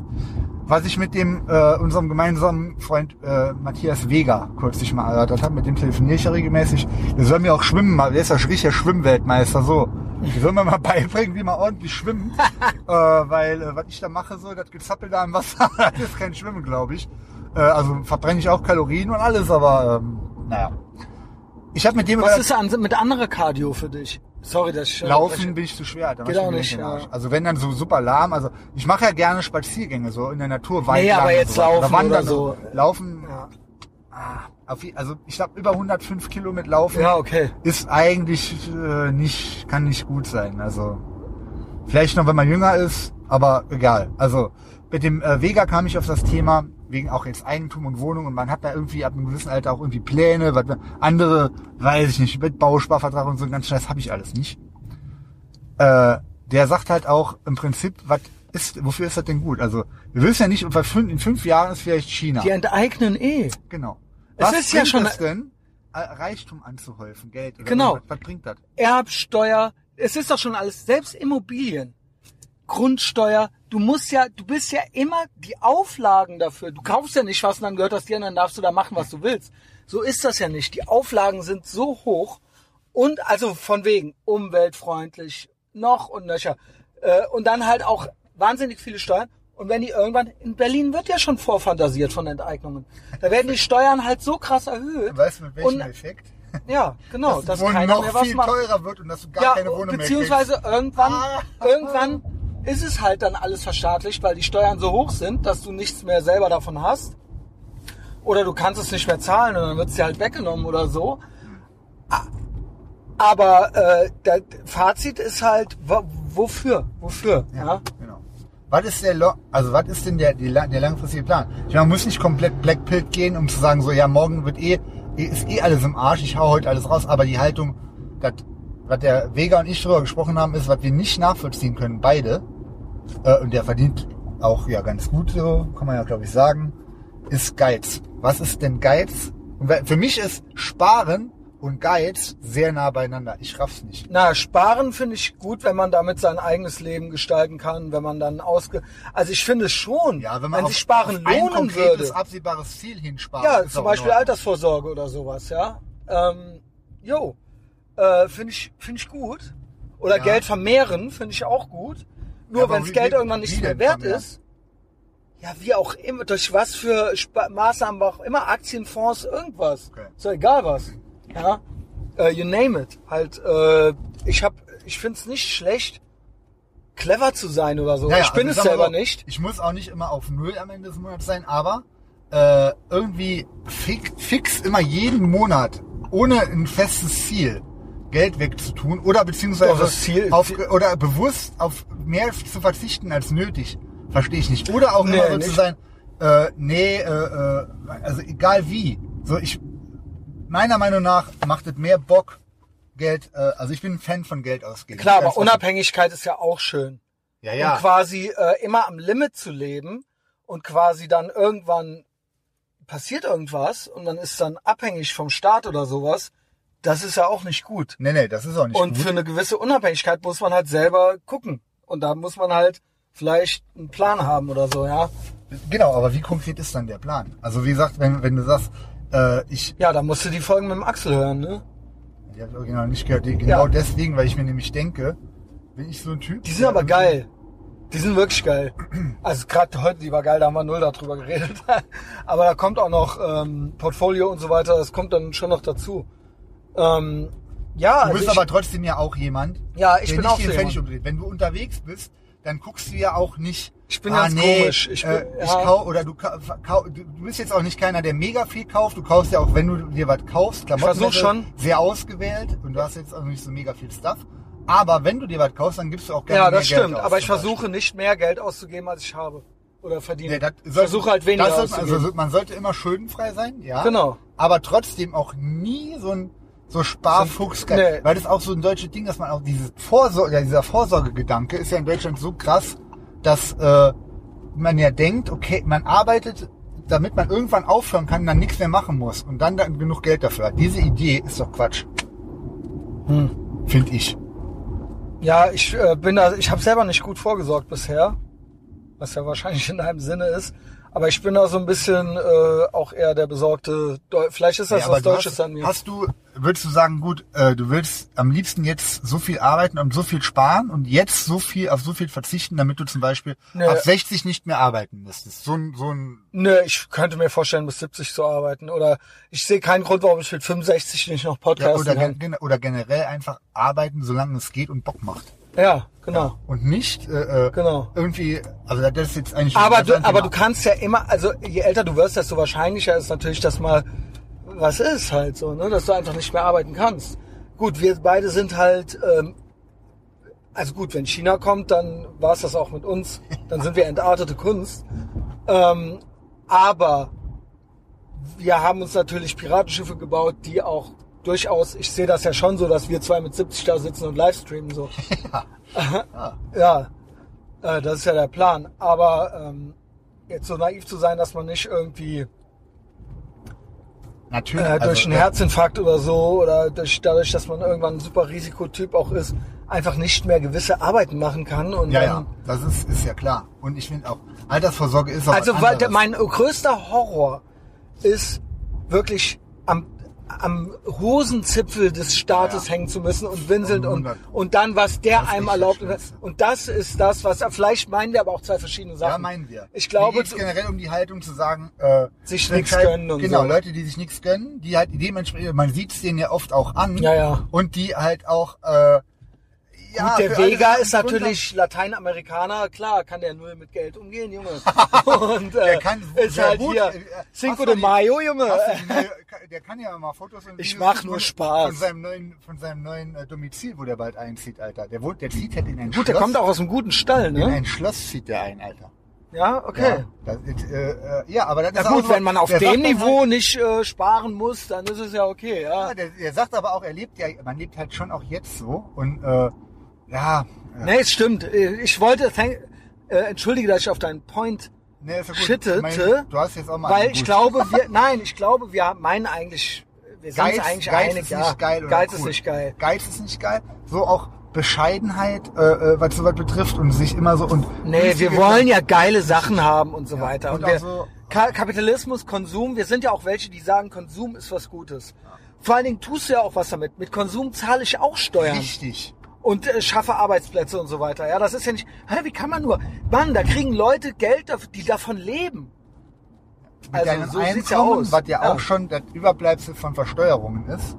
Was ich mit dem äh, unserem gemeinsamen Freund äh, Matthias Vega kürzlich mal erörtert habe, mit dem telefoniere ich ja regelmäßig. Der soll mir auch schwimmen, mal. der ist ja richtiger Schwimmweltmeister so. Der soll mir mal beibringen, wie man ordentlich schwimmen, äh, weil äh, was ich da mache so, das Gezappel da im Wasser, das ist kein Schwimmen, glaube ich. Äh, also verbrenne ich auch Kalorien und alles, aber ähm, naja. Ich habe mit dem Was ist an, mit anderer Cardio für dich? Sorry, dass ich... Laufen bin ich zu schwer. Da Geht ich auch nicht, ja. Also wenn dann so super lahm, also ich mache ja gerne Spaziergänge so in der Natur weit Nee, lang aber jetzt so laufen Wandern oder so. und Laufen, Ja. ah, also ich glaube über 105 Kilo mit Laufen Ja, okay. ist eigentlich äh, nicht, kann nicht gut sein. Also vielleicht noch, wenn man jünger ist, aber egal. Also mit dem äh, Vega kam ich auf das Thema wegen auch jetzt Eigentum und Wohnung und man hat da irgendwie ab einem gewissen Alter auch irgendwie Pläne, was andere, weiß ich nicht, mit Bausparvertrag und so ein ganz Scheiß habe ich alles nicht. Äh, der sagt halt auch im Prinzip, was ist, wofür ist das denn gut? Also wir wissen ja nicht, in fünf Jahren ist vielleicht China. Die enteignen eh. Genau. Es Was ist ja schon- das denn, äh, Reichtum anzuhäufen, Geld? Oder Genau. Was, was bringt das? Erbsteuer. Es ist doch schon alles, selbst Immobilien. Grundsteuer. Du musst ja, du bist ja immer die Auflagen dafür. Du kaufst ja nicht was und dann gehört das dir und dann darfst du da machen, was du willst. So ist das ja nicht. Die Auflagen sind so hoch und also von wegen umweltfreundlich noch und nöcher. Äh, und dann halt auch wahnsinnig viele Steuern. Und wenn die irgendwann, in Berlin wird ja schon vorfantasiert von Enteignungen. Da werden die Steuern halt so krass erhöht. Weißt du mit welchem Und- Effekt? Ja, genau. Dass dass das Wohnen keiner noch mehr was viel teurer wird und dass du gar Ja, keine Wohnung mehr beziehungsweise irgendwann, Ah. irgendwann ist es halt dann alles verstaatlicht, weil die Steuern so hoch sind, dass du nichts mehr selber davon hast. Oder du kannst es nicht mehr zahlen und dann wird es dir halt weggenommen oder so. Aber äh, das Fazit ist halt, wo- wofür? Wofür? Ja, Ja. genau. Was ist der, Lo also was ist denn der, der langfristige Plan? Ich meine, man muss nicht komplett Blackpilled gehen, um zu sagen, so, ja, morgen wird eh, eh- ist eh alles im Arsch, ich hau heute alles raus, aber die Haltung, das, was der Vega und ich drüber gesprochen haben, ist, was wir nicht nachvollziehen können, beide, äh, und der verdient auch ja ganz gut, so kann man ja glaube ich sagen, ist Geiz. Was ist denn Geiz? Für mich ist Sparen und Geiz sehr nah beieinander. Ich raff's nicht. Na, sparen finde ich gut, wenn man damit sein eigenes Leben gestalten kann, wenn man dann ausge... Also ich finde schon, Ja, wenn man auf, sich Sparen auf ein lohnen konkretes, würde. absehbares Ziel hinspart. Ja, zum Beispiel. Altersvorsorge oder sowas, ja. Ähm, jo, äh, finde ich, finde ich gut. Oder Ja. Geld vermehren finde ich auch gut. Nur Ja, wenn das Geld irgendwann nicht mehr wert ist, ja, wie auch immer, durch was für Spa Maßnahmen auch immer, Aktienfonds, irgendwas. Okay. Doch egal was. Ja, äh, you name it. Halt, äh, ich hab, ich finde es nicht schlecht, clever zu sein oder so. Ja, ich bin also es selber so, nicht. Ich muss auch nicht immer auf Null am Ende des Monats sein, aber äh, irgendwie fix, fix immer jeden Monat ohne ein festes Ziel Geld wegzutun oder beziehungsweise Doch, das Ziel- auf, oder bewusst auf mehr zu verzichten als nötig. Verstehe ich nicht. Oder auch Nee, immer so nicht. zu sein, äh, nee, äh, äh, also egal wie. So ich meiner Meinung nach macht es mehr Bock, Geld, äh, also ich bin ein Fan von Geld ausgeben. Klar, aber Unabhängigkeit ist ja auch schön. Ja, ja. und quasi äh, immer am Limit zu leben und quasi dann irgendwann passiert irgendwas und man ist dann abhängig vom Staat oder sowas, das ist ja auch nicht gut. Nee, nee, das ist auch nicht Und gut. für eine gewisse Unabhängigkeit muss man halt selber gucken. Und da muss man halt vielleicht einen Plan haben oder so, ja. Genau, aber wie konkret ist dann der Plan? Also wie gesagt, wenn, wenn du sagst, äh, ich, Ja, da musst du die Folgen mit dem Axel hören, ne? ich habe original nicht gehört, die- genau Ja. deswegen, weil ich mir nämlich denke, bin ich so ein Typ. Die sind aber geil. Die sind wirklich geil. Also gerade heute, die war geil, da haben wir null darüber geredet. Aber da kommt auch noch ähm, Portfolio und so weiter, das kommt dann schon noch dazu. Ähm, ja, Du also bist ich, aber trotzdem ja auch jemand, Ja, ich der bin nicht auch den Pfennig umdreht. Wenn du unterwegs bist, dann guckst du ja auch nicht. Ich bin ah, ganz nee, komisch. Ich Ich, bin- äh, ich ja. kau oder du, ka- kau, du bist jetzt auch nicht keiner, der mega viel kauft. Du kaufst ja auch, wenn du dir was kaufst, Klamotten versuch schon. sehr ausgewählt und du hast jetzt auch nicht so mega viel Stuff. Aber wenn du dir was kaufst, dann gibst du auch gerne ja, mehr das Geld stimmt. aus, Aber ich versuche nicht mehr Geld auszugeben, als ich habe. Oder verdiene. Nee, das ich soll- versuche halt weniger das sollte, auszugeben. Also man sollte immer schuldenfrei sein, ja. Genau. Aber trotzdem auch nie so ein so Sparfuchs, So- nee. weil das ist auch so ein deutsches Ding, dass man auch dieses Vorsorge, ja, dieser Vorsorgegedanke ist ja in Deutschland so krass, dass äh, man ja denkt, okay, man arbeitet, damit man irgendwann aufhören kann, dann nichts mehr machen muss und dann, dann genug Geld dafür hat. Diese Idee ist doch Quatsch, Hm. finde ich. Ja, ich äh, bin da, ich habe selber nicht gut vorgesorgt bisher, was ja wahrscheinlich in deinem Sinne ist. Aber ich bin da so ein bisschen äh, auch eher der besorgte. Deu Vielleicht ist das Ja, was Deutsches hast, an mir. Hast du, würdest du sagen, gut, äh, du willst am liebsten jetzt so viel arbeiten und so viel sparen und jetzt so viel auf so viel verzichten, damit du zum Beispiel Nee. ab 60 nicht mehr arbeiten müsstest. So ein, so ein, Nö, ich könnte mir vorstellen, bis 70 zu arbeiten. Oder ich sehe keinen Grund, warum ich mit 65 nicht noch ja, podcasten oder, kann. gen- oder generell einfach arbeiten, solange es geht und Bock macht. Ja, genau. Und nicht äh, äh, Genau. irgendwie, also das ist jetzt eigentlich Aber du, aber du kannst ja immer, also je älter du wirst, desto wahrscheinlicher ist natürlich, dass mal was ist halt so, ne, dass du einfach nicht mehr arbeiten kannst. Gut, wir beide sind halt, ähm, also gut, wenn China kommt, dann war es das auch mit uns, dann sind wir entartete Kunst. Ähm, aber wir haben uns natürlich Piratenschiffe gebaut, die auch durchaus, ich sehe das ja schon so, dass wir zwei mit 70 da sitzen und livestreamen so. ja, äh, das ist ja der Plan. Aber ähm, jetzt so naiv zu sein, dass man nicht irgendwie Natürlich. äh, durch also, einen ja, Herzinfarkt oder so oder durch, dadurch, dass man irgendwann ein super Risikotyp auch ist, einfach nicht mehr gewisse Arbeiten machen kann. Und Ja, dann, ja, das ist, ist ja klar. Und ich finde auch, Altersvorsorge ist auch Also weil, mein größter Horror ist wirklich am, am Hosenzipfel des Staates Ja, hängen zu müssen und winseln und, 100. und dann, was der einem erlaubt. Und das ist das, was, vielleicht meinen wir aber auch zwei verschiedene Sachen. Ja, meinen wir. Ich glaube, geht's generell um die Haltung zu sagen, äh, Sich nichts halt- gönnen und Genau, so. Leute, die sich nichts gönnen, die halt dementsprechend, man sieht's denen ja oft auch an. Ja, ja. Und die halt auch, äh, ja, Gut, der Vega ist natürlich Lateinamerikaner, klar, kann der nur mit Geld umgehen, Junge. Und äh, Der kann ist halt gut, hier Cinco de Mayo, Junge. Die der kann ja mal Fotos und Ich mach von- nur Spaß. Von seinem neuen, von seinem neuen äh, Domizil, wo der bald einzieht, Alter. Der wohnt, der zieht halt in ein Gut, Schloss. der kommt auch aus einem guten Stall, in ne? ein Schloss zieht der ein, Alter. Ja, okay. Ja, das ist, äh, äh, ja aber das Na ist gut, auch wenn man auf dem Niveau Halt, nicht äh, sparen muss, dann ist es ja okay, ja. ja, der, der sagt aber auch, er lebt ja, man lebt halt schon auch jetzt so und äh, ja, äh, Nee, es stimmt. Äh, Ich wollte, thank, äh, entschuldige, dass ich auf deinen Point nee, ist ja gut. shittete, Ich meine, du hast jetzt auch mal weil ich glaube, wir, nein, ich glaube, wir meinen eigentlich, wir sind Geiz, eigentlich Geiz einig, ist ja. nicht geil. Oder Geiz cool. ist nicht geil. Geiz ist nicht geil. So auch Bescheidenheit, äh, äh, was sowas betrifft und sich immer so und Nee, wir wollen ja geile Sachen haben und so weiter. und Und wir, so- Ka Kapitalismus, Konsum, wir sind ja auch welche, die sagen, Konsum ist was Gutes. Vor allen Dingen tust du ja auch was damit. Mit Konsum zahle ich auch Steuern richtig. Und äh, schaffe Arbeitsplätze und so weiter. Ja, das ist ja nicht. Hä, wie kann man nur? Mann, da kriegen Leute Geld, die davon leben. Mit Also, so sieht's ja Einkommen, aus. was ja, Ja. auch schon das Überbleibsel von Versteuerungen ist,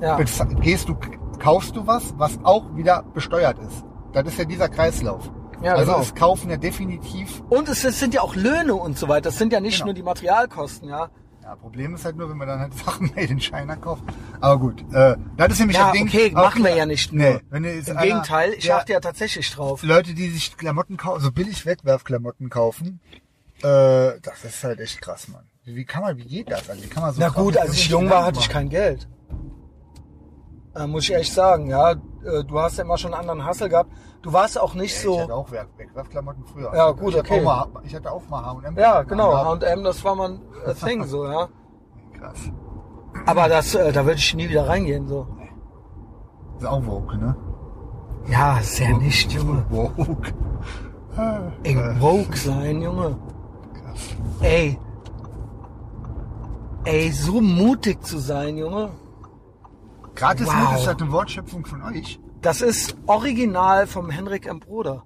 Ja. gehst du, kaufst du was, was auch wieder besteuert ist. Das ist ja dieser Kreislauf. Ja, also genau. es kaufen ja definitiv. Und es, es sind ja auch Löhne und so weiter. Das sind ja nicht Genau. nur die Materialkosten, ja. Ja, Problem ist halt nur, wenn man dann halt Sachen made in China kauft. Aber gut, äh, das ist nämlich Ja, das Ding. okay, machen wir ja nicht nur. Nee, wenn jetzt Im einer- Gegenteil, ich ja, achte ja tatsächlich drauf. Leute, die sich Klamotten kaufen, so billig Wegwerfklamotten kaufen, äh, das ist halt echt krass, Mann. Wie wie kann man, wie geht das? Also, wie kann man so Na gut, als ich jung war, hatte ich kein Geld. Äh, muss ich echt sagen, ja. Äh, Du hast ja immer schon einen anderen Hassel gehabt. Du warst auch nicht Ich so. hatte auch Weg- Wegwerfklamotten früher. Ja, gut, ich hatte okay. Auch mal, ich hatte auch mal H&M. Ja, genau. Ja, H&M, das war mal ein äh, Thing, so, ja. krass. Aber das, äh, da würde ich nie wieder reingehen, so. Ist auch woke, ne? Ja, sehr nicht, Junge. Woke. Ey, woke sein, Junge. Ey. Ey, so mutig zu sein, Junge. Gratis Wow. Mut ist halt eine Wortschöpfung von euch. Das ist original vom Henrik M. Broder.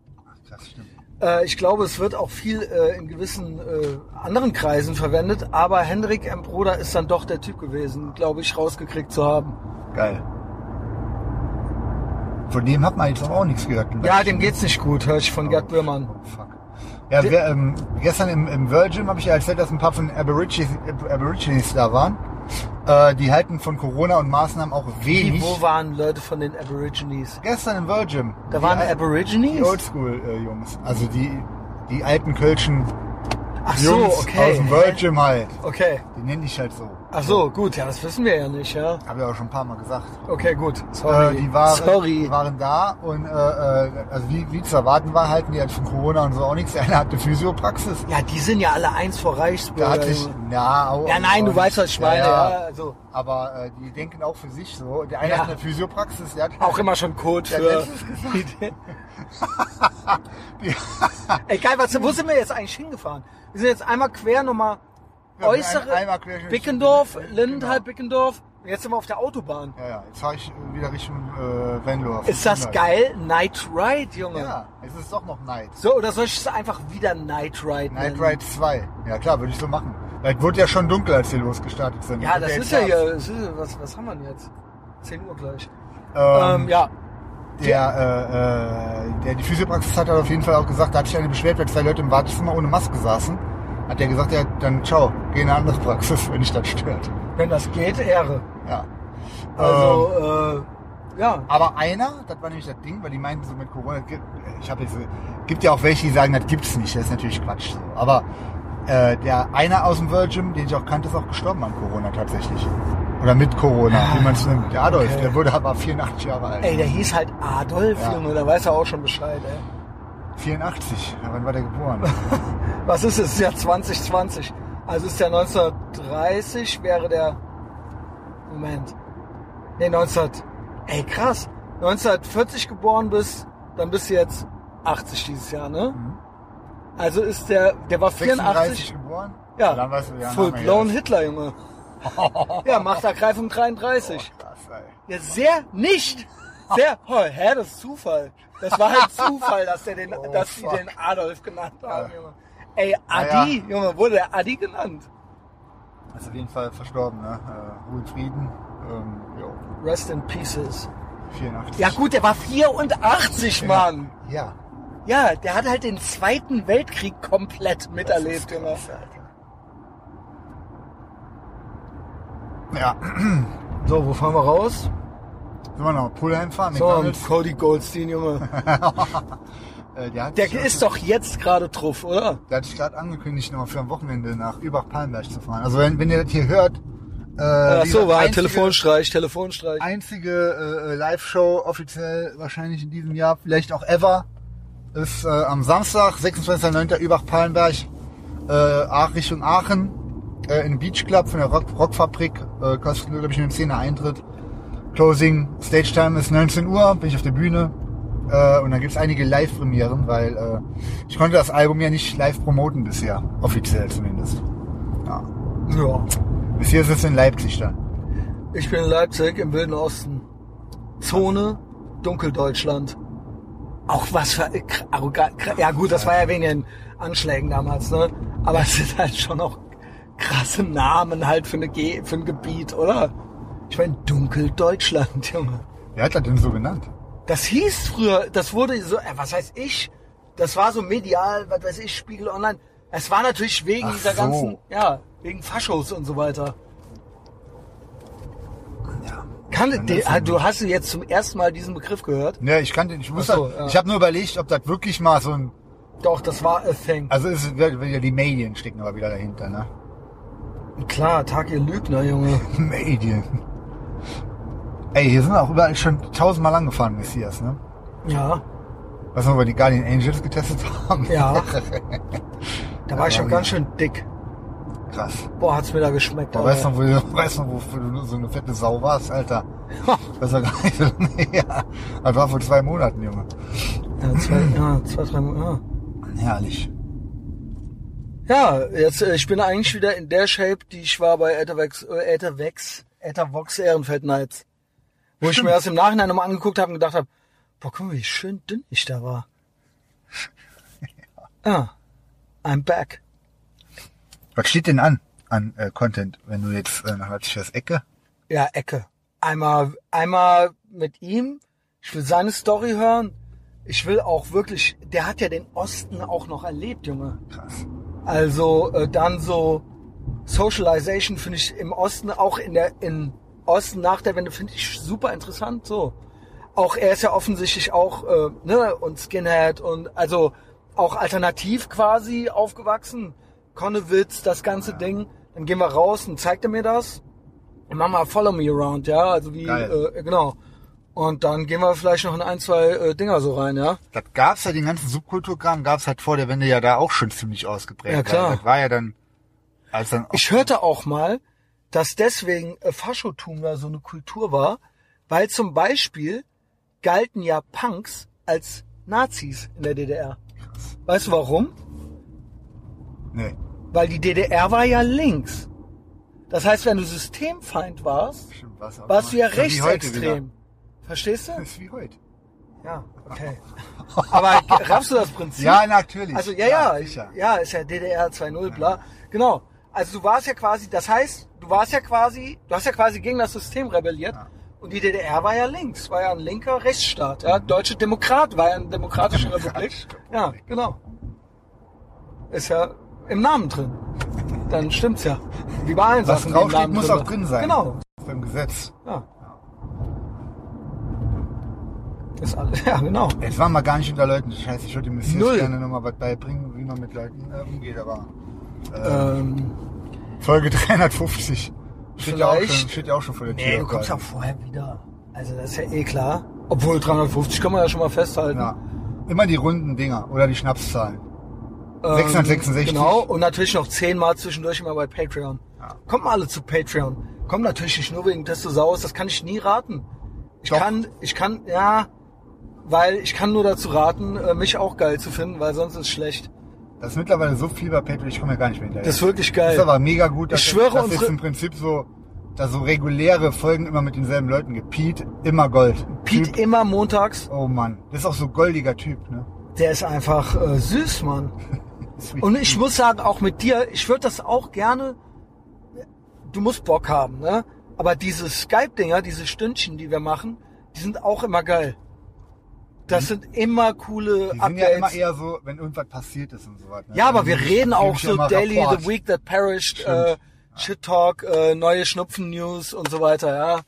Krass, stimmt. Äh, ich glaube, es wird auch viel äh, in gewissen äh, anderen Kreisen verwendet, aber Henrik M. Broder ist dann doch der Typ gewesen, glaube ich, rausgekriegt zu haben. Geil. Von dem hat man jetzt aber auch nichts gehört. Ja, dem geht's nicht gut, höre ich von Gerd Bührmann. Oh, fuck. Ja, wer, ähm, gestern im, im Virgin habe ich ja erzählt, dass ein paar von Aborigines, Aborigines da waren. Äh, die halten von Corona und Maßnahmen auch Wie, wenig. wo waren Leute von den Aborigines? Gestern im Virgin. Da waren die, al- die Aborigines? Oldschool-Jungs. also die, die alten Kölschen Ach so, Jungs okay. aus dem Virgin halt. Okay. Die nenne ich halt so. Ach so, gut, ja, das wissen wir ja nicht, ja. Habe ich auch schon ein paar Mal gesagt. Okay, gut. Sorry. Äh, die waren, Sorry. waren da und äh, äh, also wie, wie zu erwarten war, halten die halt von Corona und so auch nichts. Einer hatte Physiopraxis. Ja, die sind ja alle eins vor Da Reichsbürger. hat sich, Junge. na, au, ja, nein, du weißt, was ich meine, ja. also, Aber äh, die denken auch für sich so. Der eine Ja. hat eine Physiopraxis, der hat auch immer schon Code für. hat geil, was, wo sind wir jetzt eigentlich hingefahren? Wir sind jetzt einmal quer nochmal Ja, äußere Bickendorf, Genau. Lindenthal, Bickendorf. Und Jetzt sind wir auf der Autobahn. Ja, ja, jetzt fahre ich äh, wieder Richtung äh, Venlo. Ist das geil? Night Ride, Junge. Ja, es ist doch noch Night. So, oder soll ich es einfach wieder Night Ride Night nennen? Ride 2. Ja klar, würde ich so machen. Weil es wurde ja schon dunkel, als wir losgestartet sind. Ja, das ist ja hier, ist, was, was haben wir denn jetzt? 10 Uhr gleich. Ähm, Ähm, ja, Der, äh, äh, der die Physiopraxis hat auf jeden Fall auch gesagt, da hat sich eine beschwert, weil zwei Leute im Wartezimmer ohne Maske saßen. Hat der gesagt, ja, dann ciao, geh in eine andere Praxis, wenn dich das stört. wenn das geht, Ehre. Ja. Also, Ähm. äh, ja. Aber einer, das war nämlich das Ding, weil die meinten so mit Corona, ich habe jetzt, gibt ja auch welche, die sagen, das gibt's nicht, das ist natürlich Quatsch. So. Aber äh, der einer aus dem Virgin, den ich auch kannte, ist auch gestorben an Corona tatsächlich. Oder mit Corona, wie man es nimmt. Der Adolf, okay. der wurde aber 84 Jahre alt. Ey, der hieß halt Adolf, Ja. Junge, da weiß er auch schon Bescheid, ey. 84, ja, wann war der geboren? Was ist es? Ja, 2020. Also ist der 1930, wäre der Moment. Nee, 19. Ey, krass. 1940 geboren bist, dann bist du jetzt 80 dieses Jahr, ne? Also ist der, der war 36 84. geboren? Ja, Dann weißt du, ja, full blown. Hitler, Junge. ja, Machtergreifung 33. Krass, ey. Ja, sehr nicht. Sehr, oh, hä, das ist Zufall. Das war halt Zufall, dass, der den, Oh, dass die fuck. den Adolf genannt haben, Ja. Junge. Ey, Adi, Junge, wurde der Adi genannt. Ist auf jeden Fall verstorben, ne? Äh, Ruhe in Frieden. Ähm, jo, Rest in Pieces. 84. Ja gut, der war 84, Mann. Ja. Ja, der hat halt den Zweiten Weltkrieg komplett miterlebt, Junge. Ja, So, wo fahren wir raus? Sollen wir noch Pulheim fahren? So, McDonald's? Cody Goldstein, Junge. Äh, der Der ist doch jetzt gerade truff, oder? Der hat sich gerade angekündigt, nochmal für am Wochenende nach Übach-Pallenberg zu fahren. Also wenn, wenn ihr das hier hört, äh, Ach so, war ein einzige- Telefonstreich, Telefonstreich. einzige äh, Live-Show offiziell wahrscheinlich in diesem Jahr, vielleicht auch ever, ist äh, am Samstag, 26.09. Übach-Pallenberg, äh, Ach- Richtung Aachen, äh, in Beach Club von der Rock Rockfabrik, äh, kostet glaube ich nur 10 Eintritt. Closing, Stage Time ist 19 Uhr, bin ich auf der Bühne. Äh, und dann gibt's einige Live-Premieren, weil äh, ich konnte das Album ja nicht live promoten bisher, offiziell zumindest. Ja. Ja. Bisher es in Leipzig dann. Ich bin in Leipzig im Wilden Osten. Zone Dunkeldeutschland. Auch was für arrogant. Ja gut, das war ja wegen den Anschlägen damals, ne? Aber es sind halt schon auch krasse Namen halt für, eine Ge für ein Gebiet, oder? Ich meine, Dunkeldeutschland, Junge. Wer hat das denn so genannt? Das hieß früher, das wurde so, äh, was heißt ich? Das war so medial, was weiß ich, Spiegel Online. Es war natürlich wegen Ach dieser so. ganzen, ja, wegen Faschos und so weiter. Ja. Kann, Kann de, sein? du hast jetzt zum ersten Mal diesen Begriff gehört? Ja, ich kannte, ich wusste, so, ja. ich habe nur überlegt, ob das wirklich mal so ein, Doch, das war a thing. also ist ja die Medien stecken aber wieder dahinter, ne? Klar, Tag ihr Lügner, Junge. Medien. Ey, hier sind auch überall schon tausendmal angefahren, Messias, ne? Ja, Was wir bei die Guardian Angels getestet haben. ja. Da war ich schon ganz schön dick. Krass. Boah, hat's mir da geschmeckt. Alter. weißt du, wo, du- weißt du, wofür du so eine fette Sau warst, Alter. Das war gar nicht so lange her. Das war vor zwei Monaten, Junge. Ja, zwei, ja, zwei, drei Monate. Herrlich. Ja. ja, jetzt, äh, ich bin eigentlich wieder in der Shape, die ich war bei Ethervex, äh, Ethervex, Ethervox Ehrenfeld Nights. Wo ich mir das im Nachhinein nochmal angeguckt habe und gedacht habe, boah, guck mal, wie schön dünn ich da war. Ja, I'm back. Was steht denn an, an äh, Content, wenn du jetzt äh, nach Leipzig fährst? Ecke? Ja, Ecke. Einmal, einmal mit ihm. Ich will seine Story hören. Ich will auch wirklich, der hat ja den Osten auch noch erlebt, Junge. Krass. Also äh, dann so Socialization finde ich im Osten, auch in der in Osten nach der Wende finde ich super interessant. So, auch er ist ja offensichtlich auch äh, ne und Skinhead und also auch alternativ quasi aufgewachsen. Konnewitz, das ganze Ding. Dann gehen wir raus und zeigt er mir das. Dann machen wir Follow Me Around, ja, also wie Geil. äh, genau. Und dann gehen wir vielleicht noch in ein, zwei äh, Dinger so rein, ja. Das gab's ja, den ganzen Subkulturkram gab's halt vor der Wende ja da auch schon ziemlich ausgeprägt. Ja, klar. Das war ja dann Ich hörte auch mal, dass deswegen äh, Faschotum da so eine Kultur war, weil zum Beispiel galten ja Punks als Nazis in der DDR. Weißt du warum? nee, Weil die DDR war ja links. Das heißt, wenn du Systemfeind warst, stimmt, warst du ja rechtsextrem. Verstehst du? Das ist wie heute. Ja, okay. Aber raffst du das Prinzip? Ja, natürlich. Also ja, ja, sicher. ja, ist ja DDR 2.0, bla. Genau. Also du warst ja quasi, das heißt, du warst ja quasi, du hast ja quasi gegen das System rebelliert. Und die DDR war ja links, war ja ein linker Rechtsstaat. Ja? Deutsche Demokrat war ja eine demokratische Republik. Ja, genau. Ist ja im Namen drin. Dann stimmt's ja. Wie bei allen Was Sachen. im draufsteht, muss drin auch drin sein. Genau. Beim Gesetz. Ja. Ist alles, ja, genau. Jetzt waren wir gar nicht unter Leuten. Das heißt, ich würde Messias Null. gerne nochmal was beibringen, wie man mit Leuten äh, umgeht, aber Ähm, Folge 350. Steht ja, auch schon, steht ja auch schon vor der Tür. Nee, du kommst ja vorher wieder. Also das ist ja eh klar. Obwohl 350 kann man ja schon mal festhalten. Ja. Immer die runden Dinger oder die Schnapszahlen. Ähm, 666. Genau, und natürlich noch zehnmal zwischendurch immer bei Patreon. Kommt mal alle zu Patreon. Kommt natürlich nicht nur wegen Testosaurus, das kann ich nie raten. Ich Doch. kann, ich kann, ja, weil ich kann nur dazu raten, äh, mich auch geil zu finden, weil sonst ist es schlecht. Das ist mittlerweile so viel bei Patreon, ich komme ja gar nicht mehr hinterher. Das ist wirklich Das ist geil. aber mega gut, dass, Ich schwöre, unsere- jetzt im Prinzip so, da so reguläre Folgen immer mit denselben Leuten gibt. Pete, immer Gold. Pete Typ, immer montags, oh Mann, das ist auch so goldiger Typ, ne? der ist einfach äh, süß, Mann. Und ich muss sagen, auch mit dir, ich würde das auch gerne, du musst Bock haben, ne? Aber diese Skype-Dinger, diese Stündchen, die wir machen, die sind auch immer geil. Das sind immer coole Die sind ja Updates. immer eher so, wenn irgendwas passiert ist und so was. Ne? Ja, aber wir reden auch so Daily, Rapport. The Week That Perished, äh, Shit Talk, äh, neue Schnupfen-News und so weiter, ja.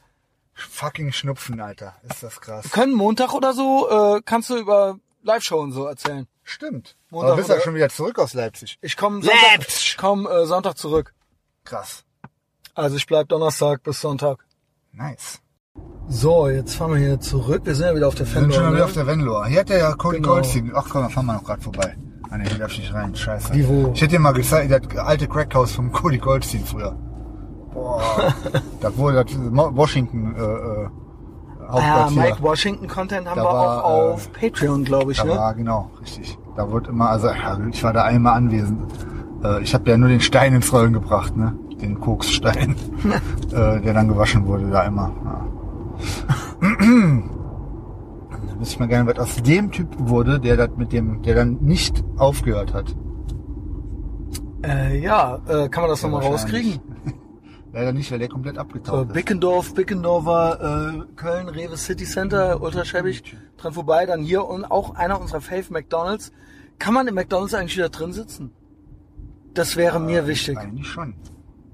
Fucking Schnupfen, Alter. Ist das krass. Können Montag oder so, äh, kannst du über Live-Show und so erzählen. Stimmt. Montag aber bist ja schon wieder zurück aus Leipzig. Ich komme Sonntag, Leipzig. ich komm, äh, Sonntag zurück. Krass. Also ich bleib Donnerstag bis Sonntag. Nice. So, jetzt fahren wir hier zurück. Wir sind ja wieder auf der Wir sind schon wieder Ne? auf der Venloa. Hier hat der ja Cody Genau. Goldstein. Ach komm, da fahren wir noch gerade vorbei. Ah ne, hier darf ich nicht rein. Scheiße. Wie, wo? Ich hätte dir mal gezeigt, das alte Crackhaus vom Cody Goldstein früher. Boah. da wurde das Washington äh, äh, Ah, Hauptquartier. Mike Washington Content haben Da wir war, auch auf äh, Patreon, glaube ich, Da ne? war, genau, richtig. Da wurde immer, also ja, ich war da einmal anwesend. Äh, ich habe ja nur den Stein ins Rollen gebracht, ne? Den Koksstein, äh, der dann gewaschen wurde, da immer. Ja. Da wüsste ich mal gerne, was aus dem Typ wurde, der das mit dem, der dann nicht aufgehört hat. Äh, ja, äh, kann man das nochmal wahrscheinlich. rauskriegen? Leider nicht, weil der komplett So, abgetaucht ist. Bickendorf, Bickendorfer, äh, Köln, Rewe City Center, ultraschäbig, dran vorbei, dann hier und auch einer unserer Fave McDonalds. Kann man im McDonalds eigentlich wieder drin sitzen? Das wäre mir wichtig. Eigentlich schon.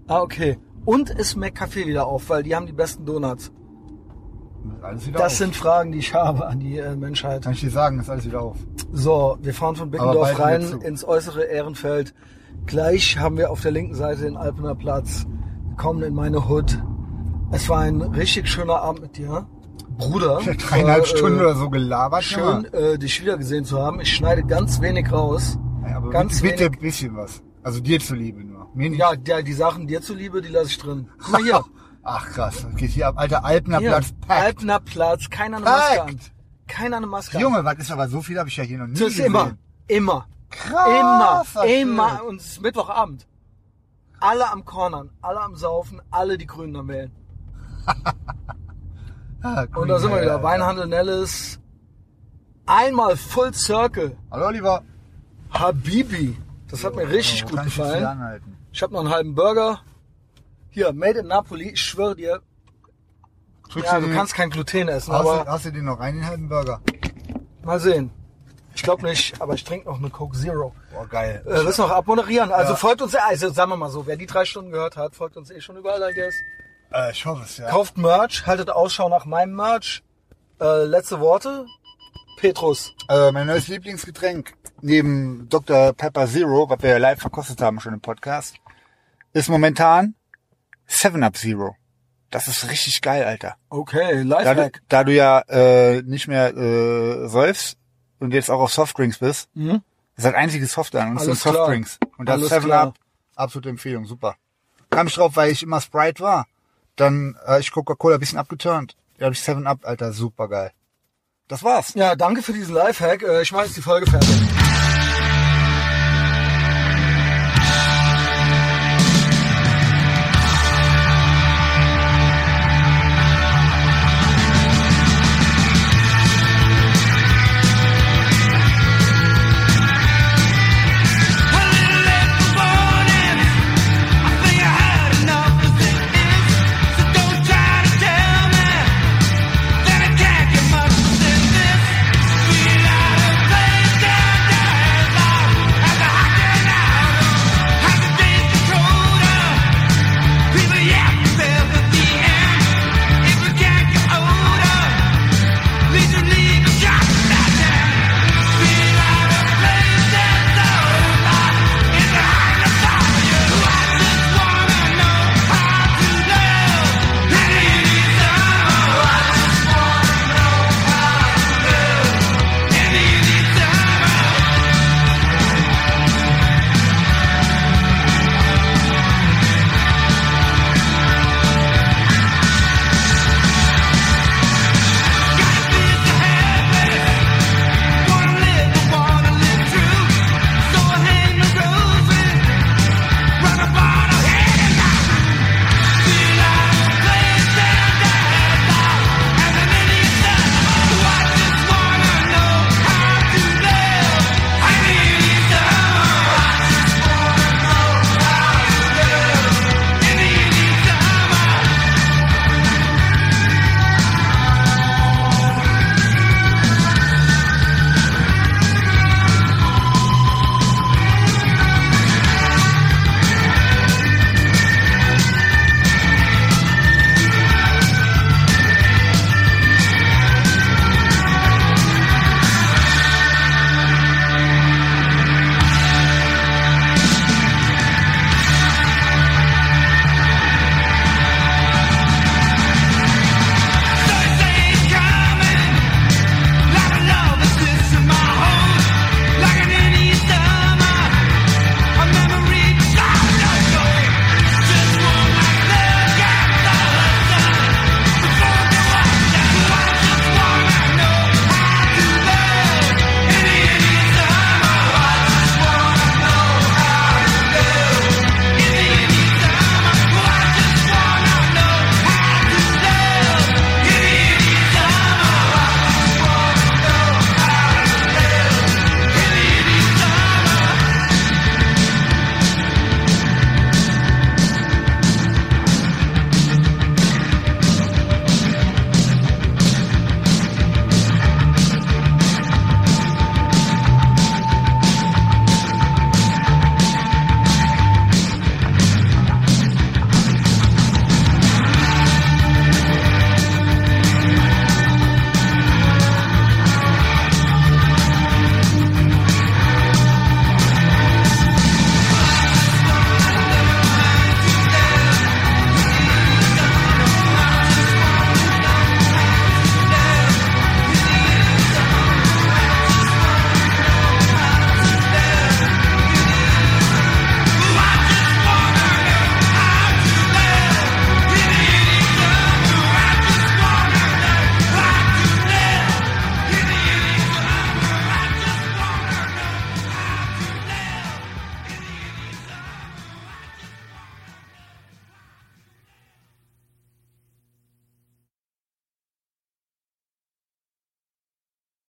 Ah, okay. Und ist McCafé wieder auf, weil die haben die besten Donuts. Das auf. sind Fragen, die ich habe an die äh, Menschheit. Kann ich dir sagen, ist alles wieder auf. So, wir fahren von wieder rein ins äußere Ehrenfeld. Gleich haben wir auf der linken Seite den Alpener Platz. Wir kommen in meine Hood. Es war ein richtig schöner Abend mit dir. Bruder. Ich dreieinhalb War, Stunden äh, oder so gelabert. Schön, äh, dich wieder gesehen zu haben. Ich schneide ganz wenig raus. Ja, aber ganz bitte, ein bisschen was. Also dir zuliebe nur. Mir nicht. Ja, ja, die Sachen dir zuliebe, die lasse ich drin. Guck mal hier. Ach krass, geht hier ab. Alter Alpener hier. Platz packt. Alpener Platz. Keiner eine Maske an. Keiner eine Maske an. Junge, was ist aber so viel habe ich ja hier noch nie Das ist gesehen. immer. Immer. Krass, Immer, immer. Bild. Und es ist Mittwochabend. Alle am Cornern, alle am Saufen, alle die Grünen am Wählen. Ah, Und da sind wir wieder. Weinhandel Nellis. Einmal Full Circle. Hallo Oliver. Habibi. Das hat mir richtig Wo gut gefallen. Ich habe noch einen halben Burger. Hier, Made in Napoli. Ich schwöre dir. Drückst Ja, du du kannst kein Gluten essen, hast, du, aber hast du den noch rein, den halben Burger? mal sehen. Ich glaube nicht, aber ich trinke noch eine Coke Zero. Boah, geil. Äh, willst noch abmoderieren? Also Ja. folgt uns, also sagen wir mal so, wer die drei Stunden gehört hat, folgt uns eh schon überall, I guess. Äh, ich hoffe es, ja. Kauft Merch, haltet Ausschau nach meinem Merch. Äh, letzte Worte. Petrus. Äh, mein neues Lieblingsgetränk neben Dr. Pepper Zero, was wir ja live verkostet haben schon im Podcast, ist momentan 7-Up Zero. Das ist richtig geil, Alter. Okay, Da du, Lifehack. da du ja äh, nicht mehr äh, säufst und jetzt auch auf Softdrinks bist, Mhm. das ist das einzige Soft an uns sind. Softdrinks. Und das 7 klar. Up, absolute Empfehlung, super. Kam ich drauf, weil ich immer Sprite war. Dann äh, ich Coca-Cola ein bisschen abgeturnt. Da habe ich 7 Up, Alter, super geil. Das war's. Ja, danke für diesen Lifehack. Äh, ich mache jetzt die Folge fertig.